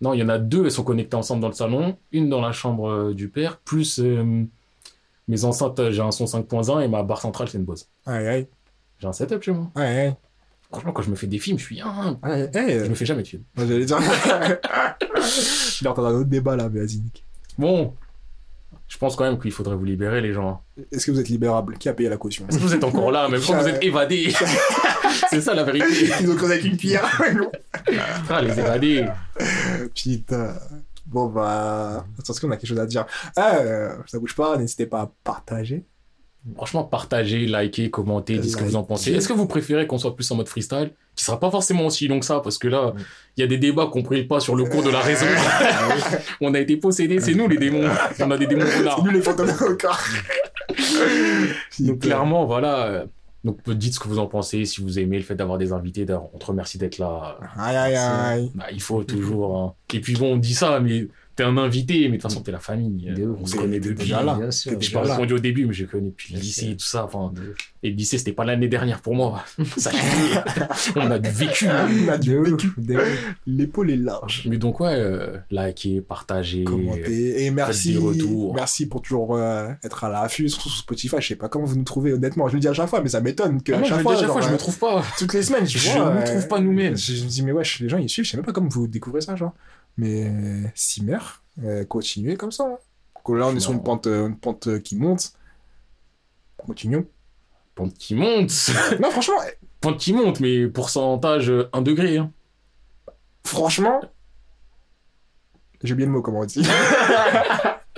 Non, il y en a deux, elles sont connectées ensemble dans le salon. Une dans la chambre euh, du père, plus euh, mes enceintes, euh, j'ai un son 5.1 et ma barre centrale, c'est une Bose. Aïe aïe. J'ai un setup chez moi. Aïe aïe. Franchement, quand je me fais des films, je suis. Ah, Aïe aïe. je me fais jamais de films. J'allais dire. En train d'un autre débat là, mais vas-y. Bon, je pense quand même qu'il faudrait vous libérer, les gens. Est-ce que vous êtes libérable? Qui a payé la caution? Est-ce que vous êtes encore là, même quand vous êtes évadés C'est ça la vérité. Ils ont creusé avec une pierre. Ah, les évadés. Putain. Bon bah, est-ce qu'on a quelque chose à dire euh, Ça bouge pas, n'hésitez pas à partager. Franchement, partagez, likez, commentez, dites ce que vous en pensez. Est-ce que vous préférez qu'on soit plus en mode freestyle Qui sera pas forcément aussi long que ça, parce que là, il y a des débats qu'on ne pas sur le cours de la raison. On a été possédés, c'est nous les démons. On a des démons C'est nous les fantômes au corps. Donc clairement, voilà. euh, Donc dites ce que vous en pensez, si vous aimez le fait d'avoir des invités. On te remercie d'être là. Aïe, aïe, aïe. Bah, il faut toujours. hein. Et puis bon, on dit ça, mais t'es un invité, mais de toute façon, t'es la famille. De ouf. On se connaît depuis. déjà là. Bien sûr. Déjà pas répondu au début, mais je connais depuis le lycée et tout ça. Enfin, et le lycée, c'était pas l'année dernière pour moi. Sachez-le. on a du vécu. On a vécu. L'épaule est large. Mais donc, ouais, euh, likez, partagez. Commentez. Et merci. Merci pour toujours euh, être à l'affût, surtout sur Spotify. Je sais pas comment vous nous trouvez, honnêtement. Je le dis à chaque fois, mais ça m'étonne que Ah, je chaque fois, genre, je me euh, trouve pas. toutes les semaines, je, Je vois, me euh, trouve pas nous-mêmes. Je, je me dis, mais wesh, les gens ils suivent, je sais même pas comment vous découvrez ça, genre. Mais Simer, euh, continuez comme ça. hein. Là, on est sur une pente, euh, une pente euh, qui monte. Continuons. Pente qui monte. non, franchement, Pente qui monte, mais pourcentage euh, 1 degré. Hein. franchement, j'ai oublié le mot, comment on dit.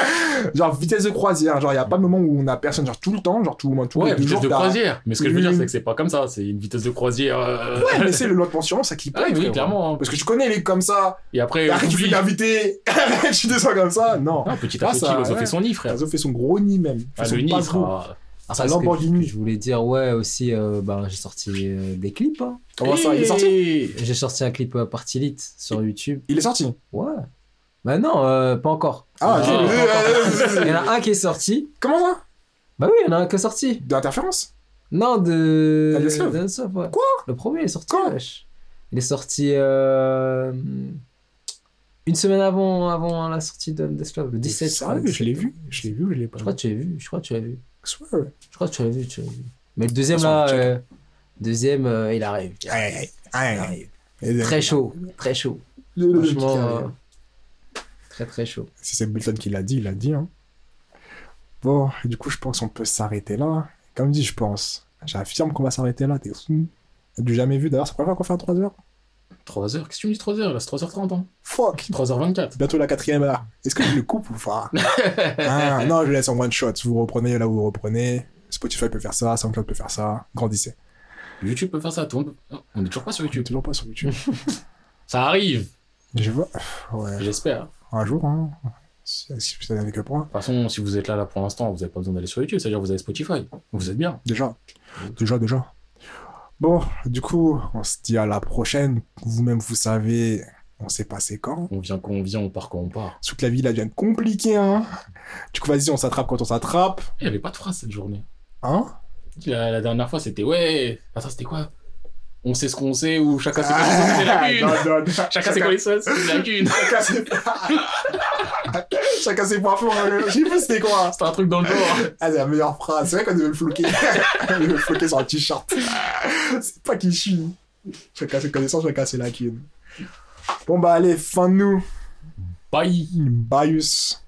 genre, vitesse de croisière. Genre, il n'y a pas de moment où on a personne, genre tout le temps, genre tout le monde, tout Ouais, le vitesse jours, de croisière. Mais ce que je veux dire, c'est que c'est pas comme ça. C'est une vitesse de croisière. euh, Ouais, mais c'est le lot de pension, ça qui Ah oui, clairement. hein. Parce que tu connais les comme ça, Et après, après tu fais l'invité, tu descends comme ça, non. Ah, petit à Ah, petit, ça, ils ont ouais. fait son nid, frère. Ils ont fait son gros nid même. Ah, le nid sera. gros. Ah, que Lamborghini. Je voulais dire, ouais, aussi, euh, ben, j'ai sorti euh, des clips. hein. Comment ça, il est sorti? J'ai sorti un clip euh, Party Lit sur YouTube. Il est sorti? Ouais. Bah non, euh, pas encore. Ah. Ah. pas encore. Il y en a un qui est sorti. Comment ça? Bah oui, il y en a un qui est sorti. D'interférence Non, de. De Deathloop, ouais. Quoi? Le premier il est sorti. Quand wesh. Il est sorti. euh, Une semaine avant, avant la sortie de Deathloop, le 17. Sérieux, crois, je l'ai 17. vu. Je l'ai vu ou je l'ai pas Je crois que tu l'as vu. Je crois que tu l'as vu. vu. Je crois que tu l'as vu. Tu l'as vu. Mais le deuxième là, check. euh, deuxième, euh, il arrive. Il Aïe, aïe, aïe. arrive. Très chaud, très chaud. Franchement, euh. Très très chaud. Si c'est Bilton qui l'a dit, il l'a dit. Hein. Bon, du coup, je pense qu'on peut s'arrêter là. Comme dit, je pense. J'affirme qu'on va s'arrêter là. T'es. Du jamais vu. D'ailleurs, c'est pas grave qu'on fait en 3 heures. 3 heures, qu'est-ce que tu me dis 3 heures? Là, c'est 3h30. Hein. Fuck. 3h24. Bientôt la quatrième heure. Est-ce que je le coupe ou pas? Ah, Non, je laisse en one shot. Vous reprenez là où vous reprenez. Spotify peut faire ça, SoundCloud peut faire ça. Grandissez. YouTube peut faire ça. Tout peut- Non, On est toujours pas sur YouTube. toujours pas sur YouTube. Ça arrive, je vois. Ouais. j'espère. Un jour, hein. Si vous avez que point. De toute façon, si vous êtes là, là pour l'instant, vous n'avez pas besoin d'aller sur YouTube, c'est-à-dire vous avez Spotify. Vous êtes bien. Déjà. Déjà, déjà. Bon, du coup, on se dit à la prochaine. Vous-même, vous savez, on s'est passé quand. On vient quand on vient, on part quand on part. Toute la vie, là, devient compliquée, hein. Du coup, vas-y, on s'attrape quand on s'attrape. Il n'y avait pas de phrase cette journée. Hein? La, la dernière fois, c'était ouais. Attends, c'était quoi? On sait ce qu'on sait ou chacun sait Ah, c'est la lune. non, non, non. Chacun sait quoi les sauces, c'est la lune. Chacun ses... Chacun ses points forts. hein. Je sais pas c'était quoi? C'est un truc dans le genre. Ah, c'est la meilleure phrase. C'est vrai qu'on devait le floquer. on devait le floquer sur un t-shirt. C'est pas qui chie. Chacun ses connaissances, chacun ses lacunes. Bon, bah, allez, fin de nous. Bye. Baius.